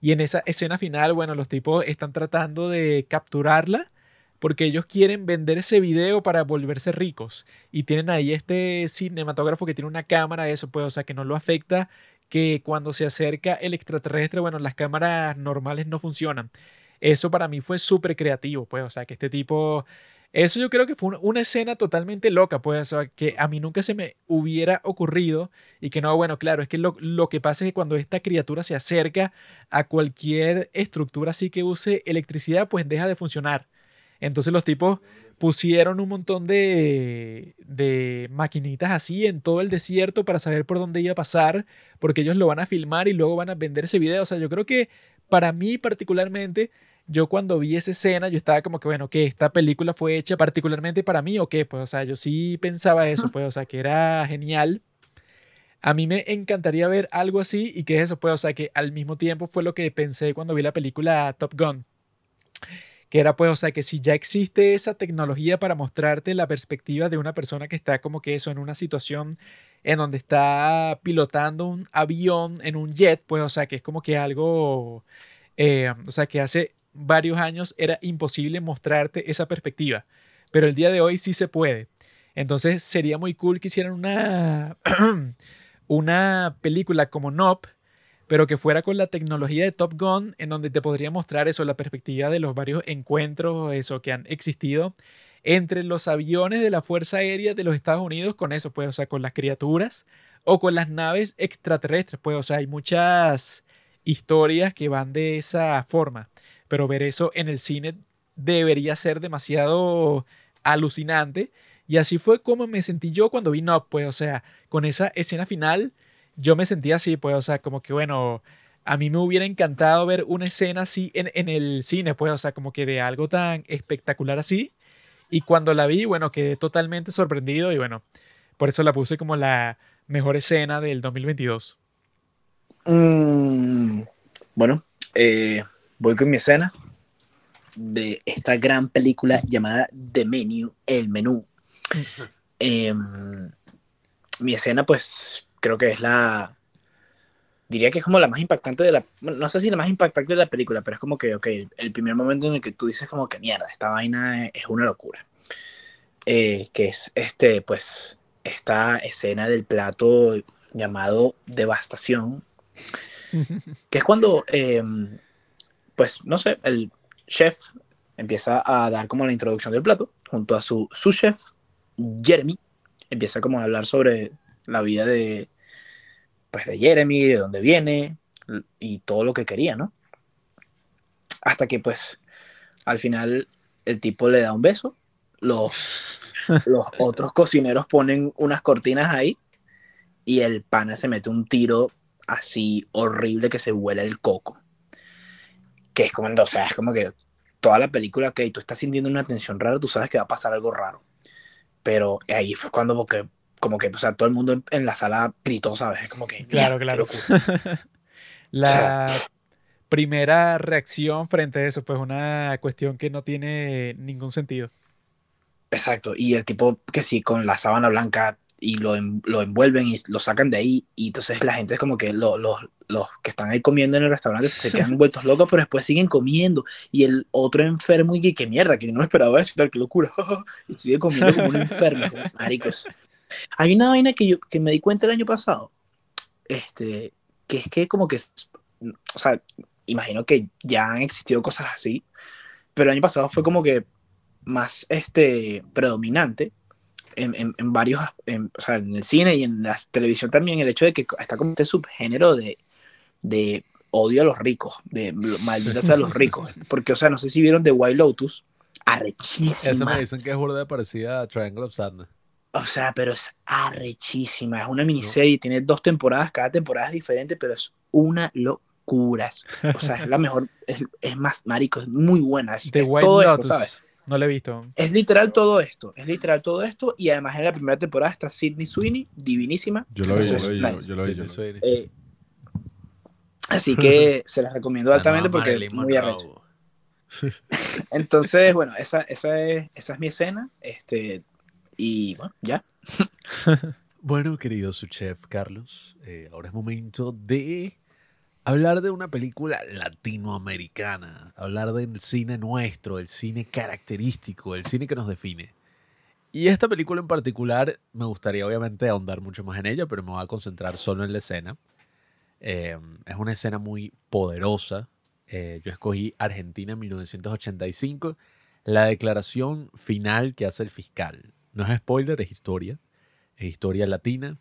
S1: Y en esa escena final, bueno, los tipos están tratando de capturarla porque ellos quieren vender ese video para volverse ricos. Y tienen ahí este cinematógrafo que tiene una cámara, eso pues, o sea, que no lo afecta que cuando se acerca el extraterrestre, bueno, las cámaras normales no funcionan. Eso para mí fue súper creativo, pues, o sea, que este tipo... Eso yo creo que fue una, escena totalmente loca, pues, que a mí nunca se me hubiera ocurrido y que no, bueno, claro, es que lo, lo que pasa es que cuando esta criatura se acerca a cualquier estructura así que use electricidad, pues deja de funcionar. Entonces los tipos pusieron un montón de, de maquinitas así en todo el desierto para saber por dónde iba a pasar, porque ellos lo van a filmar y luego van a vender ese video. O sea, yo creo que para mí particularmente, yo cuando vi esa escena, yo estaba como que, bueno, que esta película fue hecha particularmente para mí o qué, pues, o sea, yo sí pensaba eso, pues, o sea, que era genial. A mí me encantaría ver algo así y que eso, pues, o sea, que al mismo tiempo fue lo que pensé cuando vi la película Top Gun. Que era, pues, o sea, que si ya existe esa tecnología para mostrarte la perspectiva de una persona que está como que eso en una situación en donde está pilotando un avión en un jet, pues, o sea, que es como que algo, eh, o sea, que hace varios años era imposible mostrarte esa perspectiva, pero el día de hoy sí se puede. Entonces sería muy cool que hicieran una, una película como Nope, pero que fuera con la tecnología de Top Gun, en donde te podría mostrar eso, la perspectiva de los varios encuentros, eso que han existido entre los aviones de la Fuerza Aérea de los Estados Unidos, con eso, pues, o sea, con las criaturas o con las naves extraterrestres, pues, o sea, hay muchas historias que van de esa forma, pero ver eso en el cine debería ser demasiado alucinante Y así fue como me sentí yo cuando vi No, pues, o sea, con esa escena final, yo me sentí así, pues, o sea, como que, bueno, a mí me hubiera encantado ver una escena así en, en el cine, pues, o sea, como que de algo tan espectacular así. Y cuando la vi, bueno, quedé totalmente sorprendido y bueno, por eso la puse como la mejor escena del 2022.
S4: Mm, bueno, eh, voy con mi escena de esta gran película llamada The Menu, El Menú. Em, mi escena, pues, creo que es la... Diría que es como la más impactante de la... No sé si la más impactante de la película, pero es como que, ok, el primer momento en el que tú dices como que mierda, esta vaina es una locura. Eh, que es, este, pues, esta escena del plato llamado Devastación, que es cuando, eh, pues, no sé, el chef empieza a dar como la introducción del plato, junto a su, su chef, Jeremy, empieza como a hablar sobre la vida de, pues, de Jeremy, de dónde viene y todo lo que quería, ¿no? Hasta que, pues, al final el tipo le da un beso, los, los otros cocineros ponen unas cortinas ahí y el pana se mete un tiro así horrible que se huele el coco. Que es como, o sea, es como que toda la película, que tú estás sintiendo una tensión rara, tú sabes que va a pasar algo raro. Pero ahí fue cuando, porque, como que, o sea, todo el mundo en, en la sala gritó, ¿sabes? Es como que.
S1: Claro, claro. La primera reacción frente a eso, pues una cuestión que no tiene ningún sentido.
S4: Exacto. Y el tipo que sí, con la sábana blanca y lo, lo envuelven y lo sacan de ahí. Y entonces la gente es como que lo- los, los que están ahí comiendo en el restaurante se quedan vueltos locos, pero después siguen comiendo. Y el otro enfermo y que, qué mierda, que no esperaba eso, qué locura. y sigue comiendo como un enfermo. Maricos. Hay una vaina que, yo, que me di cuenta el año pasado, este, que es que como que, o sea, imagino que ya han existido cosas así, pero el año pasado fue como que más este, predominante en, en- en varios, en, o sea, en el cine y en la televisión también, el hecho de que está como este subgénero de, de odio a los ricos, de maldita sea a los ricos. Porque, o sea, no sé si vieron The White Lotus,
S2: Esa
S4: arrechísima.
S2: me dicen que es burda parecida a Triangle of Sadness.
S4: O sea, pero es arrechísima. Es una miniserie, tiene dos temporadas, cada temporada es diferente, pero es una locura. O sea, es la mejor, es, es más marico, es muy buena. Es,
S1: The
S4: es
S1: White
S4: todo
S1: Lotus.
S4: esto, ¿sabes?
S1: No lo he visto.
S4: Es literal todo esto, es literal todo esto, y además en la primera temporada está Sidney Sweeney, divinísima.
S3: Yo lo vi, yo lo vi, yo, yo lo vi. Yo lo vi.
S4: Eh, así que se las recomiendo altamente porque es muy arrecho. Entonces, bueno, esa, esa, es, esa es mi escena. Este, y bueno, ya.
S2: Bueno, querido su chef Carlos, eh, ahora es momento de hablar de una película latinoamericana, hablar del cine nuestro, el cine característico, el cine que nos define. Y esta película en particular me gustaría obviamente ahondar mucho más en ella, pero me voy a concentrar solo en la escena. Eh, es una escena muy poderosa. Eh, yo escogí Argentina en 1985, la declaración final que hace el fiscal. No es spoiler, es historia es historia latina.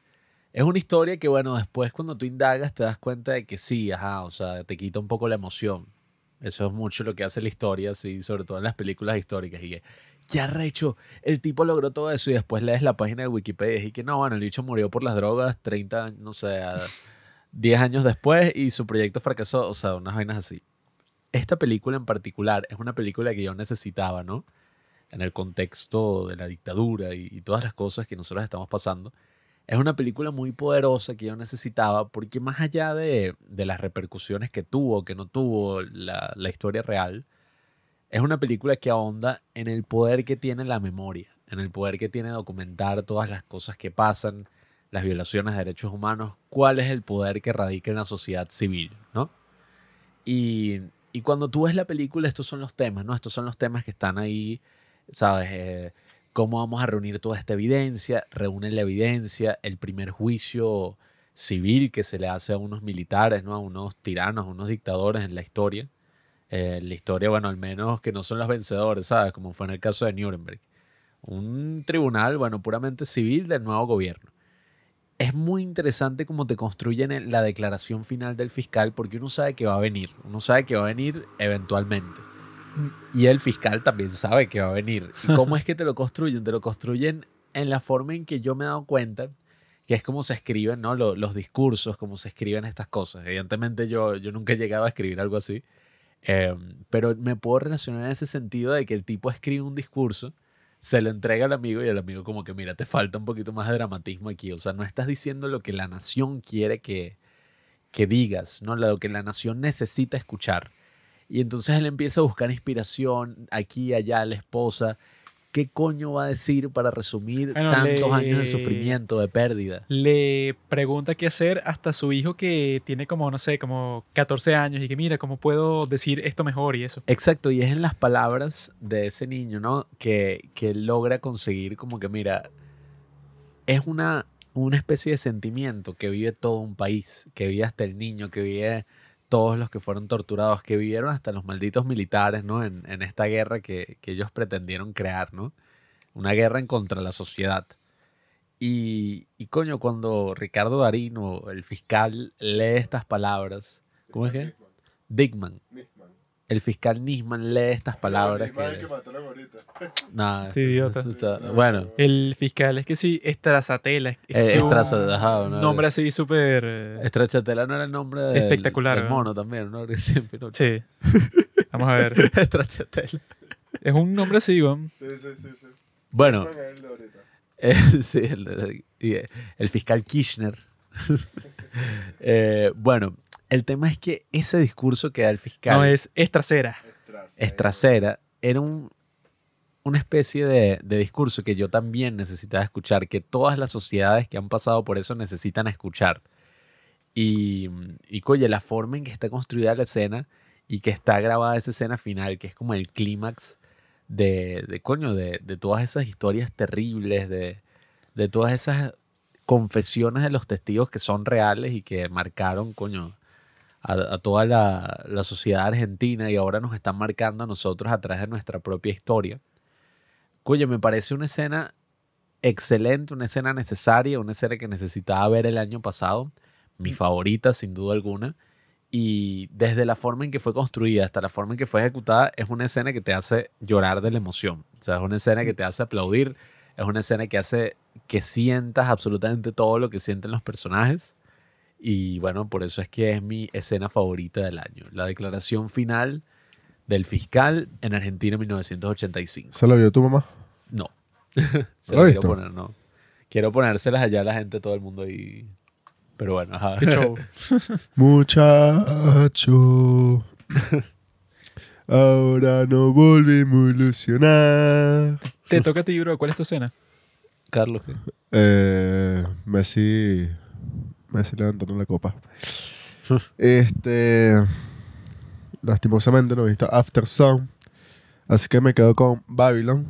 S2: Es una historia que, bueno, después cuando tú indagas te das cuenta de que sí, ajá, o sea, te quita un poco la emoción. Eso es mucho lo que hace la historia, sí, sobre todo en las películas históricas. Y que, ya recho, el tipo logró todo eso y después lees la página de Wikipedia y que no, bueno, el bicho murió por las drogas 30, años, no sé, 10 años después y su proyecto fracasó, o sea, unas vainas así. Esta película en particular es una película que yo necesitaba, ¿no? en el contexto de la dictadura y, todas las cosas que nosotros estamos pasando. Es una película muy poderosa que yo necesitaba porque más allá de, de las repercusiones que tuvo, que no tuvo la, la historia real, es una película que ahonda en el poder que tiene la memoria, en el poder que tiene documentar todas las cosas que pasan, las violaciones de derechos humanos, cuál es el poder que radica en la sociedad civil, ¿no? Y, y cuando tú ves la película, estos son los temas, ¿no? Estos son los temas que están ahí ¿sabes? Eh, ¿Cómo vamos a reunir toda esta evidencia? Reúnen la evidencia, el primer juicio civil que se le hace a unos militares, ¿no? A unos tiranos, a unos dictadores en la historia. Eh, la historia, bueno, al menos que no son los vencedores, ¿sabes? Como fue en el caso de Nuremberg. Un tribunal, bueno, puramente civil del nuevo gobierno. Es muy interesante cómo te construyen la declaración final del fiscal porque uno sabe que va a venir, uno sabe que va a venir eventualmente. Y el fiscal también sabe que va a venir. ¿Y cómo es que te lo construyen? Te lo construyen en la forma en que yo me he dado cuenta que es como se escriben ¿no? Lo- los discursos, cómo se escriben estas cosas. Evidentemente yo, yo nunca he llegado a escribir algo así, eh, pero me puedo relacionar en ese sentido de que el tipo escribe un discurso, se lo entrega al amigo y el amigo como que, mira, te falta un poquito más de dramatismo aquí. O sea, no estás diciendo lo que la nación quiere que, que digas, ¿no? lo que la nación necesita escuchar. Y entonces él empieza a buscar inspiración aquí, allá, la esposa. ¿Qué coño va a decir para resumir
S1: Bueno,
S2: tantos
S1: le-
S2: años de sufrimiento, de pérdida?
S1: Le pregunta qué hacer hasta su hijo que tiene como, no sé, como 14 años y que mira, ¿cómo puedo decir esto mejor y eso?
S2: Exacto, y es en las palabras de ese niño, ¿no? Que, que logra conseguir como que, mira, es una, una especie de sentimiento que vive todo un país, que vive hasta el niño, que vive todos los que fueron torturados, que vivieron hasta los malditos militares, ¿no? En, en esta guerra que, que ellos pretendieron crear, ¿no? Una guerra en contra de la sociedad. Y, y coño, cuando Ricardo Darín o el fiscal lee estas palabras, ¿cómo es que? Dickman
S3: Nisman.
S2: El fiscal Nisman lee estas palabras.
S3: Nisman
S2: que-
S3: el que mataron ahorita.
S1: Este idiota.
S2: esto está- bueno,
S1: El fiscal es que sí, Estrazatela. Es
S2: eh, ajá, ¿no?
S1: nombre así súper... eh,
S2: Estrachatela no era el nombre del,
S1: Espectacular,
S2: del
S1: ¿no?
S2: mono también, ¿no? Siempre, ¿no?
S1: Sí. Vamos a ver.
S2: Stracciatella.
S1: Es un nombre así, weón.
S3: Sí, sí, sí. sí.
S2: Bueno,
S3: el de ahorita.
S2: eh, sí, el, eh, el fiscal Kirchner. Eh, bueno, el tema es que ese discurso que da el fiscal
S1: No, es Estracera.
S3: Estras.
S2: Estracera era un, una especie de, de discurso que yo también necesitaba escuchar, que todas las sociedades que han pasado por eso necesitan escuchar. Y, y coye, la forma en que está construida la escena y que está grabada esa escena final, que es como el clímax de, de, coño, de, de todas esas historias terribles, de, de todas esas confesiones de los testigos que son reales y que marcaron, coño, a, a toda la, la sociedad argentina y ahora nos están marcando a nosotros a través de nuestra propia historia. Coño, me parece una escena excelente, una escena necesaria, una escena que necesitaba ver el año pasado, mi favorita sin duda alguna. Y desde la forma en que fue construida hasta la forma en que fue ejecutada, es una escena que te hace llorar de la emoción. O sea, es una escena que te hace aplaudir, es una escena que hace que sientas absolutamente todo lo que sienten los personajes. Y bueno, por eso es que es mi escena favorita del año. La declaración final del fiscal en Argentina en 1985.
S3: ¿Se lo vio tu mamá?
S2: No. Se
S3: ¿Lo
S2: la quiero poner, no. Quiero ponérselas allá a la gente, todo el mundo ahí. Pero bueno, ajá.
S3: Muchacho. Ahora no volvimos a ilusionar.
S1: Te toca a ti, bro. ¿Cuál es tu escena?
S2: Carlos, ¿qué?
S3: Eh, Messi. Messi levantando la copa. Este. Lastimosamente no he visto After Sun. Así que me quedo con Babylon.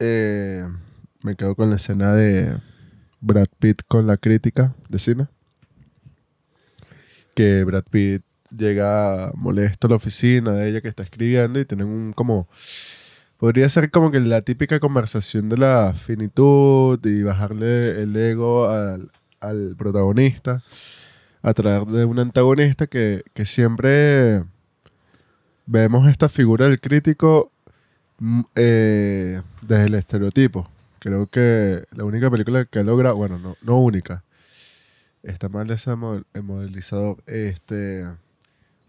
S3: Eh, me quedo con la escena de Brad Pitt con la crítica de cine. Que Brad Pitt llega molesto a la oficina de ella que está escribiendo y tienen un como Podría ser como que la típica conversación de la finitud y bajarle el ego al, al protagonista a través de un antagonista que, que siempre vemos esta figura del crítico mm, eh, desde el estereotipo. Creo que la única película que logra, bueno, no, no única, está mal ese mo- el modelizador, este,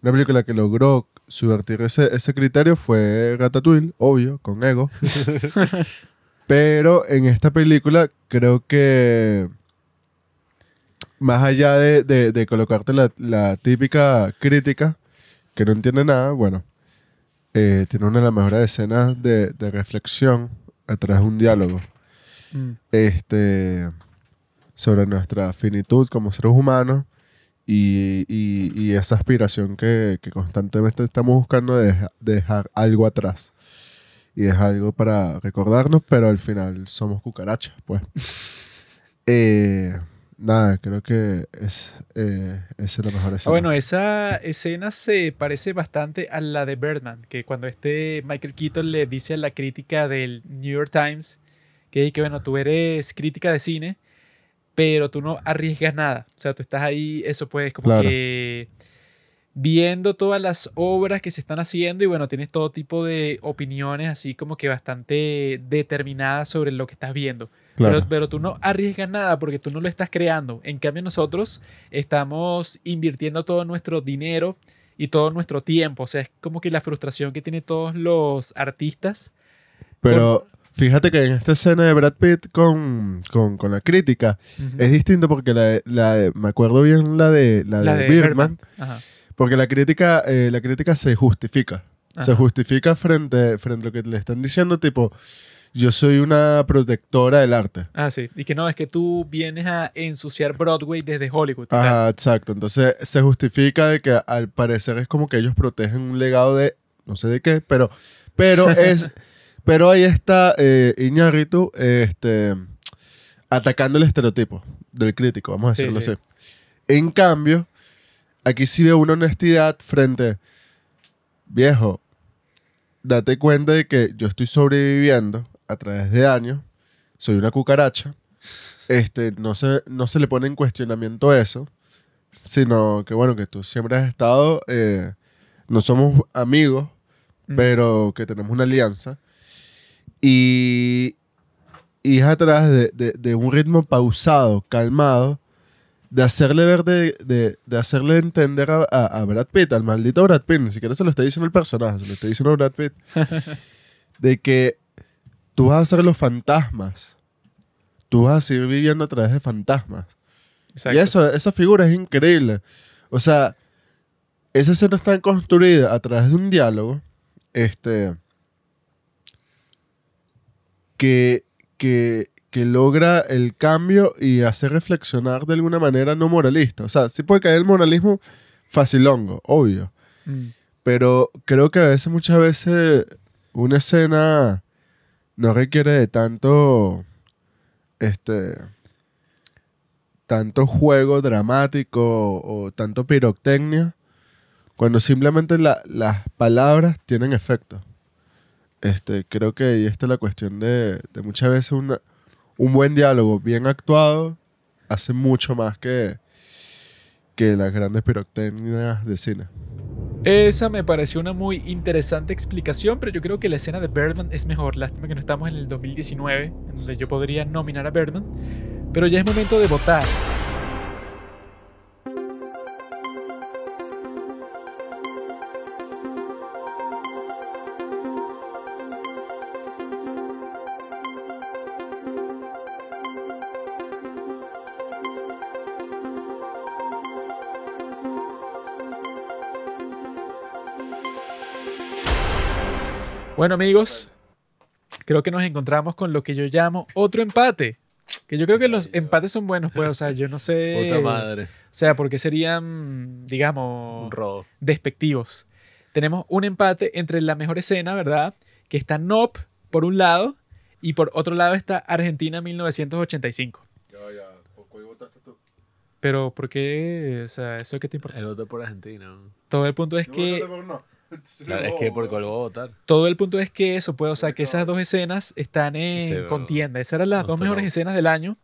S3: una película que logró subvertir ese, ese criterio fue Ratatouille, obvio, con ego. Pero en esta película creo que más allá de, de- de colocarte la, la típica crítica que no entiende nada, bueno, eh, tiene una de las mejores escenas de, de reflexión a través de un diálogo
S1: Mm.
S3: este, sobre nuestra finitud como seres humanos y, y- y esa aspiración que, que constantemente estamos buscando de deja- de dejar algo atrás. Y es algo para recordarnos, pero al final somos cucarachas, pues. Eh, nada, creo que es, eh, esa es la mejor escena.
S1: bueno, esa escena se parece bastante a la de Birdman, que cuando este Michael Keaton le dice a la crítica del New York Times que, que bueno, tú eres crítica de cine, pero tú no arriesgas nada. O sea, tú estás ahí, eso pues, como
S3: Claro.
S1: que viendo todas las obras que se están haciendo y bueno, tienes todo tipo de opiniones así como que bastante determinadas sobre lo que estás viendo.
S3: Claro.
S1: Pero, pero tú no arriesgas nada porque tú no lo estás creando. En cambio nosotros estamos invirtiendo todo nuestro dinero y todo nuestro tiempo. O sea, es como que la frustración que tienen todos los artistas.
S3: Pero fíjate que en esta escena de Brad Pitt con, con, con la crítica es distinto porque la, de- la de- me acuerdo bien la de, la
S1: la
S3: de
S1: de
S3: Birdman,
S1: Birdman. Ajá.
S3: Porque la crítica, eh, la crítica se justifica. Se
S1: Ajá.
S3: justifica frente, frente a lo que le están diciendo, tipo, yo soy una protectora del arte.
S1: Ah, sí. Y que no, es que tú vienes a ensuciar Broadway desde Hollywood.
S3: Ajá, exacto. Entonces se justifica de que al parecer es como que ellos protegen un legado de no sé de qué, pero, pero es, pero ahí está eh, Iñárritu, este, atacando el estereotipo del crítico, vamos a
S1: Sí,
S3: decirlo
S1: sí.
S3: así. En cambio, aquí sí veo una honestidad frente, viejo, date cuenta de que yo estoy sobreviviendo a través de años, soy una cucaracha, este, no, se, no se le pone en cuestionamiento eso, sino que bueno, que tú siempre has estado, eh, no somos amigos,
S1: Mm.
S3: pero que tenemos una alianza, y, y es atrás de, de- de un ritmo pausado, calmado, de hacerle ver, de, de- de hacerle entender a, a- a Brad Pitt, al maldito Brad Pitt, ni siquiera se lo está diciendo el personaje, se lo está diciendo a Brad Pitt, de que tú vas a ser los fantasmas, tú vas a seguir viviendo a través de fantasmas.
S1: Exacto.
S3: Y eso, esa figura es increíble. O sea, esa escena está construida a través de un diálogo este, que, que, que logra el cambio y hace reflexionar de alguna manera no moralista. O sea, sí puede caer el moralismo facilongo, obvio.
S1: Mm.
S3: Pero creo que a veces, muchas veces, una escena no requiere de tanto. Este. Tanto juego dramático o, tanto pirotecnia. Cuando simplemente la- las palabras tienen efecto. Este, creo que ahí está la cuestión de, de muchas veces una- un buen diálogo bien actuado hace mucho más que, que las grandes pirotecnias de cine.
S1: Esa me pareció una muy interesante explicación, pero yo creo que la escena de Birdman es mejor. Lástima que no estamos en el 2019, en donde yo podría nominar a Birdman. Pero ya es momento de votar. Bueno amigos, creo que nos encontramos con lo que yo llamo otro empate. Que yo creo que los empates son buenos, pues, o sea, yo no sé...
S2: Puta madre.
S1: O sea, porque serían, digamos,
S2: Un robo.
S1: despectivos. Tenemos un empate entre la mejor escena, ¿verdad? Que está Nop por un lado y por otro lado está Argentina 1985. Pero, ¿por qué? O sea, ¿eso qué te importa?
S2: El voto por Argentina. ¿no?
S1: Todo el punto es que...
S2: Claro, es que por cuál voy a votar.
S1: Todo el punto es que eso, pues, o sea, que esas dos escenas están en
S2: Se-
S1: contienda. Esas eran las
S2: no
S1: dos mejores
S2: no.
S1: escenas del año.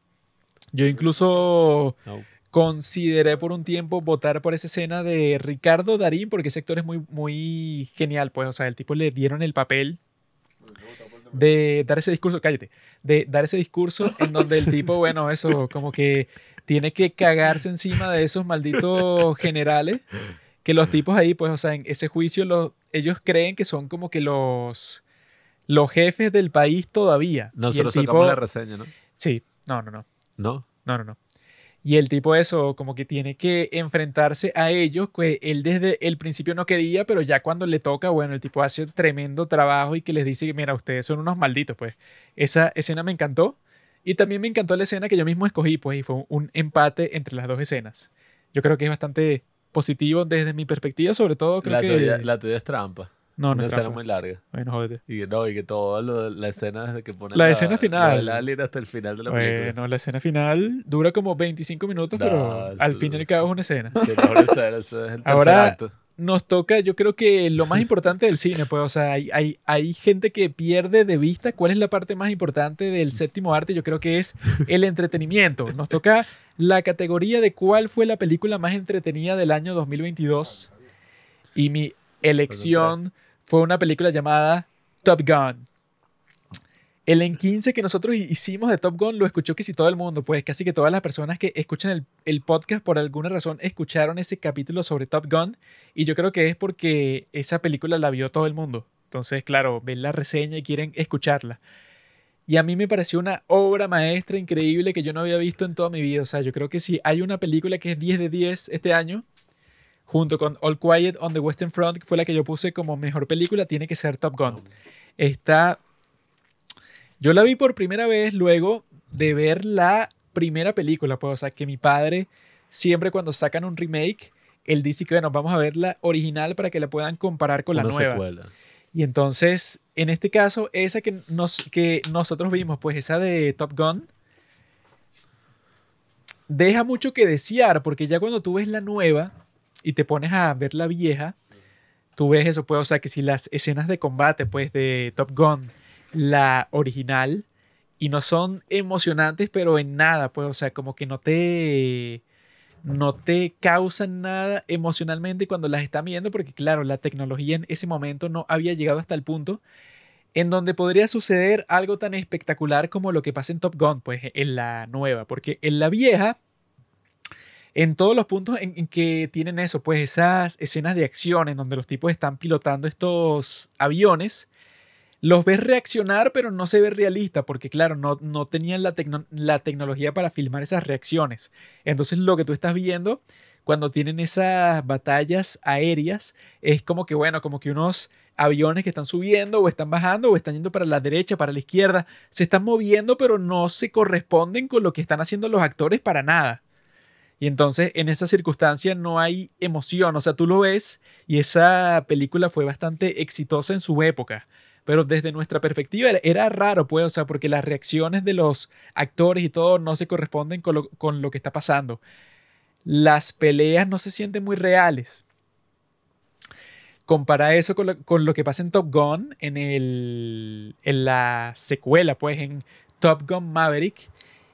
S1: Yo incluso
S2: No.
S1: consideré por un tiempo votar por esa escena de Ricardo Darín, porque ese actor es muy, muy genial, pues, o sea, el tipo le dieron el papel de dar ese discurso, cállate, de dar ese discurso en donde el tipo, bueno, eso, como que tiene que cagarse encima de esos malditos generales, que los tipos ahí, pues, o sea, en ese juicio los, ellos creen que son como que los, los jefes del país todavía.
S2: Nosotros
S1: tipo-
S2: sacamos la reseña, ¿no?
S1: Sí, no, no, no.
S2: ¿No?
S1: No, no, no. Y el tipo eso, como que tiene que enfrentarse a ellos, que él desde el principio no quería, pero ya cuando le toca, bueno, el tipo hace tremendo trabajo y que les dice, mira, ustedes son unos malditos, pues. Esa escena me encantó. Y también me encantó la escena que yo mismo escogí, pues, y fue un empate entre las dos escenas. Yo creo que es bastante positivo desde mi perspectiva, sobre todo creo
S2: La
S1: que...
S2: tuya, la tuya es trampa.
S1: no, no
S2: Una
S1: es
S2: escena
S1: trampa.
S2: muy larga.
S1: Bueno, jódete.
S2: Y que no, y que todo lo, la escena desde que ponen
S1: La escena final.
S2: La, alien hasta el final de la película.
S1: Bueno, la escena final dura como 25 minutos,
S2: No,
S1: pero al fin y al cabo es una escena.
S2: Sí, no, es el
S1: Ahora-
S2: acto.
S1: nos toca, yo creo que lo más importante del cine, pues, o sea, hay, hay, hay gente que pierde de vista cuál es la parte más importante del séptimo arte, yo creo que es el entretenimiento. Nos toca la categoría de cuál fue la película más entretenida del año 2022. Y mi elección fue una película llamada Top Gun. El en 15 que nosotros hicimos de Top Gun lo escuchó casi todo el mundo, pues casi que todas las personas que escuchan el, el, podcast por alguna razón escucharon ese capítulo sobre Top Gun y yo creo que es porque esa película la vio todo el mundo. Entonces, claro, ven la reseña y quieren escucharla. Y a mí me pareció una obra maestra increíble que yo no había visto en toda mi vida. O sea, yo creo que si hay una película que es 10 de 10 este año, junto con All Quiet on the Western Front, que fue la que yo puse como mejor película, tiene que ser Top Gun. Está yo la vi por primera vez luego de ver la primera película, pues, o sea, que mi padre siempre cuando sacan un remake, él dice que, bueno, vamos a ver la original para que la puedan comparar con la nueva. Y entonces, en este caso, esa que, nos, que nosotros vimos, pues esa de Top Gun, deja mucho que desear, porque ya cuando tú ves la nueva y te pones a ver la vieja, tú ves eso, pues, o sea, que si las escenas de combate, pues, de Top Gun la original y no son emocionantes, pero en nada, pues, o sea, como que no te no te causan nada emocionalmente cuando las estás viendo, porque claro, la tecnología en ese momento no había llegado hasta el punto en donde podría suceder algo tan espectacular como lo que pasa en Top Gun, pues en la nueva, porque en la vieja, en todos los puntos en, en que tienen eso, pues esas escenas de acción en donde los tipos están pilotando estos aviones, los ves reaccionar, pero no se ve realista, porque claro, no, no tenían la, la tecnología para filmar esas reacciones. Entonces lo que tú estás viendo cuando tienen esas batallas aéreas es como que, bueno, como que unos aviones que están subiendo o están bajando o están yendo para la derecha, para la izquierda, se están moviendo, pero no se corresponden con lo que están haciendo los actores para nada. Y entonces en esa circunstancia no hay emoción, o sea, tú lo ves y esa película fue bastante exitosa en su época pero desde nuestra perspectiva era, raro, pues, o sea, porque las reacciones de los actores y todo no se corresponden con lo, que está pasando. Las peleas no se sienten muy reales. Compara eso con lo, que pasa en Top Gun, en, el, en la secuela, pues, en Top Gun Maverick.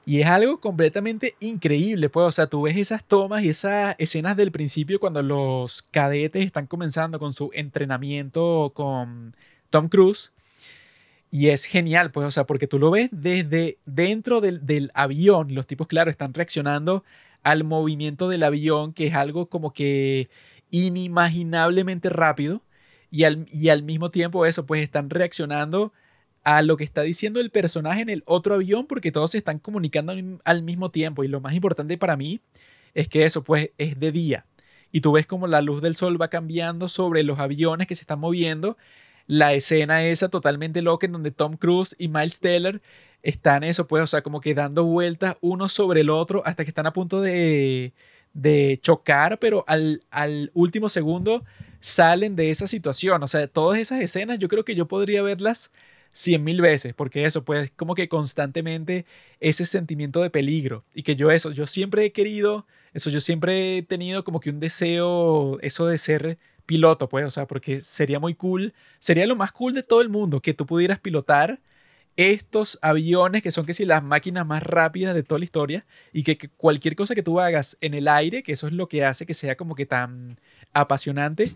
S1: Y es algo completamente increíble, pues, o sea, tú ves esas tomas y esas escenas del principio cuando los cadetes están comenzando con su entrenamiento con Tom Cruise. Y es genial, pues, o sea, porque tú lo ves desde dentro del, avión. Los tipos, claro, están reaccionando al movimiento del avión, que es algo como que inimaginablemente rápido. Y al, y al mismo tiempo eso, pues están reaccionando a lo que está diciendo el personaje en el otro avión porque todos se están comunicando al mismo tiempo. Y lo más importante para mí es que eso, pues, es de día. Y tú ves como la luz del sol va cambiando sobre los aviones que se están moviendo la escena esa totalmente loca en donde Tom Cruise y Miles Teller están eso, pues, o sea, como que dando vueltas uno sobre el otro hasta que están a punto de, de chocar, pero al, al último segundo salen de esa situación. O sea, todas esas escenas yo creo que yo podría verlas cien mil veces, porque eso, pues, como que constantemente ese sentimiento de peligro. Y que yo eso, yo siempre he querido, eso, yo siempre he tenido como que un deseo, eso de ser piloto, pues, o sea, porque sería muy cool, sería lo más cool de todo el mundo que tú pudieras pilotar estos aviones que son que si las máquinas más rápidas de toda la historia y que, cualquier cosa que tú hagas en el aire, que eso es lo que hace que sea como que tan apasionante,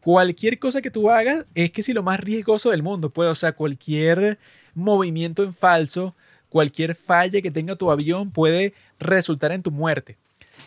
S1: cualquier cosa que tú hagas es que si lo más riesgoso del mundo, pues, o sea, cualquier movimiento en falso, cualquier falla que tenga tu avión puede resultar en tu muerte.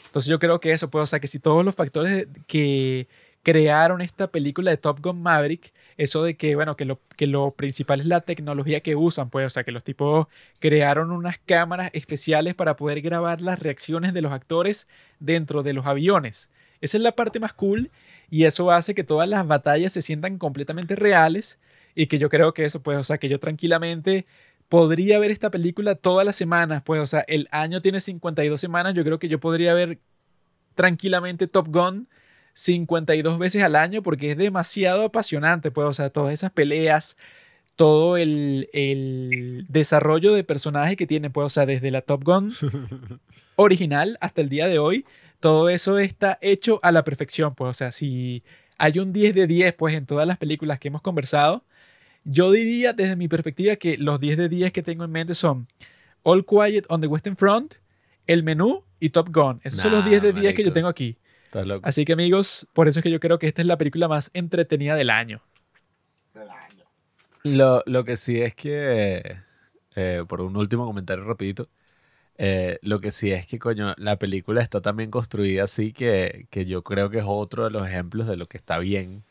S1: Entonces yo creo que eso, pues, o sea, que si todos los factores que crearon esta película de Top Gun Maverick, eso de que, bueno, que lo, que lo principal es la tecnología que usan, pues, o sea, que los tipos crearon unas cámaras especiales para poder grabar las reacciones de los actores dentro de los aviones. Esa es la parte más cool y eso hace que todas las batallas se sientan completamente reales y que yo creo que eso, pues, o sea, que yo tranquilamente podría ver esta película todas las semanas, pues, o sea, el año tiene 52 semanas, yo creo que yo podría ver tranquilamente Top Gun 52 veces al año porque es demasiado apasionante, pues, o sea, todas esas peleas, todo el, desarrollo de personaje que tiene, pues, o sea, desde la Top Gun original hasta el día de hoy, todo eso está hecho a la perfección, pues, o sea, si hay un 10 de 10, pues, en todas las películas que hemos conversado, yo diría desde mi perspectiva que los 10 de 10 que tengo en mente son All Quiet on the Western Front, El Menú y Top Gun. Esos son los 10 de 10 que yo tengo aquí.
S2: Estás loco.
S1: Así que amigos, por eso es que yo creo que esta es la película más entretenida del año.
S2: Lo, lo que sí es que, eh, por un último comentario rapidito, eh, lo que sí es que, coño, la película está también construida así que, que yo creo que es otro de los ejemplos de lo que está bien.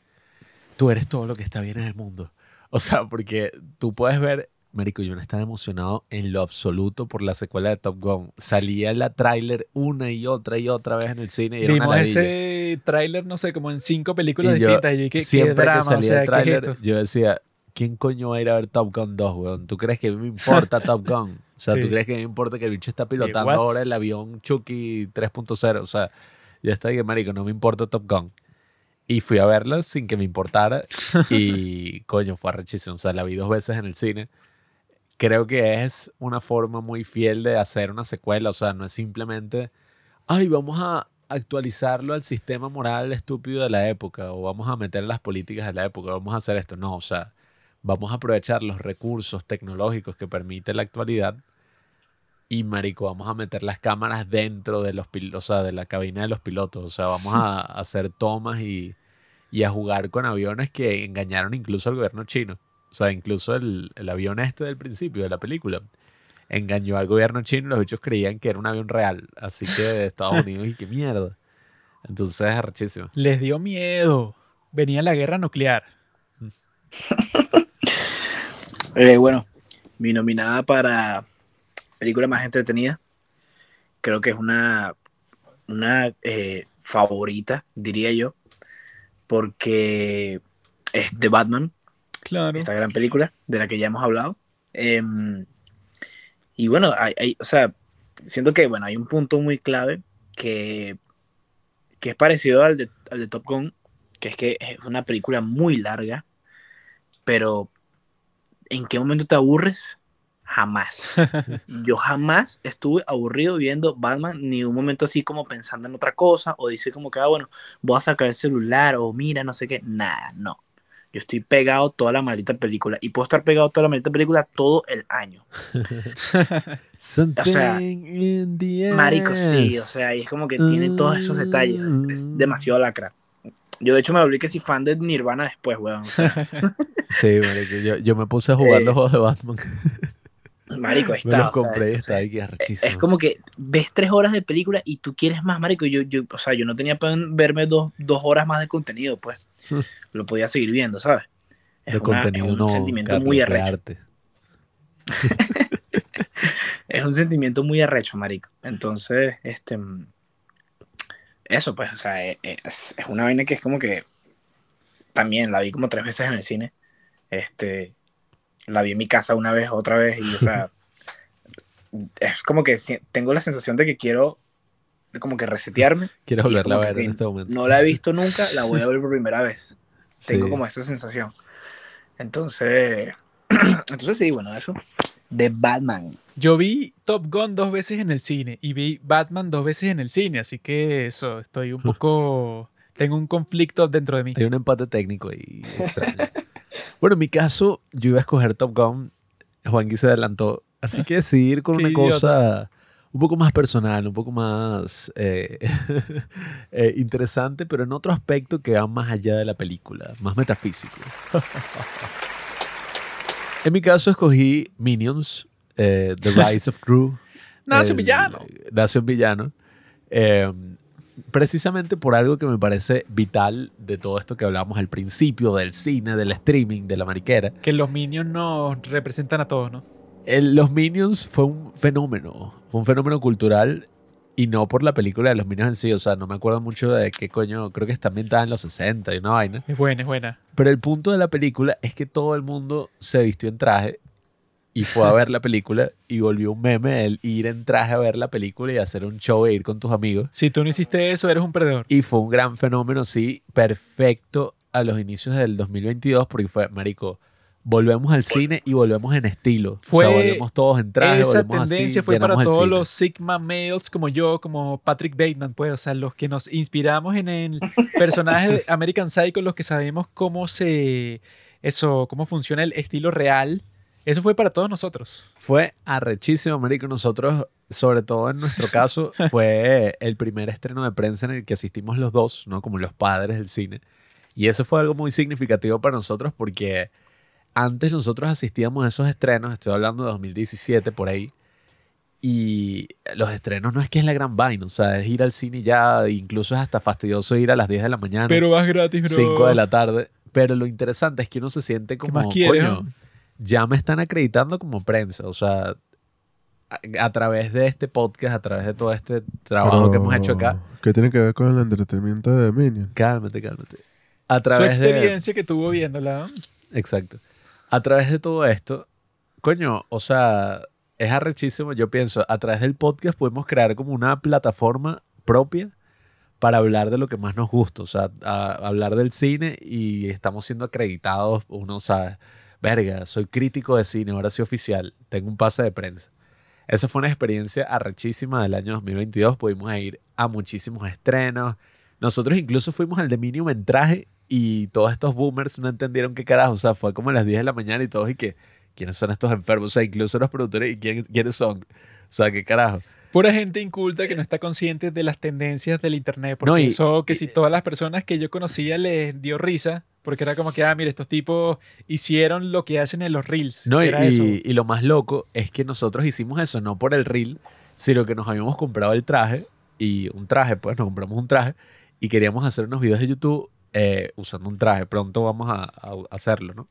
S2: Tú eres todo lo que está bien en el mundo. O sea, porque tú puedes ver, Marico, yo no estaba emocionado en lo absoluto por la secuela de Top Gun. Salía la tráiler una y otra y otra vez en el cine y era una
S1: Vimos
S2: ladilla.
S1: ese tráiler, no sé, como en cinco películas
S2: Y yo,
S1: distintas. Y yo ¿qué, qué
S2: siempre
S1: drama?
S2: que salía
S1: o sea,
S2: el
S1: ¿qué es
S2: tráiler,
S1: esto?
S2: yo decía, ¿quién coño va a ir a ver Top Gun 2, weón? ¿Tú crees que a mí me importa Top Gun? O sea, ¿tú
S1: Sí.
S2: crees que me importa que el bicho está pilotando
S1: what?
S2: ahora el avión Chucky 3.0? O sea, ya está que marico, no me importa Top Gun. Y fui a verla sin que me importara y coño, fue arrechísimo. O sea, la vi dos veces en el cine. Creo que es una forma muy fiel de hacer una secuela. O sea, no es simplemente, ay, vamos a actualizarlo al sistema moral estúpido de la época o vamos a meter las políticas de la época, vamos a hacer esto. No, o sea, vamos a aprovechar los recursos tecnológicos que permite la actualidad y marico, vamos a meter las cámaras dentro de los o sea, de la cabina de los pilotos, o sea, vamos a hacer tomas y, y a jugar con aviones que engañaron incluso al gobierno chino. O sea, incluso el, el avión este del principio de la película engañó al gobierno chino y los bichos creían que era un avión real, así que de Estados Unidos y qué mierda. Entonces es arrechísimo.
S1: Les dio miedo. Venía la guerra nuclear.
S4: Eh, bueno, mi nominada para película más entretenida, creo que es una, una eh, favorita, diría yo, porque es The Batman,
S1: Claro.
S4: esta gran película de la que ya hemos hablado. Em, y bueno, hay, hay- o sea, siento que bueno, hay un punto muy clave que, que es parecido al de, al de Top Gun, que es que es una película muy larga, pero ¿en qué momento te aburres? Jamás. Yo jamás estuve aburrido viendo Batman, ni un momento así como pensando en otra cosa, o dice como que, ah, bueno, voy a sacar el celular, o mira, no sé qué. Nada, no. Yo estoy pegado toda la maldita película, y puedo estar pegado toda la maldita película todo el año.
S2: In the
S4: Marico, sí, o sea, y es como que tiene todos esos detalles, es, es demasiado lacra. Yo de hecho me volví que si fan de Nirvana después, weón. O sea,
S2: Sí, marico, yo, yo me puse a jugar
S4: Eh,
S2: los juegos de Batman.
S4: marico, ahí
S2: me
S4: está. o sea,
S2: compré está ahí que es.
S4: Es como que ves tres horas de película y tú quieres más, marico. Yo, yo, o sea, yo no tenía para verme dos, dos horas más de contenido, pues. Lo podía seguir viendo, ¿sabes? Es,
S2: de
S4: una- es
S2: contenido
S4: un
S2: no,
S4: sentimiento
S2: Carlos,
S4: muy
S2: de
S4: arrecho.
S2: arte.
S4: Es un sentimiento muy arrecho, marico. Entonces, este... mm, Eso, pues, o sea, e- es, es una vaina que es como que... También la vi como tres veces en el cine. Este... La vi en mi casa una vez, otra vez, y, o sea... es como que tengo la sensación de que quiero como que resetearme.
S2: Quieres
S4: Y
S2: volverla a ver en este momento.
S4: No la he visto nunca, la voy a ver por primera vez. Tengo
S2: Sí.
S4: como esa sensación. Entonces, entonces sí, bueno, eso. De Batman.
S1: Yo vi Top Gun dos veces en el cine y vi Batman dos veces en el cine, así que eso, estoy un poco... Tengo un conflicto dentro de mí.
S2: Hay un empate técnico y bueno, en mi caso, yo iba a escoger Top Gun. Juanqui se adelantó. Así que decidí ir con
S1: Qué
S2: una
S1: idiota.
S2: cosa un poco más personal, un poco más eh, eh, interesante, pero en otro aspecto que va más allá de la película, más metafísico. en mi caso, escogí Minions, eh, The Rise of Gru.
S1: Nace un villano.
S2: Nace un villano. Precisamente por algo que me parece vital de todo esto que hablábamos al principio, del cine, del streaming, de la mariquera.
S1: Que los minions nos representan a todos, ¿no?
S2: El- los Minions fue un fenómeno, fue un fenómeno cultural y no por la película de los Minions en sí. O sea, no me acuerdo mucho de qué coño, creo que está ambientada en los 60 y una vaina.
S1: Es buena, es buena.
S2: Pero el punto de la película es que todo el mundo se vistió en traje y fue a ver la película y volvió un meme el ir en traje a ver la película y hacer un show e ir con tus amigos.
S1: Si tú no hiciste eso, eres un perdedor.
S2: Y fue un gran fenómeno, sí, perfecto a los inicios del 2022 porque fue, marico, volvemos al cine y volvemos en estilo.
S1: Fue
S2: o sea, volvemos todos en traje,
S1: Esa
S2: volvemos así,
S1: tendencia fue para todos
S2: cine.
S1: los Sigma males como yo, como Patrick Bateman, pues, o sea, los que nos inspiramos en el personaje de American Psycho, los que sabemos cómo se, eso, cómo funciona el estilo real Eso fue para todos nosotros.
S2: Fue arrechísimo, marico. Nosotros, sobre todo en nuestro caso, fue el primer estreno de prensa en el que asistimos los dos, ¿no? Como los padres del cine. Y eso fue algo muy significativo para nosotros porque antes nosotros asistíamos a esos estrenos, estoy hablando de 2017 por ahí, y los estrenos no es que es la gran vaina, o sea, es ir al cine ya, incluso es hasta fastidioso ir a las 10 de la mañana,
S1: Pero vas gratis, bro.
S2: 5 de la tarde. Pero lo interesante es que uno se siente como,
S1: más quieres,
S2: coño,
S1: no?
S2: ya me están acreditando como prensa, o sea, a, a través de este podcast, a través de todo este trabajo que hemos hecho acá.
S3: ¿Qué tiene que ver con el entretenimiento de Minion?
S2: Cálmate, cálmate. A
S1: Su
S2: través de...
S1: experiencia que tuvo viéndola.
S2: Exacto. A través de todo esto, coño, o sea, es arrechísimo. Yo pienso, a través del podcast podemos crear como una plataforma propia para hablar de lo que más nos gusta. O sea, hablar del cine y estamos siendo acreditados. Uno sabe, verga, soy crítico de cine, ahora soy oficial, tengo un pase de prensa. Esa fue una experiencia arrechísima del año 2022. Pudimos ir a muchísimos estrenos. Nosotros incluso fuimos al de Minium en traje y todos estos boomers no entendieron qué carajo. O sea, fue como a las 10 de la mañana y todos y que, ¿quiénes son estos enfermos? O sea, incluso los productores y quién- quiénes son. O sea, qué carajo.
S1: Pura gente inculta que no está consciente de las tendencias del internet. Porque
S2: No, y-
S1: eso que
S2: y-
S1: si todas las personas que yo conocía les dio risa. Porque era como que, ah, mira, estos tipos hicieron lo que hacen en los reels.
S2: No, y- y lo más loco es que nosotros hicimos eso no por el reel, sino que nos habíamos comprado el traje y un traje, pues nos compramos un traje y queríamos hacer unos videos de YouTube eh, usando un traje. Pronto vamos a, a hacerlo, ¿no?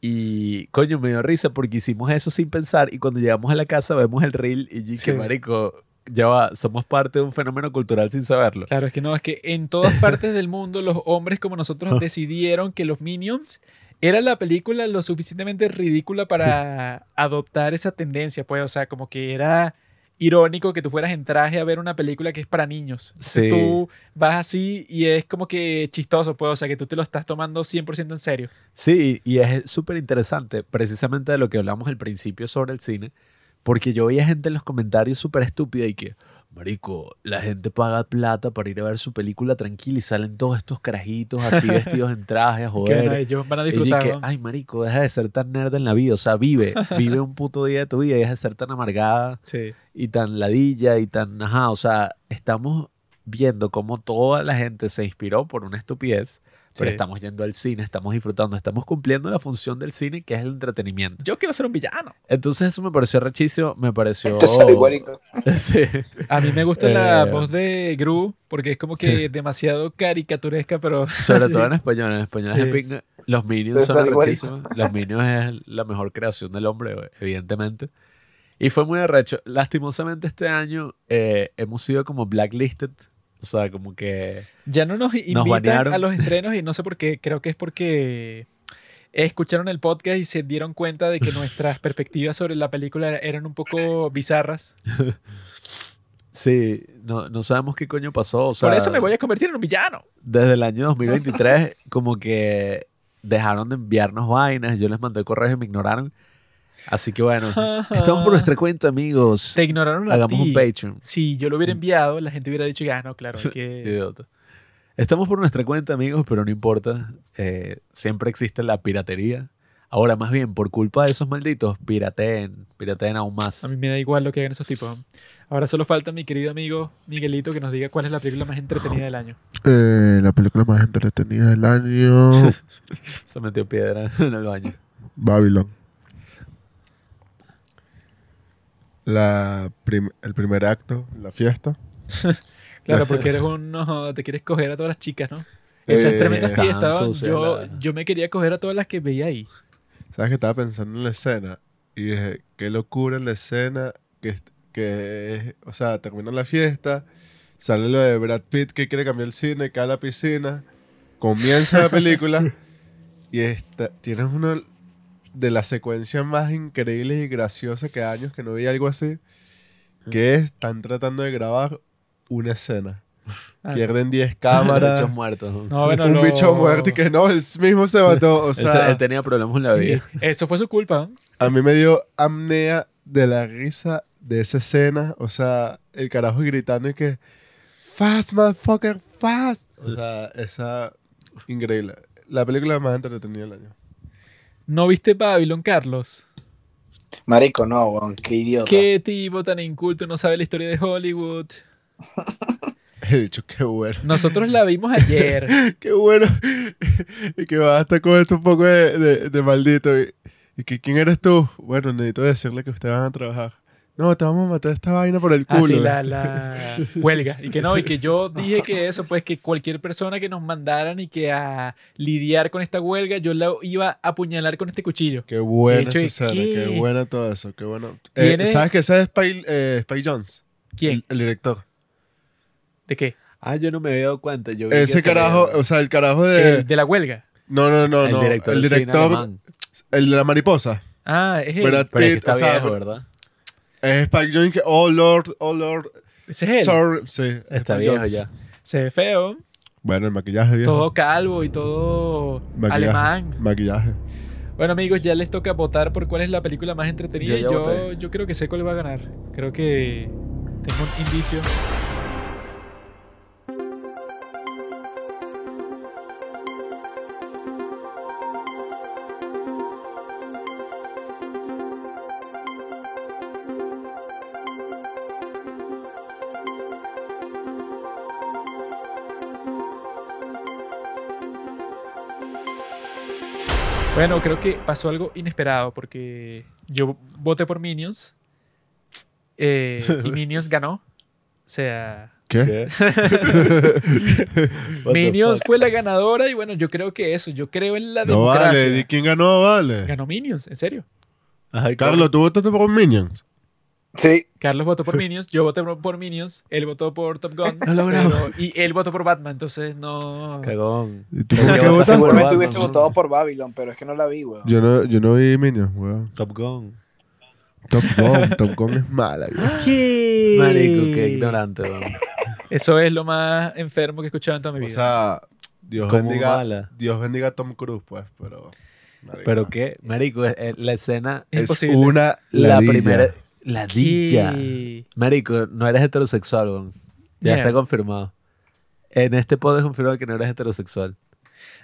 S2: Y coño, me dio risa porque hicimos eso sin pensar y cuando llegamos a la casa vemos el reel y dije,
S1: Sí.
S2: marico, ya va, somos parte de un fenómeno cultural sin saberlo.
S1: Claro, es que no, es que en todas partes del mundo los hombres como nosotros decidieron que los Minions era la película lo suficientemente ridícula para adoptar esa tendencia, pues, o sea, como que era irónico que tú fueras en traje a ver una película que es para niños. Entonces
S2: Sí.
S1: Tú vas así y es como que chistoso, pues, o sea, que tú te lo estás tomando 100% en serio.
S2: Sí, y es súper interesante, precisamente de lo que hablamos al principio sobre el cine, porque yo veía gente en los comentarios súper estúpida y que, marico, la gente paga plata para ir a ver su película tranquila y salen todos estos carajitos así vestidos en traje a
S1: Que
S2: joder.
S1: bueno, ellos van a
S2: Y
S1: disfrutar.
S2: que, ay, marico, deja de ser tan nerd en la vida, o sea, vive, vive un puto día de tu vida y deja de ser tan amargada
S1: Sí.
S2: y tan ladilla y tan, ajá, o sea, estamos viendo cómo toda la gente se inspiró por una estupidez, pero
S1: Sí.
S2: estamos yendo al cine, estamos disfrutando, estamos cumpliendo la función del cine que es el entretenimiento.
S1: Yo quiero ser un villano.
S2: Entonces eso me pareció rechísimo, me pareció...
S6: Te sale igualito.
S2: Sí.
S1: A mí me gusta la
S2: Eh.
S1: voz de Gru porque es como que demasiado caricaturesca, pero
S2: Sobre todo en español, en español es
S1: Sí.
S2: de pinga. Los Minions son arrechísimos. Los Minions es la mejor creación del hombre, evidentemente. Y fue muy arrecho. Lastimosamente este año eh, hemos sido como blacklisted. O sea, como que...
S1: Ya no nos invitan
S2: banearon.
S1: a los estrenos y no sé por qué. Creo que es porque escucharon el podcast y se dieron cuenta de que nuestras perspectivas sobre la película eran un poco bizarras.
S2: Sí, no, no sabemos qué coño pasó. O sea,
S1: por eso me voy a convertir en un villano.
S2: desde el año 2023 como que dejaron de enviarnos vainas, yo les mandé correos y me ignoraron. Así que bueno, estamos por nuestra cuenta, amigos.
S1: Te ignoraron a
S2: Hagamos
S1: ti.
S2: un Patreon.
S1: Si yo lo hubiera enviado, la gente hubiera dicho, ya, no, claro, hay que...
S2: Idiota. Estamos por nuestra cuenta, amigos, pero no importa. Eh, siempre existe la piratería. Ahora, más bien, por culpa de esos malditos, pirateen, pirateen aún más.
S1: A mí me da igual lo que hagan esos tipos. Ahora solo falta mi querido amigo Miguelito que nos diga cuál es la película más entretenida del año.
S3: Eh, la película más entretenida del año,
S2: Se metió piedra en el baño.
S3: Babylon. La prim- el primer acto, la fiesta.
S1: Claro, porque eres un... no, te quieres coger a todas las chicas, ¿no? Esa
S3: Eh,
S1: tremenda fiesta. Yo, yo me quería coger a todas las que veía ahí.
S3: ¿Sabes que estaba pensando en la escena? Y dije, qué locura la escena que, que es, o sea, termina la fiesta, sale lo de Brad Pitt que quiere cambiar el cine, cae a la piscina, comienza la película y esta, tienes una de las secuencias más increíbles y graciosas que años que no veía algo así, que es, están tratando de grabar una escena.
S1: Ah,
S3: Pierden 10
S2: Bichos
S3: cámaras,
S2: muertos. ¿no?
S1: No, bueno,
S3: un
S1: lo-
S3: bicho muerto y que no, él mismo se mató. O
S2: Él se-
S3: sea,
S2: él tenía problemas en la vida.
S1: Eso fue su culpa.
S3: A mí me dio apnea de la risa de esa escena. O sea, el carajo gritando y que. Fast, motherfucker, fast. O sea, esa. Increíble. La película más entretenida del año.
S1: ¿No viste Babylon, Carlos?
S4: Marico, no, weón, qué idiota.
S1: Qué tipo tan inculto no sabe la historia de Hollywood.
S3: He dicho, qué bueno.
S1: Nosotros la vimos ayer.
S3: Qué bueno. Y que basta con esto un poco de, de- de maldito. Y, y que, ¿quién eres tú? Bueno, necesito decirle que ustedes van a trabajar. No, te vamos a matar esta vaina por el culo.
S1: Así la, la huelga. Y que no, y que yo dije que eso, pues que cualquier persona que nos mandaran y que a lidiar con esta huelga, yo la iba a apuñalar con este cuchillo.
S3: Qué buena
S1: hecho,
S3: esa escena,
S1: ¿qué?
S3: qué buena todo eso, qué bueno. Eh, ¿Sabes que ese es Spy, eh, Spy Jones?
S1: ¿Quién?
S3: El, el director.
S1: ¿De qué?
S2: Ah, yo no me había dado cuenta. Yo vi que
S3: Ese carajo, o sea, el carajo de...
S1: El de la huelga.
S3: No, no, no,
S2: el
S3: no.
S2: director,
S3: el director, el de la mariposa.
S1: Ah, es él.
S2: Pero es que está
S3: o sea,
S2: viejo, ¿verdad?
S3: Es Spike Jones que, oh Lord, oh Lord,
S1: Ese es él.
S3: sorry. Sí, es
S2: Está
S3: Spike
S2: viejo
S3: Jonze.
S2: ya.
S1: Se ve feo.
S3: Bueno, el maquillaje viejo.
S1: Todo calvo y todo
S3: Maquillaje.
S1: alemán.
S3: Maquillaje.
S1: Bueno, amigos, ya les toca votar por cuál es la película más entretenida.
S2: Yo ya
S1: Yo,
S2: voté.
S1: yo creo que sé cuál va a ganar. Creo que tengo un indicio. Bueno, creo que pasó algo inesperado porque yo voté por Minions eh, y Minions ganó. O sea,
S3: ¿Qué?
S1: Minions fue la ganadora y bueno, yo creo que eso, yo creo en la
S3: No
S1: democracia.
S3: vale, ¿de quién ganó? Vale.
S1: Ganó Minions, en serio.
S2: Ay,
S3: Carlos, ¿tú votaste por Minions?
S4: Sí,
S1: Carlos votó por Minions, yo voté por- Minions, él votó por Top Gun.
S2: Lo logramos.
S1: pero- y él votó por Batman, entonces no...
S2: Cagón.
S3: ¿Y tú por
S2: qué votaste
S4: seguramente hubiese
S2: ¿no?
S4: votado por Babylon, pero es que no la vi, weón.
S3: Yo no, yo no vi Minions, weón.
S2: Top Gun.
S3: Top Gun, Top Gun es mala, weón.
S1: ¿Qué?
S2: Marico, qué ignorante, weón.
S1: Eso es lo más enfermo que he escuchado en toda mi
S3: O
S1: vida.
S3: sea, Dios
S2: ¿Cómo
S3: bendiga,
S2: mala?
S3: Dios bendiga a Tom Cruise, pues, pero... marico,
S2: Pero qué, Marico, es- es la escena,
S1: Es
S3: Es
S1: imposible.
S3: una
S2: la
S3: ladilla.
S2: primera, la dilla.
S1: ¿Qué?
S2: Marico, no eres heterosexual. Ya está confirmado. En este pod es confirmado que no eres heterosexual.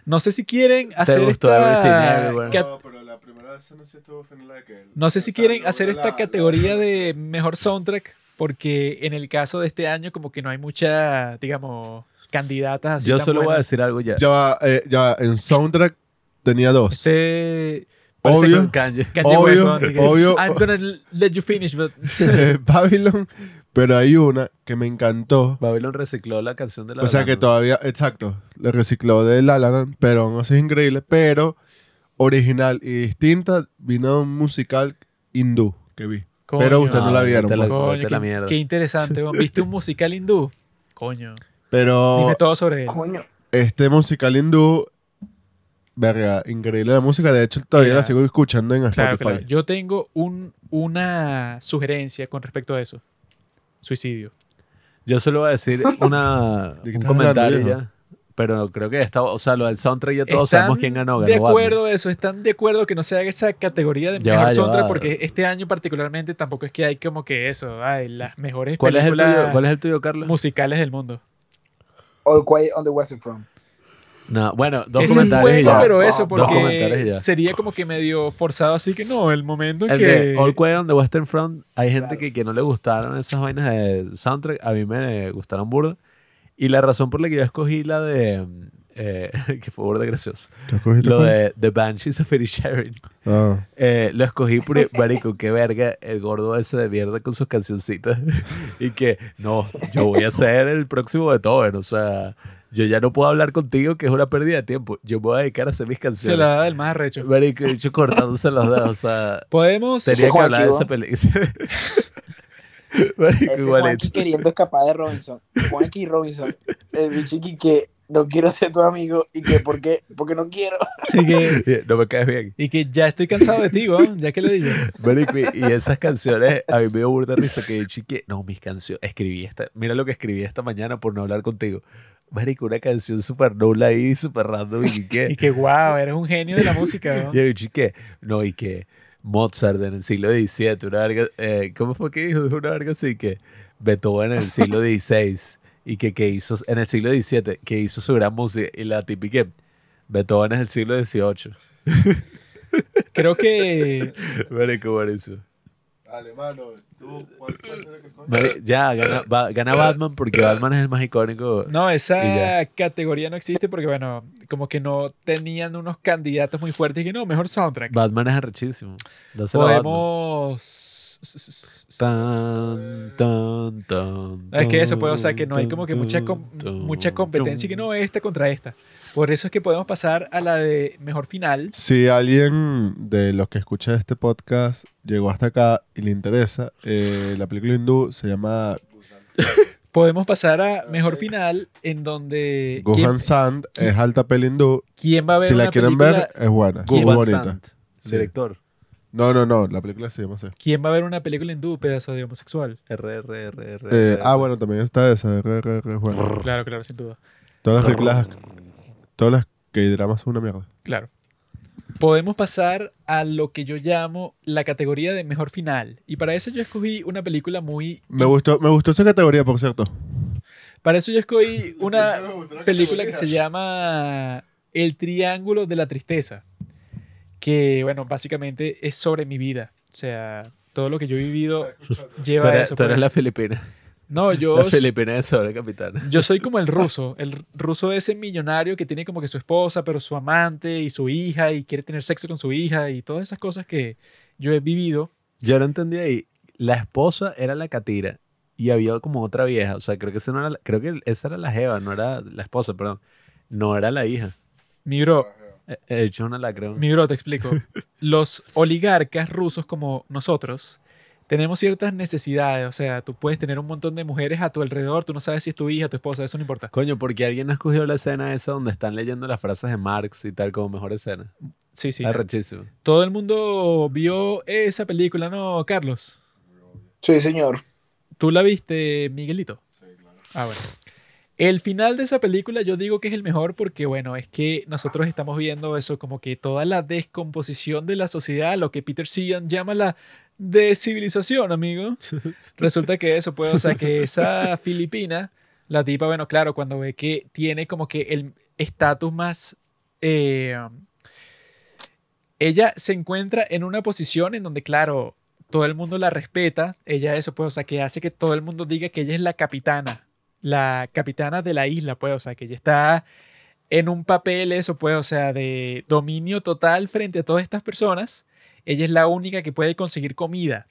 S1: No sé si quieren hacer
S2: gustó
S1: esta...
S2: Everything Everywhere?
S1: cat-
S3: No, pero la primera escena sí estuvo fina la de que...
S1: No sé si quieren hacer esta
S3: la-
S1: categoría de mejor soundtrack, porque en el caso de este año como que no hay mucha, digamos, candidatas así
S2: Yo
S1: tan
S2: solo voy a decir algo ya.
S3: Ya va, eh, ya en soundtrack tenía dos.
S1: Este...
S3: Obvio.
S2: Kanye.
S1: Kanye
S3: Obvio,
S1: West, ¿no?
S3: Obvio.
S1: I'm gonna let you finish, but...
S3: Babylon, pero hay una que me encantó.
S2: Babylon recicló la canción de la
S3: O sea que todavía, exacto, le recicló de La pero aún así es increíble. Pero original y distinta, vino un musical hindú que vi.
S1: Coño.
S3: Pero ustedes no la vieron.
S2: la-
S3: pues.
S1: Coño,
S2: a la
S1: qué,
S2: mierda.
S1: qué interesante. ¿Viste un musical hindú? Coño.
S3: Pero
S1: Dime todo sobre él.
S4: Coño.
S3: este musical hindú, verga, increíble la música. De hecho, todavía
S1: Mira.
S3: la sigo escuchando en
S1: Claro,
S3: Spotify.
S1: claro. Yo tengo un, una sugerencia con respecto a eso. Suicidio.
S2: Yo solo voy a decir una,
S3: ¿De qué
S2: un comentario
S3: hablando,
S2: ya. Pero creo que esta, o sea, lo del soundtrack ya todos
S1: ¿Están
S2: sabemos quién ganó.
S1: De acuerdo eso, están de acuerdo que no se haga esa categoría de
S2: Ya
S1: mejor
S2: va,
S1: soundtrack porque este año particularmente tampoco es que hay como que eso, ay, las mejores
S2: Batman. ¿Cuál es, el
S1: películas
S2: tuyo, ¿Cuál es el tuyo, Carlos?
S1: musicales del mundo.
S4: All Quiet on the Western Front.
S2: No, bueno, dos
S1: Ese es
S2: comentarios y ya.
S1: pero eso porque sería como que medio forzado así que no, el momento en
S2: El
S1: que
S2: de All Quiet on the Western Front, hay gente
S4: Claro.
S2: que, que no le gustaron esas vainas de soundtrack. A mí me gustaron burda. Y la razón por la que yo escogí la de. eh, que fue burda gracioso.
S3: ¿Te escogiste
S2: Lo de The Banshees of Inisherin.
S3: Ah.
S2: Eh, lo escogí por marico, qué verga, el gordo ese de mierda con sus cancioncitas. y que, no, yo voy a ser el próximo Beethoven. O sea, yo ya no puedo hablar contigo, que es una pérdida de tiempo. Yo me voy a dedicar a hacer mis
S1: se
S2: canciones.
S1: la da del más arrecho.
S2: Marico, hecho cortándose los dedos. O sea,
S1: Podemos
S2: tenía que hablar de esa película. marico,
S4: Ese
S2: igualito.
S4: Juanqui queriendo escapar de Robinson. Juanqui Robinson. El bicho que no quiero ser tu amigo y que ¿por qué? Porque no quiero.
S1: y que,
S2: No me caes bien.
S1: y que ya estoy cansado de ti, weón, ya que le dije.
S2: Marico, y y esas canciones, a mí me dio burda risa que yo chique, no, mis canciones, escribí esta, mira lo que escribí esta mañana por no hablar contigo. Marico, una canción súper nula ahí, súper random, y
S1: Y
S2: que,
S1: que wow, eres un genio de la música, weón.
S2: y yo chique, no, y que Mozart en el siglo XVII, una verga, eh, ¿cómo fue que? Dijo una verga así, que Beethoven en el siglo XVI, y que, que hizo, en el siglo XVII, que hizo su gran música, y la típica, Beethoven es el siglo XVIII.
S1: Creo que
S2: Marico, buenísimo.
S3: Dale, mano. ¿Tú cuál cuál es la que
S2: Ya, gana, va- gana Batman porque Batman es el más icónico.
S1: no, esa categoría no existe porque, bueno, como que no tenían unos candidatos muy fuertes y que no, mejor soundtrack.
S2: Batman es arrechísimo. Dáselo.
S1: Podemos...
S2: Tan, tan, tan,
S1: Es que eso, pues, o sea, que no hay como que mucha, com- mucha competencia y que no esta contra esta. Por eso es que podemos pasar a la de mejor final.
S3: Si alguien de los que escucha este podcast llegó hasta acá y le interesa, eh, la película hindú se llama
S1: Podemos pasar a mejor final en donde... ¿quién,
S3: Gohan Sand, es alta peli hindú.
S1: quién va a ver
S3: Si la
S1: una
S3: quieren
S1: película,
S3: ver, es buena, muy bonita. Sí.
S2: Director.
S3: No, no, no, la película se llama así.
S1: ¿Quién va a ver una película hindú, pedazo de homosexual?
S2: R, R, R, R.
S3: Eh, ah, bueno, también está esa, R, R, R, es buena.
S1: Claro, claro, sin duda.
S3: Todas las películas, todas las que dramas son una mierda.
S1: Claro. Podemos pasar a lo que yo llamo la categoría de mejor final. Y para eso yo escogí una película muy...
S3: Me gustó, me gustó esa categoría, por cierto.
S1: Para eso yo escogí una película que se llama El Triángulo de la Tristeza. Que, bueno, básicamente es sobre mi vida. O sea, todo lo que yo he vivido
S2: Tú
S1: lleva a eso.
S2: tú eres
S1: pues.
S2: la filipina.
S1: No, yo,
S2: La filipina de sobre capitana.
S1: yo soy como el ruso. El ruso ese millonario que tiene como que su esposa, pero su amante y su hija y quiere tener sexo con su hija y todas esas cosas que yo he vivido.
S2: Yo no entendí ahí. La esposa era la catira y había como otra vieja. O sea, creo que esa no era la- creo que esa era la jeva, no era la esposa, perdón. No era la hija.
S1: Mi bro,
S2: He he hecho una lacra.
S1: Mi bro, te explico. Los oligarcas rusos como nosotros tenemos ciertas necesidades. O sea, tú puedes tener un montón de mujeres a tu alrededor, tú no sabes si es tu hija, tu esposa, eso no importa.
S2: Coño, porque alguien no escogió la escena esa donde están leyendo las frases de Marx y tal como mejor escena.
S1: Sí, sí.
S2: Arrechísimo.
S1: Todo el mundo vio esa película, ¿no, Carlos?
S4: Sí, señor.
S1: ¿Tú la viste, Miguelito? Sí, claro. Ah, bueno. El final de esa película yo digo que es el mejor porque, bueno, es que nosotros estamos viendo eso como que toda la descomposición de la sociedad, lo que Peter Sian llama la descivilización, amigo. Resulta que eso, pues, o sea, que esa filipina, la tipa, bueno, claro, cuando ve que tiene como que el estatus más... eh, ella se encuentra en una posición en donde, claro, todo el mundo la respeta. Ella eso, pues, o sea, que hace que todo el mundo diga que ella es la capitana. La capitana de la isla, pues, o sea, que ella está en un papel, eso, pues, o sea, de dominio total frente a todas estas personas. Ella es la única que puede conseguir comida.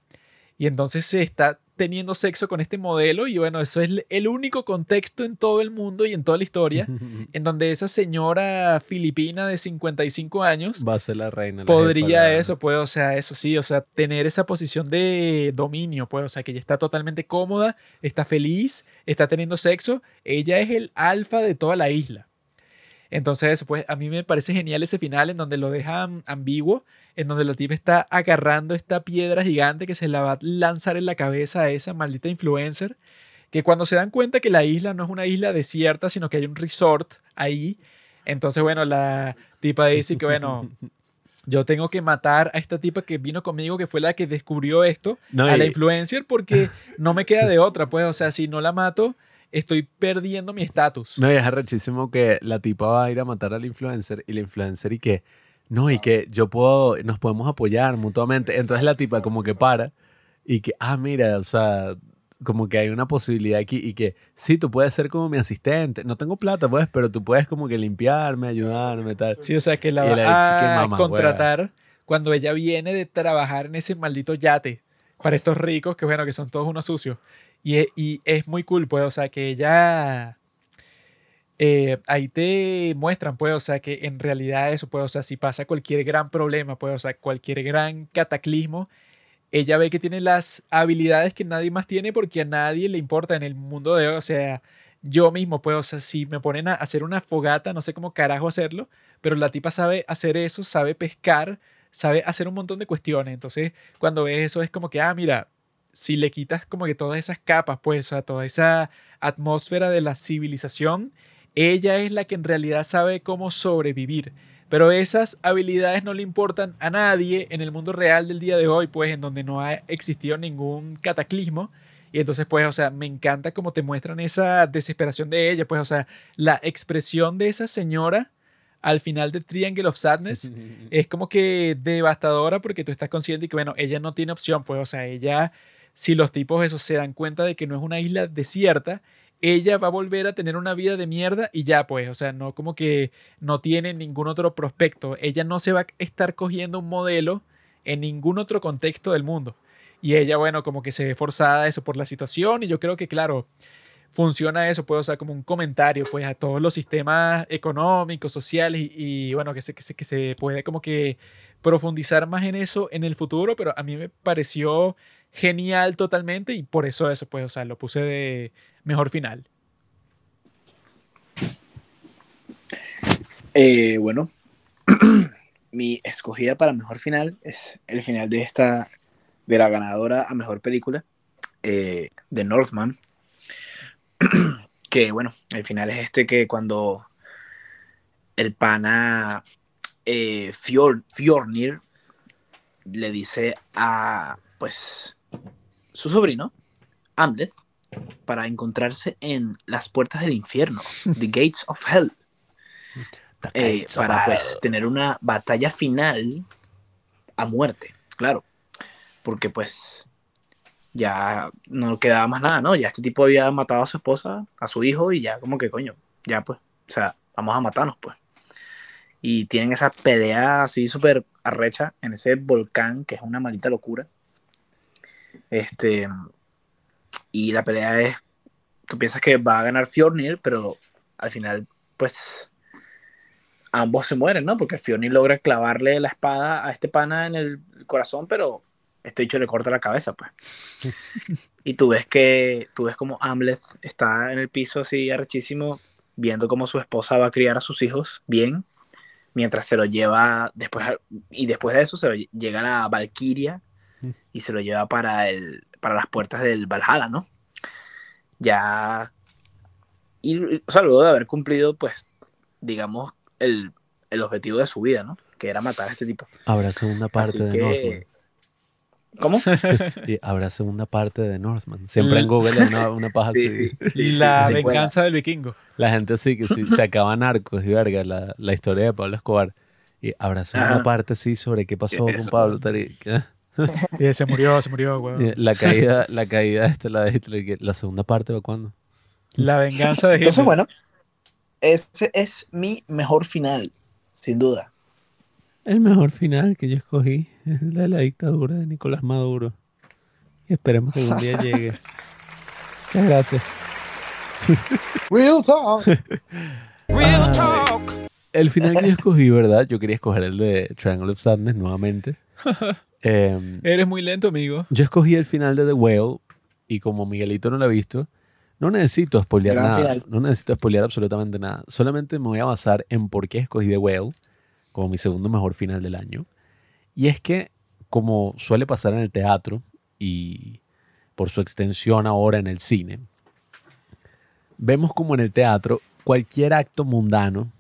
S1: Y entonces se está teniendo sexo con este modelo y bueno, eso es el único contexto en todo el mundo y en toda la historia en donde esa señora filipina de 55 años
S2: Va a ser la reina. la
S1: podría
S2: jefa,
S1: eso, pues, o sea, eso sí, o sea, tener esa posición de dominio, pues, o sea, que ella está totalmente cómoda, está feliz, está teniendo sexo, ella es el alfa de toda la isla. Entonces, pues, a mí me parece genial ese final en donde lo dejan ambiguo, en donde la tipa está agarrando esta piedra gigante que se la va a lanzar en la cabeza a esa maldita influencer, que cuando se dan cuenta que la isla no es una isla desierta, sino que hay un resort ahí, entonces, bueno, la tipa dice que, bueno, yo tengo que matar a esta tipa que vino conmigo, que fue la que descubrió esto,
S2: No,
S1: a la influencer, porque no me queda de otra, pues, o sea, si no la mato, estoy perdiendo mi estatus.
S2: No, y es arrechísimo que la tipa va a ir a matar al influencer y la influencer y que, no, y que yo puedo, nos podemos apoyar mutuamente. Entonces la tipa como que para y que, ah, mira, o sea, como que hay una posibilidad aquí y que, sí, tú puedes ser como mi asistente. No tengo plata, pues, pero tú puedes como que limpiarme, ayudarme, tal.
S1: Sí, o sea, que la va
S2: que
S1: a contratar cuando ella viene de trabajar en ese maldito yate para estos ricos, que bueno, que son todos unos sucios. Y es, y es muy cool, pues, o sea, que ella... eh, ahí te muestran, pues, o sea, que en realidad eso, pues, o sea, si pasa cualquier gran problema, pues, o sea, cualquier gran cataclismo, ella ve que tiene las habilidades que nadie más tiene porque a nadie le importa en el mundo de hoy, o sea, yo mismo, pues, o sea, si me ponen a hacer una fogata, no sé cómo carajo hacerlo, pero la tipa sabe hacer eso, sabe pescar, sabe hacer un montón de cuestiones. Entonces, cuando ves eso es como que, ah, mira, si le quitas como que todas esas capas, pues, a toda esa atmósfera de la civilización, ella es la que en realidad sabe cómo sobrevivir. Pero esas habilidades no le importan a nadie en el mundo real del día de hoy, pues, en donde no ha existido ningún cataclismo. Y entonces, pues, o sea, me encanta cómo te muestran esa desesperación de ella, pues, o sea, la expresión de esa señora al final de Triangle of Sadness es como que devastadora porque tú estás consciente y que, bueno, ella no tiene opción, pues, o sea, ella, si los tipos esos se dan cuenta de que no es una isla desierta, ella va a volver a tener una vida de mierda y ya, pues, o sea, no como que no tiene ningún otro prospecto. Ella no se va a estar cogiendo un modelo en ningún otro contexto del mundo. Y ella, bueno, como que se ve forzada a eso por la situación y yo creo que, claro, funciona eso, pues, o como un comentario, pues, a todos los sistemas económicos, sociales y, y, bueno, que se, que, se, que se puede como que profundizar más en eso en el futuro, pero a mí me pareció genial totalmente y por eso eso, pues, o sea, lo puse de mejor final.
S4: Eh, bueno, mi escogida para mejor final es el final de esta, de la ganadora a mejor película, eh, de Northman. que bueno, el final es este que cuando el pana eh, Fjord, Fjornir le dice a pues su sobrino, Amleth, para encontrarse en las puertas del infierno, The Gates of Hell, eh, para pues tener una batalla final a muerte, claro, porque pues ya no quedaba más nada, ¿no? Ya este tipo había matado a su esposa, a su hijo y ya como que coño, ya pues, o sea, vamos a matarnos pues. Y tienen esa pelea así súper arrecha en ese volcán que es una maldita locura. Este, y la pelea es, tú piensas que va a ganar Fjornir, pero al final, pues, ambos se mueren, ¿no? Porque Fjornir logra clavarle la espada a este pana en el corazón, pero este dicho le corta la cabeza, pues. y tú ves que, tú ves como Amleth está en el piso así arrechísimo, viendo cómo su esposa va a criar a sus hijos bien, mientras se lo lleva después, y después de eso se lo llega la Valkyria y se lo lleva para, el, para las puertas del Valhalla, ¿no? Ya, y, o sea, luego de haber cumplido, pues, digamos, el, el objetivo de su vida, ¿no? Que era matar a este tipo.
S2: Habrá segunda parte
S4: Así
S2: de
S4: que-
S2: Northman.
S4: ¿Cómo?
S2: Y habrá segunda parte de Northman. Siempre en Google hay una, una paja
S4: Sí,
S2: así.
S4: sí. sí,
S1: la
S4: sí, sí,
S1: venganza del vikingo.
S2: La gente sí, que sí, se acaban narcos y verga, la, la historia de Pablo Escobar. Y habrá segunda
S4: Ajá.
S2: parte, sí, sobre qué pasó con
S4: Eso.
S2: Pablo ¿qué?
S1: Y se murió, se murió, weón.
S2: La caída, la caída esta, la de Hitler, la segunda parte va cuándo?
S1: La venganza de
S4: Entonces,
S1: Hitler.
S4: bueno, ese es mi mejor final, sin duda.
S2: El mejor final que yo escogí es el de la dictadura de Nicolás Maduro. Y esperemos que algún día llegue. Muchas gracias.
S3: Real talk.
S2: El final que yo escogí, ¿verdad? Yo quería escoger el de Triangle of Sadness nuevamente. Em,
S1: Eres muy lento, amigo.
S2: yo escogí el final de The Whale y como Miguelito no lo ha visto, no necesito spoilear
S4: Gran
S2: nada.
S4: final.
S2: No necesito spoilear absolutamente nada. Solamente me voy a basar en por qué escogí The Whale como mi segundo mejor final del año. Y es que, como suele pasar en el teatro y por su extensión ahora en el cine, vemos como en el teatro cualquier acto mundano,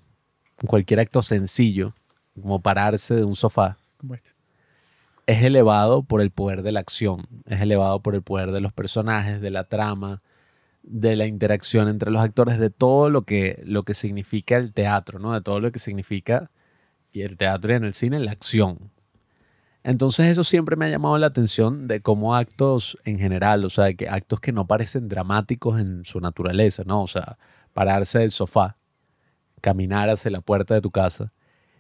S2: cualquier acto sencillo, como pararse de un sofá,
S1: Como este.
S2: Es elevado por el poder de la acción, es elevado por el poder de los personajes, de la trama, de la interacción entre los actores, de todo lo que, lo que significa el teatro, ¿no? De todo lo que significa y el teatro y en el cine la acción. Entonces eso siempre me ha llamado la atención de cómo actos en general, o sea, que actos que no parecen dramáticos en su naturaleza, ¿no? O sea, pararse del sofá, caminar hacia la puerta de tu casa,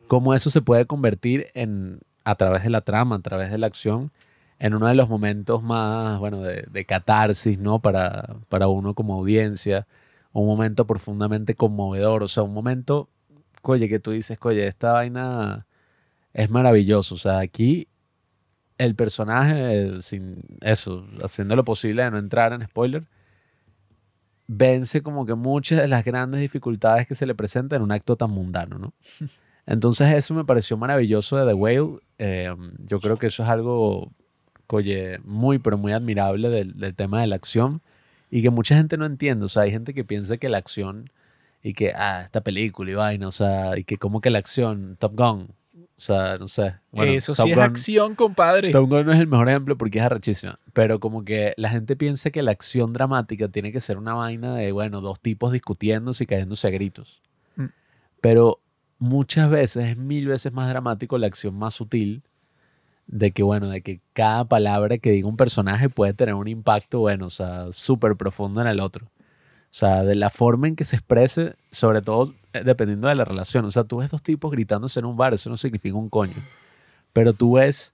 S2: cómo eso se puede convertir en, a través de la trama, a través de la acción, en uno de los momentos más, bueno, de, catarsis, ¿no? Para, para uno como audiencia, un momento profundamente conmovedor, o sea, un momento, oye, que tú dices, oye, esta vaina es maravilloso, o sea, aquí el personaje, sin eso, haciendo lo posible de no entrar en spoiler, vence como que muchas de las grandes dificultades que se le presentan en un acto tan mundano, ¿no? Entonces eso me pareció maravilloso de The Whale. Eh, yo creo que eso es algo, oye, muy, pero muy admirable del, del tema de la acción y que mucha gente no entiende. O sea, hay gente que piensa que la acción y que, ah, esta película y vaina, o sea, y que como que la acción, Top Gun, o sea, no sé. Bueno,
S1: Eso
S2: Top
S1: sí es
S2: Gun-
S1: acción, compadre.
S2: Top Gun no es el mejor ejemplo porque es arrechísima. Pero como que la gente piensa que la acción dramática tiene que ser una vaina de, bueno, dos tipos discutiéndose y cayéndose a gritos.
S1: Mm.
S2: Pero muchas veces es mil veces más dramático la acción más sutil de que, bueno, de que cada palabra que diga un personaje puede tener un impacto, bueno, o sea, súper profundo en el otro. O sea, de la forma en que se exprese, sobre todo eh, dependiendo de la relación. O sea, tú ves dos tipos gritándose en un bar, eso no significa un coño. Pero tú ves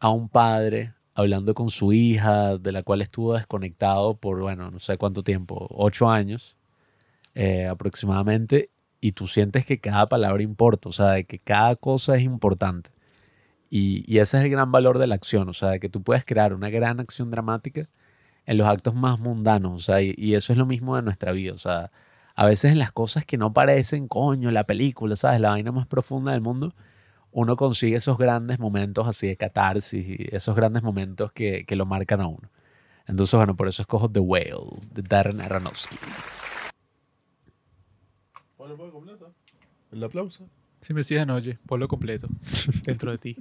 S2: a un padre hablando con su hija, de la cual estuvo desconectado por, bueno, no sé cuánto tiempo, ocho años eh, aproximadamente, y tú sientes que cada palabra importa, o sea, de que cada cosa es importante. Y, y ese es el gran valor de la acción, o sea, de que tú puedes crear una gran acción dramática en los actos más mundanos, o sea, y, eso es lo mismo de nuestra vida, o sea, a veces en las cosas que no parecen, coño, la película, ¿sabes? La vaina más profunda del mundo, uno consigue esos grandes momentos así de catarsis esos grandes momentos que, que lo marcan a uno. Entonces, bueno, por eso escojo The Whale de Darren Aronofsky.
S3: Completo. El aplauso.
S1: Si me decían, oye, ponlo completo dentro de ti.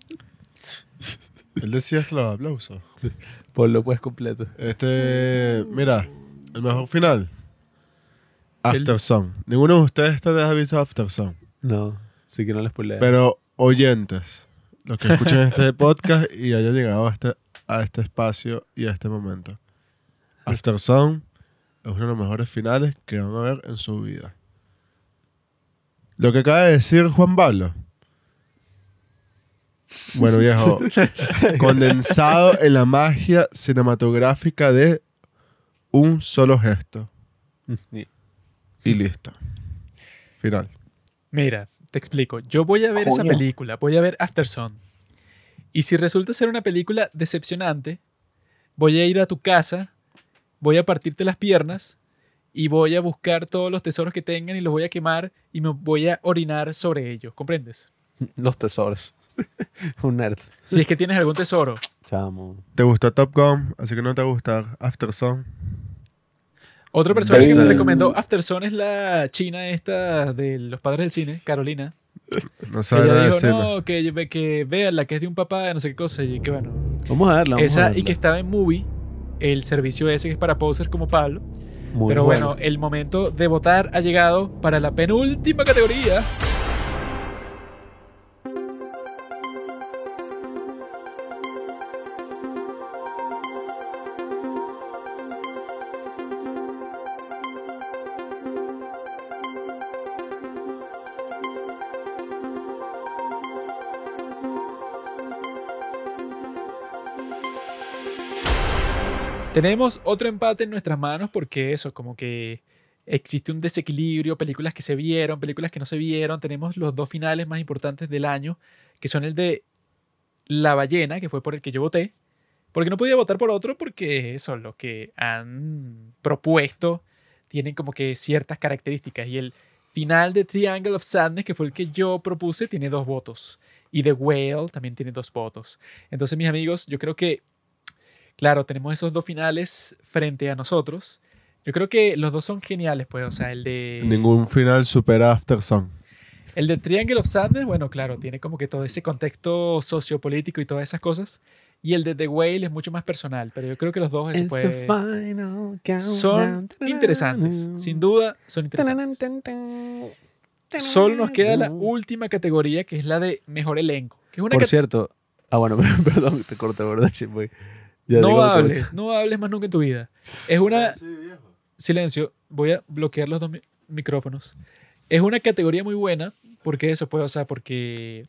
S3: Él decía que los aplausos.
S2: Ponlo pues completo.
S3: Este, mira, el mejor final. After Song. Ninguno de ustedes tal vez ha visto After Song.
S2: No, sí que no les spoileo.
S3: Pero oyentes, los que escuchen este podcast y hayan llegado a este, a este espacio y a este momento. After Song es uno de los mejores finales que van a ver en su vida. Lo que acaba de decir Juan Pablo. Bueno, viejo, condensado en la magia cinematográfica de un solo gesto. Y listo. Final.
S1: Mira, te explico. Yo voy a ver esa película, voy a ver After Sun. Y si resulta ser una película decepcionante, voy a ir a tu casa, voy a partirte las piernas y voy a buscar todos los tesoros que tengan y los voy a quemar y me voy a orinar sobre ellos. ¿Comprendes?
S2: Los tesoros. Un nerd.
S1: Si es que tienes algún tesoro.
S2: Chamo.
S3: ¿Te gustó Top Gun? Así que no te gusta After Song.
S1: Otra persona que me recomendó After Sun es la china esta de los padres del cine, Carolina.
S3: No sabe
S1: ella
S3: nada de
S1: dijo, no, que, que vea la que es de un papá de no sé qué cosa. Y que bueno,
S2: Vamos a verla. Vamos a
S1: Esa y que estaba en Movie, el servicio ese que es para posers como Pablo.
S2: Muy
S1: Pero bueno, el momento de votar ha llegado para la penúltima categoría. Tenemos otro empate en nuestras manos porque eso, como que existe un desequilibrio, películas que se vieron, películas que no se vieron. Tenemos los dos finales más importantes del año, que son el de La ballena, que fue por el que yo voté, porque no podía votar por otro porque eso, lo que han propuesto tienen como que ciertas características. Y el final de Triangle of Sadness, que fue el que yo propuse, tiene dos votos. Y The Whale también tiene dos votos. Entonces, mis amigos, yo creo que Claro, tenemos esos dos finales frente a nosotros. Yo creo que los dos son geniales, pues. O sea, el de.
S3: Ningún final supera After Song.
S1: El de Triangle of Sadness, bueno, claro, tiene como que todo ese contexto sociopolítico y todas esas cosas. Y el de The Whale es mucho más personal, pero yo creo que los dos se
S2: It's
S1: puede-
S2: the final countdown.
S1: son interesantes. Sin duda, son interesantes. Solo nos queda la última categoría, que es la de mejor elenco. Que es una
S2: Por cierto, ah, bueno, perdón, te corté, ¿verdad, Chimboy? Ya
S1: no hables, no hables más nunca en tu vida. Es una. Silencio, voy a bloquear los dos mi- micrófonos. Es una categoría muy buena, porque eso puede, o sea, porque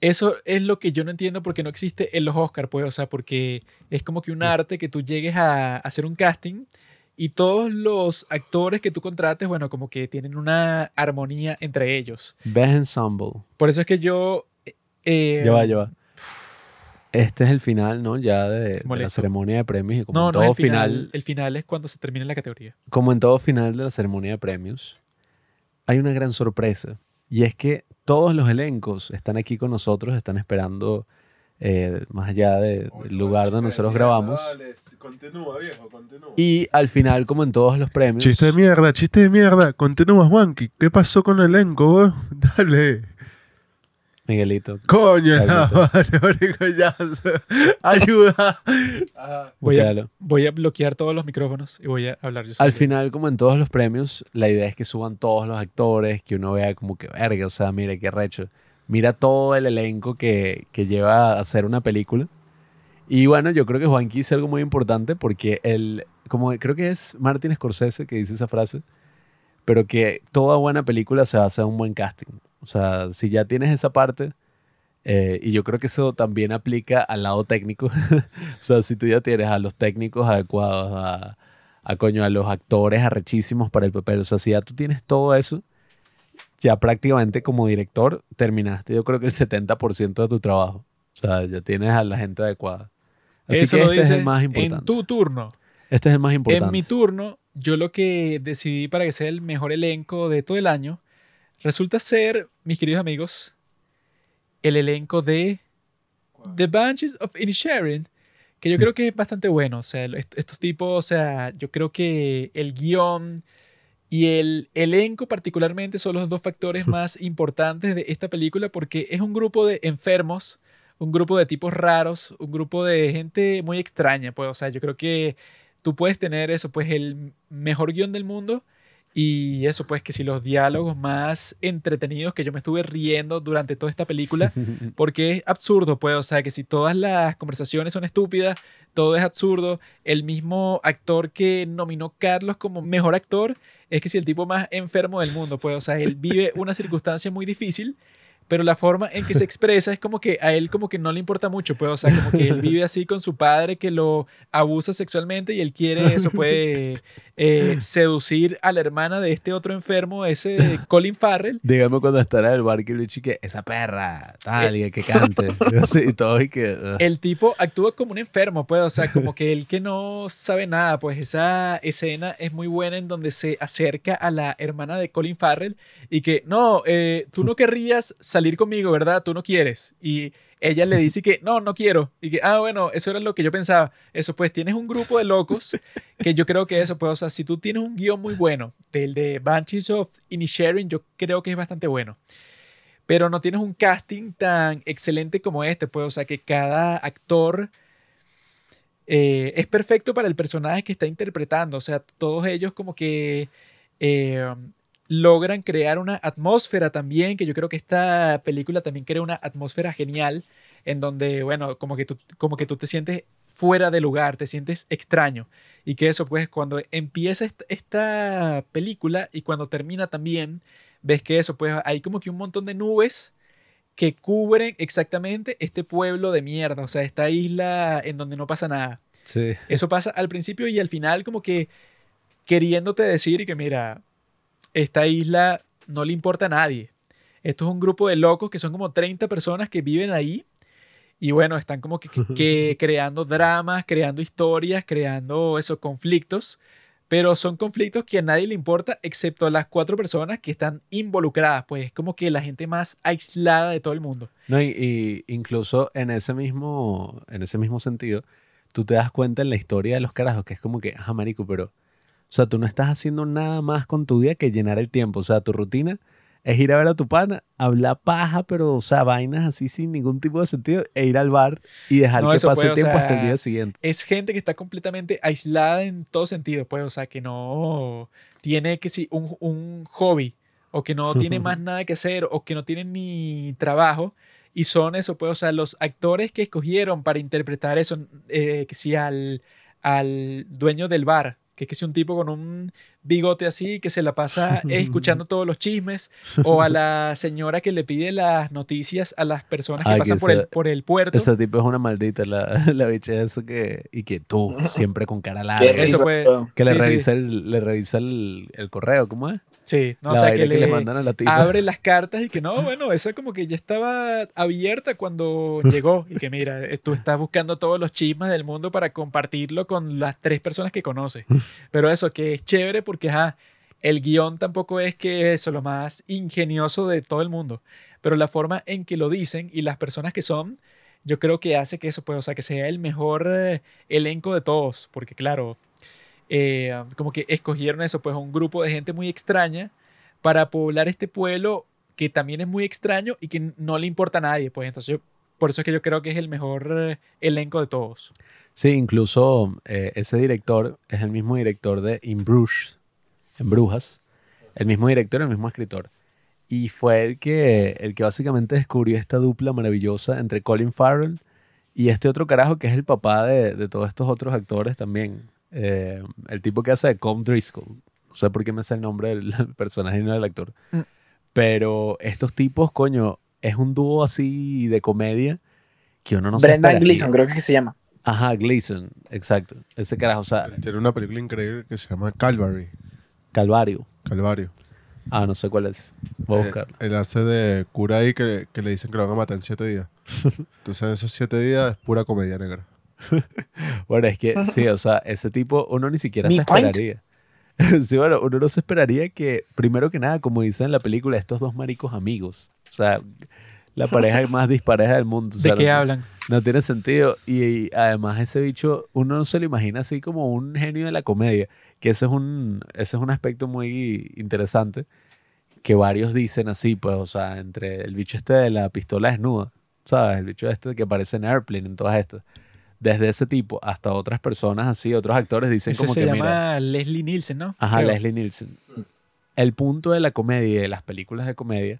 S1: eso es lo que yo no entiendo porque no existe en los Oscars, pues, o sea, porque es como que un arte que tú llegues a, a hacer un casting y todos los actores que tú contrates, bueno, como que tienen una armonía entre ellos.
S2: Best Ensemble.
S1: Por eso es que yo... eh,
S2: Ya va, ya va. Este es el final, ¿no? Ya de, de la ceremonia de premios y como
S1: No,
S2: en
S1: no
S2: todo
S1: es el final,
S2: final,
S1: El final es cuando se termina la categoría.
S2: como en todo final de la ceremonia de premios, hay una gran sorpresa. Y es que todos los elencos están aquí con nosotros, están esperando eh, más allá de- del lugar donde nosotros grabamos.
S3: Continúa, viejo, continúa.
S2: Y al final, como en todos los premios,
S3: Chiste de mierda, chiste de mierda. Continúa, Juanqui. ¿Qué pasó con el elenco, vos? Dale.
S2: Miguelito.
S3: Coño, ya. Ayuda.
S1: Voy a,
S2: Mutealo.
S1: voy a bloquear todos los micrófonos y voy a hablar yo solo.
S2: Al final, como en todos los premios, la idea es que suban todos los actores, que uno vea como que, verga, o sea, mire qué recho. Mira todo el elenco que, que lleva a hacer una película. Y bueno, yo creo que Juanqui hizo algo muy importante porque él, como creo que es Martin Scorsese que dice esa frase, pero que toda buena película se basa en un buen casting. O sea, si ya tienes esa parte, eh, y yo creo que eso también aplica al lado técnico. o sea, si tú ya tienes a los técnicos adecuados, a, a coño, a los actores arrechísimos para el papel. O sea, si ya tú tienes todo eso, ya prácticamente como director terminaste, yo creo que el 70% de tu trabajo. O sea, ya tienes a la gente adecuada. Así
S1: Eso
S2: que
S1: lo
S2: este es el más importante.
S1: en tu turno.
S2: Este es el más importante.
S1: En mi turno, yo lo que decidí para que sea el mejor elenco de todo el año resulta ser, mis queridos amigos, el elenco de The Banshees of Inisherin, que yo creo que es bastante bueno. O sea, est- estos tipos, o sea, yo creo que el guion y el elenco particularmente son los dos factores más importantes de esta película porque es un grupo de enfermos, un grupo de tipos raros, un grupo de gente muy extraña. Pues, o sea, yo creo que tú puedes tener eso, pues el mejor guion del mundo y eso, pues que si los diálogos más entretenidos que yo me estuve riendo durante toda esta película, porque es absurdo, pues, o sea, que si todas las conversaciones son estúpidas, todo es absurdo. El mismo actor que nominó Carlos como mejor actor es que si el tipo más enfermo del mundo, pues, o sea, él vive una circunstancia muy difícil. Pero la forma en que se expresa es como que a él como que no le importa mucho, pues, o sea, como que él vive así con su padre que lo abusa sexualmente y él quiere eso, puede eh, seducir a la hermana de este otro enfermo, ese Colin Farrell.
S2: Dígame cuando estará en el bar que le que esa perra, tal, y que cante. Así, y todo y que... uh.
S1: El tipo actúa como un enfermo, pues, o sea, como que él que no sabe nada, pues esa escena es muy buena en donde se acerca a la hermana de Colin Farrell y que, no, eh, tú no querrías salir conmigo, ¿verdad? Tú no quieres. Y ella le dice que, no, no quiero. Y que, ah, bueno, eso era lo que yo pensaba. Eso, pues, tienes un grupo de locos que yo creo que eso, pues, o sea, si tú tienes un guion muy bueno, del de Banshees of Inisherin, yo creo que es bastante bueno pero no tienes un casting tan excelente como este, pues, o sea, que cada actor eh, es perfecto para el personaje que está interpretando, o sea, todos ellos como que eh, logran crear una atmósfera también, que yo creo que esta película también crea una atmósfera genial, en donde, bueno, como que tú, como que tú te sientes fuera de lugar, te sientes extraño. Y que eso, pues, cuando empieza est- esta película y cuando termina también, ves que eso, pues, hay como que un montón de nubes que cubren exactamente este pueblo de mierda, o sea, esta isla en donde no pasa nada.
S2: Sí.
S1: Eso pasa al principio y al final como que queriéndote decir y que mira, esta isla no le importa a nadie. Esto es un grupo de locos que son como 30 personas que viven ahí y bueno, están como que, que creando dramas, creando historias, creando esos conflictos, pero son conflictos que a nadie le importa excepto a las cuatro personas que están involucradas, pues es como que la gente más aislada de todo el mundo.
S2: No, y, y incluso en ese mismo, en ese mismo sentido, tú te das cuenta en la historia de los carajos que es como que, ajá, marico, pero, o sea, tú no estás haciendo nada más con tu día que llenar el tiempo. O sea, tu rutina es ir a ver a tu pana, hablar paja, pero, o sea, vainas así sin ningún tipo de sentido, e ir al bar y dejar
S1: No,
S2: que pase
S1: puede,
S2: el tiempo hasta el día siguiente.
S1: es gente que está completamente aislada en todo sentido, pues, o sea, que no tiene que si un, un hobby o que no tiene más nada que hacer o que no tiene ni trabajo y son eso, pues, o sea, los actores que escogieron para interpretar eso, eh, que si al, al dueño del bar, que es que si un tipo con un bigote así que se la pasa escuchando todos los chismes o a la señora que le pide las noticias a las personas que
S2: Ay, que
S1: pasan por el, por el puerto.
S2: Ese tipo es una maldita, la, la bicha esa que, y que tú, siempre con cara larga,
S1: Eso
S2: que le
S1: Sí, sí.
S2: revisa, el, le revisa el, el correo, ¿cómo es?
S1: Sí, no,
S2: la
S1: o sea, que,
S2: que le mandan a la tipa.
S1: abre las cartas y que no, bueno, esa como que ya estaba abierta cuando llegó y que mira, eh, tú estás buscando todos los chismes del mundo para compartirlo con las tres personas que conoces. Pero eso, que es chévere porque ajá, el guion tampoco es que eso, lo más ingenioso de todo el mundo, pero la forma en que lo dicen y las personas que son, yo creo que hace que eso, pues, o sea, que sea el mejor eh, elenco de todos, porque claro, eh, como que escogieron eso, pues un grupo de gente muy extraña para poblar este pueblo que también es muy extraño y que no le importa a nadie. Pues entonces, por eso es que yo creo que es el mejor eh, elenco de todos.
S2: Sí, incluso eh, ese director es el mismo director de In Bruges, en Brujas, el mismo director, el mismo escritor. Y fue el que, el que básicamente descubrió esta dupla maravillosa entre Colin Farrell y este otro carajo que es el papá de, de todos estos otros actores también. Eh, el tipo que hace de Com Driscoll. No sé por qué me sé el nombre del personaje y no del actor.
S1: Mm.
S2: Pero estos tipos, coño, es un dúo así de comedia que uno no se
S4: Brendan. Gleeson, creo que es que se llama.
S2: Ajá, Gleason, exacto. Ese carajo, o sea,
S3: Tiene una película increíble que se llama Calvary.
S2: Calvario.
S3: Calvario.
S2: Ah, no sé cuál es. Voy a
S3: Eh,
S2: buscarlo.
S3: él hace de cura ahí que, que le dicen que lo van a matar en siete días. Entonces en esos siete días es pura comedia negra.
S2: Bueno, es que sí, o sea, ese tipo uno ni siquiera se esperaría. sí, bueno, uno no se esperaría que, primero que nada, como dice en la película, estos dos maricos amigos. O sea, la pareja más dispareja del mundo. o
S1: ¿De
S2: sea,
S1: qué
S2: no-
S1: hablan?
S2: No tiene sentido. Y, y además ese bicho, uno no se lo imagina así como un genio de la comedia. Que ese es un, ese es un aspecto muy interesante. Que varios dicen así, pues, o sea, entre el bicho este de la pistola desnuda, ¿sabes? El bicho este que aparece en Airplane, en todas estas. Desde ese tipo hasta otras personas así, otros actores dicen
S1: Ese
S2: como
S1: se
S2: que
S1: llama
S2: mira.
S1: Leslie Nielsen, ¿no?
S2: Ajá,
S1: Creo.
S2: Leslie Nielsen. El punto de la comedia y de las películas de comedia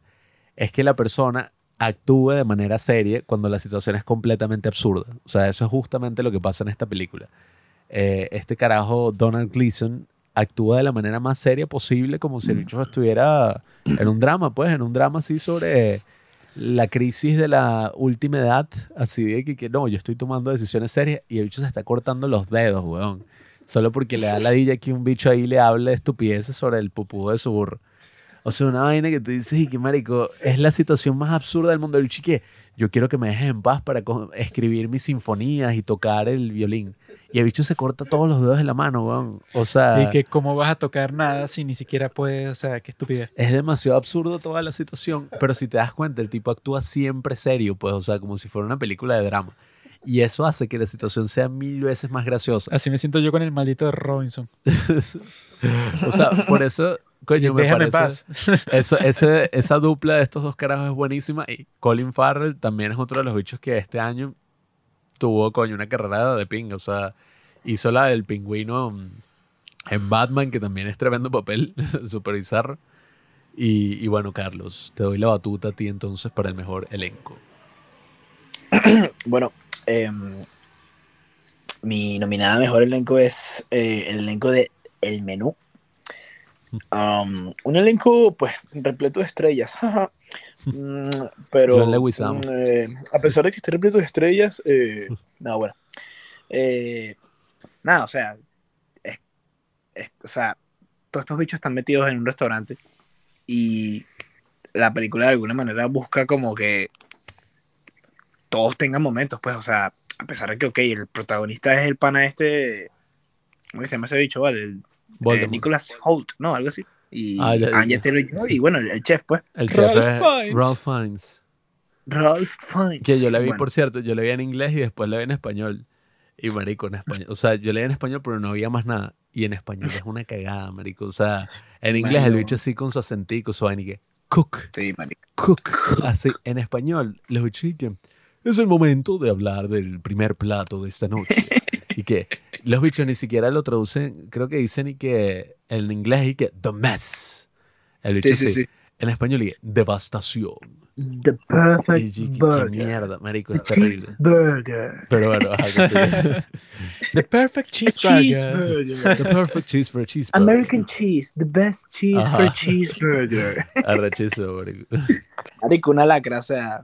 S2: es que la persona actúe de manera seria cuando la situación es completamente absurda. O sea, eso es justamente lo que pasa en esta película. Eh, este carajo, Donald Gleason, actúa de la manera más seria posible, como si el bicho estuviera en un drama, pues, en un drama así sobre la crisis de la última edad, así de que, no, yo estoy tomando decisiones serias y el bicho se está cortando los dedos, weón. Solo porque le da la dilla que un bicho ahí le hable estupideces sobre el pupú de su burro. O sea, una vaina que tú dices, y que marico, es la situación más absurda del mundo. El chique, yo quiero que me dejes en paz para escribir mis sinfonías y tocar el violín. Y el bicho se corta todos los dedos de la mano, weón. O sea,
S1: Y que cómo vas a tocar nada si ni siquiera puedes, o sea, qué estupidez.
S2: es demasiado absurdo toda la situación. Pero si te das cuenta, el tipo actúa siempre serio, pues, o sea, como si fuera una película de drama. Y eso hace que la situación sea mil veces más graciosa.
S1: Así me siento yo con el maldito de Robinson.
S2: O sea, por eso, coño, me
S1: Déjame
S2: parece...
S1: paz.
S2: Eso, ese, esa dupla de estos dos carajos es buenísima. Y Colin Farrell también es otro de los bichos que este año tuvo, coño, una carrera de ping. O sea, hizo la del pingüino mm, en Batman, que también es tremendo papel, súper bizarro. Y, y bueno, Carlos, te doy la batuta a ti entonces para el mejor elenco.
S4: Bueno, em, mi nominada mejor elenco es eh, el elenco de El Menú. Um, un elenco, pues, repleto de estrellas. Mm, pero, mm, eh, a pesar de que esté repleto de estrellas, eh, no, bueno. Eh, nada, o sea, es- es- o sea, todos estos bichos están metidos en un restaurante y la película de alguna manera busca como que todos tengan momentos, pues, o sea, a pesar de que, ok, el protagonista es el pana este, ¿cómo que se llama ese bicho? Vale? El, eh. Nicholas Holt, ¿no? Algo así. Y
S2: Ah, ya-
S4: y bueno, el, el chef, pues,
S2: El chef
S1: Ralph
S2: es
S1: Fiennes.
S2: Ralph Fiennes.
S4: Ralph Fiennes.
S2: Que yo la vi,
S4: Bueno,
S2: por cierto, yo la vi en inglés y después la vi en español. Y marico, en español. O sea, yo leí en español, pero no había más nada. Y en español es una cagada, marico. O sea, en inglés el
S4: Mano.
S2: bicho así con su acentico, su vaina y que cook,
S4: Sí, marico.
S2: cook. Así, en español, los bichos es el momento de hablar del primer plato de esta noche. y que los bichos ni siquiera lo traducen, creo que dicen y que en inglés y que the mess. El bicho
S4: Sí, sí,
S2: sí. En español y que devastación.
S4: The perfect
S2: Y yo, ¿qué, qué
S4: burger.
S2: mierda, marico, es terrible.
S4: cheeseburger.
S2: Pero bueno, ajá.
S1: The Perfect Cheeseburger.
S4: Cheeseburger.
S2: The perfect cheese for a cheeseburger.
S4: American cheese, the best cheese for
S2: Ajá.
S4: a cheeseburger.
S2: Arrechizo, marico.
S4: Marico, una lacra, o sea.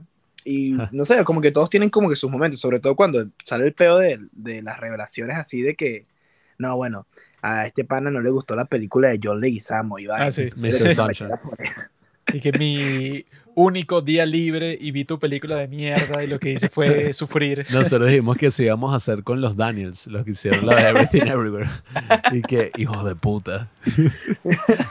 S4: Y no sé, como que todos tienen como que sus momentos, sobre todo cuando sale el peo de, de las revelaciones así de que, no, bueno, a este pana no le gustó la película de John Leguizamo y va.
S1: Ah, sí.
S2: Mr. Sunshine.
S4: por eso.
S1: Y que mi único día libre y vi tu película de mierda y lo que hice fue sufrir.
S2: Nosotros dijimos que sí íbamos a hacer con los Daniels, los que hicieron la de Everything Everywhere. Y que, hijos de puta.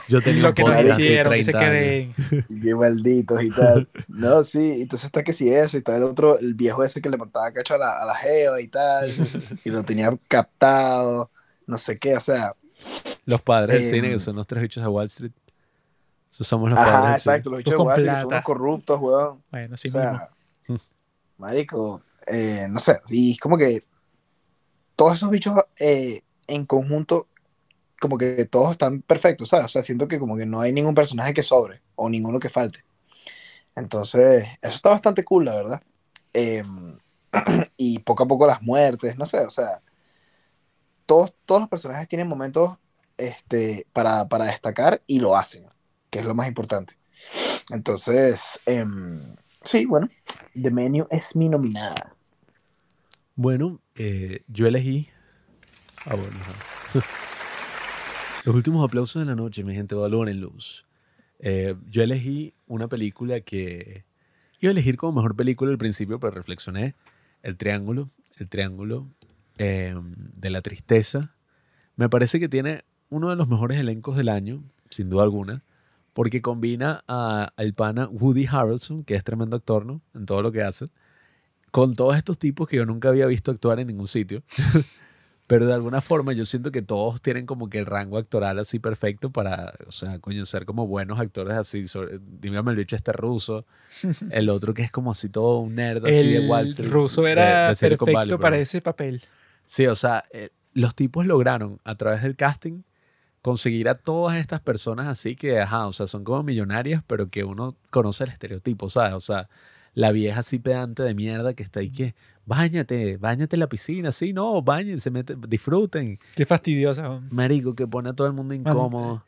S2: Yo tenía
S1: lo
S2: un
S1: que no hicieron, que se
S2: 30 años.
S1: creen.
S4: Y qué malditos y tal. No, sí, entonces está que sí eso, y está el otro, el viejo ese que le montaba cacho a la, a la jeva y tal, y lo tenía captado, no sé qué, o sea,
S2: Los padres del
S4: Em.
S2: cine, que son los tres bichos de Wall Street. Esos somos los.
S4: Ajá,
S2: sí.
S4: exacto. Los bichos de que son corruptos, weón.
S1: Bueno, así
S4: o sea,
S1: mismo.
S4: marico, eh, no sé, y es como que todos esos bichos eh, en conjunto, como que todos están perfectos, ¿sabes? O sea, siento que como que no hay ningún personaje que sobre o ninguno que falte. Entonces, eso está bastante cool, la verdad. Eh, y poco a poco las muertes, no sé, o sea, todos, todos los personajes tienen momentos este, para, para destacar y lo hacen, que es lo más importante. Entonces, em, sí, bueno, The Menu es mi nominada.
S2: Bueno, eh, yo elegí. Ah. Los últimos aplausos de la noche, mi gente, valórenlos. Eh, yo elegí una película que iba a elegir como mejor película al principio, pero reflexioné. El Triángulo, el Triángulo eh, de la Tristeza. Me parece que tiene uno de los mejores elencos del año, sin duda alguna, porque combina a- al pana Woody Harrelson, que es tremendo actor, ¿no? En todo lo que hace, con todos estos tipos que yo nunca había visto actuar en ningún sitio. Pero de alguna forma yo siento que todos tienen como que el rango actoral así perfecto para, o sea, coño, ser como buenos actores así. Sobre, dígame el bicho este ruso, el otro que es como así todo un nerd así de
S1: El
S2: Wall Street,
S1: ruso
S2: de-
S1: era
S2: de
S1: perfecto
S2: Valley,
S1: para ese papel.
S2: Sí, o sea, eh, los tipos lograron a través del casting conseguir a todas estas personas así que, ajá, o sea, son como millonarias, pero que uno conoce el estereotipo, ¿sabes? O sea, la vieja así pedante de mierda que está ahí que, báñate, báñate en la piscina, sí, no, bañense, mete- disfruten.
S1: Qué fastidiosa.
S2: Marico, que pone a todo el mundo incómodo.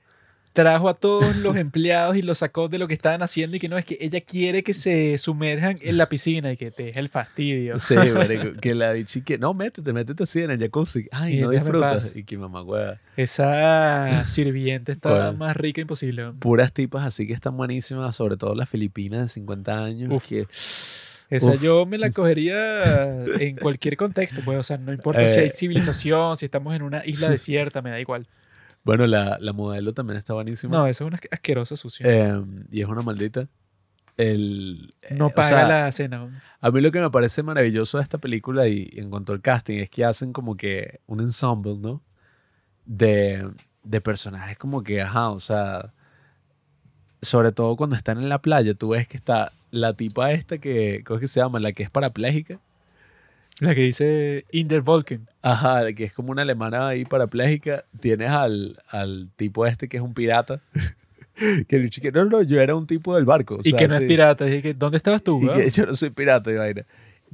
S1: Trajo a todos los empleados y los sacó de lo que estaban haciendo y que no, es que ella quiere que se sumerjan en la piscina y que te deje el fastidio.
S2: Sí, marico, que la bichi que, no, métete, métete así en el jacuzzi. Ay,
S1: Y
S2: no disfrutas. Y que mamá, hueva.
S1: Esa sirviente está
S2: ¿Cuál?
S1: más rica imposible.
S2: Puras tipas así que están buenísimas, sobre todo las filipinas de 50 años.
S1: Uf.
S2: que-
S1: Esa
S2: Uf.
S1: yo me la cogería en cualquier contexto, pues, o sea, no importa si
S2: Eh.
S1: hay civilización, si estamos en una isla desierta, me da igual.
S2: Bueno, la, la modelo también está buenísima.
S1: No, esa es una asque- asquerosa sucia.
S2: Eh, y es una maldita. El, eh,
S1: no
S2: o
S1: paga
S2: sea,
S1: la cena.
S2: A mí lo que me parece maravilloso de esta película y, y en cuanto al casting es que hacen como que un ensemble, ¿no? De, de personajes como que, ajá, o sea, sobre todo cuando están en la playa, tú ves que está la tipa esta que, ¿cómo es que se llama? La que es parapléjica.
S1: La que dice Inder Volken.
S2: Ajá, que es como una alemana ahí parapléjica. Tienes al, al tipo este que es un pirata. que el que no, no, yo era un tipo del barco. o
S1: y que no
S2: sí.
S1: es pirata. Y que, ¿Dónde estabas tú?
S2: Y que yo no soy pirata y vaina.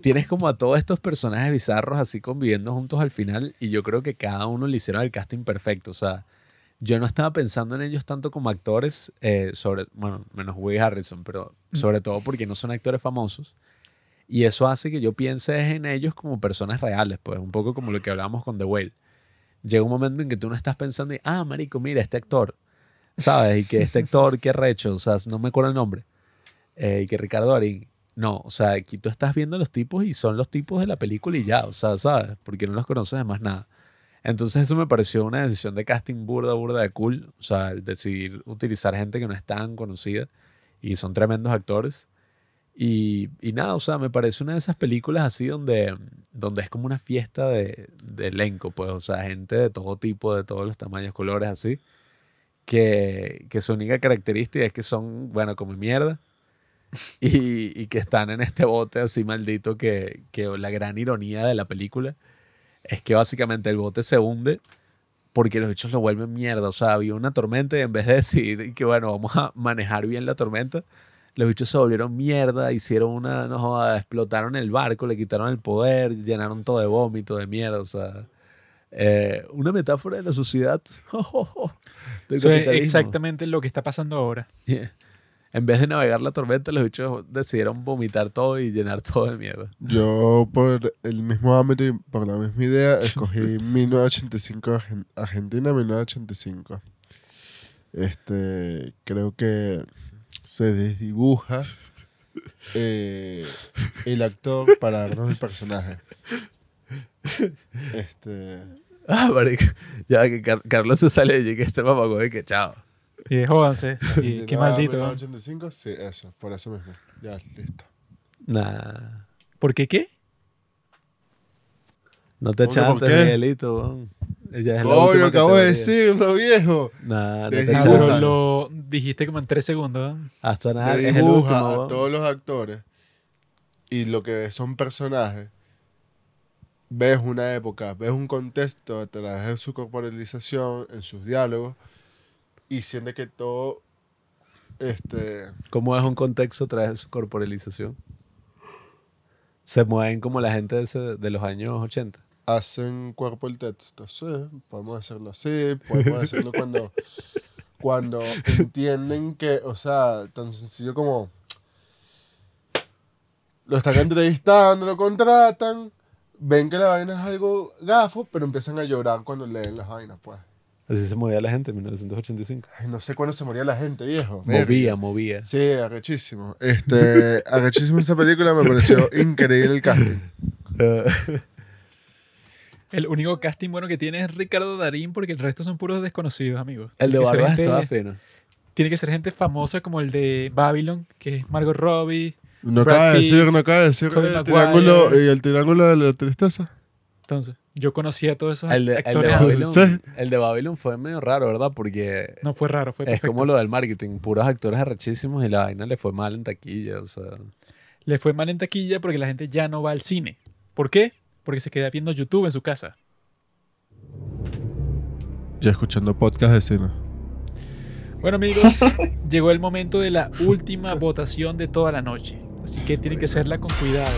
S2: Tienes como a todos estos personajes bizarros así conviviendo juntos al final y yo creo que cada uno le hicieron el casting perfecto. O sea, yo no estaba pensando en ellos tanto como actores, eh, sobre, bueno, menos Woody Harrison, pero
S1: Mm.
S2: sobre todo porque no son actores famosos. Y eso hace que yo piense en ellos como personas reales, pues un poco como lo que hablábamos con The Whale. Llega un momento en que tú no estás pensando, y, ah, marico, mira, este actor, ¿sabes? Y que este actor, qué recho, o sea, no me acuerdo el nombre. Eh, y que Ricardo Darín. No, o sea, aquí tú estás viendo los tipos y son los tipos de la película y ya, o sea, ¿sabes? Porque no los conoces de más nada. Entonces eso me pareció una decisión de casting burda, burda de cool. O sea, el decidir utilizar gente que no es tan conocida y son tremendos actores. Y, y nada, o sea, me parece una de esas películas así donde, donde es como una fiesta de, de elenco, pues, o sea, gente de todo tipo, de todos los tamaños, colores, así, que, que su única característica es que son, bueno, como mierda, y, y que están en este bote así maldito que, que la gran ironía de la película es que básicamente el bote se hunde porque los bichos lo vuelven mierda. O sea, había una tormenta y en vez de decir que, bueno, vamos a manejar bien la tormenta, los bichos se volvieron mierda, hicieron una, no joda, explotaron el barco, le quitaron el poder, llenaron todo de vómito, de mierda. O sea, eh, una metáfora de la sociedad.
S1: Eso es exactamente lo que está pasando ahora.
S2: Yeah. En vez de navegar la tormenta, los bichos decidieron vomitar todo y llenar todo de mierda.
S3: Yo, por el mismo ámbito y por la misma idea, escogí 1985 Argen- Argentina, 1985. Este, creo que se desdibuja eh, el actor para darnos el personaje. Este,
S2: Ah, marico. Ya que Car- Carlos se sale y que este mamagüey y que chao.
S1: Y jódanse. Y qué
S3: ¿continuaba
S1: maldito. ¿no?
S3: 1985, sí, eso, por eso mismo. Ya, listo.
S2: Nah.
S1: ¿Por qué qué?
S2: No te
S3: Hombre,
S2: chantes,
S3: ¿por qué?
S2: Miguelito. weón. Ya es la última
S3: acabo de decirlo, viejo.
S2: Nah, no te
S1: Ah,
S3: dibuja.
S1: pero lo dijiste como en tres segundos.
S2: Hasta nada,
S3: Le
S2: es el
S3: dibuja
S2: último.
S3: a todos los actores y lo que ves son personajes. Ves una época, ves un contexto a través de su corporalización, en sus diálogos, y sientes que todo este,
S2: ¿Cómo es un contexto a través de su corporalización? Se mueven como la gente de, ese- de los años 80.
S3: Hacen cuerpo el texto. Sí, podemos hacerlo así, podemos hacerlo cuando, cuando entienden que, o sea, tan sencillo como lo están entrevistando, lo contratan, ven que la vaina es algo gafo, pero empiezan a llorar cuando leen las vainas, pues.
S2: Así se movía la gente en 1985.
S3: Ay, no sé cuándo se moría la gente, viejo.
S2: Movía, movía.
S3: Sí, arrechísimo. Este, arrechísimo esa película, me pareció increíble el casting.
S1: El único casting bueno que tiene es Ricardo Darín porque el resto son puros desconocidos, amigos.
S2: el de Barbas estaba fino.
S1: Tiene que ser gente famosa como el de Babylon, que es Margot Robbie.
S3: No
S1: Brad
S3: acaba de decir,
S1: Pitt,
S3: no acaba de decir
S1: Tobey
S3: el
S1: Maguire.
S3: triángulo y el triángulo de la tristeza.
S1: Entonces, yo conocía a todos esos
S2: El de, el, de
S1: actores.
S2: Babylon,
S3: Sí.
S2: el de Babylon fue medio raro, ¿verdad? Porque
S1: No fue raro, fue
S2: es
S1: perfecto.
S2: como lo del marketing. Puros actores arrechísimos y la vaina le fue mal en taquilla. O sea,
S1: Le fue mal en taquilla porque la gente ya no va al cine. ¿Por qué? Porque se queda viendo YouTube en su casa.
S3: Ya escuchando podcast de cine.
S1: Bueno amigos, llegó el momento de la última votación de toda la noche. Así que tienen que hacerla con cuidado.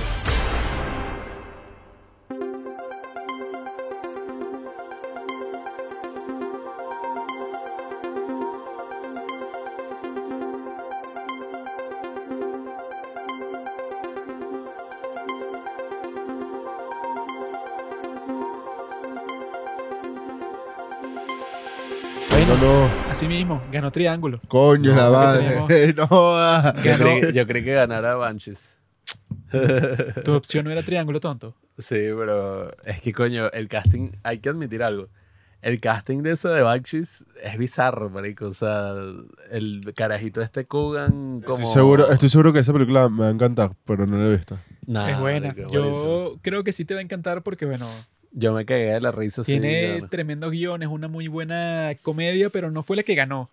S1: Así mismo, ganó Triángulo.
S3: Coño,
S1: No,
S3: la madre. No, ah.
S2: yo,
S1: Ganó.
S2: creí, yo creí que ganara Banshees.
S1: Tu opción no era Triángulo, tonto.
S2: Sí, pero es que coño, el casting, hay que admitir algo. El casting de eso de Banshees es bizarro, marico. O sea, el carajito este Kugan como...
S3: Estoy seguro, estoy seguro que esa película me va a encantar, pero no la he visto.
S2: Nah,
S1: es buena.
S2: marico, buenísimo.
S1: Yo creo que sí te va a encantar porque, bueno,
S2: Yo me cagué de la risa. sí,
S1: tiene tremendos guiones, una muy buena comedia, pero no fue la que ganó.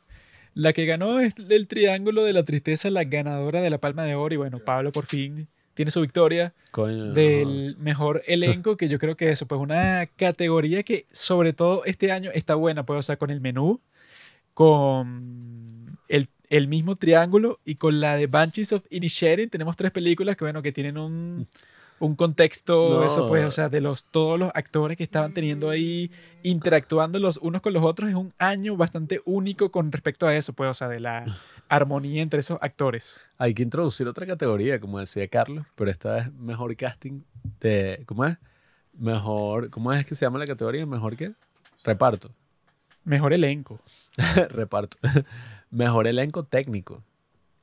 S1: La que ganó es el Triángulo de la Tristeza, la ganadora de la Palma de Oro. Y bueno, Pablo por fin tiene su victoria.
S2: Coño,
S1: del mejor elenco, que yo creo que eso, pues una categoría que sobre todo este año está buena, pues, o sea, con el menú, con el, el mismo triángulo y con la de Banshees of Inisherin tenemos tres películas que, bueno, que tienen un, un contexto,
S2: No.
S1: eso pues, o sea, de los, todos los actores que estaban teniendo ahí, interactuando los unos con los otros, es un año bastante único con respecto a eso, pues, o sea, de la armonía entre esos actores.
S2: Hay que introducir otra categoría, como decía Carlos, pero esta vez mejor casting de... ¿Cómo es? Mejor... ¿Cómo es que se llama la categoría? ¿Mejor qué? Reparto.
S1: Mejor elenco.
S2: Reparto. mejor elenco técnico.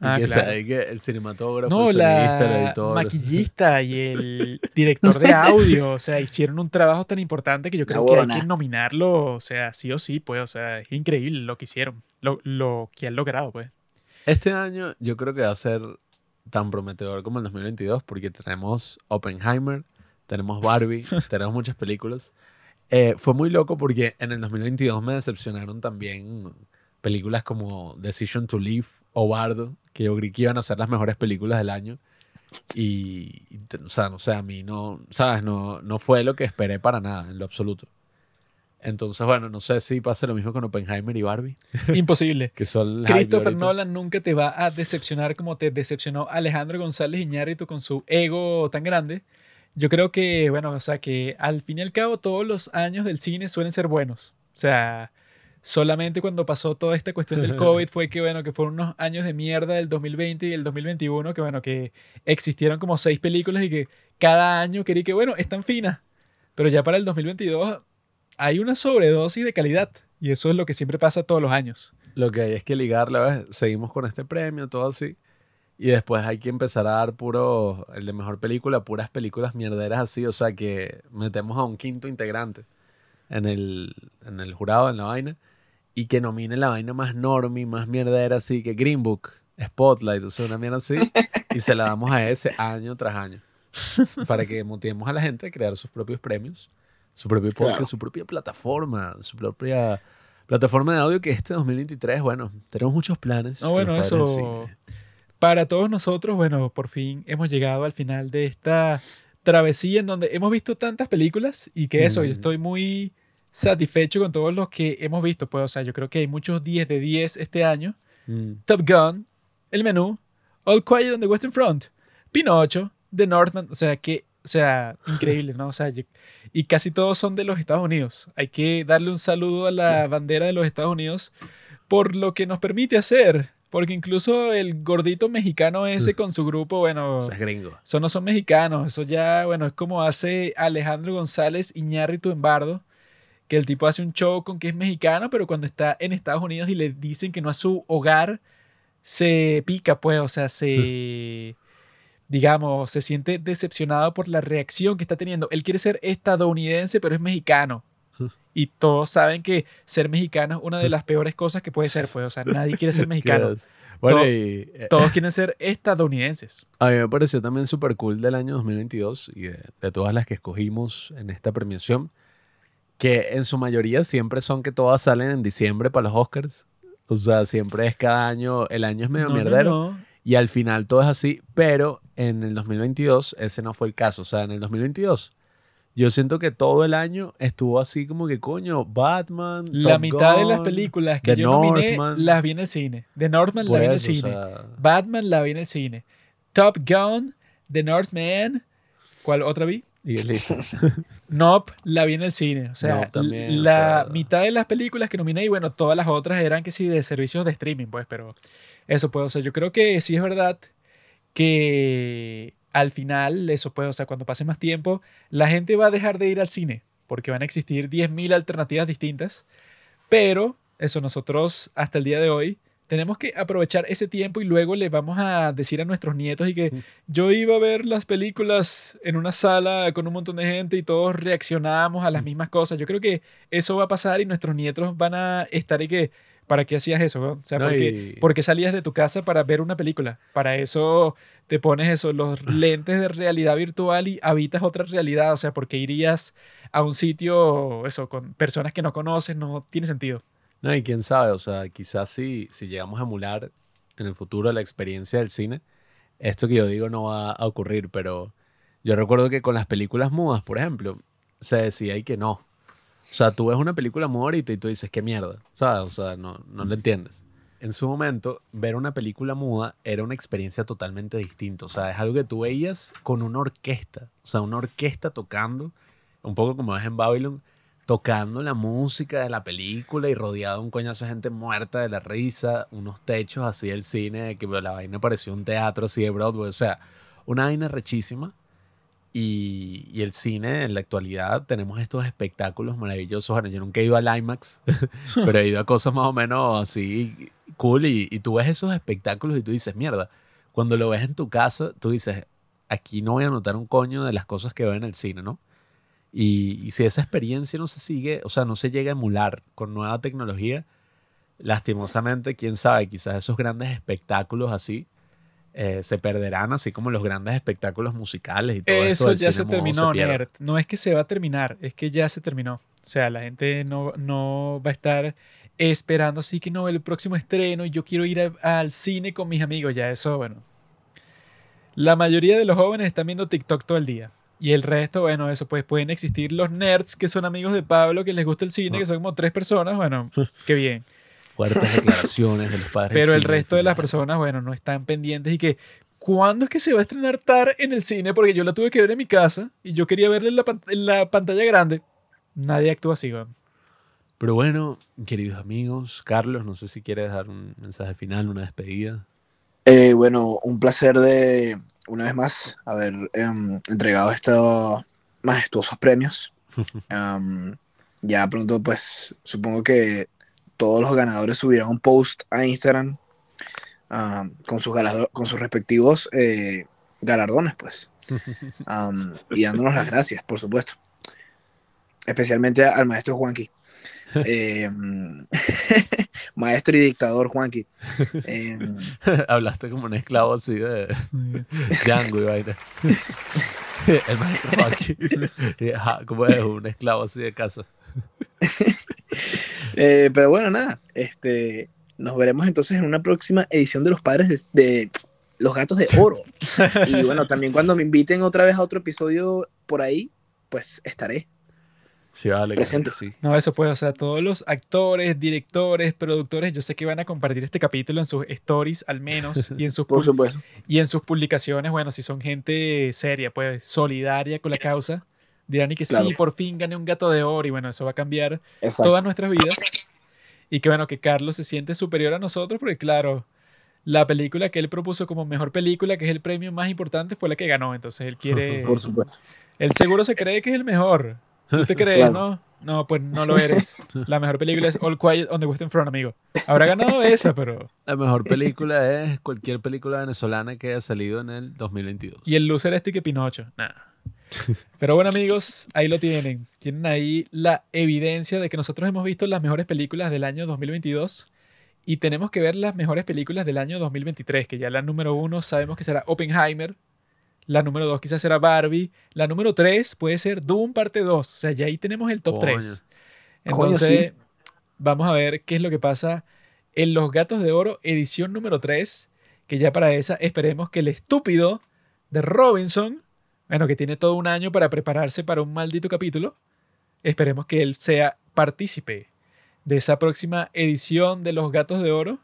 S1: Ah,
S2: que
S1: claro.
S2: que el cinematógrafo,
S1: No,
S2: el sonidista, el
S1: la
S2: editor.
S1: maquillista y el director de audio, o sea, hicieron un trabajo tan importante que yo creo que hay que nominarlo, o sea, sí o sí, pues, o sea, es increíble lo que hicieron, lo, lo que han logrado, pues.
S2: Este año yo creo que va a ser tan prometedor como el 2022 porque tenemos Oppenheimer, tenemos Barbie, tenemos muchas películas. Eh, fue muy loco porque en el 2022 me decepcionaron también películas como Decision to Live o Bardo, que yo creí que iban a ser las mejores películas del año. Y, y o sea, no sé, a mí no, ¿sabes? No, no fue lo que esperé para nada, en lo absoluto. Entonces, bueno, no sé si pasa lo mismo con Oppenheimer y Barbie,
S1: Imposible.
S2: que son
S1: Christopher. Nolan nunca te va a decepcionar como te decepcionó Alejandro González Iñárritu con su ego tan grande. Yo creo que, bueno, o sea, que al fin y al cabo todos los años del cine suelen ser buenos. O sea, solamente cuando pasó toda esta cuestión del COVID fue que, bueno, que fueron unos años de mierda del 2020 y el 2021, que, bueno, que existieron como seis películas y que cada año quería que, bueno, están finas. Pero ya para el 2022 hay una sobredosis de calidad. Y eso es lo que siempre pasa todos los años.
S2: Lo que hay es que ligarla, ¿ves? Seguimos con este premio, todo así. Y después hay que empezar a dar puro, el de mejor película, puras películas mierderas así. O sea que metemos a un quinto integrante en el, en el jurado, en la vaina. Y que nomine la vaina más normie, más mierdera así, que Green Book, Spotlight, o sea, una mierda así. y se la damos a ese año tras año. Para que motivemos a la gente a crear sus propios premios Su propio podcast,
S3: Claro.
S2: su propia plataforma, su propia plataforma de audio que este 2023, bueno, tenemos muchos planes.
S1: No, bueno, eso. Para todos nosotros, bueno, por fin hemos llegado al final de esta travesía en donde hemos visto tantas películas y que eso, yo estoy muy satisfecho con todos los que hemos visto. Pues, o sea, yo creo que hay muchos 10 de 10 este año.
S2: Mm.
S1: Top Gun, El Menú, All Quiet on the Western Front, Pinocho, The Northman, o sea, que, o sea, increíble, ¿no? O sea, yo- y casi todos son de los Estados Unidos. Hay que darle un saludo a la bandera de los Estados Unidos por lo que nos permite hacer, porque incluso el gordito mexicano ese con su grupo, bueno,
S2: es gringo.
S1: eso no son mexicanos, eso ya, bueno, es como hace Alejandro González Iñárritu en Bardo, que el tipo hace un show con que es mexicano, pero cuando está en Estados Unidos y le dicen que no es su hogar, se pica, pues, o sea, se, digamos, se siente decepcionado por la reacción que está teniendo. Él quiere ser estadounidense, pero es mexicano. Y todos saben que ser mexicano es una de las peores cosas que puede ser, pues, o sea, nadie quiere ser mexicano.
S2: Bueno,
S1: Todo-
S2: y eh,
S1: Todos quieren ser estadounidenses.
S2: a mí me pareció también súper cool del año 2022 y de, de todas las que escogimos en esta premiación, que en su mayoría siempre son que todas salen en diciembre para los Oscars. O sea, siempre es cada año, el año es medio
S1: No,
S2: mierdero.
S1: no.
S2: Y al final todo es así, pero en el 2022 ese no fue el caso. O sea, en el 2022 yo siento que todo el año estuvo así como que, coño, Batman.
S1: La
S2: Top
S1: mitad de las películas que
S2: The
S1: yo nominé
S2: Northman.
S1: las vi en el cine. The Northman
S2: por
S1: la vi en el cine.
S2: sea,
S1: Batman la vi en el cine. Top Gun, The Northman. ¿Cuál otra vi?
S2: Y listo.
S1: Nope, la vi en el cine. O sea,
S2: Nope también, o
S1: la
S2: sea.
S1: mitad de las películas que nominé y bueno, todas las otras eran que sí de servicios de streaming, pues, pero eso puede, o sea, yo creo que sí es verdad que al final, eso puede, o sea, cuando pase más tiempo, la gente va a dejar de ir al cine porque van a existir 10.000 alternativas distintas, pero eso nosotros hasta el día de hoy tenemos que aprovechar ese tiempo y luego le vamos a decir a nuestros nietos y que yo iba a ver las películas en una sala con un montón de gente y todos reaccionábamos a las mismas cosas. Yo creo que eso va a pasar y nuestros nietos van a estar y que, ¿para qué hacías eso? O sea,
S2: No,
S1: ¿por, qué,
S2: y-
S1: por qué salías de tu casa para ver una película? Para eso te pones eso, los lentes de realidad virtual y habitas otra realidad. O sea, porque irías a un sitio, eso, con personas que no conoces, no tiene sentido.
S2: No, y quién sabe, o sea, quizás si, si llegamos a emular en el futuro la experiencia del cine, esto que yo digo no va a ocurrir, pero yo recuerdo que con las películas mudas, por ejemplo, se decía y que no. O sea, tú ves una película muda ahorita y tú dices, qué mierda, ¿sabes? O sea, no, no lo entiendes. En su momento, ver una película muda era una experiencia totalmente distinta. O sea, es algo que tú veías con una orquesta. O sea, una orquesta tocando, un poco como ves en Babylon, tocando la música de la película y rodeado de un coñazo de gente muerta de la risa, unos techos así del cine, que la vaina parecía un teatro así de Broadway. O sea, una vaina rechísima. Y, y el cine en la actualidad tenemos estos espectáculos maravillosos. Bueno, yo nunca he ido al IMAX, pero he ido a cosas más o menos así cool. Y, y tú ves esos espectáculos y tú dices, mierda, cuando lo ves en tu casa, tú dices, aquí no voy a notar un coño de las cosas que veo en el cine, ¿no? Y, y si esa experiencia no se sigue, o sea, no se llega a emular con nueva tecnología, lastimosamente, quién sabe, quizás esos grandes espectáculos así eh, se perderán, así como los grandes espectáculos musicales y todo esto
S1: Eso
S2: del
S1: ya se terminó. Nerd. No es que se va a terminar, es que ya se terminó. O sea, la gente no, no va a estar esperando así que no, el próximo estreno y yo quiero ir a- al cine con mis amigos. Ya eso, bueno. La mayoría de los jóvenes están viendo TikTok todo el día. Y el resto, bueno, eso pues pueden existir los nerds que son amigos de Pablo, que les gusta el cine, que son como tres personas. Bueno, qué bien.
S2: Fuertes declaraciones de los padres.
S1: Pero el resto de las personas, bueno, no están pendientes y que, ¿cuándo es que se va a estrenar Tar en el cine? Porque yo la tuve que ver en mi casa y yo quería verla en la, pan- en la pantalla grande. Nadie actúa así, weón.
S2: Pero bueno, queridos amigos, Carlos, no sé si quieres dar un mensaje final, una despedida.
S4: Eh, bueno, un placer de, una vez más, haber em, entregado estos majestuosos premios. Em, ya pronto, pues, supongo que todos los ganadores subirán un post a Instagram am, con, sus con sus respectivos eh, galardones, pues. Y dándonos las gracias, por supuesto. Especialmente al maestro Juanqui. Em, maestro y dictador, Juanqui. Eh,
S2: Hablaste como un esclavo así de Django y vaina. El maestro ajá, Como es un esclavo así de casa.
S4: eh, pero bueno, nada, este, nos veremos entonces en una próxima edición de Los Padres de, de Los Gatos de Oro. Y bueno, también cuando me inviten otra vez a otro episodio por ahí, pues estaré.
S2: Sí, vale.
S4: Presente.
S2: sí.
S1: No, eso puede, o sea, todos los actores, directores, productores, yo sé que van a compartir este capítulo en sus stories al menos y en sus,
S4: Por
S1: pu-
S4: supuesto.
S1: y en sus publicaciones, bueno, si son gente seria, pues solidaria con la causa, dirán y que
S4: Claro.
S1: sí, por fin gané un gato de oro y bueno, eso va a cambiar
S4: Exacto.
S1: todas nuestras vidas. Y que bueno, que Carlos se siente superior a nosotros porque claro, la película que él propuso como mejor película, que es el premio más importante, fue la que ganó. Entonces él quiere...
S4: Por supuesto.
S1: Él seguro se cree que es el mejor. ¿Tú te crees,
S4: Claro.
S1: no? No, pues no lo eres. La mejor película es All Quiet on the Western Front, amigo. Habrá ganado esa, pero...
S2: La mejor película es cualquier película venezolana que haya salido en el 2022.
S1: Y el loser este que Pinocho. Nada. Pero bueno, amigos, ahí lo tienen. Tienen ahí la evidencia de que nosotros hemos visto las mejores películas del año 2022 y tenemos que ver las mejores películas del año 2023, que ya la número uno sabemos que será Oppenheimer, la número dos quizás será Barbie, la número tres puede ser Doom parte 2, o sea, ya ahí tenemos el top
S2: Coño.
S1: 3.
S4: Coño,
S1: Entonces, vamos a ver qué es lo que pasa en Los Gatos de Oro, edición número 3, que ya para esa esperemos que el estúpido de Robinson, bueno, que tiene todo un año para prepararse para un maldito capítulo, esperemos que él sea partícipe de esa próxima edición de Los Gatos de Oro.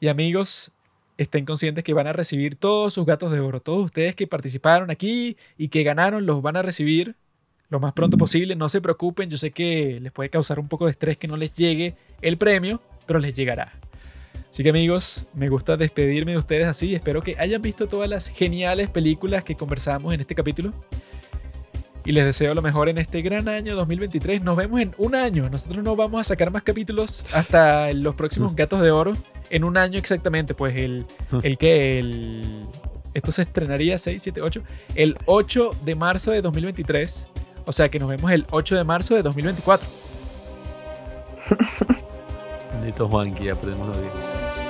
S1: Y amigos, estén conscientes que van a recibir todos sus gatos de oro. Todos ustedes que participaron aquí y que ganaron los van a recibir lo más pronto posible. No se preocupen, yo sé que les puede causar un poco de estrés que no les llegue el premio, pero les llegará. Así que amigos, me gusta despedirme de ustedes así. Espero que hayan visto todas las geniales películas que conversamos en este capítulo. Y les deseo lo mejor en este gran año 2023. Nos vemos en un año. Nosotros no vamos a sacar más capítulos hasta los próximos Gatos de Oro. En un año exactamente. Pues el, el que el... Esto se estrenaría 6, 7, 8. El 8 de marzo de 2023. O sea que nos vemos el 8 de marzo de 2024.
S2: Bendito Juanqui, aprendemos audiencia.